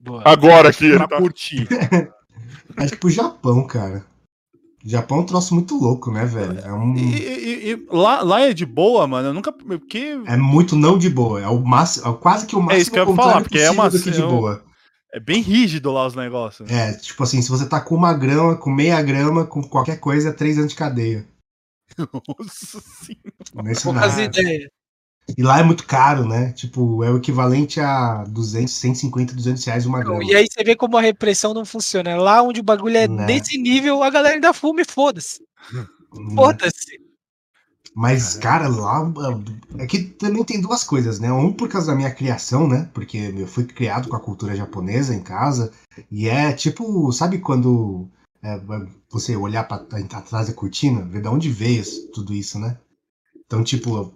[SPEAKER 1] Boa. Agora aqui.
[SPEAKER 2] Pra tá... curtir.
[SPEAKER 3] Acho que pro Japão, cara. Japão é um troço muito louco, né, velho? É um...
[SPEAKER 2] E, e, e, lá, lá é de boa, mano. Eu nunca. Porque...
[SPEAKER 3] É muito não de boa. É o máximo. É quase que o máximo.
[SPEAKER 2] É isso que eu ia falar, porque é uma.
[SPEAKER 3] Do que de boa.
[SPEAKER 2] É bem rígido lá os negócios.
[SPEAKER 3] É, tipo assim, se você tá com uma grama, com meia grama, com qualquer coisa, é três anos de cadeia.
[SPEAKER 2] Nossa senhora.
[SPEAKER 3] Ideias. E lá é muito caro, né? Tipo, é o equivalente a 200, 150, 200 reais uma grama.
[SPEAKER 4] E aí você vê como a repressão não funciona. Lá onde o bagulho é né? desse nível, a galera ainda fuma e foda-se. Né? Foda-se.
[SPEAKER 3] Mas, cara, lá. É que também tem duas coisas, né? Um por causa da minha criação, né? Porque eu fui criado com a cultura japonesa em casa. E é tipo, sabe quando é, você olhar para atrás da cortina, ver de onde veio tudo isso, né? Então, tipo,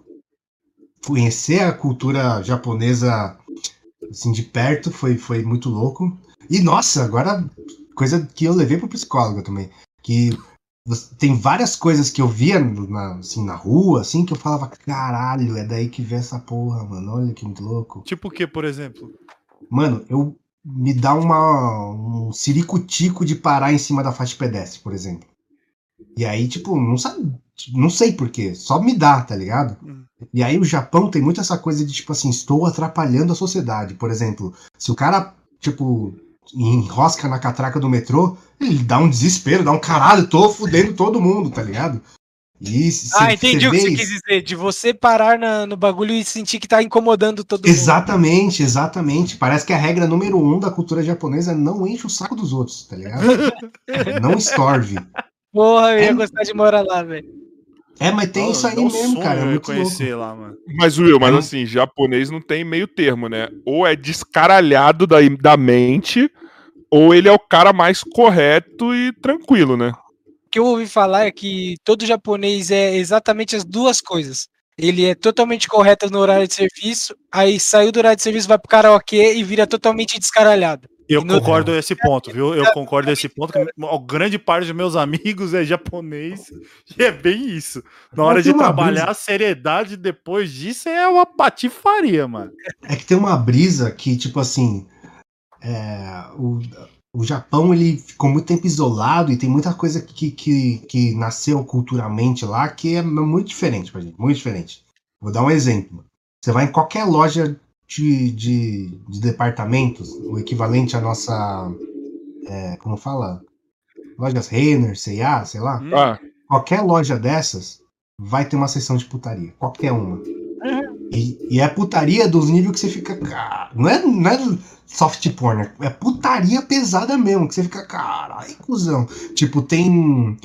[SPEAKER 3] conhecer a cultura japonesa assim de perto foi, foi muito louco. E nossa, agora coisa que eu levei pro psicólogo também, que tem várias coisas que eu via na, assim, na rua, assim, que eu falava, caralho, é daí que vem essa porra, mano. Olha que muito louco.
[SPEAKER 2] Tipo o que, por exemplo?
[SPEAKER 3] Mano, eu me dá uma, um ciricutico de parar em cima da faixa de pedestre, por exemplo. E aí, tipo, não sabe, não sei porquê, só me dá, tá ligado? Hum. E aí o Japão tem muito essa coisa de, tipo assim, estou atrapalhando a sociedade. Por exemplo, se o cara, tipo, enrosca na catraca do metrô, ele dá um desespero, dá um caralho, tô fudendo todo mundo, tá ligado?
[SPEAKER 4] E ah, entendi o que você quis dizer, de você parar na, no bagulho e sentir que tá incomodando todo
[SPEAKER 3] exatamente, mundo. Exatamente, exatamente. Parece que a regra número um da cultura japonesa é não enche o saco dos outros, tá ligado? não estorve.
[SPEAKER 4] Porra, eu ia é... gostar de morar lá, velho.
[SPEAKER 3] É, mas tem oh, isso aí mesmo, cara. É muito
[SPEAKER 2] conhecer louco. lá, mano.
[SPEAKER 1] Mas, Will, mas assim, japonês não tem meio termo, né? Ou é descaralhado da, da mente, ou ele é o cara mais correto e tranquilo, né?
[SPEAKER 4] O que eu ouvi falar é que todo japonês é exatamente as duas coisas. Ele é totalmente correto no horário de serviço, aí saiu do horário de serviço, vai pro karaokê e vira totalmente descaralhado.
[SPEAKER 2] Eu concordo nesse ponto, viu? Eu concordo nesse ponto. Que a grande parte dos meus amigos é japonês e é bem isso. Na hora de trabalhar, brisa. a seriedade depois disso é uma patifaria, mano.
[SPEAKER 3] É que tem uma brisa que, tipo assim, é, o, o Japão ele ficou muito tempo isolado e tem muita coisa que, que, que nasceu culturalmente lá que é muito diferente pra gente, muito diferente. Vou dar um exemplo. Você vai em qualquer loja de, de, de departamentos, o equivalente à nossa. É, como fala? Lojas Renner, C&A, sei lá.
[SPEAKER 1] Hum. Ah.
[SPEAKER 3] Qualquer loja dessas vai ter uma seção de putaria. Qualquer uma. Uhum. E, e, é putaria dos níveis que você fica. Não é, não é soft porn, é putaria pesada mesmo. Que você fica, caralho, cuzão. Tipo, tem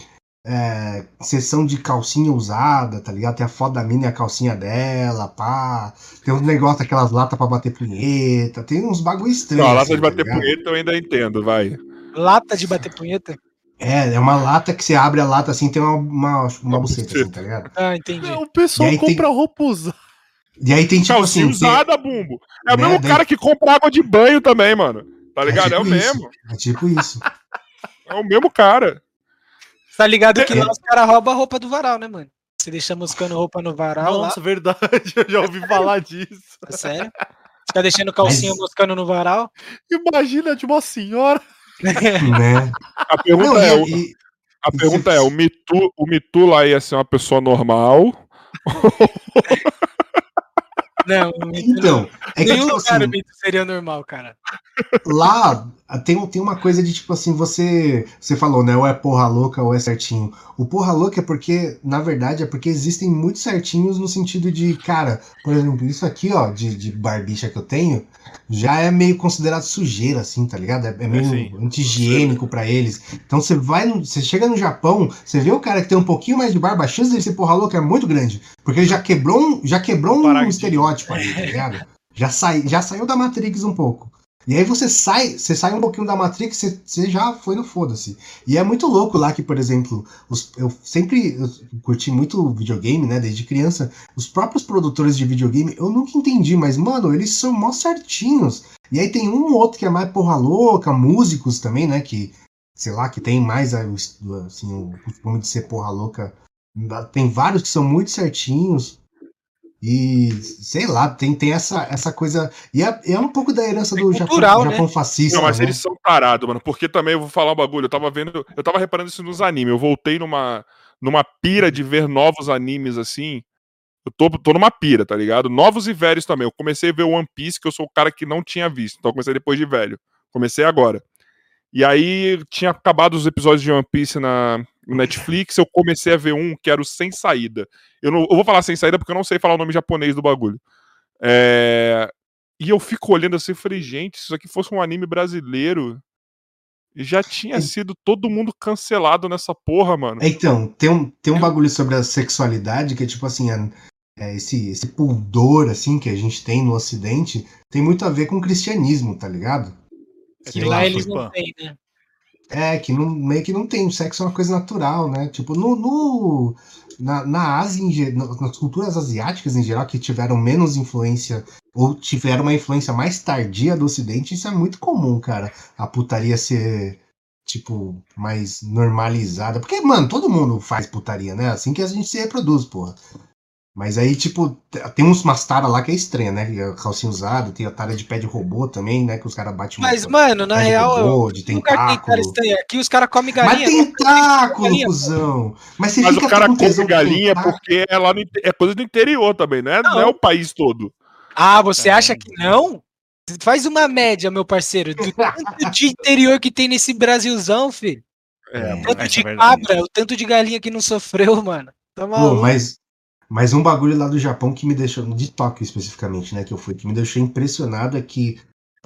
[SPEAKER 3] é, sessão de calcinha usada, tá ligado? Tem a foto da mina e a calcinha dela, pá. Tem uns negócios, aquelas latas pra bater punheta. Tem uns bagulho estranhos. Não,
[SPEAKER 1] a lata assim, de bater tá punheta eu ainda entendo, vai.
[SPEAKER 4] Lata de bater punheta?
[SPEAKER 3] É, é uma lata que você abre a lata assim, tem uma, uma, uma buceta, assim, tá ligado?
[SPEAKER 4] Ah, entendi.
[SPEAKER 2] O pessoal compra tem... roupa usada.
[SPEAKER 3] E aí tem tipo
[SPEAKER 1] Calcinha assim. usada, tem... bumbo. É o né? mesmo Daí... cara que compra água de banho também, mano. Tá é ligado? É, tipo é o isso. mesmo.
[SPEAKER 3] É tipo isso.
[SPEAKER 1] é o mesmo cara.
[SPEAKER 4] Tá ligado que é. lá os caras roubam a roupa do varal, né, mano? Você deixa moscando roupa no varal.
[SPEAKER 2] Nossa, lá. verdade, eu já ouvi falar disso.
[SPEAKER 4] É sério? Fica deixando calcinha Mas... moscando no varal?
[SPEAKER 2] Imagina de uma senhora.
[SPEAKER 3] né?
[SPEAKER 1] A pergunta Não, é: e, a pergunta é: o Mitu, o Mitu lá ia ser uma pessoa normal?
[SPEAKER 4] Não,
[SPEAKER 3] então,
[SPEAKER 4] é que, nenhum tipo, lugar assim, seria normal, cara.
[SPEAKER 3] Lá tem, tem uma coisa de tipo assim, você você falou, né? Ou é porra louca ou é certinho. O porra louca é porque, na verdade, é porque existem muitos certinhos no sentido de, cara, por exemplo, isso aqui, ó, de, de barbicha que eu tenho, já é meio considerado sujeira, assim, tá ligado? É, é meio é, anti-higiênico pra eles. Então você vai, no, você chega no Japão, você vê o cara que tem um pouquinho mais de barba, a chance dele ser porra louca é muito grande. Porque ele já quebrou um, já quebrou um estereótipo ali, tá ligado? Já, sai, já saiu da Matrix um pouco. E aí você sai, você sai um pouquinho da Matrix, você, você já foi no foda-se. E é muito louco lá que, por exemplo, os, eu sempre eu curti muito videogame, né, desde criança. Os próprios produtores de videogame, eu nunca entendi, mas, mano, eles são mó certinhos. E aí tem um ou outro que é mais porra louca, músicos também, né, que, sei lá, que tem mais assim, o costume de ser porra louca. Tem vários que são muito certinhos. E sei lá, tem, tem essa, essa coisa. E é, é um pouco da herança do cultural, Japão, né? Japão fascista.
[SPEAKER 1] Não, mas
[SPEAKER 3] né?
[SPEAKER 1] eles são parados, mano. Porque também eu vou falar um bagulho. Eu tava vendo. Eu tava reparando isso nos animes. Eu voltei numa, numa pira de ver novos animes assim. Eu tô, tô numa pira, tá ligado? Novos e velhos também. Eu comecei a ver One Piece, que eu sou o cara que não tinha visto. Então eu comecei depois de velho. Comecei agora. E aí tinha acabado os episódios de One Piece na, Netflix, eu comecei a ver um que era o Sem Saída. Eu, não, eu vou falar Sem Saída porque eu não sei falar o nome japonês do bagulho. É... E eu fico olhando assim e falei, gente, se isso aqui fosse um anime brasileiro, já tinha sido todo mundo cancelado nessa porra, mano.
[SPEAKER 3] Então, tem um, tem um bagulho sobre a sexualidade que é tipo assim, é, esse, esse pudor assim que a gente tem no ocidente tem muito a ver com o cristianismo, tá ligado?
[SPEAKER 4] É que lá eles não têm, né?
[SPEAKER 3] É, que não, meio que não tem. O sexo é uma coisa natural, né? Tipo, no, no na, na Ásia, nas culturas asiáticas em geral, que tiveram menos influência, ou tiveram uma influência mais tardia do Ocidente, isso é muito comum, cara. A putaria ser, tipo, mais normalizada. Porque, mano, todo mundo faz putaria, né? Assim que a gente se reproduz, porra. Mas aí, tipo, tem uns umas taras lá que é estranha, né? É calcinha usada, tem a tara de pé de robô também, né? Que os caras batem
[SPEAKER 4] Mas, mano, na real.
[SPEAKER 3] Robô, de tentáculo.
[SPEAKER 4] Aqui os caras comem galinha.
[SPEAKER 3] Mas tentáculo, galinha, cuzão.
[SPEAKER 1] Mas, você Mas o cara come galinha porque é lá no, é coisa do interior também, né? Não. não é o país todo.
[SPEAKER 4] Ah, você acha que não? Faz uma média, meu parceiro, do tanto de interior que tem nesse Brasilzão, filho. É, o tanto é de é cabra, o tanto de galinha que não sofreu, mano.
[SPEAKER 3] Tá maluco. Pô, mas mas um bagulho lá do Japão que me deixou, de Tóquio especificamente, né, que eu fui, que me deixou impressionado é que,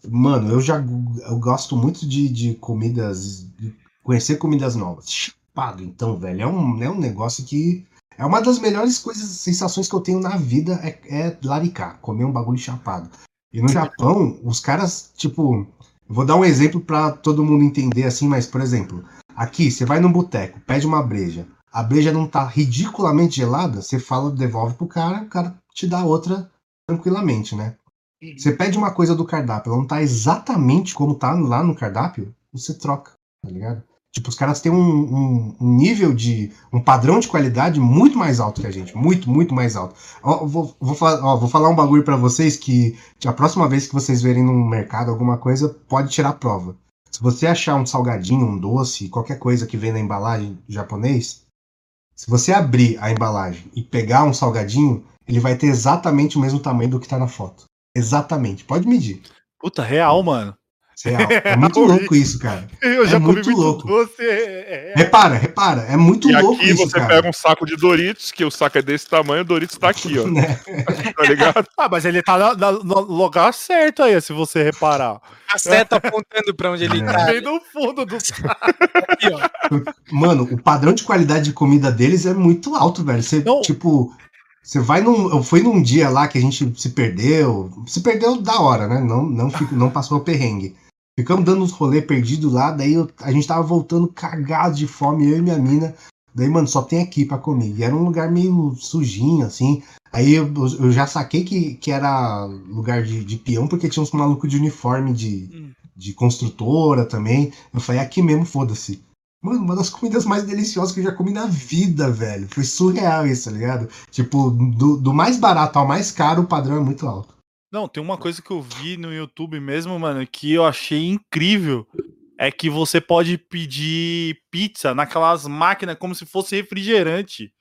[SPEAKER 3] mano, eu já eu gosto muito de, de comidas, de conhecer comidas novas. Chapado, então, velho, é um, é um negócio que é uma das melhores coisas, sensações que eu tenho na vida é, é laricar, comer um bagulho chapado. E no Japão, os caras, tipo, vou dar um exemplo para todo mundo entender assim, mas por exemplo, aqui você vai num boteco, pede uma breja a breja não tá ridiculamente gelada, você fala, devolve pro cara, o cara te dá outra tranquilamente, né? Uhum. Você pede uma coisa do cardápio, ela não tá exatamente como tá lá no cardápio, você troca, tá ligado? Tipo, os caras têm um, um, um, nível de. um padrão de qualidade muito mais alto que a gente. Muito, muito mais alto. Ó, vou, vou, ó, vou falar um bagulho para vocês que a próxima vez que vocês verem no mercado alguma coisa, pode tirar prova. Se você achar um salgadinho, um doce, qualquer coisa que vem na embalagem japonês, se você abrir a embalagem e pegar um salgadinho, ele vai ter exatamente o mesmo tamanho do que tá na foto. Exatamente. Pode medir.
[SPEAKER 2] Puta, real, mano.
[SPEAKER 3] Real. É muito louco isso, cara.
[SPEAKER 2] Eu já
[SPEAKER 3] é
[SPEAKER 2] comi muito louco.
[SPEAKER 3] Doce. É, é... Repara, repara. É muito
[SPEAKER 1] e
[SPEAKER 3] louco
[SPEAKER 1] isso, você pega um saco de Doritos, que o saco é desse tamanho, o Doritos tá aqui, ó. Né?
[SPEAKER 2] tá ligado? Ah, mas ele tá no, no lugar certo aí, se você reparar.
[SPEAKER 4] A seta apontando pra onde ele é. tá.
[SPEAKER 2] Bem no fundo do saco.
[SPEAKER 3] Mano, o padrão de qualidade de comida deles é muito alto, velho. Você, Não. tipo... Você vai num. Eu fui num dia lá que a gente se perdeu. Se perdeu da hora, né? Não, não, fico, não passou o perrengue. Ficamos dando uns rolê perdido lá, daí eu, a gente tava voltando cagado de fome, eu e minha mina. Daí, mano, só tem aqui para comer. E era um lugar meio sujinho, assim. Aí eu, eu já saquei que, que era lugar de, de peão, porque tinha uns malucos de uniforme de, hum. de construtora também. Eu falei, aqui mesmo, foda-se. Mano, uma das comidas mais deliciosas que eu já comi na vida, velho. Foi surreal isso, tá ligado? Tipo, do, do mais barato ao mais caro, o padrão é muito alto.
[SPEAKER 2] Não, tem uma coisa que eu vi no YouTube mesmo, mano, que eu achei incrível. É que você pode pedir pizza naquelas máquinas como se fosse refrigerante.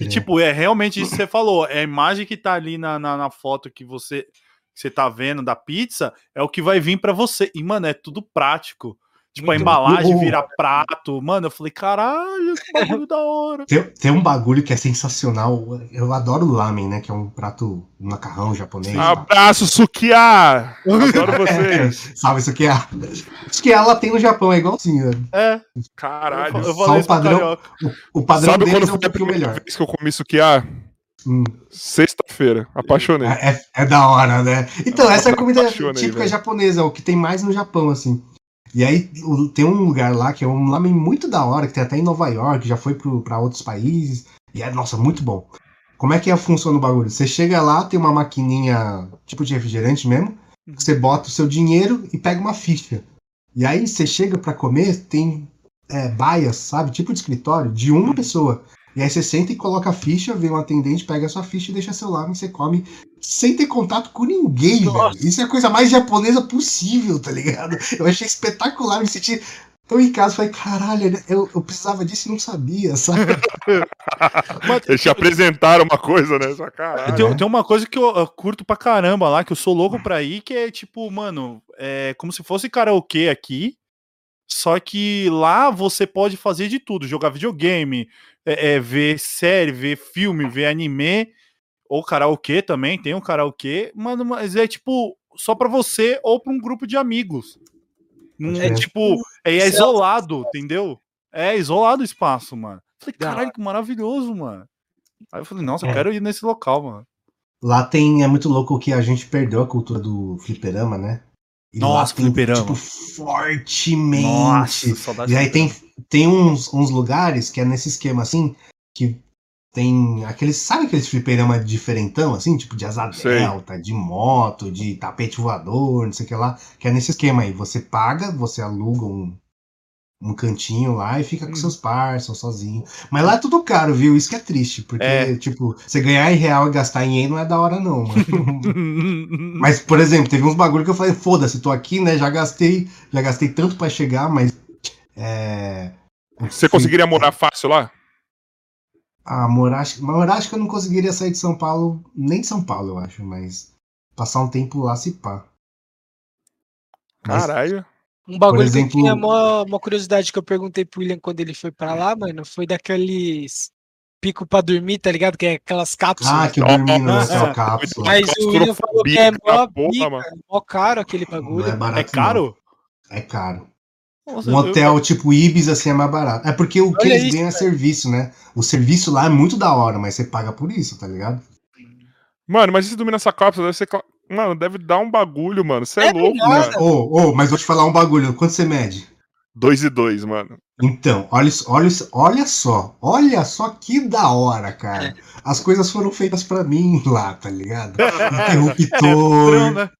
[SPEAKER 2] E, tipo, é realmente isso que você falou. É a imagem que tá ali na, na, na foto que você, que você tá vendo da pizza é o que vai vir para você. E, mano, é tudo prático. Tipo, a embalagem vira prato. Mano, eu falei, caralho, que bagulho da hora.
[SPEAKER 3] Tem, tem, um bagulho que é sensacional. Eu adoro o lamen, né? Que é um prato, um macarrão japonês.
[SPEAKER 1] Abraço, Sukiá! Adoro vocês.
[SPEAKER 3] Salve, Sukiá. Sukiá lá tem no Japão, é igualzinho.
[SPEAKER 1] É. Caralho.
[SPEAKER 3] Eu, Só o padrão, o, o, padrão
[SPEAKER 1] Sabe quando foi é um a primeira melhor. vez que eu comi Sukiá? Hum. Sexta-feira, apaixonei.
[SPEAKER 3] É, é, é, da hora, né? Então, essa é a comida típica véio. japonesa, o que tem mais no Japão, assim. E aí tem um lugar lá que é um lamen muito da hora, que tem até em Nova York, já foi para outros países. E é, nossa, muito bom. Como é que é, funciona o bagulho? Você chega lá, tem uma maquininha tipo de refrigerante mesmo, uhum. você bota o seu dinheiro e pega uma ficha. E aí você chega para comer, tem é, baias, sabe? Tipo de escritório, de uma uhum. pessoa. E aí você senta e coloca a ficha, vem um atendente, pega a sua ficha e deixa seu lá e você come sem ter contato com ninguém, velho. Isso é a coisa mais japonesa possível, tá ligado? Eu achei espetacular, me senti Tô em casa falei, caralho, eu, eu precisava disso e não sabia, sabe?
[SPEAKER 1] Mas, Eles te apresentaram uma coisa, né? Só, caralho.
[SPEAKER 2] Tem, tem, uma coisa que eu, eu, curto pra caramba lá, que eu sou louco pra ir, que é tipo, mano, é como se fosse karaokê aqui, só que lá você pode fazer de tudo, jogar videogame, é, é, ver série, ver filme, ver anime, ou karaokê também, tem um karaokê, mano, mas é tipo só para você ou para um grupo de amigos. Não é tipo, é, é isolado, entendeu? É isolado o espaço, mano. Falei, caralho, que maravilhoso, mano. Aí eu falei, nossa, eu é. quero ir nesse local, mano.
[SPEAKER 3] Lá tem, é muito louco que a gente perdeu a cultura do fliperama, né?
[SPEAKER 2] E Nossa, tem, fliperama. Tipo,
[SPEAKER 3] fortemente. Nossa, e aí tem, tem uns, uns lugares que é nesse esquema assim, que tem aqueles. Sabe aqueles fliperama diferentão, assim? Tipo de asa Sei. delta, de moto, de tapete voador, não sei o que lá. Que é nesse esquema aí. Você paga, você aluga um, um cantinho lá e fica com hum. seus parceiros, sozinho. Mas lá é tudo caro, viu? Isso que é triste, porque, é. tipo, você ganhar em real e gastar em yen não é da hora, não, mano. mas, por exemplo, teve uns bagulho que eu falei, foda-se, tô aqui, né? Já gastei, já gastei tanto para chegar, mas. É...
[SPEAKER 1] Você conseguiria morar fácil lá?
[SPEAKER 3] Ah, morar, morar acho que eu não conseguiria sair de São Paulo, nem de São Paulo, eu acho, mas passar um tempo lá se pá.
[SPEAKER 1] Caralho.
[SPEAKER 4] Um bagulho exemplo... que eu tinha uma, uma curiosidade que eu perguntei pro William quando ele foi pra lá, mano, foi daqueles pico pra dormir, tá ligado? Que é aquelas cápsulas.
[SPEAKER 3] Ah, que eu dormi no céu cápsula.
[SPEAKER 4] Mas o William falou que é mó, porra, mó caro aquele bagulho.
[SPEAKER 3] É, barato,
[SPEAKER 2] é caro?
[SPEAKER 3] Não. É caro. Nossa, um hotel eu... tipo Ibis assim é mais barato. É porque o que Olha eles ganham é serviço, né? O serviço lá é muito da hora, mas você paga por isso, tá ligado?
[SPEAKER 1] Mano, mas se dormir nessa cápsula deve ser Mano, deve dar um bagulho, mano. Você é, é, louco, mano.
[SPEAKER 3] Ô, ô, mas vou te falar um bagulho. Quanto você mede?
[SPEAKER 1] 2 e 2, mano.
[SPEAKER 3] Então, olha, olha, olha só. Olha só que da hora, cara. As coisas foram feitas para mim lá, tá ligado? Interruptor.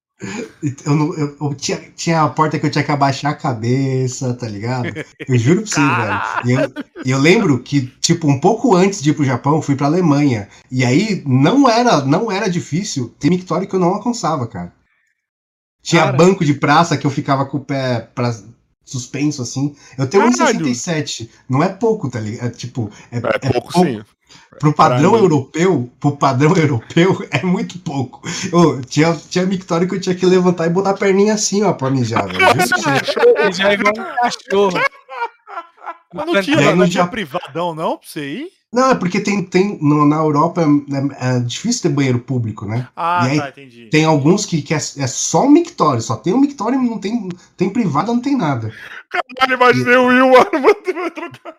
[SPEAKER 3] Eu, eu, eu, tinha, tinha a porta que eu tinha que abaixar a cabeça, tá ligado? Eu juro pra você, velho. E eu, eu lembro que, tipo, um pouco antes de ir pro Japão, fui pra Alemanha. E aí não era, não era difícil ter mictório que eu não alcançava, cara. Tinha cara. banco de praça que eu ficava com o pé pra, suspenso, assim. Eu tenho 1,67. Não é pouco, tá ligado? É, tipo, é,
[SPEAKER 1] é, é pouco, pouco, sim.
[SPEAKER 3] Pro padrão europeu, pro padrão europeu, é muito pouco. Eu, tinha, tinha mictório que eu tinha que levantar e botar a perninha assim, ó, pra mijar, velho.
[SPEAKER 4] Já é igual um cachorro.
[SPEAKER 2] Mas não tinha, não tinha privadão, não, pra você ir?
[SPEAKER 3] Não, é porque tem, tem no, na Europa é, é, difícil ter banheiro público, né?
[SPEAKER 2] Ah, aí, tá, entendi.
[SPEAKER 3] Tem alguns que, que é, é, só um mictório, só tem um mictório e não tem, tem privada, não tem nada.
[SPEAKER 1] Caralho, imaginei e... o Will, mano, vai trocar.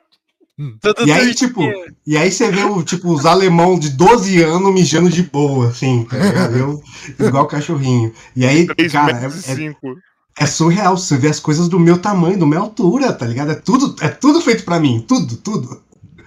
[SPEAKER 3] E aí, tipo, e aí você vê o, tipo, os alemão de 12 anos mijando de boa, assim, tá ligado? Eu, igual cachorrinho. E aí, cara, é, é, é, surreal. Você vê as coisas do meu tamanho, do minha altura, tá ligado? É tudo, é tudo feito pra mim, tudo, tudo.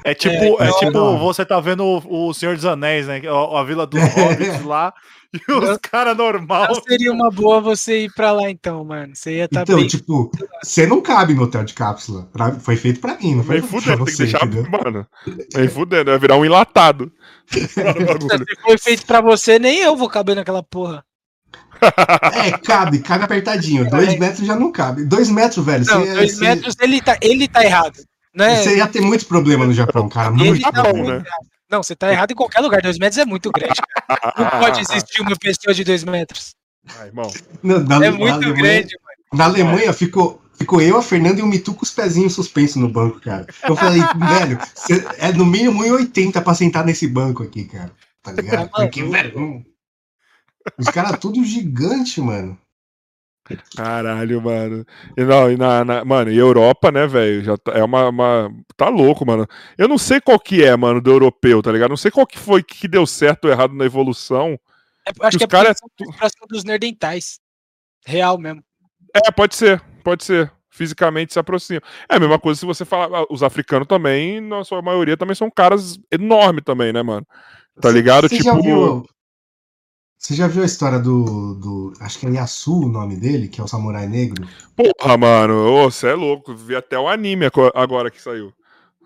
[SPEAKER 2] É tipo, é, é tipo você tá vendo o, o Senhor dos Anéis, né? A, a Vila dos Hobbits lá. E os caras normal.
[SPEAKER 4] seria uma boa você ir pra lá então, mano. Você ia estar tá
[SPEAKER 3] Então, bem... tipo, você não cabe no hotel de cápsula. Pra... Foi feito pra mim, não foi
[SPEAKER 1] pra fudendo, você, tem que deixar, mano. Vem fudendo, vai virar um enlatado.
[SPEAKER 4] Se foi feito pra você, nem eu vou caber naquela porra.
[SPEAKER 3] É, cabe, cabe apertadinho. Dois é. metros já não cabe. Dois metros, velho.
[SPEAKER 4] Não,
[SPEAKER 3] cê,
[SPEAKER 4] dois cê... metros ele tá, ele tá errado. Né?
[SPEAKER 3] Você ia ter muitos problemas no Japão, cara. Muito
[SPEAKER 4] tá bom, né? Não, você tá errado em qualquer lugar. Dois metros é muito grande. Cara. Não pode existir uma pessoa de dois metros.
[SPEAKER 1] Ah, irmão.
[SPEAKER 4] Não, na, é muito Alemanha, grande, mano.
[SPEAKER 3] Na Alemanha ficou, ficou eu, a Fernanda e o Mitu com os pezinhos suspensos no banco, cara. Eu falei, velho, é no mínimo 1,80 pra sentar nesse banco aqui, cara. Tá ligado? Tá Porque, velho, os caras tudo gigante, mano.
[SPEAKER 1] Caralho, mano. E não, e na, na, mano, e Europa, né, velho? Já tá, é uma, uma, Tá louco, mano. Eu não sei qual que é, mano, do europeu, tá ligado? Não sei qual que foi que deu certo ou errado na evolução.
[SPEAKER 4] É, acho que, que é cara... próximo dos nerdentais. Real mesmo.
[SPEAKER 1] É, pode ser, pode ser. Fisicamente se aproxima. É a mesma coisa se você falar. Ah, os africanos também, na sua maioria, também são caras enormes também, né, mano? Tá ligado? Você tipo.
[SPEAKER 3] Viu, você já viu a história do, do. Acho que é Yasu o nome dele, que é o samurai negro?
[SPEAKER 1] Porra, mano, você é louco. Vi até o anime agora que saiu.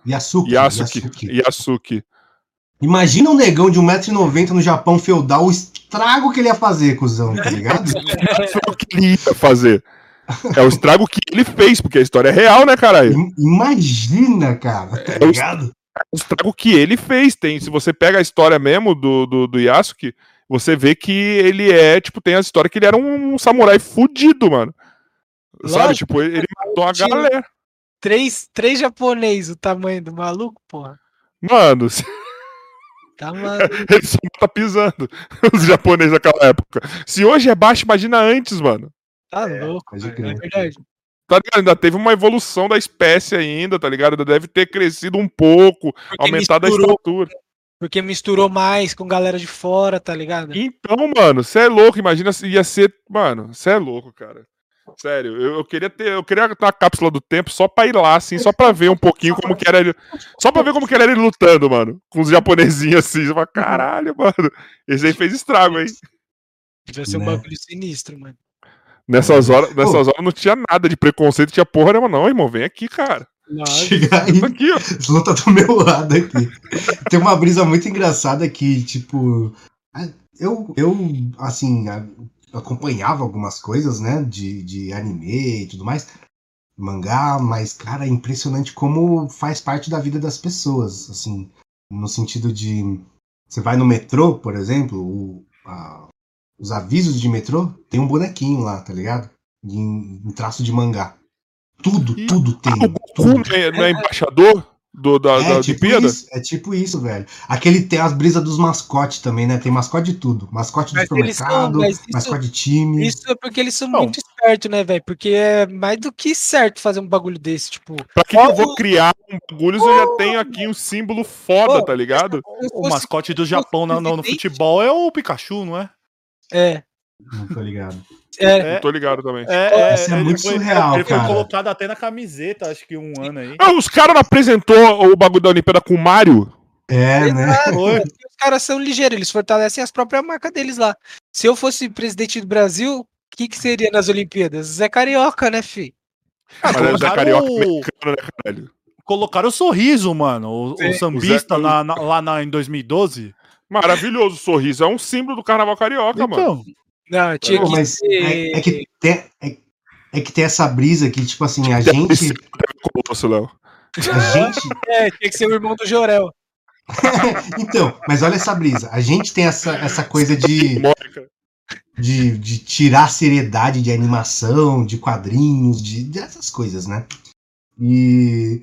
[SPEAKER 3] Yasuki.
[SPEAKER 1] Yasuki. Yasuki. Yasuki.
[SPEAKER 3] Imagina um negão de 1,90m no Japão feudal, o estrago que ele ia fazer, cuzão, tá ligado?
[SPEAKER 1] o que ele ia fazer. É o estrago que ele fez, porque a história é real, né, caralho?
[SPEAKER 3] Imagina, cara, tá é ligado?
[SPEAKER 1] É o estrago que ele fez. Tem, se você pega a história mesmo do, do, do Yasuki, você vê que ele é, tipo, tem a história que ele era um, samurai fudido, mano. Lógico, Sabe, tipo, ele, ele matou a galera.
[SPEAKER 4] Três, três japoneses o tamanho do maluco, porra.
[SPEAKER 1] Mano,
[SPEAKER 4] Tá maluco.
[SPEAKER 1] ele só tá pisando os japoneses daquela época. Se hoje é baixo, imagina antes, mano.
[SPEAKER 4] Tá é, louco, é verdade.
[SPEAKER 1] Tá ligado? Ainda teve uma evolução da espécie ainda, tá ligado? Ainda deve ter crescido um pouco, Porque aumentado misturou, a estatura.
[SPEAKER 4] Porque misturou mais com galera de fora, tá ligado?
[SPEAKER 1] Então, mano, você é louco. Imagina se ia ser. Mano, você é louco, cara. Sério, eu, eu, queria ter, eu queria ter uma cápsula do tempo só pra ir lá, assim, só pra ver um pouquinho como que era ele. Só pra ver como que era ele lutando, mano. Com os japonesinhos assim. Falo, Caralho, mano. Esse aí fez estrago, hein?
[SPEAKER 4] Devia ser um né? bagulho sinistro, mano.
[SPEAKER 1] Nessas horas, nessas horas não tinha nada de preconceito, tinha porra nenhuma, não, irmão. Vem aqui, cara.
[SPEAKER 3] Chega aí, aqui, ó. luta do meu lado aqui. Tem uma brisa muito engraçada que, tipo, eu, eu assim, acompanhava algumas coisas, né, de, de anime e tudo mais, mangá, mas, cara, é impressionante como faz parte da vida das pessoas, assim, no sentido de, você vai no metrô, por exemplo, o, a, os avisos de metrô, tem um bonequinho lá, tá ligado? Em, em traço de mangá. Tudo, e tudo tem. O Goku
[SPEAKER 1] tudo. Não, é, embaixador do, da, é, da
[SPEAKER 3] tipo Isso, é tipo isso, velho. Aquele tem as brisas dos mascotes também, né? Tem mascote de tudo. Mascote de supermercado, são, mascote de time.
[SPEAKER 4] Isso é porque eles são não. muito espertos, né, velho? Porque é mais do que certo fazer um bagulho desse, tipo.
[SPEAKER 1] Pra que, eu vou criar um bagulho se eu já tenho aqui um símbolo foda, tá ligado?
[SPEAKER 2] O mascote do Japão no, no futebol é o Pikachu, não é?
[SPEAKER 4] É.
[SPEAKER 3] Não tô ligado.
[SPEAKER 1] É, tô ligado também.
[SPEAKER 3] É, é, Isso é muito foi, surreal,
[SPEAKER 2] Ele
[SPEAKER 3] foi
[SPEAKER 2] colocado até na camiseta, acho que um ano aí.
[SPEAKER 1] Ah, os caras não apresentou o bagulho da Olimpíada com o Mario?
[SPEAKER 3] É, né?
[SPEAKER 4] Os caras são ligeiros, eles fortalecem as próprias marcas deles lá. Se eu fosse presidente do Brasil, o que, que seria nas Olimpíadas? Zé Carioca, né, fi?
[SPEAKER 1] Ah, Mas é Zé Carioca mexicano,
[SPEAKER 2] né, caralho? Colocaram o sorriso, mano. O, o sambista o Zé... na, na, lá na, em 2012.
[SPEAKER 1] Maravilhoso o sorriso. É um símbolo do carnaval carioca, então, mano.
[SPEAKER 4] Não, tinha Pô, que
[SPEAKER 3] mas ser... é, é, que tem, é, é, que tem essa brisa que, tipo assim, a gente.
[SPEAKER 1] Colosso, Léo.
[SPEAKER 3] A gente.
[SPEAKER 4] É, tinha que ser o irmão do Jorel.
[SPEAKER 3] então, mas olha essa brisa. A gente tem essa, essa coisa de, de, de tirar a seriedade de animação, de quadrinhos, de dessas coisas, né? E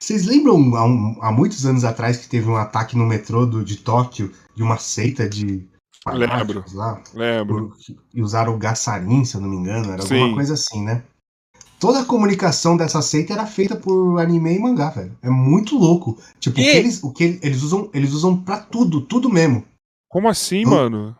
[SPEAKER 3] vocês lembram há, um, há, muitos anos atrás que teve um ataque no metrô do, de Tóquio de uma seita de
[SPEAKER 1] Lembro.
[SPEAKER 3] lá?
[SPEAKER 1] Lembro.
[SPEAKER 3] E usaram o Gassarin, se eu não me engano, era Sim. alguma coisa assim, né? Toda a comunicação dessa seita era feita por anime e mangá, velho. É muito louco. Tipo, o que eles, o que eles usam, eles usam pra tudo, tudo mesmo.
[SPEAKER 1] Como assim, então, mano?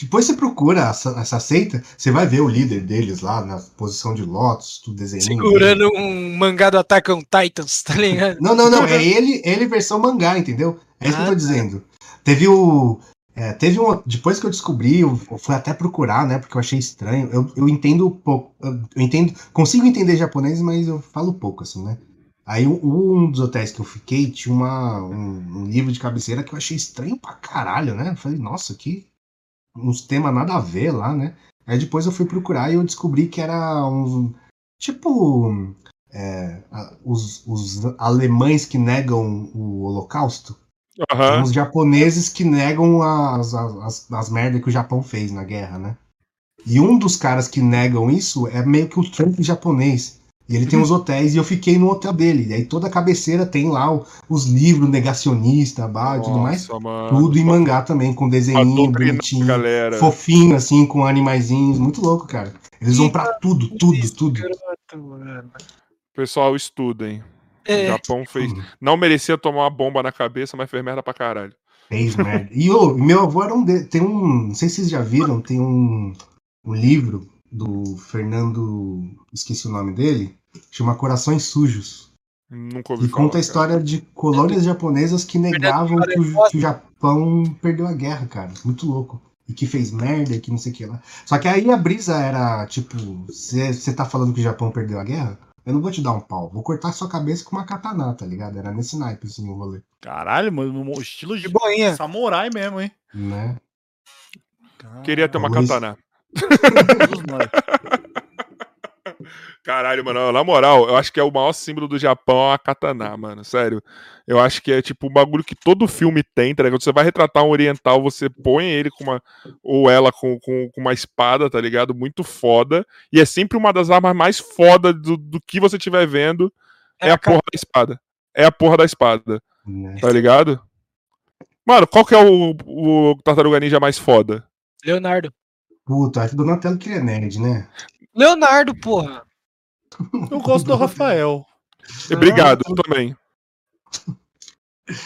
[SPEAKER 3] Depois você procura essa, essa seita, você vai ver o líder deles lá na posição de Lotus, tudo desenhando.
[SPEAKER 4] Segurando um mangá do Attack on Titans, tá ligado?
[SPEAKER 3] Não, não, não. É ele, ele versão mangá, entendeu? É isso ah, que eu tô ah, tá. dizendo. Teve o. É, teve um. Depois que eu descobri, eu fui até procurar, né? Porque eu achei estranho. Eu, eu entendo pouco. Eu entendo. Consigo entender japonês, mas eu falo pouco, assim, né? Aí um dos hotéis que eu fiquei tinha uma, um, um livro de cabeceira que eu achei estranho pra caralho, né? Eu falei, nossa, que. Uns temas nada a ver lá, né? Aí depois eu fui procurar e eu descobri que era um. Tipo. É, os, os alemães que negam o Holocausto. Uhum. São os japoneses que negam as, as, as merdas que o Japão fez na guerra, né? E um dos caras que negam isso é meio que o Trump japonês. E ele tem uns hotéis e eu fiquei no hotel dele. E aí toda a cabeceira tem lá os livros negacionista, bah, e tudo mais. Mano. Tudo em mangá também, com desenho bonitinho, galera. fofinho, assim, com animaizinhos. Muito louco, cara. Eles vão para tudo, tudo, tudo.
[SPEAKER 1] Pessoal, estudem. É. O Japão fez. Não merecia tomar uma bomba na cabeça, mas fez merda pra caralho.
[SPEAKER 3] Fez merda. E oh, meu avô era um. De... Tem um. Não sei se vocês já viram, tem um, um livro do Fernando. Esqueci o nome dele. Chama Corações Sujos. Nunca ouvi e falar, conta a história cara. de colônias japonesas que negavam que o, que o Japão perdeu a guerra, cara. Muito louco e que fez merda e que não sei o que lá. Só que aí a brisa era tipo: você tá falando que o Japão perdeu a guerra? Eu não vou te dar um pau, vou cortar sua cabeça com uma katana, tá ligado? Era nesse naipe assim o rolê.
[SPEAKER 2] Caralho, mano, estilo de boinha. Samurai mesmo, hein?
[SPEAKER 3] Né?
[SPEAKER 1] Queria ter uma Luiz... katana. Caralho, mano, na moral, eu acho que é o maior símbolo do Japão a katana, mano, sério. Eu acho que é tipo um bagulho que todo filme tem, tá ligado? Você vai retratar um oriental, você põe ele com uma. ou ela com, com, com uma espada, tá ligado? Muito foda. E é sempre uma das armas mais foda do, do que você estiver vendo. É, é a porra da espada. É a porra da espada. É. Tá ligado? Mano, qual que é o, o Tartaruga Ninja mais foda?
[SPEAKER 4] Leonardo.
[SPEAKER 3] Puta, acho que Donatello que é nerd, né?
[SPEAKER 4] Leonardo, porra.
[SPEAKER 2] Eu gosto do Rafael.
[SPEAKER 1] Obrigado, eu também.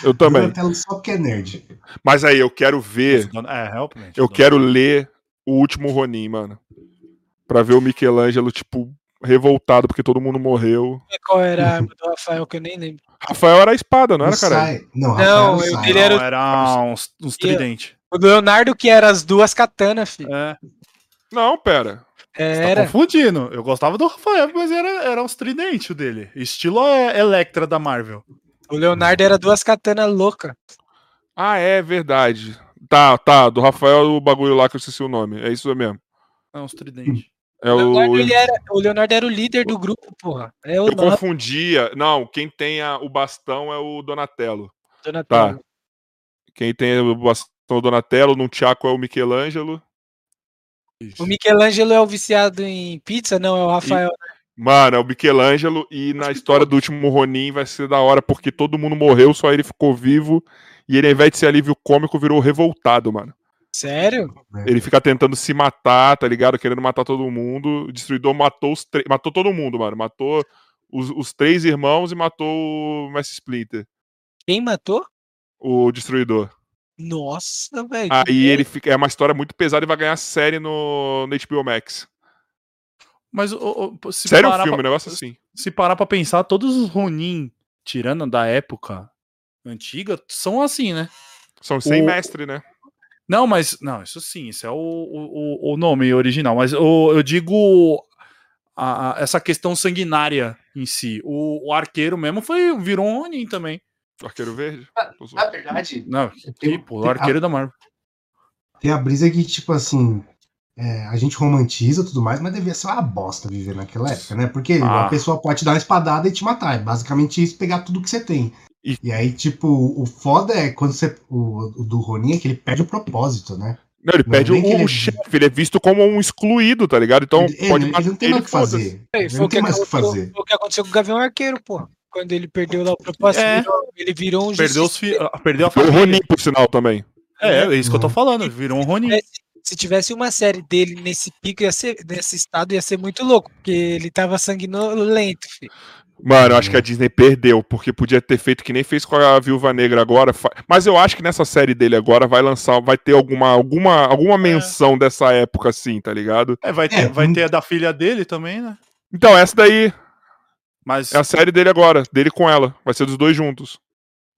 [SPEAKER 1] Eu também.
[SPEAKER 3] Só que é nerd.
[SPEAKER 1] Mas aí, eu quero ver. É, realmente. Eu quero ler o último Ronin, mano. Pra ver o Michelangelo, tipo, revoltado porque todo mundo morreu.
[SPEAKER 4] E qual era a arma do Rafael que eu nem lembro?
[SPEAKER 1] Rafael era a espada, não era, cara?
[SPEAKER 4] Não, não eu, ele era,
[SPEAKER 2] era uns, uns tridentes.
[SPEAKER 4] O Leonardo que era as duas katanas, filho. É.
[SPEAKER 1] Não, pera.
[SPEAKER 2] Era. Tá confundindo. Eu gostava do Rafael, mas era, era uns tridentes dele. Estilo Electra da Marvel.
[SPEAKER 4] O Leonardo era duas katanas louca.
[SPEAKER 1] Ah, é verdade. Tá, tá. Do Rafael, o bagulho lá que eu esqueci o nome. É isso mesmo.
[SPEAKER 2] É uns tridentes.
[SPEAKER 1] É o... Leonardo,
[SPEAKER 4] ele era, o Leonardo era o líder do grupo, porra. É
[SPEAKER 1] eu confundia. Não, quem tem a, o bastão é o Donatello. Donatello. Tá. Quem tem o bastão é o Donatello, no Tiaco é o Michelangelo.
[SPEAKER 4] Isso. O Michelangelo é o viciado em pizza? Não, é o Rafael. E,
[SPEAKER 1] né? mano, é o Michelangelo e na história do último Ronin vai ser da hora porque todo mundo morreu, só ele ficou vivo e ele, ao invés de ser alívio cômico, virou revoltado, mano.
[SPEAKER 4] Sério?
[SPEAKER 1] Ele fica tentando se matar, tá ligado? Querendo matar todo mundo. O destruidor matou os matou todo mundo, mano. Matou os, os três irmãos e matou o Messi Splinter.
[SPEAKER 4] Quem matou?
[SPEAKER 1] O destruidor.
[SPEAKER 4] Nossa, velho.
[SPEAKER 1] Aí ele fica, é uma história muito pesada e vai ganhar série no, no HBO Max.
[SPEAKER 2] Mas o, o, se
[SPEAKER 1] Sério um filme, pra, um negócio assim.
[SPEAKER 2] Se parar pra pensar, todos os Ronin, tirando da época antiga, são assim, né?
[SPEAKER 1] São sem o... mestre, né?
[SPEAKER 2] Não, mas. Não, isso sim, isso é o, o, o nome original. Mas o, eu digo a, a, essa questão sanguinária em si. O, o, arqueiro mesmo foi, virou um Ronin também.
[SPEAKER 1] Arqueiro Verde?
[SPEAKER 3] Na, na verdade.
[SPEAKER 2] Não, tipo, o arqueiro a, da Marvel.
[SPEAKER 3] Tem a brisa que, tipo assim. É, a gente romantiza tudo mais, mas devia ser uma bosta viver naquela época, né? Porque ah. a pessoa pode te dar uma espadada e te matar. É basicamente isso, pegar tudo que você tem. E, e aí, tipo, o foda é quando você. O, o do Ronin é que ele perde o propósito, né?
[SPEAKER 1] Não, ele não perde o, ele... chefe, ele é visto como um excluído, tá ligado? Então
[SPEAKER 3] ele, pode ele, ele não tem mais o que fazer. Ele não tem mais o que fazer.
[SPEAKER 4] Foi o que aconteceu com o Gavião Arqueiro, pô quando ele perdeu lá o propósito, é. ele virou um
[SPEAKER 2] Perdeu, os fi... perdeu a
[SPEAKER 1] família. O Ronin, por sinal, também.
[SPEAKER 2] É, é isso que eu tô falando, virou um Ronin.
[SPEAKER 4] Se tivesse uma série dele nesse pico, ia ser, nesse estado, ia ser muito louco, porque ele tava sanguinolento, filho.
[SPEAKER 1] Mano, eu acho que a Disney perdeu, porque podia ter feito que nem fez com a Viúva Negra agora. Mas eu acho que nessa série dele agora vai lançar, vai ter alguma, alguma, alguma é. menção é. dessa época, assim, tá ligado?
[SPEAKER 2] É, vai ter, é. vai ter a da filha dele também, né?
[SPEAKER 1] Então, essa daí, mas... É a série dele agora, dele com ela. Vai ser dos dois juntos.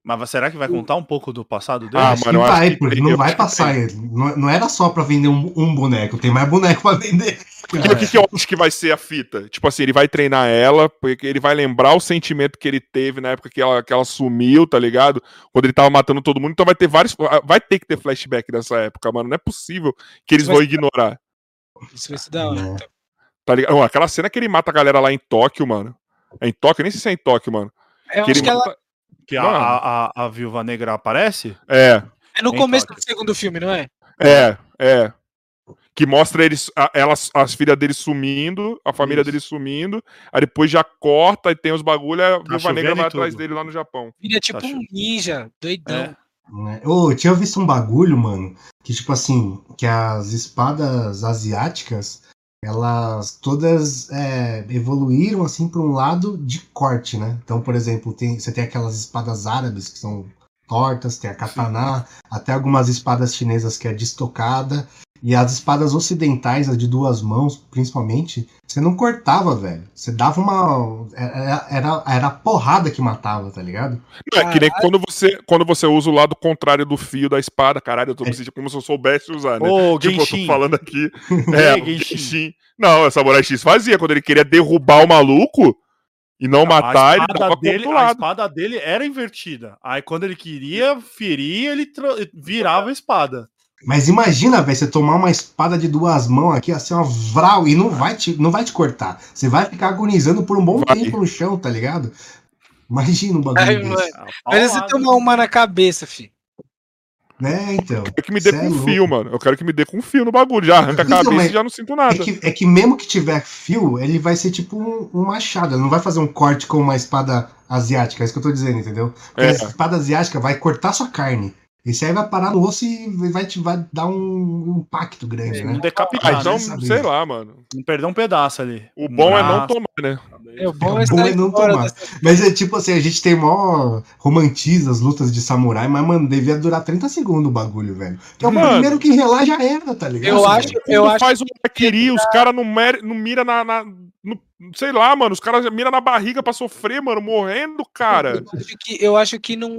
[SPEAKER 2] Mas será que vai contar um pouco do passado dele?
[SPEAKER 3] Ah, mano, vai, porque não vai passar. Não, não era só pra vender um, um, boneco, tem mais boneco pra vender.
[SPEAKER 1] O que, que eu acho que vai ser a fita? Tipo assim, ele vai treinar ela, porque ele vai lembrar o sentimento que ele teve na época que ela, que ela sumiu, tá ligado? Quando ele tava matando todo mundo. Então vai ter vários. Vai ter que ter flashback dessa época, mano. Não é possível que eles vão ignorar.
[SPEAKER 4] Isso vai ser da hora. Então.
[SPEAKER 1] Tá ligado? Aquela cena que ele mata a galera lá em Tóquio, mano. É em Tóquio? Nem sei se é em Tóquio, mano.
[SPEAKER 4] Eu que acho que mata... ela,
[SPEAKER 2] Que a, a, a, a Viúva Negra aparece?
[SPEAKER 1] É.
[SPEAKER 4] É no começo do segundo filme, não é?
[SPEAKER 1] É, é. Que mostra eles, a, elas, as filhas dele sumindo, a família Isso. dele sumindo, aí depois já corta e tem os bagulho, a tá Viúva Negra vai atrás dele lá no Japão.
[SPEAKER 4] Ele é tipo tá um ninja, doidão. É.
[SPEAKER 3] É. Oh, eu tinha visto um bagulho, mano, que tipo assim, que as espadas asiáticas, elas todas é, evoluíram assim para um lado de corte, né? Então, por exemplo, tem, você tem aquelas espadas árabes que são tortas, tem a katana, Sim. até algumas espadas chinesas que é destocada. E as espadas ocidentais, as de duas mãos, principalmente, você não cortava, velho. Você dava uma. Era, era, era a porrada que matava, tá ligado?
[SPEAKER 1] Não, é que nem quando você, quando você usa o lado contrário do fio da espada, caralho, eu tô me sentindo como se eu soubesse usar, né?
[SPEAKER 2] Ô, tipo, Genshin.
[SPEAKER 1] eu tô falando aqui. é, Genshin. Genshin. Não, o Samurai X fazia, quando ele queria derrubar o maluco, e não, matar, ele
[SPEAKER 2] dava dele, A espada dele era invertida. Aí quando ele queria ferir, ele virava a espada.
[SPEAKER 3] Mas imagina, velho, você tomar uma espada de duas mãos aqui, assim, uma vral, e não vai te, não vai te cortar. Você vai ficar agonizando por um bom vai. tempo no chão, tá ligado? Imagina um bagulho Ai, desse.
[SPEAKER 4] Mas você tomar uma na cabeça, filho.
[SPEAKER 3] Né, então. Eu
[SPEAKER 1] quero que me dê com é fio, mano. Eu quero que me dê com fio no bagulho. Já arranca então, a cabeça e já não sinto nada.
[SPEAKER 3] É que, é que, mesmo que tiver fio, ele vai ser tipo um, um, machado. Ele não vai fazer um corte com uma espada asiática. É isso que eu tô dizendo, entendeu? Porque é. a espada asiática vai cortar sua carne. Esse aí vai parar no osso e vai, te, vai dar um impacto grande, né?
[SPEAKER 1] Um decapitar, ah, então, né? sei lá, mano.
[SPEAKER 2] Não perder um pedaço ali.
[SPEAKER 1] O bom é não tomar, né?
[SPEAKER 3] É, o bom é, bom é não tomar. Dessa... Mas é tipo assim, a gente tem mó romantiza as lutas de samurai, mas, mano, devia durar 30 segundos o bagulho, velho. Que é o mano, primeiro que relar já era, tá ligado?
[SPEAKER 1] Eu acho, eu acho faz o que os caras não, não mira na, na Sei lá, mano, os caras miram na barriga pra sofrer, mano, morrendo, cara.
[SPEAKER 4] Eu acho que, eu acho que não,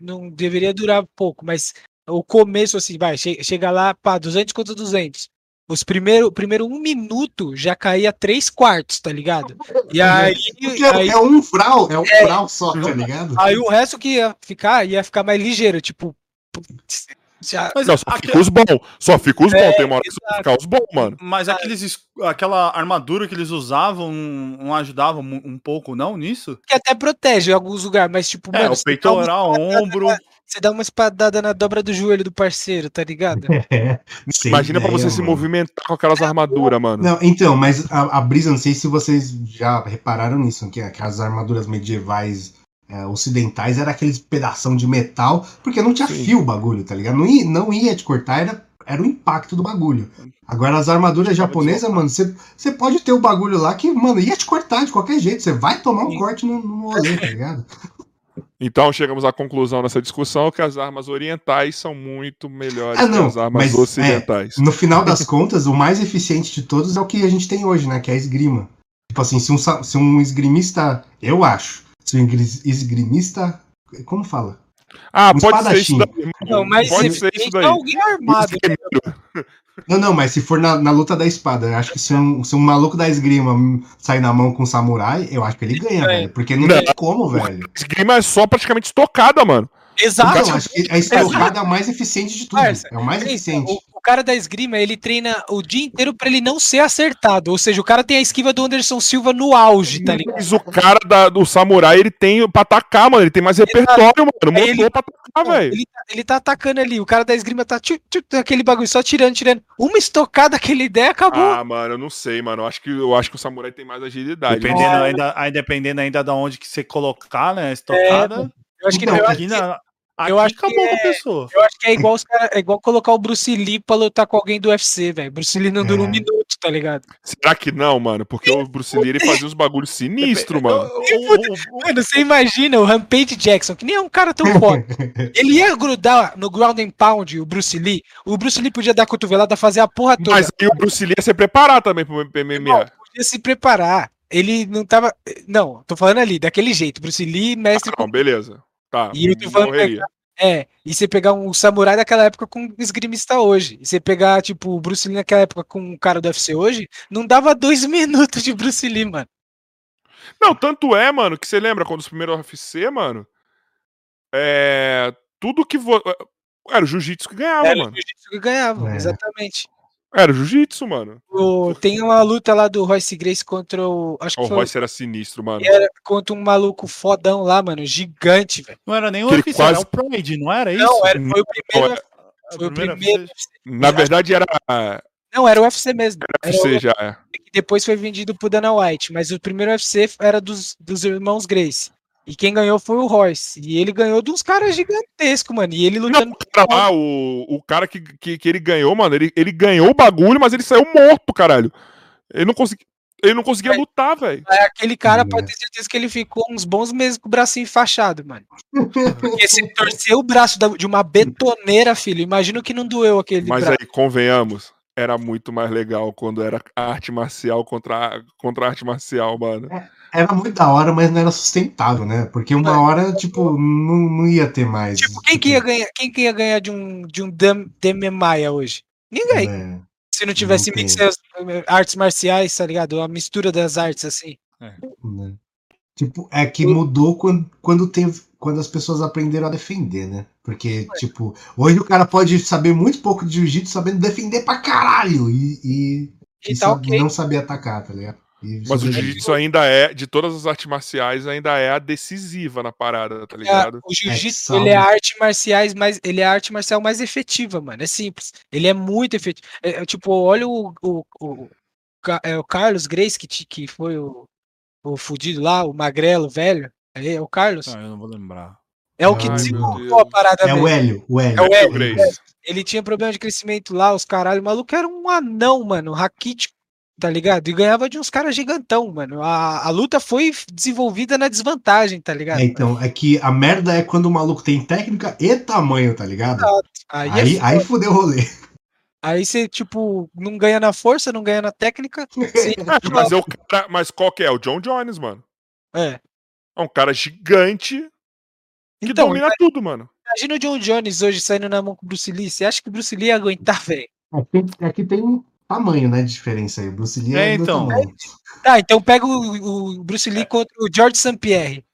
[SPEAKER 4] não deveria durar pouco, mas o começo, assim, vai, chega lá, pá, 200 contra 200. Os primeiro, primeiro um minuto já caía três quartos, tá ligado? E aí.
[SPEAKER 3] aí é um fral, é um é, fral só, tá ligado?
[SPEAKER 4] Aí o resto que ia ficar, ia ficar mais ligeiro, tipo.
[SPEAKER 1] Já... Mas não, só fica os bons. Só fica os bons. É, Tem uma hora que só ficar os bons, mano.
[SPEAKER 2] Mas aqueles, aquela armadura que eles usavam não ajudava um pouco, não, nisso?
[SPEAKER 4] Que até protege em alguns lugares, mas tipo,
[SPEAKER 2] é, mano, o peitoral, ombro.
[SPEAKER 4] você dá uma espadada na dobra do joelho do parceiro, tá ligado?
[SPEAKER 1] É, Imagina ideia, pra você mano. se movimentar com aquelas armaduras, mano.
[SPEAKER 3] Não, então, mas a, a brisa, não sei se vocês já repararam nisso, que aquelas armaduras medievais é, ocidentais era aqueles pedação de metal, porque não tinha Sim. fio o bagulho, tá ligado? Não ia, não ia te cortar, era, era o impacto do bagulho. Agora as armaduras japonesas, mano, você pode ter o bagulho lá que, mano, ia te cortar de qualquer jeito. Você vai tomar um Sim. corte no, no tá ligado?
[SPEAKER 1] Então chegamos à conclusão nessa discussão que as armas orientais são muito melhores ah, não, que as armas mas, é, ocidentais.
[SPEAKER 3] É, no final das contas, o mais eficiente de todos é o que a gente tem hoje, né? Que é a esgrima. Tipo assim, se um, se um esgrimista, eu acho, se o esgrimista. Como fala?
[SPEAKER 1] Ah, um pode ser isso
[SPEAKER 4] daí. Não, mas pode ser isso daí. alguém armado.
[SPEAKER 3] Não, não, mas se for na, na luta da espada, acho que se um, se um maluco da esgrima sair na mão com um samurai, eu acho que ele ganha, é. velho. Porque não, não tem como, velho.
[SPEAKER 1] Esgrima é só praticamente estocada, mano.
[SPEAKER 4] Exato.
[SPEAKER 3] Então, que a estocada é o mais eficiente de tudo. É o mais eficiente. O,
[SPEAKER 4] o cara da esgrima, ele treina o dia inteiro para ele não ser acertado. Ou seja, o cara tem a esquiva do Anderson Silva no auge, tá ligado?
[SPEAKER 1] Mas o cara da, do samurai, ele tem pra atacar, mano. Ele tem mais repertório, mano. Motor ele, pra atacar, velho.
[SPEAKER 4] Ele, tá, ele, tá atacando ali. O cara da esgrima tá tchu, tchu, aquele bagulho só tirando, tirando. Uma estocada, aquele ideia, acabou.
[SPEAKER 1] Ah, mano, eu não sei, mano. Eu acho que, eu acho que o samurai tem mais agilidade.
[SPEAKER 2] Dependendo, ainda, aí, dependendo ainda de onde que você colocar, né? Estocada.
[SPEAKER 4] É, eu acho que não, aqui na, eu acho que é, pessoa. Eu acho que é igual cara, é igual colocar o Bruce Lee pra lutar com alguém do UFC, velho. Bruce Lee não dura um é. minuto, tá ligado?
[SPEAKER 1] Será que não, mano? Porque o Bruce Lee ele fazia uns bagulhos sinistros, mano.
[SPEAKER 4] mano, você imagina o Rampage Jackson, que nem é um cara tão forte. ele ia grudar no ground and pound o Bruce Lee. O Bruce Lee podia dar cotovelada, fazer a porra toda. Mas
[SPEAKER 1] aí o Bruce Lee ia se preparar também pro MMA. Não,
[SPEAKER 4] podia se preparar. Ele não tava. Não, tô falando ali, daquele jeito. Bruce Lee, mestre.
[SPEAKER 1] Ah, não, beleza. Tá.
[SPEAKER 4] E eu tô falando pegar, é, e você pegar um samurai daquela época com um esgrimista hoje, e você pegar, tipo, o Bruce Lee naquela época com um cara do UFC hoje, não dava dois minutos de Bruce Lee, mano.
[SPEAKER 1] Não, tanto é, mano, que você lembra quando os primeiros UFC, mano, é. Tudo que. Vo... Era o jiu-jitsu que ganhava, Era mano. Era o jiu-jitsu
[SPEAKER 4] que ganhava, é. exatamente.
[SPEAKER 1] Era jiu-jitsu, mano.
[SPEAKER 4] O, tem uma luta lá do Royce Grace contra o. Acho que
[SPEAKER 1] o
[SPEAKER 4] foi,
[SPEAKER 1] Royce era sinistro, mano.
[SPEAKER 4] Era contra um maluco fodão lá, mano. Gigante, velho.
[SPEAKER 2] Não era nem o UFC, quase... era o Pride, não era isso?
[SPEAKER 4] Não, era, foi o primeiro. Foi o primeiro.
[SPEAKER 1] Na verdade, era.
[SPEAKER 4] Não, era o UFC mesmo.
[SPEAKER 1] Era UFC
[SPEAKER 4] era
[SPEAKER 1] já, é.
[SPEAKER 4] Depois foi vendido pro Dana White, mas o primeiro UFC era dos, dos irmãos Grace. E quem ganhou foi o Royce. E ele ganhou de uns caras gigantescos, mano. E ele lutando. Não,
[SPEAKER 1] o, cara lá, o, o cara que, que, que, ele ganhou, mano, ele, ele ganhou o bagulho, mas ele saiu morto, caralho. Ele não conseguia. Ele não conseguia é, lutar, velho.
[SPEAKER 4] É aquele cara, pode ter certeza que ele ficou uns bons meses com o bracinho enfaixado, mano. Porque se torceu o braço de uma betoneira, filho, imagina que não doeu aquele
[SPEAKER 1] Mas braço. aí, convenhamos, era muito mais legal quando era arte marcial contra, contra arte marcial, mano.
[SPEAKER 3] É, era muito da hora, mas não era sustentável, né? Porque uma é. hora, tipo, não, não ia ter mais.
[SPEAKER 4] Tipo, quem, tipo... Que ia ganhar, quem que ia ganhar de um, de um Deme Maia hoje? Ninguém. É, Se não tivesse mix artes marciais, tá ligado? A mistura das artes, assim. É.
[SPEAKER 3] Tipo, é que mudou quando, quando teve quando as pessoas aprenderam a defender, né? Porque, é. tipo, hoje o cara pode saber muito pouco de jiu-jitsu sabendo defender pra caralho e, e, e, e tá okay. não saber atacar, tá ligado?
[SPEAKER 1] E Mas o jiu-jitsu ainda é, de todas as artes marciais, ainda é a decisiva na parada, tá é, ligado?
[SPEAKER 4] É, o jiu-jitsu, é ele é a arte marciais mais, ele é a arte marcial mais efetiva, mano. É simples. Ele é muito efetivo. É, é tipo, olha o, o, o, é, o Carlos Grace, que, que foi o, o fudido lá, o magrelo, velho. É o Carlos?
[SPEAKER 2] Ah, eu não vou lembrar.
[SPEAKER 4] É o que Ai, desenvolveu a parada
[SPEAKER 3] É o Hélio, o Hélio.
[SPEAKER 4] É o Hélio. É. Ele tinha problema de crescimento lá, os caralho. O maluco era um anão, mano, raquítico, tá ligado? E ganhava de uns caras gigantão, mano. A, a luta foi desenvolvida na desvantagem, tá ligado?
[SPEAKER 3] É, então, é que a merda é quando o maluco tem técnica e tamanho, tá ligado? Aí, aí, é aí fudeu o rolê.
[SPEAKER 4] Aí você, tipo, não ganha na força, não ganha na técnica.
[SPEAKER 1] mas, eu, mas qual que é? O John Jones, mano.
[SPEAKER 4] É.
[SPEAKER 1] É um cara gigante que então, domina tudo, mano.
[SPEAKER 4] Imagina o John Jones hoje saindo na mão com o Bruce Lee. Você acha que o Bruce Lee ia aguentar, velho?
[SPEAKER 3] É que tem um tamanho, né, de diferença aí. O Bruce Lee é,
[SPEAKER 2] é então.
[SPEAKER 4] Tá, então pega o, o Bruce Lee é. contra o George St. Pierre.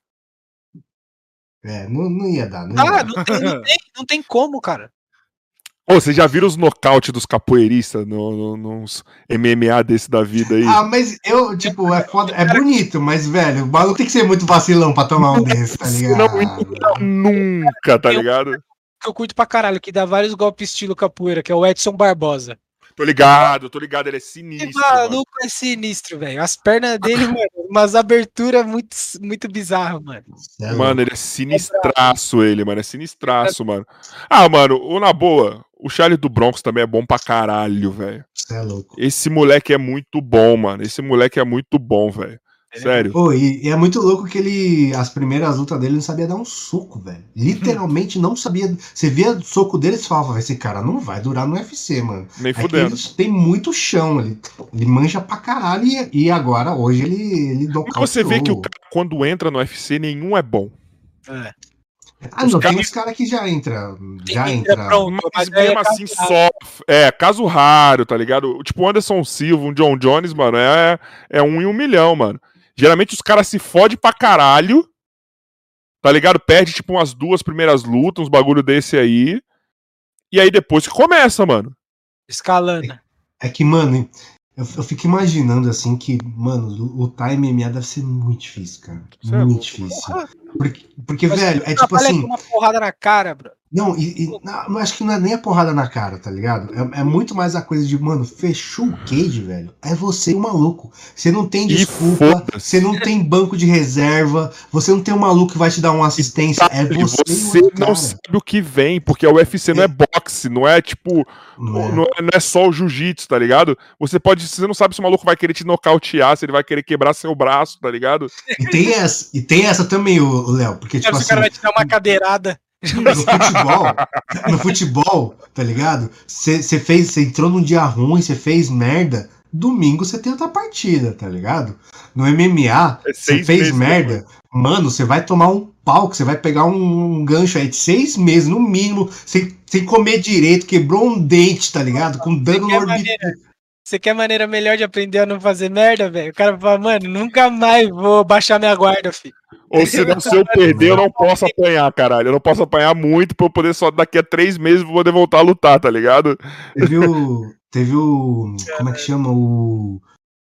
[SPEAKER 3] É, não, não ia dar.
[SPEAKER 4] Não ah, Não, tem, não, tem, não tem como, cara.
[SPEAKER 1] Ô, vocês já viram os nocaute dos capoeiristas no, no, nos MMA desse da vida aí?
[SPEAKER 3] Ah, mas eu, tipo, é foda, é bonito, mas, velho, o maluco tem que ser muito vacilão pra tomar um desse, tá ligado?
[SPEAKER 1] Não, nunca, tá ligado?
[SPEAKER 4] Que eu curto pra caralho, que dá vários golpes estilo capoeira, que é o Edson Barbosa.
[SPEAKER 1] Tô ligado, tô ligado, ele é sinistro. O
[SPEAKER 4] maluco é sinistro, velho. As pernas dele, mano, umas aberturas muito, muito bizarras, mano.
[SPEAKER 1] Mano, ele é sinistraço, ele, mano. É sinistraço, mano. Ah, mano, o na boa, o Charlie do Bronx também é bom pra caralho, velho.
[SPEAKER 3] É louco.
[SPEAKER 1] Esse moleque é muito bom, mano. Esse moleque é muito bom, velho. É. Sério.
[SPEAKER 3] Pô, e, e, é muito louco que ele. As primeiras lutas dele não sabia dar um soco, velho. Literalmente não sabia. Você via o soco dele e falava, esse cara não vai durar no UFC, mano.
[SPEAKER 1] Nem é fudendo.
[SPEAKER 3] tem muito chão, ele, ele manja pra caralho e, e agora, hoje, ele, ele
[SPEAKER 1] Você vê que o cara, quando entra no UFC, nenhum é bom.
[SPEAKER 3] É. Ah, os não, cara... tem os caras que já entra. Já entra.
[SPEAKER 1] Pronto, mas mesmo assim, só. É, caso raro, tá ligado? Tipo, o Anderson Silva, um John Jones, mano, é, é um em um milhão, mano. Geralmente os caras se fodem pra caralho. Tá ligado? Perde, tipo, umas duas primeiras lutas, uns bagulho desse aí. E aí depois que começa, mano.
[SPEAKER 4] Escalando.
[SPEAKER 3] É, é que, mano, eu, eu, fico imaginando assim que, mano, o time MMA deve ser muito difícil, cara. Você muito é difícil. Porque, porque velho, é tipo assim.
[SPEAKER 4] uma porrada na cara, bro.
[SPEAKER 3] Não, e, e não, acho que não é nem a porrada na cara, tá ligado? É, é, muito mais a coisa de, mano, fechou o cage, velho. É você o maluco. Você não tem desculpa, você não tem banco de reserva, você não tem um maluco que vai te dar uma assistência. é você.
[SPEAKER 1] Você não sabe o que vem, porque o UFC é. não é boxe, não é tipo. Não é, não é, não é só o jiu-jitsu, tá ligado? Você pode. Você não sabe se o maluco vai querer te nocautear, se ele vai querer quebrar seu braço, tá ligado?
[SPEAKER 3] E tem essa, e tem essa também, o Léo, porque tipo
[SPEAKER 4] assim. O cara vai te dar uma cadeirada.
[SPEAKER 3] No futebol, no futebol, tá ligado? Você fez, você entrou num dia ruim, você fez merda. Domingo você tem outra partida, tá ligado? No MMA, você é fez merda, depois. mano, você vai tomar um pau, que você vai pegar um, um, gancho aí de seis meses, no mínimo, sem, sem comer direito, quebrou um dente, tá ligado? Com dano no orbital.
[SPEAKER 4] Você quer maneira melhor de aprender a não fazer merda, velho? O cara fala, mano, nunca mais vou baixar minha guarda, filho.
[SPEAKER 1] Ou se não, se eu perder, eu não posso apanhar, caralho. Eu não posso apanhar muito pra eu poder só daqui a três meses poder voltar a lutar, tá ligado?
[SPEAKER 3] Teve o. Teve o. Como é que chama? O.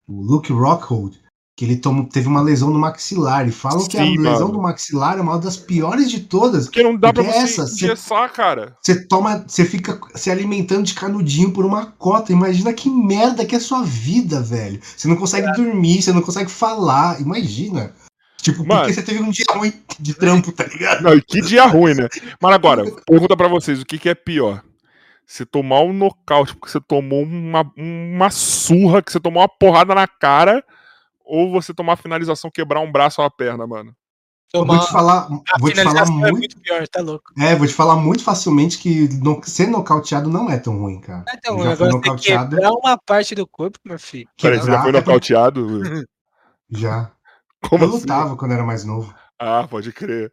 [SPEAKER 3] O Luke Rockhold que ele tomou, teve uma lesão no maxilar. E falam Sim, que a mano. lesão do maxilar é uma das piores de todas.
[SPEAKER 1] Porque não dá porque pra você essa, engessar, cara.
[SPEAKER 3] Você toma, você fica se alimentando de canudinho por uma cota. Imagina que merda que é sua vida, velho. Você não consegue é. dormir, você não consegue falar. Imagina. Tipo, Mano, porque você teve um dia ruim de trampo, tá ligado?
[SPEAKER 1] Não, que dia ruim, né? Mas agora, pergunta para vocês, o que, que é pior? Você tomar um nocaute porque você tomou uma, uma surra, que você tomou uma porrada na cara ou você tomar finalização, quebrar um braço ou a perna, mano?
[SPEAKER 3] Tomar... Vou te falar, vou te falar muito... É muito pior, tá louco. É, vou te falar muito facilmente que no... ser nocauteado não é tão ruim, cara. É tão ruim,
[SPEAKER 4] agora nocauteado... quebrar uma parte do corpo, meu filho.
[SPEAKER 1] Peraí, você já foi nocauteado?
[SPEAKER 3] já. Como eu assim? lutava quando era mais novo.
[SPEAKER 1] Ah, pode crer.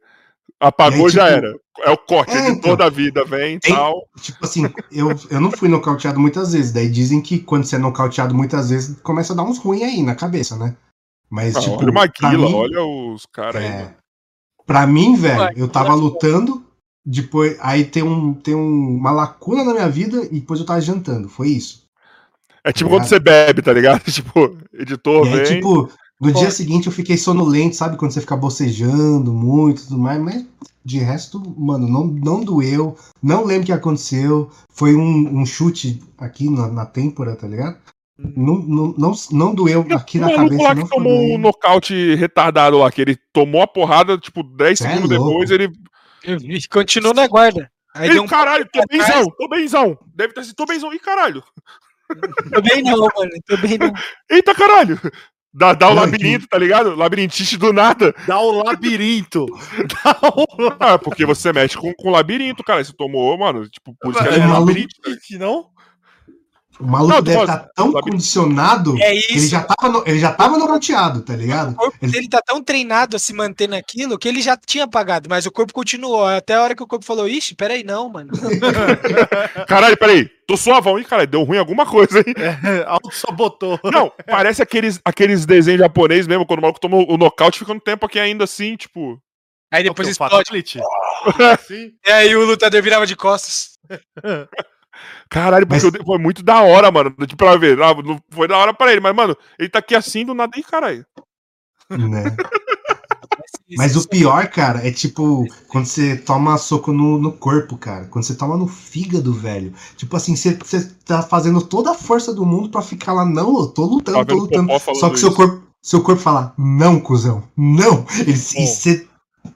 [SPEAKER 1] Apagou, aí, tipo, já era. É o corte é, de então, toda a vida, vem e tal.
[SPEAKER 3] Tipo assim, eu, eu não fui nocauteado muitas vezes. Daí dizem que quando você é nocauteado muitas vezes, começa a dar uns ruins aí na cabeça, né? Mas, ah, tipo.
[SPEAKER 1] Olha o Maguila, mim, olha os caras é, aí.
[SPEAKER 3] Pra mim, velho, eu tava lutando, depois. Aí tem, um, tem um, uma lacuna na minha vida e depois eu tava jantando. Foi isso.
[SPEAKER 1] É tipo tá quando você bebe, tá ligado? Tipo, editor,
[SPEAKER 3] e
[SPEAKER 1] vem.
[SPEAKER 3] tipo, no dia seguinte eu fiquei sonolento, sabe? Quando você fica bocejando muito e tudo mais, mas de resto, mano, não, não doeu. Não lembro o que aconteceu. Foi um, um chute aqui na, na têmpora, tá ligado? Não, não, não, não doeu aqui na cabeça. lá
[SPEAKER 1] que tomou um nocaute retardado lá, que ele tomou a porrada, tipo, 10 é segundos louco. depois, ele.
[SPEAKER 4] Ele continuou na guarda.
[SPEAKER 1] Aí Ei, um... caralho, tô benzão, tô benzão. Deve ter sido, tô benzão. Ih, caralho.
[SPEAKER 4] Tô bem não, mano. Tô bem não.
[SPEAKER 1] Eita, caralho. Dá, dá o labirinto, tá ligado? Labirintite do nada.
[SPEAKER 2] Dá o labirinto.
[SPEAKER 1] dá o... Ah, porque você mexe com, com labirinto, cara. Você tomou, mano, tipo, por isso que é, é
[SPEAKER 3] labirinto. Não? O maluco não, deve estar tá tão condicionado é que ele já tava, no, ele já tava nocauteado, tá ligado? O
[SPEAKER 4] corpo
[SPEAKER 3] ele...
[SPEAKER 4] dele tá tão treinado a se manter naquilo que ele já tinha apagado, mas o corpo continuou. Até a hora que o corpo falou, ixi, peraí, não, mano.
[SPEAKER 1] caralho, peraí, tô suavão, hein, cara, deu ruim alguma coisa, hein?
[SPEAKER 2] É, auto-sabotou.
[SPEAKER 1] Não, parece aqueles, aqueles desenhos japonês mesmo, quando o maluco tomou o nocaute, ficando tempo aqui ainda assim, tipo...
[SPEAKER 4] Aí depois explode. Assim. E aí o lutador virava de costas.
[SPEAKER 1] Caralho, porque mas... foi muito da hora, mano. Tipo, pra ver. Ah, não foi da hora pra ele, mas, mano, ele tá aqui assim do nada aí, caralho. Né?
[SPEAKER 3] Mas o pior, cara, é tipo quando você toma soco no, no corpo, cara. Quando você toma no fígado, velho. Tipo assim, você, você tá fazendo toda a força do mundo pra ficar lá, não, eu tô lutando, tá tô lutando. Só que seu corpo, seu corpo fala, não, cuzão, não. Ele, e você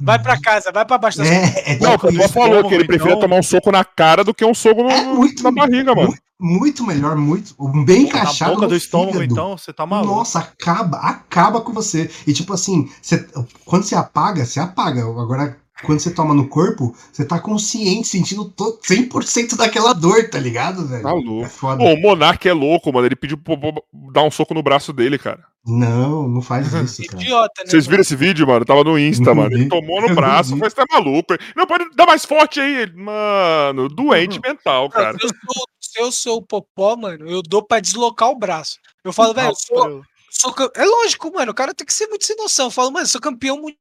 [SPEAKER 4] Vai pra casa, vai pra baixo das
[SPEAKER 1] é, é Não, tipo o Pô falou que ele preferia então... tomar um soco na cara do que um soco no, é muito, na barriga, mano.
[SPEAKER 3] Muito, muito melhor, muito. Bem encaixado. Na boca
[SPEAKER 2] do estômago, fígado. então, você tá maluco.
[SPEAKER 3] Nossa, acaba, acaba com você. E tipo assim, você, quando você apaga, você apaga. Agora, quando você toma no corpo, você tá consciente, sentindo 100% daquela dor, tá ligado, velho?
[SPEAKER 1] Tá louco. É foda. Pô, o Monark é louco, mano. Ele pediu pra, pra dar um soco no braço dele, cara.
[SPEAKER 3] Não, não faz isso, cara.
[SPEAKER 1] Idiota, né? Vocês viram esse vídeo, mano? Tava no Insta, mano. Ele tomou no braço, foi tá maluco. Não, pode dar mais forte aí. Mano, doente mental, cara.
[SPEAKER 4] Se eu, sou, se eu sou o Popó, mano, eu dou pra deslocar o braço. Eu falo, velho, eu sou, sou, É lógico, mano, o cara tem que ser muito sem noção. Eu falo, mano, sou campeão mundial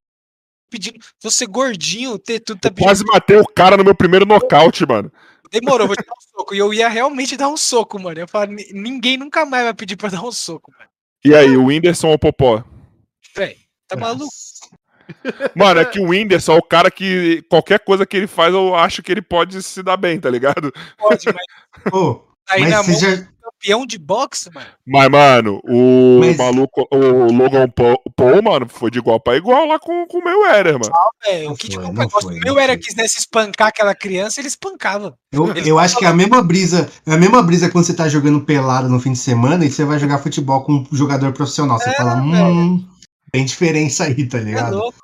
[SPEAKER 4] pedindo. Você gordinho, ter tudo tá
[SPEAKER 1] pedindo. Quase matei o cara no meu primeiro nocaute, mano.
[SPEAKER 4] Demorou, vou te dar um soco. E eu ia realmente dar um soco, mano. Eu falo, ninguém nunca mais vai pedir pra dar um soco, mano.
[SPEAKER 1] E aí, o Whindersson ou o Popó?
[SPEAKER 4] Véi, tá maluco?
[SPEAKER 1] Mano, é que o Whindersson é o cara que qualquer coisa que ele faz, eu acho que ele pode se dar bem, tá ligado? Pode,
[SPEAKER 3] mas. Pô, aí mas na mão, já
[SPEAKER 4] campeão de boxe, mano.
[SPEAKER 1] Mas, mano, o Mas... maluco, o Logan Paul, mano, foi de igual pra igual lá com, com o meu Era, mano.
[SPEAKER 4] Ah, o que tipo, se o meu Era quisesse espancar aquela criança, ele espancava.
[SPEAKER 3] Eu, eu acho que é a mesma brisa, é a mesma brisa quando você tá jogando pelado no fim de semana e você vai jogar futebol com um jogador profissional. Você é, fala, hum, tem diferença aí, tá é ligado? É louco.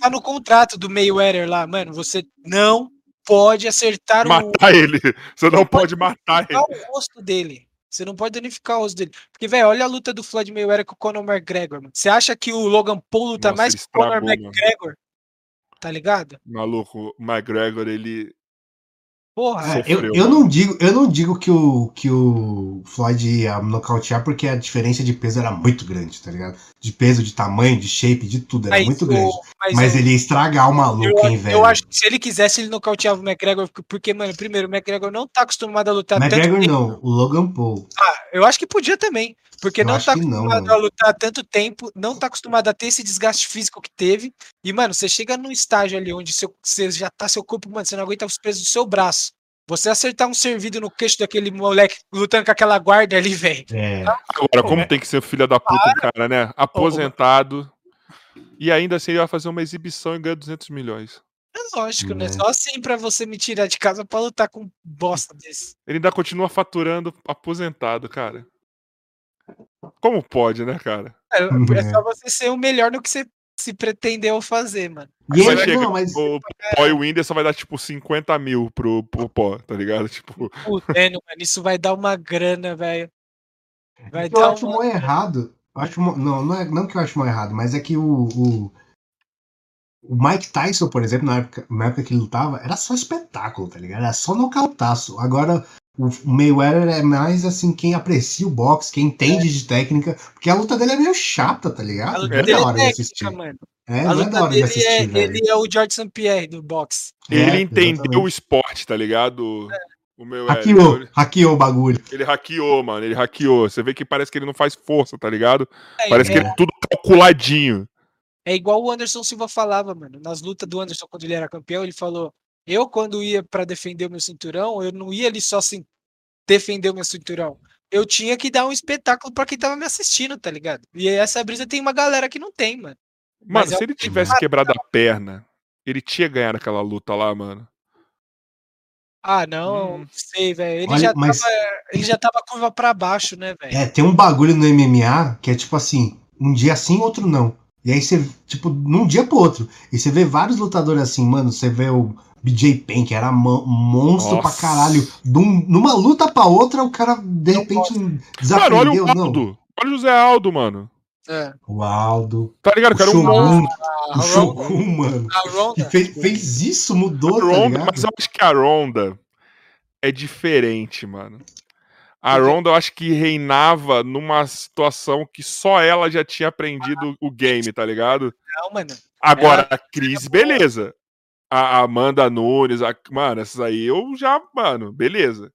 [SPEAKER 4] Tá no contrato do Mayweather lá, mano. Você não pode acertar
[SPEAKER 1] matar o. Matar ele. Você não, não pode, pode matar ele.
[SPEAKER 4] o rosto dele. Você não pode danificar o rosto dele. Porque, velho, olha a luta do Floyd Mayweather com o Conor McGregor, mano. Você acha que o Logan Paul luta Nossa, mais que o Conor McGregor? Tá ligado?
[SPEAKER 1] Maluco, o McGregor, ele.
[SPEAKER 3] Porra, é, eu, eu, não digo, eu não digo que o, que o Floyd ia nocautear porque a diferença de peso era muito grande, tá ligado? De peso, de tamanho, de shape, de tudo, era mas muito grande. Mas, mas eu, ele ia estragar o maluco,
[SPEAKER 4] eu,
[SPEAKER 3] hein, velho?
[SPEAKER 4] Eu acho que se ele quisesse, ele nocauteava o McGregor, porque, mano, primeiro, o McGregor não tá acostumado a lutar
[SPEAKER 3] McGregor tanto não, o Logan Paul.
[SPEAKER 4] Ah, eu acho que podia também, porque não tá acostumado não, a lutar tanto tempo, não tá acostumado a ter esse desgaste físico que teve. E, mano, você chega num estágio ali onde seu, você já tá seu corpo, mano, você não aguenta os pesos do seu braço. Você acertar um servido no queixo daquele moleque lutando com aquela guarda ali, velho.
[SPEAKER 1] É. Agora, como é. tem que ser filho da puta o cara, né? Aposentado. E ainda assim ele vai fazer uma exibição e ganha 200 milhões.
[SPEAKER 4] É lógico, é. né? Só assim pra você me tirar de casa pra lutar com bosta desse.
[SPEAKER 1] Ele ainda continua faturando aposentado, cara. Como pode, né, cara?
[SPEAKER 4] É, é só você ser o melhor no que você se pretendeu fazer, mano.
[SPEAKER 1] E ele, chega, não, mas... O Pó e o Whindersson vai dar tipo 50 mil pro, pro Pó, tá ligado? Tipo...
[SPEAKER 4] Putendo, mano, isso vai dar uma grana, velho.
[SPEAKER 3] Vai eu acho uma... errado. Eu acho, não, não, é, não que eu acho mal errado, mas é que o, o, o, Mike Tyson, por exemplo, na época, na época que ele lutava, era só espetáculo, tá ligado? Era só nocautaço. Agora, o Mayweather é mais assim, quem aprecia o boxe, quem entende de técnica, porque a luta dele é meio chata, tá ligado? A luta
[SPEAKER 4] é da hora é de assistir. Mano. É, a luta é dele de assistir, é, velho. ele é o George St. Pierre do boxe.
[SPEAKER 1] Ele é, entendeu exatamente. o esporte, tá ligado?
[SPEAKER 3] O meu hackeou, ele, hackeou o bagulho.
[SPEAKER 1] Ele hackeou, mano. Ele hackeou. Você vê que parece que ele não faz força, tá ligado? É, parece que ele é tudo calculadinho.
[SPEAKER 4] É igual o Anderson Silva falava, mano. Nas lutas do Anderson, quando ele era campeão, ele falou: Eu, quando ia para defender o meu cinturão, eu não ia ali só assim, defender o meu cinturão. Eu tinha que dar um espetáculo para quem tava me assistindo, tá ligado? E essa brisa tem uma galera que não tem, mano.
[SPEAKER 1] Mano, se ele tivesse quebrado a perna, ele tinha ganhado aquela luta lá, mano.
[SPEAKER 4] Ah, não, hum. sei, velho. Ele, já mas... tava, ele já tava curva pra baixo, né, velho?
[SPEAKER 3] É, tem um bagulho no MMA que é tipo assim, um dia sim, outro não. E aí você, tipo, num dia pro outro. E você vê vários lutadores assim, mano. Você vê o BJ Penn, que era monstro Nossa. pra caralho. Num, numa luta pra outra, o cara, de repente,
[SPEAKER 1] desaprendeu. Cara, olha o Aldo. Olha o José Aldo, mano.
[SPEAKER 3] É. O Aldo.
[SPEAKER 1] Tá ligado? O cara,
[SPEAKER 3] Shogun, um... o Shogun, mano. Que fez, fez, isso, mudou,
[SPEAKER 1] a Ronda, tá Mas eu acho que a Ronda é diferente, mano. A Ronda eu acho que reinava numa situação que só ela já tinha aprendido o game, tá ligado? Não, mano. Agora, a Cris, beleza. A Amanda Nunes, a... mano, essas aí eu já, mano, beleza.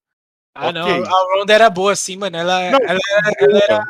[SPEAKER 4] Ah, okay. não, a Ronda era boa, sim, mano. Ela, não, ela, ela, era,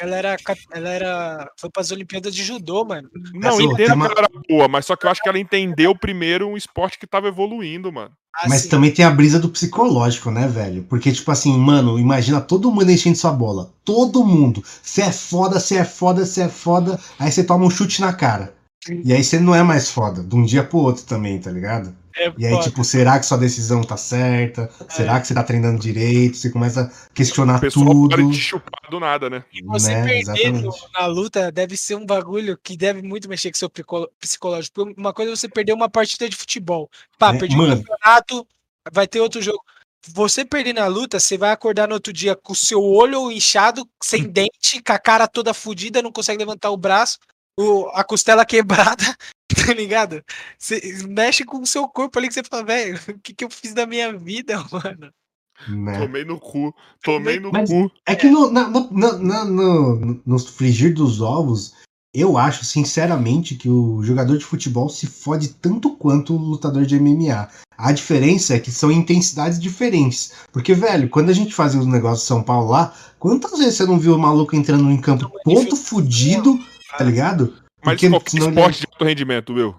[SPEAKER 4] ela, era, ela era. Foi para as Olimpíadas de Judô, mano.
[SPEAKER 1] Não, entendo uma... que ela era boa, mas só que eu acho que ela entendeu primeiro um esporte que tava evoluindo, mano.
[SPEAKER 3] Ah, mas sim. também tem a brisa do psicológico, né, velho? Porque, tipo assim, mano, imagina todo mundo enchendo sua bola. Todo mundo. Você é foda, você é foda, você é foda. Aí você toma um chute na cara. E aí você não é mais foda. De um dia pro outro também, tá ligado? É e aí, foda. tipo, será que sua decisão tá certa? É. Será que você tá treinando direito? Você começa a questionar o tudo. Pode
[SPEAKER 1] te chupar do nada, né?
[SPEAKER 4] E você né? perder na luta deve ser um bagulho que deve muito mexer com seu psicológico. Uma coisa é você perder uma partida de futebol. Pá, é, perdi um campeonato, vai ter outro jogo. Você perder na luta, você vai acordar no outro dia com o seu olho inchado, sem dente, com a cara toda fodida, não consegue levantar o braço, o, a costela quebrada, tá ligado? Você mexe com o seu corpo ali que você fala, velho, o que, que eu fiz da minha vida, mano?
[SPEAKER 1] Né? Tomei no cu, tomei no Mas cu.
[SPEAKER 3] É que no, na, no, na, no, no frigir dos ovos, eu acho, sinceramente, que o jogador de futebol se fode tanto quanto o lutador de MMA. A diferença é que são intensidades diferentes. Porque, velho, quando a gente fazia os negócios de São Paulo lá, quantas vezes você não viu o maluco entrando em campo todo fudido tá ligado?
[SPEAKER 1] Mas porque, qualquer esporte ele... de alto rendimento, Will.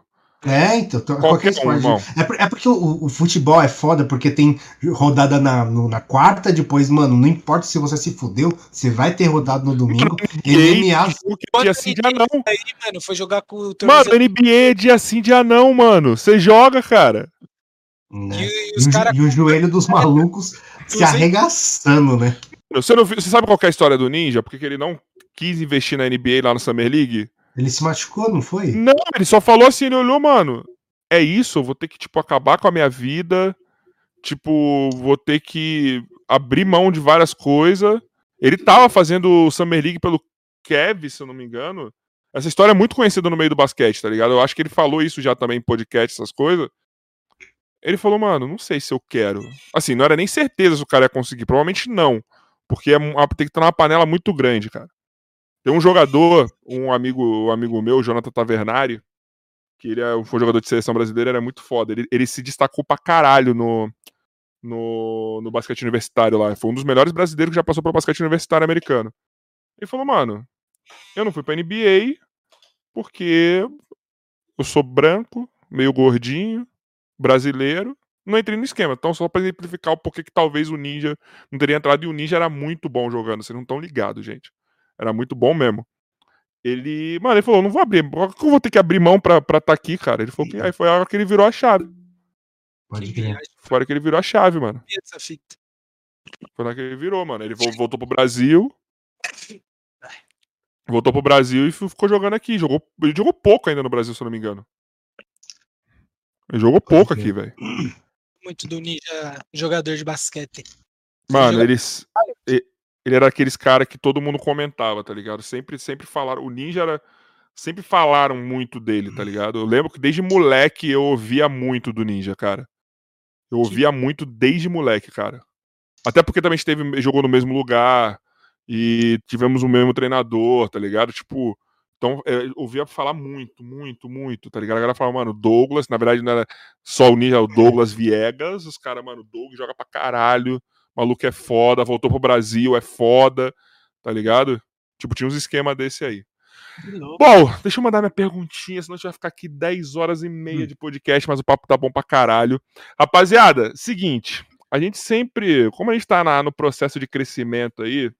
[SPEAKER 3] É, então, qualquer, qualquer esporte. Um, é, é, porque o, o, futebol é foda, porque tem rodada na, no, na quarta, depois, mano, não importa se você se fudeu, você vai ter rodado no domingo.
[SPEAKER 1] NBA. Dia sim, dia não.
[SPEAKER 4] Aí, mano, foi jogar com o
[SPEAKER 1] Mano, NBA é dia sim, dia não, mano. Você joga, cara.
[SPEAKER 3] Né? E, e, cara... e, o joelho dos malucos se arregaçando, né?
[SPEAKER 1] Você, não, você sabe qual é a história do Ninja? Porque ele não quis investir na NBA lá no Summer League?
[SPEAKER 3] Ele se machucou, não foi?
[SPEAKER 1] Não, ele só falou assim, ele olhou, mano, é isso, eu vou ter que, tipo, acabar com a minha vida, tipo, vou ter que abrir mão de várias coisas. Ele tava fazendo o Summer League pelo Kev, se eu não me engano. Essa história é muito conhecida no meio do basquete, tá ligado? Eu acho que ele falou isso já também em podcast, essas coisas. Ele falou, mano, não sei se eu quero. Assim, não era nem certeza se o cara ia conseguir. Provavelmente não. Porque é, tem que estar numa panela muito grande, cara. Tem um jogador, um amigo, um amigo meu, Jonathan Tavernari, que ele é, foi jogador de seleção brasileira, era muito foda. Ele, ele se destacou pra caralho no, no, no basquete universitário lá. Foi um dos melhores brasileiros que já passou pelo basquete universitário americano. Ele falou, mano, eu não fui pra NBA porque eu sou branco, meio gordinho, brasileiro, não entrei no esquema. Então, só pra exemplificar o porquê que talvez o Ninja não teria entrado, e o Ninja era muito bom jogando, vocês não estão ligados, gente. Era muito bom mesmo. Ele, mano, ele falou, não vou abrir, eu vou ter que abrir mão pra estar tá aqui, cara. Ele falou que aí foi a hora que ele virou a chave. Pode crer. Foi a hora que ele virou a chave, mano. Foi a hora que ele virou, mano. Ele voltou pro Brasil. Voltou pro Brasil e ficou jogando aqui. Jogou, ele jogou pouco ainda no Brasil, se eu não me engano. Ele jogou pouco aqui, velho.
[SPEAKER 4] Muito do Ninja jogador de basquete.
[SPEAKER 1] Mano, eles. Ele era aqueles cara que todo mundo comentava, tá ligado? Sempre, sempre falaram. O Ninja era. Sempre falaram muito dele, tá ligado? Eu lembro que desde moleque eu ouvia muito do Ninja, cara. Eu ouvia muito desde moleque, cara. Até porque também esteve, jogou no mesmo lugar e tivemos o mesmo treinador, tá ligado? Tipo, então é, ouvia falar muito, muito, muito, tá ligado? A galera falava, mano, Douglas, na verdade não era só o Ninja, o Douglas Viegas, os caras, mano, Douglas joga pra caralho, maluco é foda, voltou pro Brasil, é foda, tá ligado? Tipo, tinha uns esquema desse aí. Bom, deixa eu mandar minha perguntinha, senão a gente vai ficar aqui 10 horas e meia hum. de podcast, mas o papo tá bom pra caralho. Rapaziada, seguinte, a gente sempre, como a gente tá na, no processo de crescimento aí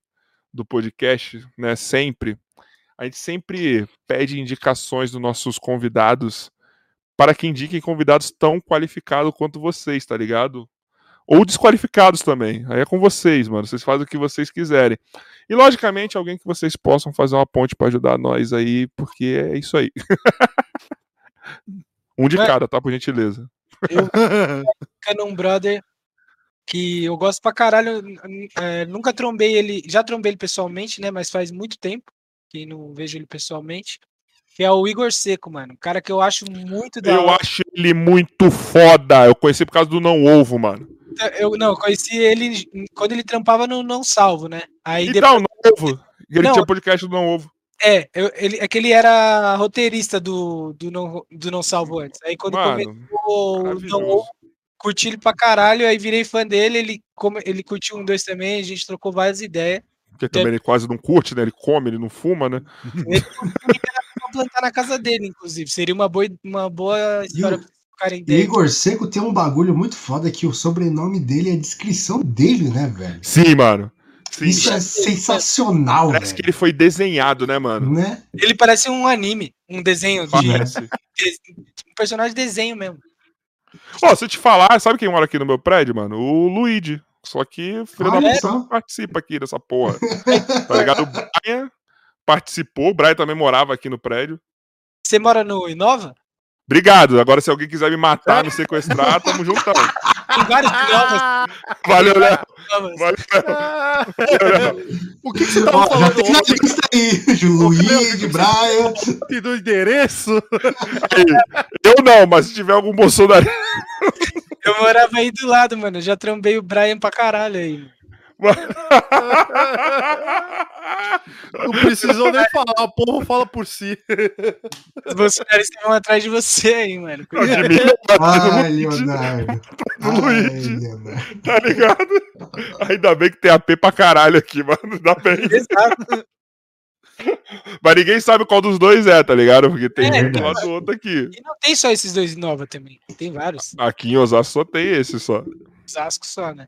[SPEAKER 1] do podcast, né, sempre, a gente sempre pede indicações dos nossos convidados para que indiquem convidados tão qualificados quanto vocês, tá ligado? Ou desqualificados também. Aí é com vocês, mano. Vocês fazem o que vocês quiserem. E, logicamente, alguém que vocês possam fazer uma ponte para ajudar nós aí, porque é isso aí. um de é. cada, tá? Por gentileza.
[SPEAKER 4] Eu, Canon Brother, que eu gosto pra caralho. É, nunca trombei ele, já trombei ele pessoalmente, né? Mas faz muito tempo que não vejo ele pessoalmente. Que é o Igor Seco, mano. Um cara que eu acho muito
[SPEAKER 1] da Eu hora. acho ele muito foda. Eu conheci por causa do Não Ovo, mano.
[SPEAKER 4] Eu não, eu conheci ele quando ele trampava no Não Salvo, né?
[SPEAKER 1] Aí então, depois... Não Ovo. Ele não, tinha podcast do Não Ovo.
[SPEAKER 4] É, eu, ele, é que ele era roteirista do, do, não, do não Salvo antes. Aí quando Mano, começou o Não Ovo, curti ele pra caralho, aí virei fã dele, ele, come, ele curtiu um, dois também, a gente trocou várias ideias.
[SPEAKER 1] Porque também ele quase não curte, né? Ele come, ele não fuma, né? Ele
[SPEAKER 4] plantar na casa dele, inclusive. Seria uma boa, uma boa história
[SPEAKER 3] Igor Seco tem um bagulho muito foda que o sobrenome dele é a descrição dele, né, velho?
[SPEAKER 1] Sim, mano. Sim.
[SPEAKER 3] Isso é sensacional,
[SPEAKER 1] Parece que ele foi desenhado, né, mano? Né?
[SPEAKER 4] Ele parece um anime, um desenho de... um personagem de desenho mesmo.
[SPEAKER 1] Ó, oh, se eu te falar, sabe quem mora aqui no meu prédio, mano? O Luigi. Só que filho da puta participa aqui dessa porra. tá ligado? O Brian participou, o Brian também morava aqui no prédio.
[SPEAKER 4] Você mora no Inova?
[SPEAKER 1] Obrigado. Agora, se alguém quiser me matar, me sequestrar, tamo juntão. Tem vários Inovas. Valeu, Léo. Valeu,
[SPEAKER 3] Léo. O que, que você tava falando? Já tem na lista aí. Luiz, Brian.
[SPEAKER 2] E do endereço?
[SPEAKER 1] Aí, eu não, mas se tiver algum Bolsonaro.
[SPEAKER 4] Eu morava aí do lado, mano. Eu já trombei o Brian pra caralho aí.
[SPEAKER 2] Não precisou nem falar, o povo fala por si.
[SPEAKER 4] Os bolsonaristas estão atrás de você aí, mano.
[SPEAKER 3] Ai, Leonardo.
[SPEAKER 1] Luigi. Tá ligado? Ainda bem que tem AP pra caralho aqui, mano. Ainda bem. Exato. Mas ninguém sabe qual dos dois é, tá ligado? Porque tem é, um do lado do outro aqui.
[SPEAKER 4] E não tem só esses dois Nova também. Tem vários.
[SPEAKER 1] Aqui em Osasco só tem esse só.
[SPEAKER 4] Osasco só, né?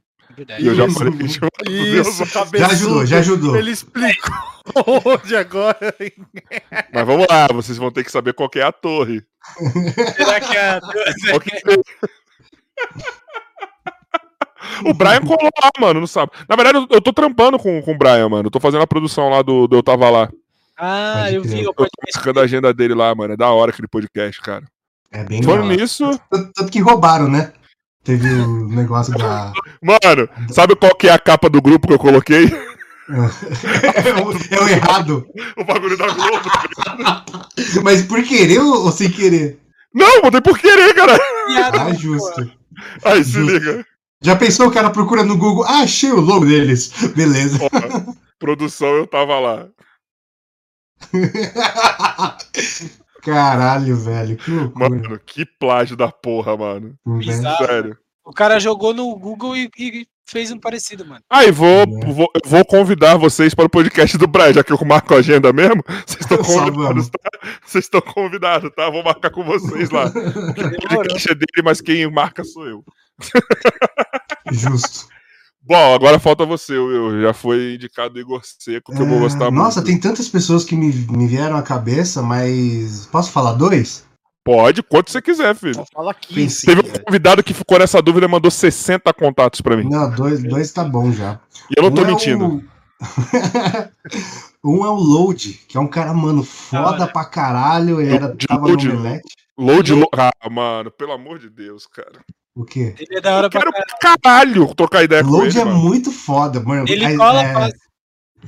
[SPEAKER 1] E eu já falei que
[SPEAKER 3] isso, já ajudou, já ajudou.
[SPEAKER 2] Ele explicou hoje agora.
[SPEAKER 1] Mas vamos lá, vocês vão ter que saber qual é a torre. Será que é a torre? O Brian colou lá, mano, não sabe. Na verdade, eu tô trampando com, com o Brian, mano. Eu tô fazendo a produção lá do, do Eu Tava Lá.
[SPEAKER 4] Ah, eu vi.
[SPEAKER 1] Eu tô ficando a agenda dele lá, mano. É da hora aquele podcast, cara.
[SPEAKER 3] É bem Falando
[SPEAKER 1] nisso.
[SPEAKER 3] Tanto que roubaram, né? Teve o negócio da.
[SPEAKER 1] Mano, sabe qual que é a capa do grupo que eu coloquei?
[SPEAKER 3] é, o, errado.
[SPEAKER 1] O bagulho da Globo.
[SPEAKER 3] Mas por querer ou, sem querer?
[SPEAKER 1] Não, botei por querer, cara.
[SPEAKER 3] Ah, justo.
[SPEAKER 1] Aí se liga.
[SPEAKER 3] Já pensou o cara procura no Google? Ah, achei o logo deles. Beleza.
[SPEAKER 1] produção, eu tava lá.
[SPEAKER 3] Caralho, velho. Que loucura.
[SPEAKER 1] Mano, que plágio da porra, mano. Sério.
[SPEAKER 4] O cara jogou no Google e, e fez um parecido, mano.
[SPEAKER 1] Aí, vou, é. vou, vou convidar vocês para o podcast do Brian, já que eu marco a agenda mesmo. Vocês estão convidados, tá? Vocês estão convidados, tá? Vou marcar com vocês lá. O podcast é dele, mas quem marca sou eu.
[SPEAKER 3] Justo.
[SPEAKER 1] Bom, agora falta você, Will. Já foi indicado o Igor Seco, que é... eu vou é, gostar
[SPEAKER 3] Nossa,
[SPEAKER 1] muito.
[SPEAKER 3] Nossa, tem tantas pessoas que me, me vieram à cabeça, mas. Posso falar dois?
[SPEAKER 1] Pode, quanto você quiser, filho.
[SPEAKER 2] Fala aqui.
[SPEAKER 1] Teve um convidado que ficou nessa dúvida e mandou 60 contatos pra mim.
[SPEAKER 3] Não, dois, dois tá bom já.
[SPEAKER 1] E eu não tô um mentindo.
[SPEAKER 3] É o... um é o Load, que é um cara, mano, foda ah, pra caralho. Era, tava
[SPEAKER 1] load, no Omelete. Load, load, ah, mano, pelo amor de Deus, cara.
[SPEAKER 3] O quê?
[SPEAKER 4] Ele é da hora eu
[SPEAKER 1] pra caralho trocar ideia
[SPEAKER 3] Load com ele. Load é mano. muito foda, mano.
[SPEAKER 4] Ele é, cola é...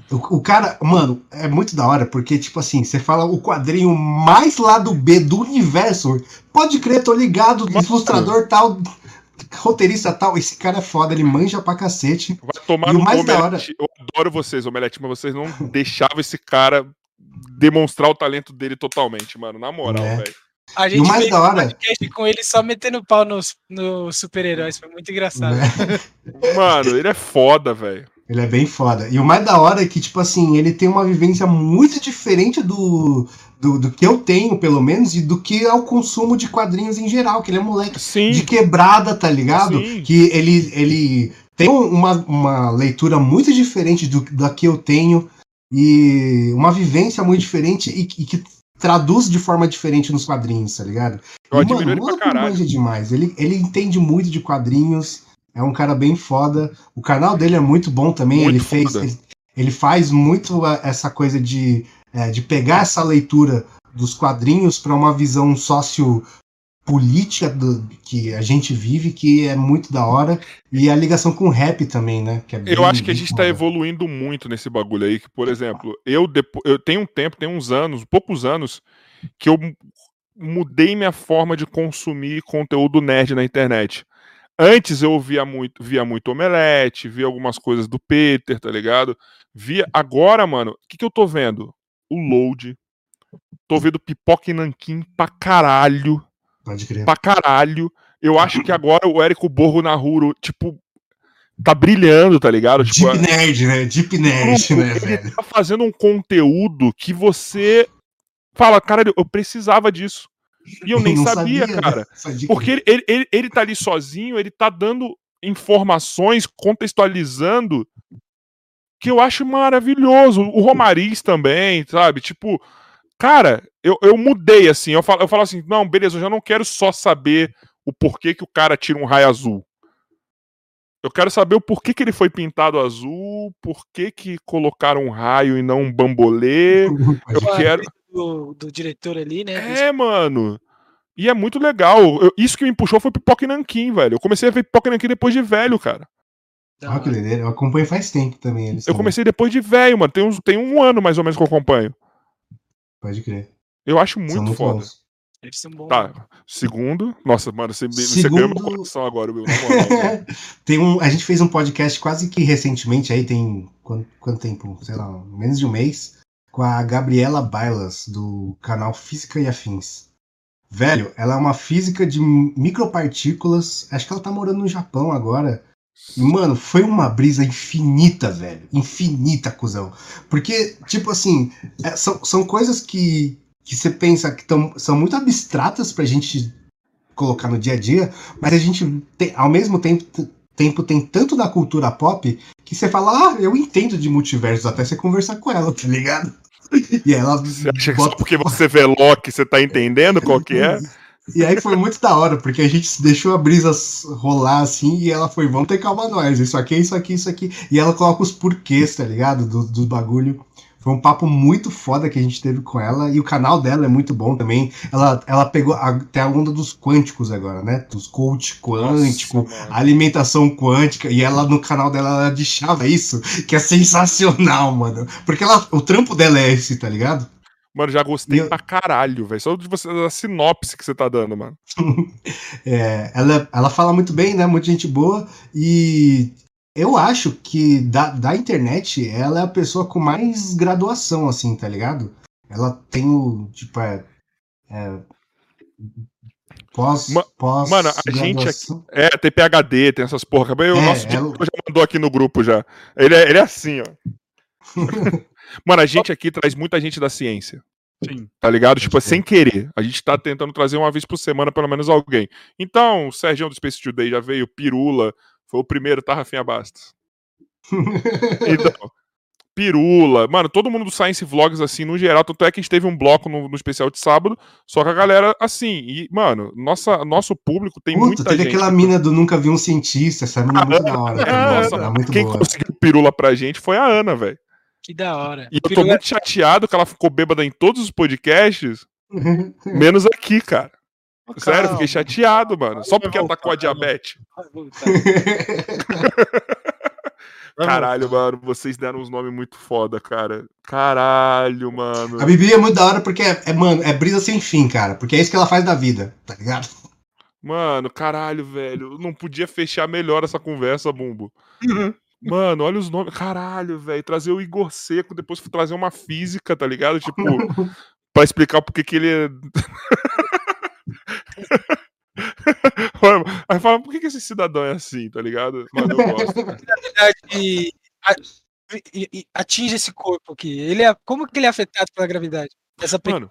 [SPEAKER 3] O, o, cara, mano, é muito da hora, porque, tipo assim, você fala o quadrinho mais lado B do universo. Pode crer, tô ligado, Mano. ilustrador tal, roteirista tal. Esse cara é foda, ele manja pra cacete.
[SPEAKER 1] Vai tomar e no mais da hora. Eu adoro vocês, Omelete, mas vocês não deixavam esse cara demonstrar o talento dele totalmente, mano. Na moral, é. velho.
[SPEAKER 4] A gente mais fez da hora... um podcast com ele só metendo pau nos no super-heróis. Foi muito engraçado.
[SPEAKER 1] É. Mano, ele é foda, velho.
[SPEAKER 3] Ele é bem foda. E o mais da hora é que, tipo assim, ele tem uma vivência muito diferente do, do, do, que eu tenho, pelo menos, e do que é o consumo de quadrinhos em geral, que ele é moleque
[SPEAKER 1] Sim.
[SPEAKER 3] de quebrada, tá ligado? Sim. Que ele, ele tem uma, uma leitura muito diferente do, da que eu tenho, e uma vivência muito diferente e, e que traduz de forma diferente nos quadrinhos, tá ligado?
[SPEAKER 1] Eu e, mano, ele pra caralho.
[SPEAKER 3] demais. Ele, ele entende muito de quadrinhos. É um cara bem foda. O canal dele é muito bom também. Muito ele fez. Ele, ele, faz muito essa coisa de, é, de pegar essa leitura dos quadrinhos para uma visão sócio política do, que a gente vive, que é muito da hora, e a ligação com o rap também, né?
[SPEAKER 1] É bem, eu acho que a gente está evoluindo muito nesse bagulho aí, que, por exemplo, eu, depois, eu tenho um tempo, tenho uns anos, poucos anos, que eu mudei minha forma de consumir conteúdo nerd na internet. Antes eu via muito, via muito Omelete, via algumas coisas do Peter, tá ligado? Via. Agora, mano, o que, que eu tô vendo? O Load. Tô vendo Pipoca e Nanquim pra caralho.
[SPEAKER 3] Pode crer.
[SPEAKER 1] Pra caralho. Eu acho que agora o Érico Borro na Ruro, tipo, tá brilhando, tá ligado?
[SPEAKER 3] Tipo, Deep Nerd, né? Deep Nerd, né,
[SPEAKER 1] ele
[SPEAKER 3] velho?
[SPEAKER 1] tá fazendo um conteúdo que você fala, cara, eu precisava disso. E eu nem sabia, sabia, cara. Porque ele, ele, ele, ele tá ali sozinho, ele tá dando informações, contextualizando, que eu acho maravilhoso. O Romariz também, sabe? Tipo, cara, eu, eu mudei assim. Eu falo, eu falo assim: não, beleza, eu já não quero só saber o porquê que o cara tira um raio azul. Eu quero saber o porquê que ele foi pintado azul, por que colocaram um raio e não um bambolê. Eu quero
[SPEAKER 4] do, do diretor ali, né?
[SPEAKER 1] É, mano. E é muito legal. Eu, isso que me puxou foi Pipoca e Nanquim, velho. Eu comecei a ver Pipoca e Nanquim depois de velho, cara.
[SPEAKER 3] Ah, que Eu acompanho faz tempo também. Eles
[SPEAKER 1] eu comecei depois de velho, mano. Tem, uns, tem um ano mais ou menos que eu acompanho.
[SPEAKER 3] Pode crer.
[SPEAKER 1] Eu acho muito, muito foda.
[SPEAKER 4] Bons. Eles são bons.
[SPEAKER 1] Tá. Segundo. Nossa, mano, você, Segundo... você ganhou meu coração agora, meu.
[SPEAKER 3] tem um, a gente fez um podcast quase que recentemente aí, tem. Quanto, quanto tempo? Sei lá, menos de um mês com a Gabriela Bailas, do canal Física e Afins. Velho, ela é uma física de micropartículas. Acho que ela tá morando no Japão agora. E, mano, foi uma brisa infinita, velho. Infinita, cuzão. Porque, tipo assim, é, são, são coisas que, que você pensa que tão, são muito abstratas pra gente colocar no dia a dia, mas a gente, tem, ao mesmo tempo, tempo tem tanto da cultura pop que você fala, ah, eu entendo de multiversos até você conversar com ela, tá ligado?
[SPEAKER 1] E ela. Você acha bota... que só porque você vê Loki você tá entendendo qual que é?
[SPEAKER 3] E aí foi muito da hora, porque a gente deixou a brisa rolar assim e ela foi, vamos ter calma nós, isso aqui, isso aqui, isso aqui. E ela coloca os porquês, tá ligado? Do, do bagulho. Foi um papo muito foda que a gente teve com ela. E o canal dela é muito bom também. Ela, ela pegou até a onda dos quânticos agora, né? Dos coach quântico, Nossa, alimentação quântica. E ela no canal dela ela deixava isso, que é sensacional, mano. Porque ela, o trampo dela é esse, tá ligado?
[SPEAKER 1] Mano, já gostei eu... pra caralho, velho. Só de você a sinopse que você tá dando, mano.
[SPEAKER 3] é, ela, ela fala muito bem, né? Muita gente boa. E eu acho que da, da internet, ela é a pessoa com mais graduação, assim, tá ligado? Ela tem o. Tipo, é. é pós, Ma pós.
[SPEAKER 1] Mano, a gente aqui. É, tem PHD, tem essas porra. O é, nosso ela... já mandou aqui no grupo já. Ele é, ele é assim, ó. Mano, a gente aqui traz muita gente da ciência. Sim. Tá ligado? Tipo, é sem querer. A gente tá tentando trazer uma vez por semana, pelo menos, alguém. Então, o Sérgio do Space Today já veio, Pirula, foi o primeiro, tá, Rafinha Bastos? então, Pirula, mano, todo mundo do Science Vlogs, assim, no geral. Tanto é que a gente teve um bloco no, no especial de sábado, só que a galera, assim, e, mano, nossa, nosso público tem Puta, muita teve
[SPEAKER 3] gente. aquela mina do Nunca Vi um Cientista, essa mina é muito da hora. É, nossa,
[SPEAKER 1] é muito quem boa. conseguiu Pirula pra gente foi a Ana, velho.
[SPEAKER 4] Que da hora.
[SPEAKER 1] E eu tô muito chateado que ela ficou bêbada em todos os podcasts, menos aqui, cara. Sério, fiquei chateado, mano. Só porque ela tá com a diabetes. Caralho, mano, vocês deram uns nomes muito foda, cara. Caralho, mano.
[SPEAKER 3] A Bibi é muito da hora porque é, é, mano, é brisa sem fim, cara. Porque é isso que ela faz da vida, tá ligado?
[SPEAKER 1] Mano, caralho, velho. Não podia fechar melhor essa conversa, Bumbo. Uhum. Mano, olha os nomes. Caralho, velho. Trazer o Igor Seco, depois trazer uma física, tá ligado? Tipo, pra explicar porque que ele é. Aí fala, por que, que esse cidadão é assim, tá ligado? Mas eu gosto. Na verdade,
[SPEAKER 4] atinge esse corpo aqui. Ele é, como que ele é afetado pela gravidade?
[SPEAKER 1] Essa Mano,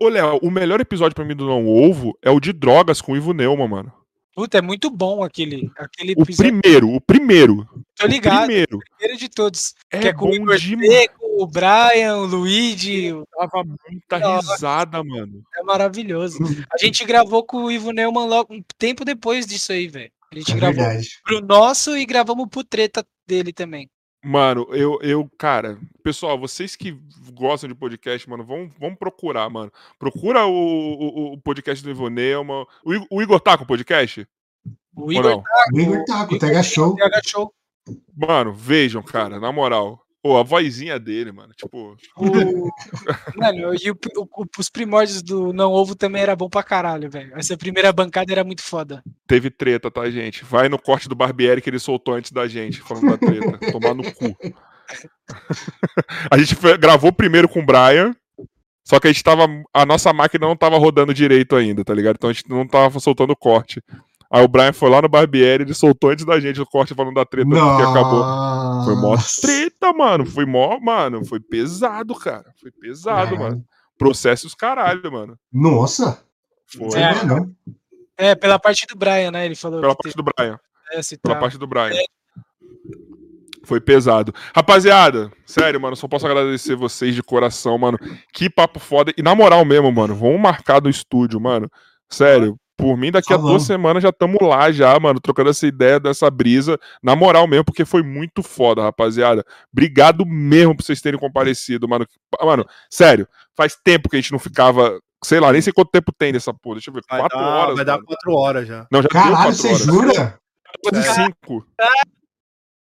[SPEAKER 1] ô, Léo, o melhor episódio pra mim do Não Ovo é o de drogas com o Ivo Neumann, mano.
[SPEAKER 4] Puta, é muito bom aquele, aquele
[SPEAKER 1] O primeiro, o primeiro.
[SPEAKER 4] Tô ligado.
[SPEAKER 1] O primeiro.
[SPEAKER 4] O primeiro de todos.
[SPEAKER 1] É que é com o demais.
[SPEAKER 4] o Brian, o Luigi.
[SPEAKER 1] Eu tava muita risada, mano.
[SPEAKER 4] É maravilhoso. A gente gravou com o Ivo Neumann logo um tempo depois disso aí, velho. A gente é gravou verdade. pro nosso e gravamos pro treta dele também.
[SPEAKER 1] Mano, eu, eu, cara, pessoal, vocês que gostam de podcast, mano, vão, vão procurar, mano. Procura o, o, o podcast do Ivo Neumann. O, Igor, o Igor tá com o podcast?
[SPEAKER 3] O Igor tá, o Igor tá com o TH Show.
[SPEAKER 1] Show. Mano, vejam, cara, na moral. Pô, a vozinha dele, mano, tipo. O...
[SPEAKER 4] mano, e o, o, os primórdios do Não Ovo também era bom pra caralho, velho. Essa primeira bancada era muito foda.
[SPEAKER 1] Teve treta, tá, gente? Vai no corte do Barbieri que ele soltou antes da gente, falando da treta. Tomar no cu. a gente foi, gravou primeiro com o Brian, só que a gente tava. A nossa máquina não tava rodando direito ainda, tá ligado? Então a gente não tava soltando corte. Aí o Brian foi lá no Barbieri, ele soltou antes da gente o corte falando da treta Nossa. que acabou. Foi mó treta, mano. Foi mó, mano. Foi pesado, cara. Foi pesado, é. mano. Processo os caralho, mano.
[SPEAKER 3] Nossa.
[SPEAKER 4] Foi, é. É, pela parte do Brian, né? Ele falou.
[SPEAKER 1] Pela parte do Brian. É, pela parte do Brian. É. Foi pesado. Rapaziada, sério, mano, só posso agradecer vocês de coração, mano. Que papo foda. E na moral mesmo, mano, vamos marcar no estúdio, mano. Sério, por mim, daqui a duas semanas já estamos lá, já, mano, trocando essa ideia dessa brisa, na moral mesmo, porque foi muito foda, rapaziada. Obrigado mesmo por vocês terem comparecido, mano. Mano, sério, faz tempo que a gente não ficava. Sei lá, nem sei quanto tempo tem nessa porra. Deixa eu ver.
[SPEAKER 2] Vai
[SPEAKER 1] quatro
[SPEAKER 2] dar,
[SPEAKER 1] horas.
[SPEAKER 2] Vai mano. dar quatro horas já.
[SPEAKER 3] Não, já Caralho, você horas. jura?
[SPEAKER 1] De cinco.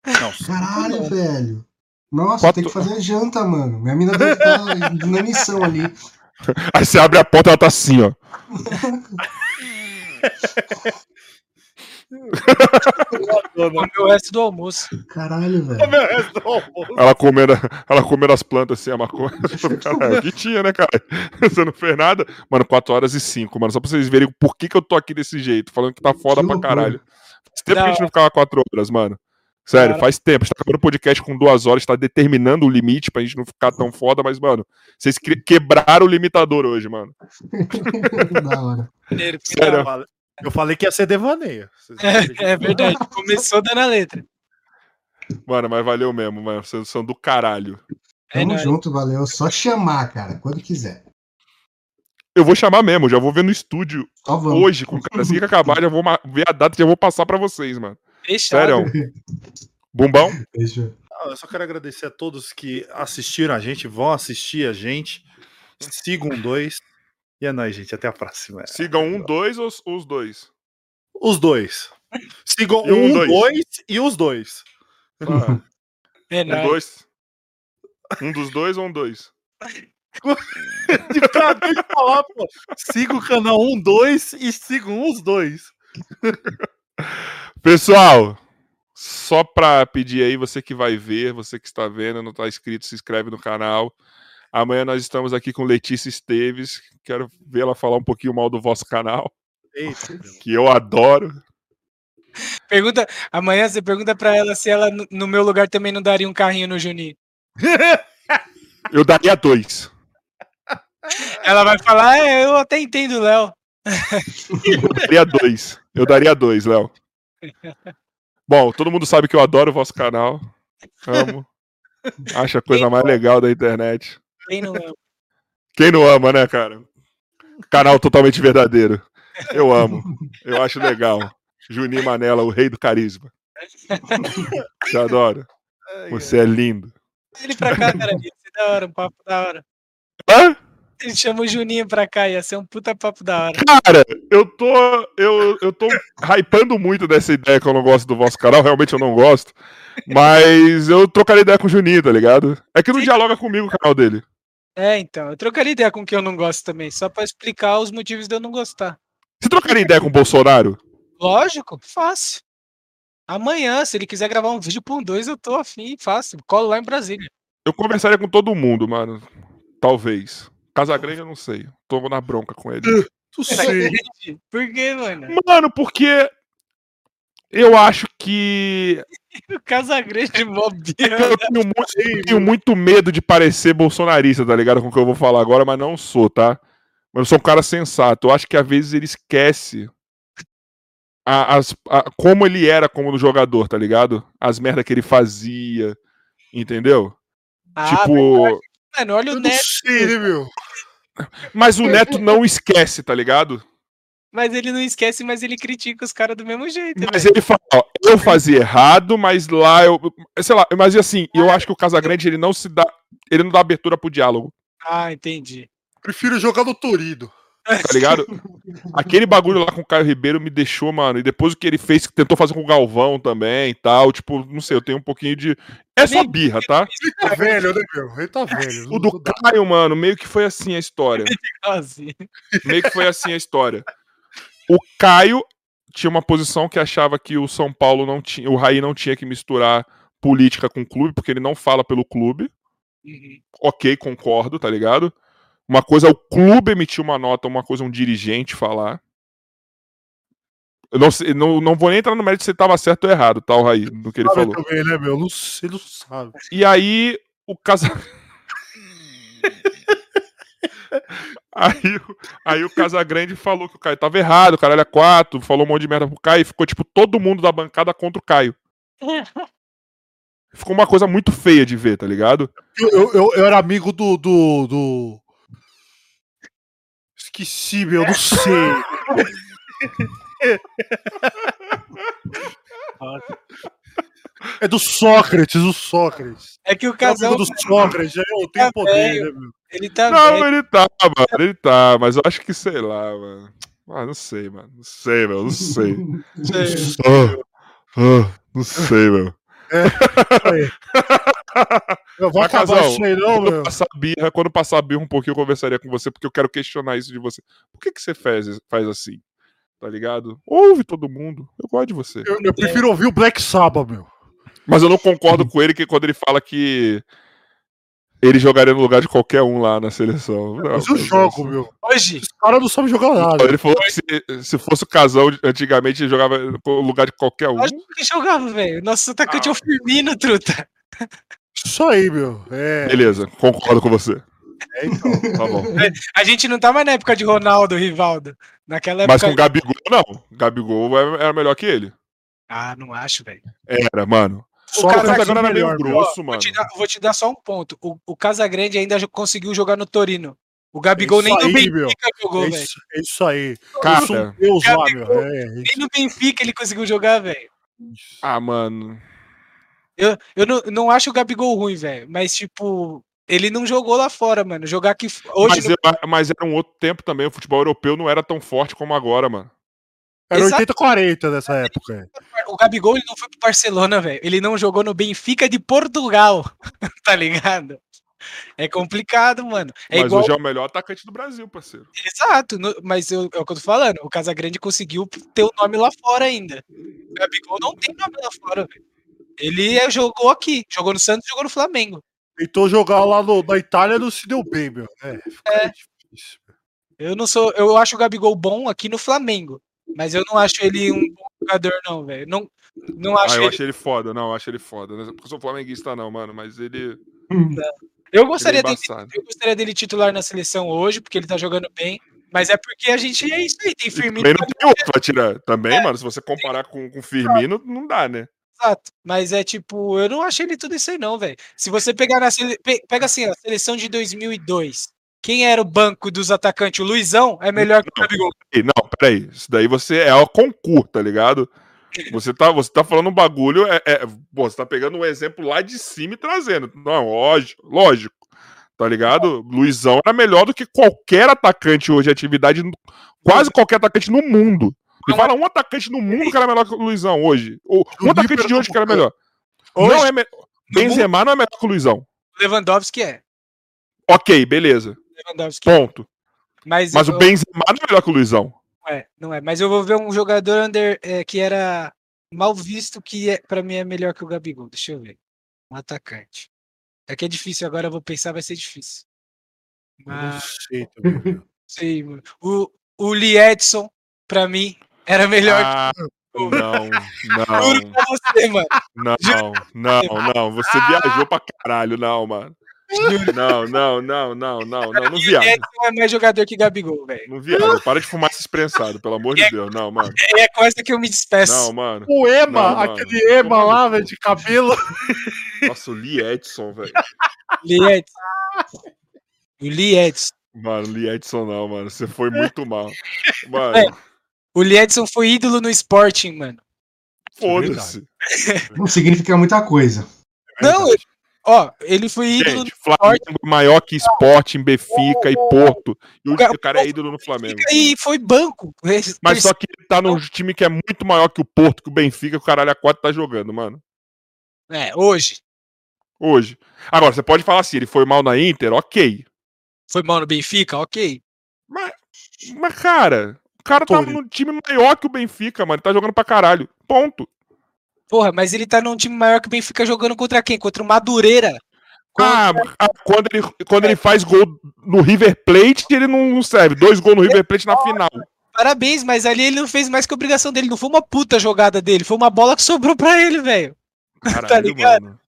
[SPEAKER 3] Não, Caralho, não. velho. Nossa, quatro... tem que fazer janta, mano. Minha mina deve estar na missão ali.
[SPEAKER 1] Aí você abre a porta e ela tá assim, ó.
[SPEAKER 4] Comeu o resto do almoço.
[SPEAKER 3] Caralho, velho.
[SPEAKER 1] Ela comendo, ela comendo as plantas assim, a maconha. Caralho, que tinha, né, cara? Você não fez nada. Mano, 4 horas e 5, mano. Só pra vocês verem por que, que eu tô aqui desse jeito, falando que tá foda que pra caralho. Faz tempo não. que a gente não ficava 4 horas, mano. Sério, Cara. faz tempo. A gente tá acabando o podcast com duas horas, tá determinando o limite pra gente não ficar tão foda, mas, mano, vocês quebraram o limitador hoje, mano.
[SPEAKER 2] da hora. Sério. Eu falei que ia ser devaneio.
[SPEAKER 4] É, é, verdade, começou dando a letra.
[SPEAKER 1] Mano, mas valeu mesmo, mano. Vocês são do caralho.
[SPEAKER 3] É Tamo é junto, valeu. Só chamar, cara, quando quiser.
[SPEAKER 1] Eu vou chamar mesmo, já vou ver no estúdio hoje com o cara. Assim que acabar, já vou ver a data e já vou passar pra vocês, mano. Fechado. Sério. Bumbão?
[SPEAKER 2] Fechou. Ah, eu só quero agradecer a todos que assistiram a gente, vão assistir a gente. Sigam dois. E é nóis, gente. Até a próxima.
[SPEAKER 1] Sigam um, dois ou os dois?
[SPEAKER 2] Os dois. Sigam um, um dois. dois. e os dois.
[SPEAKER 1] Ah. É um, dois. Um dos dois ou um dois?
[SPEAKER 2] de acabei de falar, pô. Siga o canal 1, 2 e sigam os dois.
[SPEAKER 1] Pessoal, só pra pedir aí, você que vai ver, você que está vendo, não está inscrito, se inscreve no canal. Amanhã nós estamos aqui com Letícia Esteves. Quero vê-la falar um pouquinho mal do vosso canal. Eita, que eu adoro.
[SPEAKER 4] Pergunta, amanhã você pergunta para ela se ela no meu lugar também não daria um carrinho no Juninho.
[SPEAKER 1] eu daria dois.
[SPEAKER 4] Ela vai falar, é, eu até entendo, Léo.
[SPEAKER 1] eu daria dois. Eu daria dois, Léo. Bom, todo mundo sabe que eu adoro o vosso canal. Amo. Acho a coisa mais legal da internet.
[SPEAKER 4] Quem não ama?
[SPEAKER 1] Quem não ama, né, cara? Canal totalmente verdadeiro. Eu amo. Eu acho legal. Juninho Manela, o rei do carisma. Te adoro. Você é lindo.
[SPEAKER 4] Ele pra cá, cara. Ia ser da hora, um papo da hora. Hã? Ele chama o Juninho pra cá, ia ser um puta papo da hora.
[SPEAKER 1] Cara, eu tô. Eu, eu tô hypando muito dessa ideia que eu não gosto do vosso canal, realmente eu não gosto. Mas eu trocaria ideia com o Juninho, tá ligado? É que não Sim. dialoga comigo o canal dele.
[SPEAKER 4] É, então. Eu trocaria ideia com quem eu não gosto também, só pra explicar os motivos de eu não gostar.
[SPEAKER 1] Você trocaria ideia com o Bolsonaro?
[SPEAKER 4] Lógico, fácil. Amanhã, se ele quiser gravar um vídeo por um dois, eu tô afim, fácil. Colo lá em Brasília.
[SPEAKER 1] Eu conversaria com todo mundo, mano. Talvez. Casagrande eu não sei. Tô na bronca com ele.
[SPEAKER 4] Tu sei. Por quê, mano?
[SPEAKER 1] Mano, porque eu acho que.
[SPEAKER 4] o Casagrande mobia.
[SPEAKER 1] Eu tenho muito, tenho muito medo de parecer bolsonarista, tá ligado? Com o que eu vou falar agora, mas não sou, tá? Mas eu sou um cara sensato. Eu acho que às vezes ele esquece a, as, a, como ele era como jogador, tá ligado? As merdas que ele fazia, entendeu? Ah, tipo.
[SPEAKER 4] Mano, olha o Neto. Sei, meu?
[SPEAKER 1] Mas o Neto não esquece, tá ligado?
[SPEAKER 4] Mas ele não esquece, mas ele critica os caras do mesmo jeito.
[SPEAKER 1] Mas véio. ele fala, ó, eu fazia errado, mas lá eu. Sei lá, mas assim, eu acho que o Casagrande ele não se dá. Ele não dá abertura pro diálogo.
[SPEAKER 4] Ah, entendi.
[SPEAKER 2] Prefiro jogar no Torido.
[SPEAKER 1] Tá ligado? Aquele bagulho lá com o Caio Ribeiro me deixou, mano. E depois o que ele fez, que tentou fazer com o Galvão também e tal. Tipo, não sei, eu tenho um pouquinho de. É só birra, tá?
[SPEAKER 2] Ele tá velho, né, meu? Ele tá velho.
[SPEAKER 1] O do Caio, mano, meio que foi assim a história. meio que foi assim a história. O Caio tinha uma posição que achava que o São Paulo não tinha. O Raí não tinha que misturar política com clube, porque ele não fala pelo clube. Uhum. Ok, concordo, tá ligado? Uma coisa é o clube emitir uma nota, uma coisa é um dirigente falar. Eu não, sei, não, não vou nem entrar no mérito se ele estava certo ou errado, tá, o Raí, no que ele falou.
[SPEAKER 2] Também, né, meu? Não, ele não sabe.
[SPEAKER 1] E aí, o casa... aí, aí o Casagrande falou que o Caio tava errado, o caralho é quatro, falou um monte de merda pro Caio e ficou, tipo, todo mundo da bancada contra o Caio. Ficou uma coisa muito feia de ver, tá ligado?
[SPEAKER 2] Eu, eu, eu, eu era amigo do, do, do Esqueci, meu, não sei. É do Sócrates, o Sócrates.
[SPEAKER 4] É que o casal.
[SPEAKER 2] É do Sócrates, já eu tenho tá poder, né, meu?
[SPEAKER 1] Ele tá Não, velho. ele tá, mano, ele tá, mas eu acho que sei lá, mano. Ah, não sei, mano. Não sei, meu, não sei. oh, oh, não sei, meu. É,
[SPEAKER 2] eu vou acabar casal, isso aí não, quando
[SPEAKER 1] meu. Passar birra, quando passar birra um pouquinho, eu conversaria com você, porque eu quero questionar isso de você. Por que, que você faz, faz assim? Tá ligado? Ouve todo mundo. Eu gosto de você.
[SPEAKER 2] Eu, eu prefiro ouvir o Black Sabbath, meu.
[SPEAKER 1] Mas eu não concordo com ele que quando ele fala que ele jogaria no lugar de qualquer um lá na seleção.
[SPEAKER 2] Não, mas eu jogo, meu.
[SPEAKER 4] Hoje?
[SPEAKER 2] Os caras não sabem jogar nada.
[SPEAKER 1] Ele falou que se, se fosse o casal antigamente, ele jogava no lugar de qualquer um. Acho
[SPEAKER 4] que jogava, velho. Nosso atacante ah. é o Firmino, truta.
[SPEAKER 2] Isso aí, meu. É...
[SPEAKER 1] Beleza, concordo com você.
[SPEAKER 2] É, então.
[SPEAKER 1] Tá bom.
[SPEAKER 4] A gente não tá mais na época de Ronaldo, Rivaldo. Naquela época...
[SPEAKER 1] Mas com o Gabigol, não. Gabigol era melhor que ele.
[SPEAKER 4] Ah, não acho, velho.
[SPEAKER 1] Era, mano.
[SPEAKER 4] Só o Casagrande era meio grosso, mano. Vou te, dar, vou te, dar, só um ponto. O, o Casagrande ainda conseguiu jogar no Torino. O Gabigol é nem no Benfica meu. jogou,
[SPEAKER 2] é
[SPEAKER 4] velho.
[SPEAKER 2] É isso aí.
[SPEAKER 1] Cara,
[SPEAKER 2] Deus lá, meu. É,
[SPEAKER 4] nem no Benfica ele conseguiu jogar, velho.
[SPEAKER 1] Ah, mano.
[SPEAKER 4] Eu, eu não, não acho o Gabigol ruim, velho. Mas, tipo, ele não jogou lá fora, mano. Jogar aqui. Hoje
[SPEAKER 1] mas, no... eu, mas era um outro tempo também. O futebol europeu não era tão forte como agora, mano.
[SPEAKER 2] Era 80-40 nessa época.
[SPEAKER 4] O Gabigol ele não foi pro Barcelona, velho. Ele não jogou no Benfica de Portugal, tá ligado? É complicado, mano. É
[SPEAKER 1] mas
[SPEAKER 4] igual...
[SPEAKER 1] hoje é o melhor atacante do Brasil, parceiro.
[SPEAKER 4] Exato, no, mas eu, é o que eu tô falando. O Casagrande conseguiu ter o nome lá fora ainda. O Gabigol não tem nome lá fora, velho. Ele é, jogou aqui, jogou no Santos jogou no Flamengo.
[SPEAKER 2] Tentou jogar lá no, na Itália não se deu bem, meu. É,
[SPEAKER 4] é. difícil. Eu não sou. Eu acho o Gabigol bom aqui no Flamengo. Mas eu não acho ele um bom jogador, não, velho. Não, não acho
[SPEAKER 1] ah, eu
[SPEAKER 4] ele...
[SPEAKER 1] achei ele foda, não, eu acho ele foda. Não eu sou flamenguista, não, mano, mas ele.
[SPEAKER 4] Eu gostaria, ele é dele, eu gostaria dele titular na seleção hoje, porque ele tá jogando bem. Mas é porque a gente é isso aí, tem Firmino.
[SPEAKER 1] Também não tem outro pra tirar. Também, é, mano, se você comparar com o Firmino, não dá, né?
[SPEAKER 4] Exato. Mas é tipo, eu não achei ele tudo isso aí, não, velho. Se você pegar na sele... pega assim, a seleção de 2002. Quem era o banco dos atacantes? O Luizão é melhor que o Gabigol.
[SPEAKER 1] Não, peraí. Isso daí você é o concurso, tá ligado? Você tá, você tá falando um bagulho, é, é, pô, você tá pegando um exemplo lá de cima e trazendo. Não, lógico, lógico. Tá ligado? Luizão era melhor do que qualquer atacante hoje, atividade, quase qualquer atacante no mundo. Me fala um atacante no mundo que era melhor que o Luizão hoje. Ou um atacante de hoje que era melhor. Hoje, não é me... Benzema não é melhor que o Luizão.
[SPEAKER 4] Lewandowski é.
[SPEAKER 1] Ok, beleza. Lewandowski é. Ponto. Mas, Mas eu... o Benzema não é melhor que o Luizão.
[SPEAKER 4] Não é, não é. Mas eu vou ver um jogador under, é, que era mal visto, que é, para mim é melhor que o Gabigol. Deixa eu ver. Um atacante. É que é difícil, agora eu vou pensar, vai ser difícil. Mas... Não sei, sei mano. O, o Lee Edson, pra mim, era melhor
[SPEAKER 1] ah, que o. Não, não. Você, mano. Não, não, não. Você viajou pra caralho, não, mano. Não, não, não, não, não, não, não viaja.
[SPEAKER 4] é mais jogador que Gabigol, velho.
[SPEAKER 1] Não viaja. Para de fumar esse prensado, pelo amor de é, Deus. Não, mano.
[SPEAKER 4] É com essa que eu me despeço.
[SPEAKER 1] Não, mano.
[SPEAKER 2] O Ema, não, aquele Ema lá, velho, de cabelo.
[SPEAKER 1] Nossa, o Lee Edson, velho.
[SPEAKER 4] Lee Edson. O Lee Edson.
[SPEAKER 1] Mano, Lee Edson não, mano. Você foi muito mal. Mano. É,
[SPEAKER 4] o Lee Edson foi ídolo no Sporting, mano.
[SPEAKER 1] Foda-se.
[SPEAKER 3] Não significa muita coisa.
[SPEAKER 4] Não, Ó, ele foi ídolo Gente,
[SPEAKER 1] no Flamengo é maior que Sporting, Benfica e Porto. E o, o cara é ídolo no Flamengo.
[SPEAKER 4] E foi banco.
[SPEAKER 1] Mas só que ele tá num time que é muito maior que o Porto, que o Benfica, que o caralho a quatro tá jogando, mano.
[SPEAKER 4] É, hoje.
[SPEAKER 1] Hoje. Agora, você pode falar assim, ele foi mal na Inter, ok.
[SPEAKER 4] Foi mal no Benfica, ok.
[SPEAKER 1] Mas, mas cara, cara tá num time maior que o Benfica, mano. Tá jogando pra caralho. Ponto.
[SPEAKER 4] Porra, mas ele tá num time maior que o Benfica jogando contra quem? Contra o Madureira.
[SPEAKER 1] Ah, contra... Ah, quando, ele, quando ele faz gol no River Plate, ele não serve. Dois gols no River Plate na final.
[SPEAKER 4] Parabéns, mas ali ele não fez mais que obrigação dele. Não foi uma puta jogada dele, foi uma bola que sobrou pra ele, velho. tá ligado? Mano.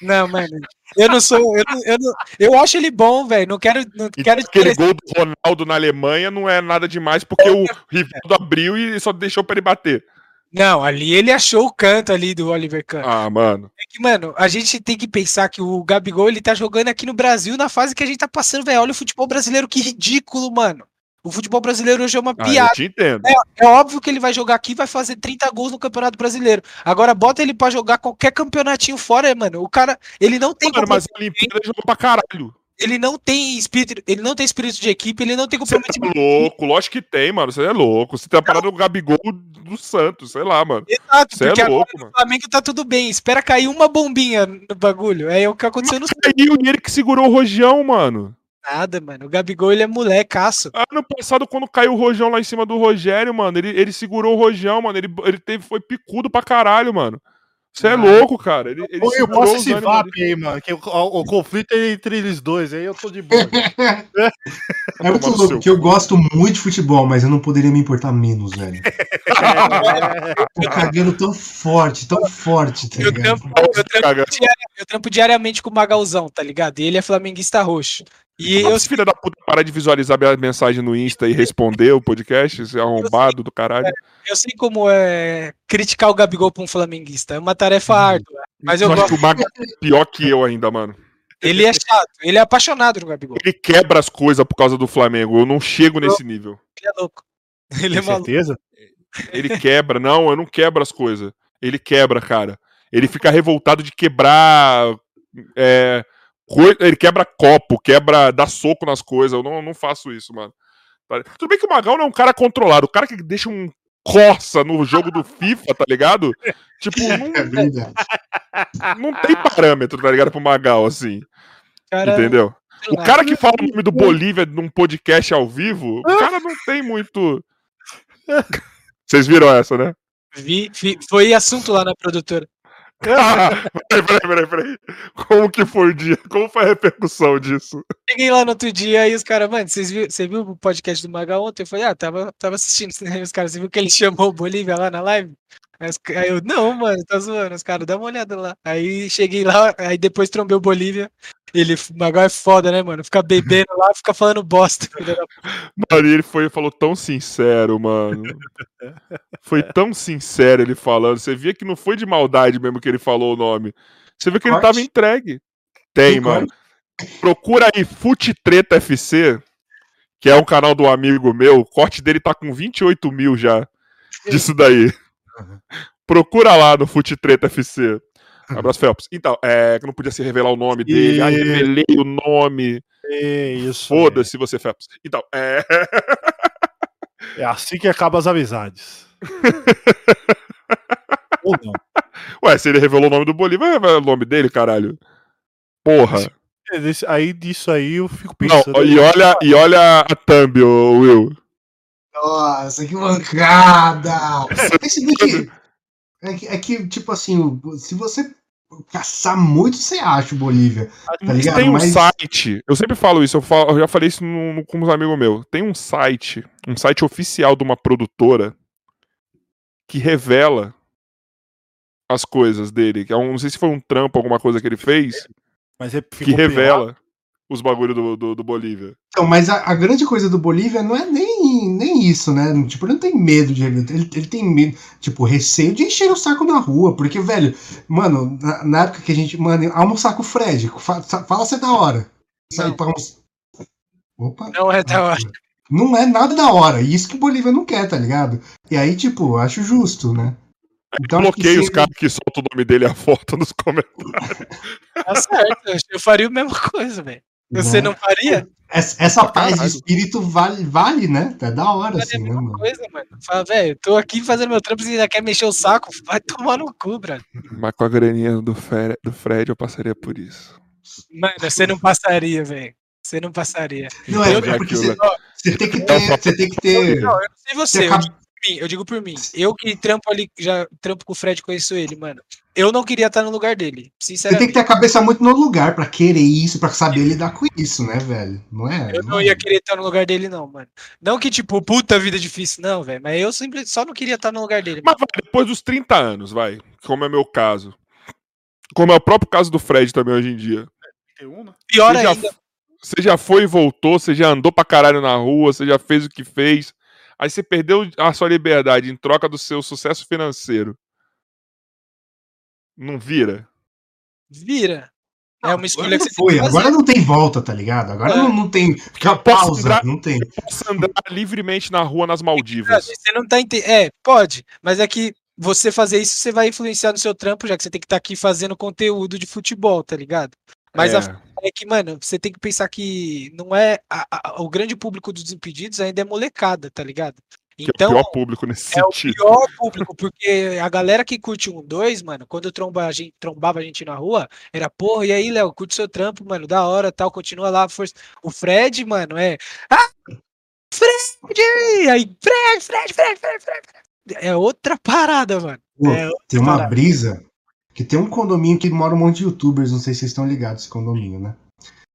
[SPEAKER 4] Não, mano. Eu não sou. Eu, não, eu, não, eu acho ele bom, velho. Não quero. Não
[SPEAKER 1] então,
[SPEAKER 4] quero
[SPEAKER 1] aquele gol do Ronaldo na Alemanha não é nada demais, porque o Rivaldo abriu e só deixou pra ele bater.
[SPEAKER 4] Não, ali ele achou o canto ali do Oliver Kahn.
[SPEAKER 1] Ah, mano.
[SPEAKER 4] É que, mano, a gente tem que pensar que o Gabigol, ele tá jogando aqui no Brasil na fase que a gente tá passando, velho. Olha o futebol brasileiro, que ridículo, mano. O futebol brasileiro hoje é uma ah, piada.
[SPEAKER 1] Entendo.
[SPEAKER 4] É, é, óbvio que ele vai jogar aqui e vai fazer 30 gols no Campeonato Brasileiro. Agora bota ele para jogar qualquer campeonatinho fora, mano. O cara, ele não tem
[SPEAKER 1] mano, mas a Olimpíada jogou pra caralho
[SPEAKER 4] ele não tem espírito, ele não tem espírito de equipe, ele não tem
[SPEAKER 1] comprometimento. Você é louco, lógico que tem, mano. Você é louco. Você tem a parada do Gabigol do Santos, sei lá, mano.
[SPEAKER 4] Exato, você porque é louco, mano. O Flamengo tá tudo bem. Espera cair uma bombinha no bagulho. É o que aconteceu Mas no
[SPEAKER 1] Caiu e ele que segurou o rojão, mano.
[SPEAKER 4] Nada, mano. O Gabigol, ele é molecaço.
[SPEAKER 1] Ano passado, quando caiu o rojão lá em cima do Rogério, mano, ele, ele segurou o rojão, mano. Ele, ele teve, foi picudo pra caralho, mano. Você é louco, cara. Ele, ele
[SPEAKER 2] eu posso esse VAP aí, mano. Que o, o, o, conflito é entre eles dois, aí eu tô de boa.
[SPEAKER 3] é muito louco, porque eu gosto muito de futebol, mas eu não poderia me importar menos, velho. tô cagando tão forte, tão forte, tá
[SPEAKER 4] eu trampo, eu, trampo eu trampo diariamente com o Magalzão, tá ligado? E ele é flamenguista roxo.
[SPEAKER 1] E eu... filha da puta parar de visualizar minha mensagem no Insta e responder o podcast, esse arrombado do caralho.
[SPEAKER 4] Eu sei como é criticar o Gabigol pra um flamenguista. É uma tarefa hum. árdua. Mas eu, eu gosto.
[SPEAKER 1] Acho que o Mago é pior que eu ainda, mano.
[SPEAKER 4] Ele é chato, ele é apaixonado no Gabigol.
[SPEAKER 1] Ele quebra as coisas por causa do Flamengo. Eu não chego nesse nível.
[SPEAKER 4] Ele é louco.
[SPEAKER 2] Ele Tem é maluco. certeza?
[SPEAKER 1] Ele quebra, não, eu não quebro as coisas. Ele quebra, cara. Ele fica revoltado de quebrar. É, ele quebra copo, quebra, dá soco nas coisas. Eu não, não faço isso, mano. Tá Tudo bem que o Magal não é um cara controlado. O cara que deixa um Corsa no jogo do FIFA, tá ligado? Tipo, não, é não tem parâmetro, tá ligado? Pro Magal, assim. Cara... Entendeu? O cara que fala o nome do Bolívia num podcast ao vivo, o cara não tem muito. Vocês viram essa, né?
[SPEAKER 4] Vi, vi, foi assunto lá na produtora.
[SPEAKER 1] Peraí, peraí, peraí, peraí. Como que foi o dia? Como foi a repercussão disso?
[SPEAKER 4] Cheguei lá no outro dia e os caras, mano, vocês viu, você viu o podcast do Maga ontem? Eu falei, ah, tava, tava assistindo. Os caras, você viu que ele chamou o Bolívia lá na live? Aí eu, não, mano, tá zoando, os caras, dá uma olhada lá. Aí cheguei lá, aí depois trombei o Bolívia. Ele, agora é foda, né, mano? Fica bebendo lá, fica falando bosta.
[SPEAKER 1] Mano, e ele foi falou tão sincero, mano. Foi tão sincero ele falando. Você via que não foi de maldade mesmo que ele falou o nome. Você vê que ele tava entregue. Tem, mano. Procura aí Fute Treta FC, que é um canal do amigo meu. O corte dele tá com 28 mil já. Disso daí. Procura lá no Fute Treta FC. Abraço, Phelps. Então, é, que não podia se revelar o nome dele. E... Ah, revelei o nome.
[SPEAKER 2] É isso.
[SPEAKER 1] Foda-se você, Phelps. Então, é.
[SPEAKER 2] é assim que acaba as amizades.
[SPEAKER 1] Ou não. Ué, se ele revelou o nome do Bolívar, revelar o nome dele, caralho. Porra.
[SPEAKER 2] aí disso aí eu fico pensando.
[SPEAKER 1] Não, e olha, e olha a thumb, Will.
[SPEAKER 3] Nossa, que mancada! Percebi que, é que. É que, tipo assim, se você caçar muito, você acha o Bolívia. Tá ligado?
[SPEAKER 1] Tem um Mas... site, eu sempre falo isso, eu, falo, eu já falei isso no, no, com uns amigos meus. Tem um site, um site oficial de uma produtora que revela as coisas dele. Que é um, não sei se foi um trampo, alguma coisa que ele fez.
[SPEAKER 2] Mas é
[SPEAKER 1] que revela os bagulhos do, do, do, Bolívia.
[SPEAKER 3] Então, mas a, a, grande coisa do Bolívia não é nem, nem isso, né? Tipo, ele não tem medo de. Ele, ele tem medo, tipo, receio de encher o saco na rua. Porque, velho, mano, na, na época que a gente. Mano, almoçar com o Fred, fala, fala se é da hora. Sai pra almoçar.
[SPEAKER 4] Opa. Não é da hora.
[SPEAKER 3] Não é nada da hora. Isso que o Bolívia não quer, tá ligado? E aí, tipo, acho justo, né?
[SPEAKER 1] Então, bloqueei os caras que soltam o nome dele e a foto nos comentários.
[SPEAKER 4] Tá certo, eu faria a mesma coisa, velho. Você não faria?
[SPEAKER 3] Essa, essa paz de espírito vale, vale, né? É da hora, vale assim, né, mano?
[SPEAKER 4] coisa, mano. Fala, velho, tô aqui fazendo meu trampo e ainda quer mexer o saco, vai tomar no cu, brother.
[SPEAKER 1] Mas com a graninha do, Fred, do Fred eu passaria por isso.
[SPEAKER 4] Mano, você não passaria, velho. Você não passaria.
[SPEAKER 3] Não, é, é porque você, você, tem que ter. Você tem que ter.
[SPEAKER 4] Não, eu não sei você. Mim, eu digo por mim. Eu que trampo ali, já trampo com o Fred, conheço ele, mano. Eu não queria estar no lugar dele, sinceramente.
[SPEAKER 3] Você tem que ter a cabeça muito no lugar para querer isso, para saber lidar com isso, né, velho? Não é?
[SPEAKER 4] Eu
[SPEAKER 3] não,
[SPEAKER 4] não
[SPEAKER 3] é.
[SPEAKER 4] ia querer estar no lugar dele, não, mano. Não que, tipo, puta vida difícil, não, velho. Mas eu sempre só não queria estar no lugar dele.
[SPEAKER 1] Mas vai, depois dos 30 anos, vai. Como é meu caso. Como é o próprio caso do Fred também hoje em dia.
[SPEAKER 4] Pior você ainda.
[SPEAKER 1] Já, você já foi e voltou, você já andou pra caralho na rua, você já fez o que fez. Aí você perdeu a sua liberdade em troca do seu sucesso financeiro. Não vira?
[SPEAKER 4] Vira.
[SPEAKER 3] É uma escolha que você foi. Agora não tem volta, tá ligado? Agora é. não, não tem fica pausa, andar, não tem.
[SPEAKER 1] Posso andar livremente na rua nas Maldivas.
[SPEAKER 4] Você não tá entendendo. É, pode, mas é que você fazer isso, você vai influenciar no seu trampo, já que você tem que estar tá aqui fazendo conteúdo de futebol, tá ligado? Mas é. A, é que, mano, você tem que pensar que não é. A, a, o grande público dos impedidos ainda é molecada, tá ligado?
[SPEAKER 1] Então, que é o então, pior público nesse
[SPEAKER 4] é
[SPEAKER 1] sentido.
[SPEAKER 4] É o pior público, porque a galera que curte um dois, mano, quando tromba, a gente, trombava a gente na rua, era, porra, e aí, Léo, curte seu trampo, mano, da hora, tal, continua lá, força. O Fred, mano, é. Ah! Fred! Aí, Fred, Fred, Fred, Fred, Fred. É outra parada, mano. Pô, é
[SPEAKER 3] tem uma parada. brisa que tem um condomínio que mora um monte de youtubers, não sei se vocês estão ligados esse condomínio, né?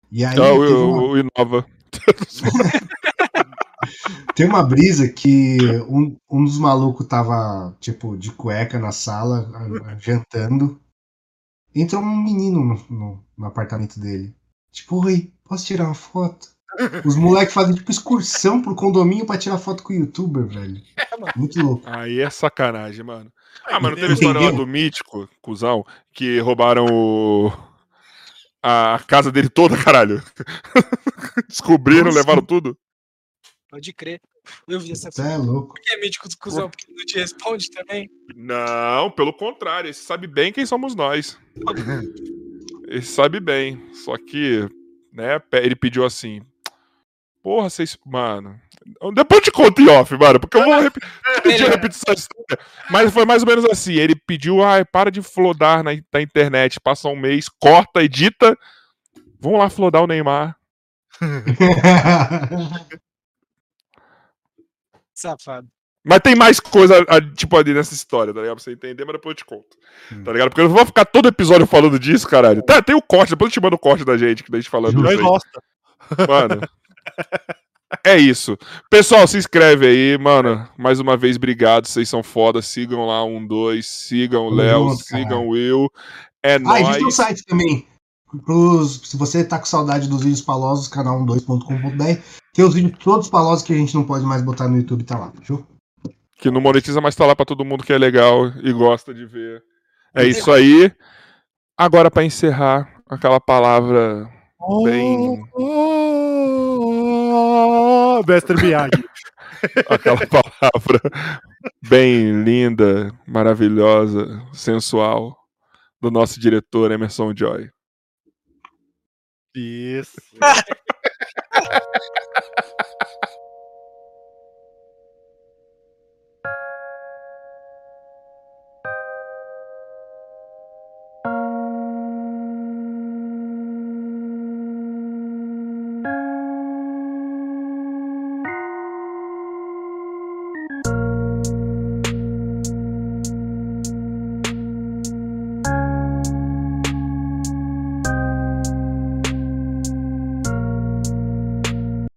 [SPEAKER 1] E aí. Ah, o, uma... Inova.
[SPEAKER 3] tem uma brisa que um, um dos malucos tava, tipo, de cueca na sala, jantando. Entrou um menino no, no, no apartamento dele. Tipo, oi, posso tirar uma foto? Os moleques fazem tipo excursão pro condomínio pra tirar foto com o youtuber, velho. É, Muito louco.
[SPEAKER 1] Aí é sacanagem, mano. Ah, mas não teve história lá do mítico, cuzão, que roubaram o... a casa dele toda, caralho. Descobriram, Nossa. levaram tudo.
[SPEAKER 4] Pode crer. Eu vi essa
[SPEAKER 3] Você é louco.
[SPEAKER 4] Por que é mítico do cuzão? Porque não te responde também?
[SPEAKER 1] Não, pelo contrário. Ele sabe bem quem somos nós. ele sabe bem. Só que, né, ele pediu assim. Porra, vocês. Mano, depois eu te conto em off, mano, porque eu vou repetir, repetir essa história. Mas foi mais ou menos assim: ele pediu, ai, para de flodar na, na internet, passa um mês, corta, edita, Vamos lá flodar o Neymar.
[SPEAKER 4] Safado.
[SPEAKER 1] Mas tem mais coisa, tipo, ali nessa história, tá ligado? Pra você entender, mas depois eu te conto. Hum. Tá ligado? Porque eu não vou ficar todo episódio falando disso, caralho. Tá, tem o corte, depois eu te mando o corte da gente, que da gente falando
[SPEAKER 2] disso. gosta.
[SPEAKER 1] Mano. É isso. Pessoal, se inscreve aí, mano. Mais uma vez, obrigado. Vocês são foda. Sigam lá um, dois. Sigam o Léo, sigam o Will. É ah, nóis. Ah, a gente tem
[SPEAKER 3] um site também. Pros, se você tá com saudade dos vídeos palosos, canal12.com.br. Tem os vídeos todos palosos que a gente não pode mais botar no YouTube, tá lá, fechou?
[SPEAKER 1] Que não monetiza, mas tá lá pra todo mundo que é legal e gosta de ver. É isso aí. Agora, para encerrar, aquela palavra bem.
[SPEAKER 2] Mestre Miyagi.
[SPEAKER 1] aquela palavra bem linda, maravilhosa, sensual do nosso diretor Emerson Joy.
[SPEAKER 2] Isso.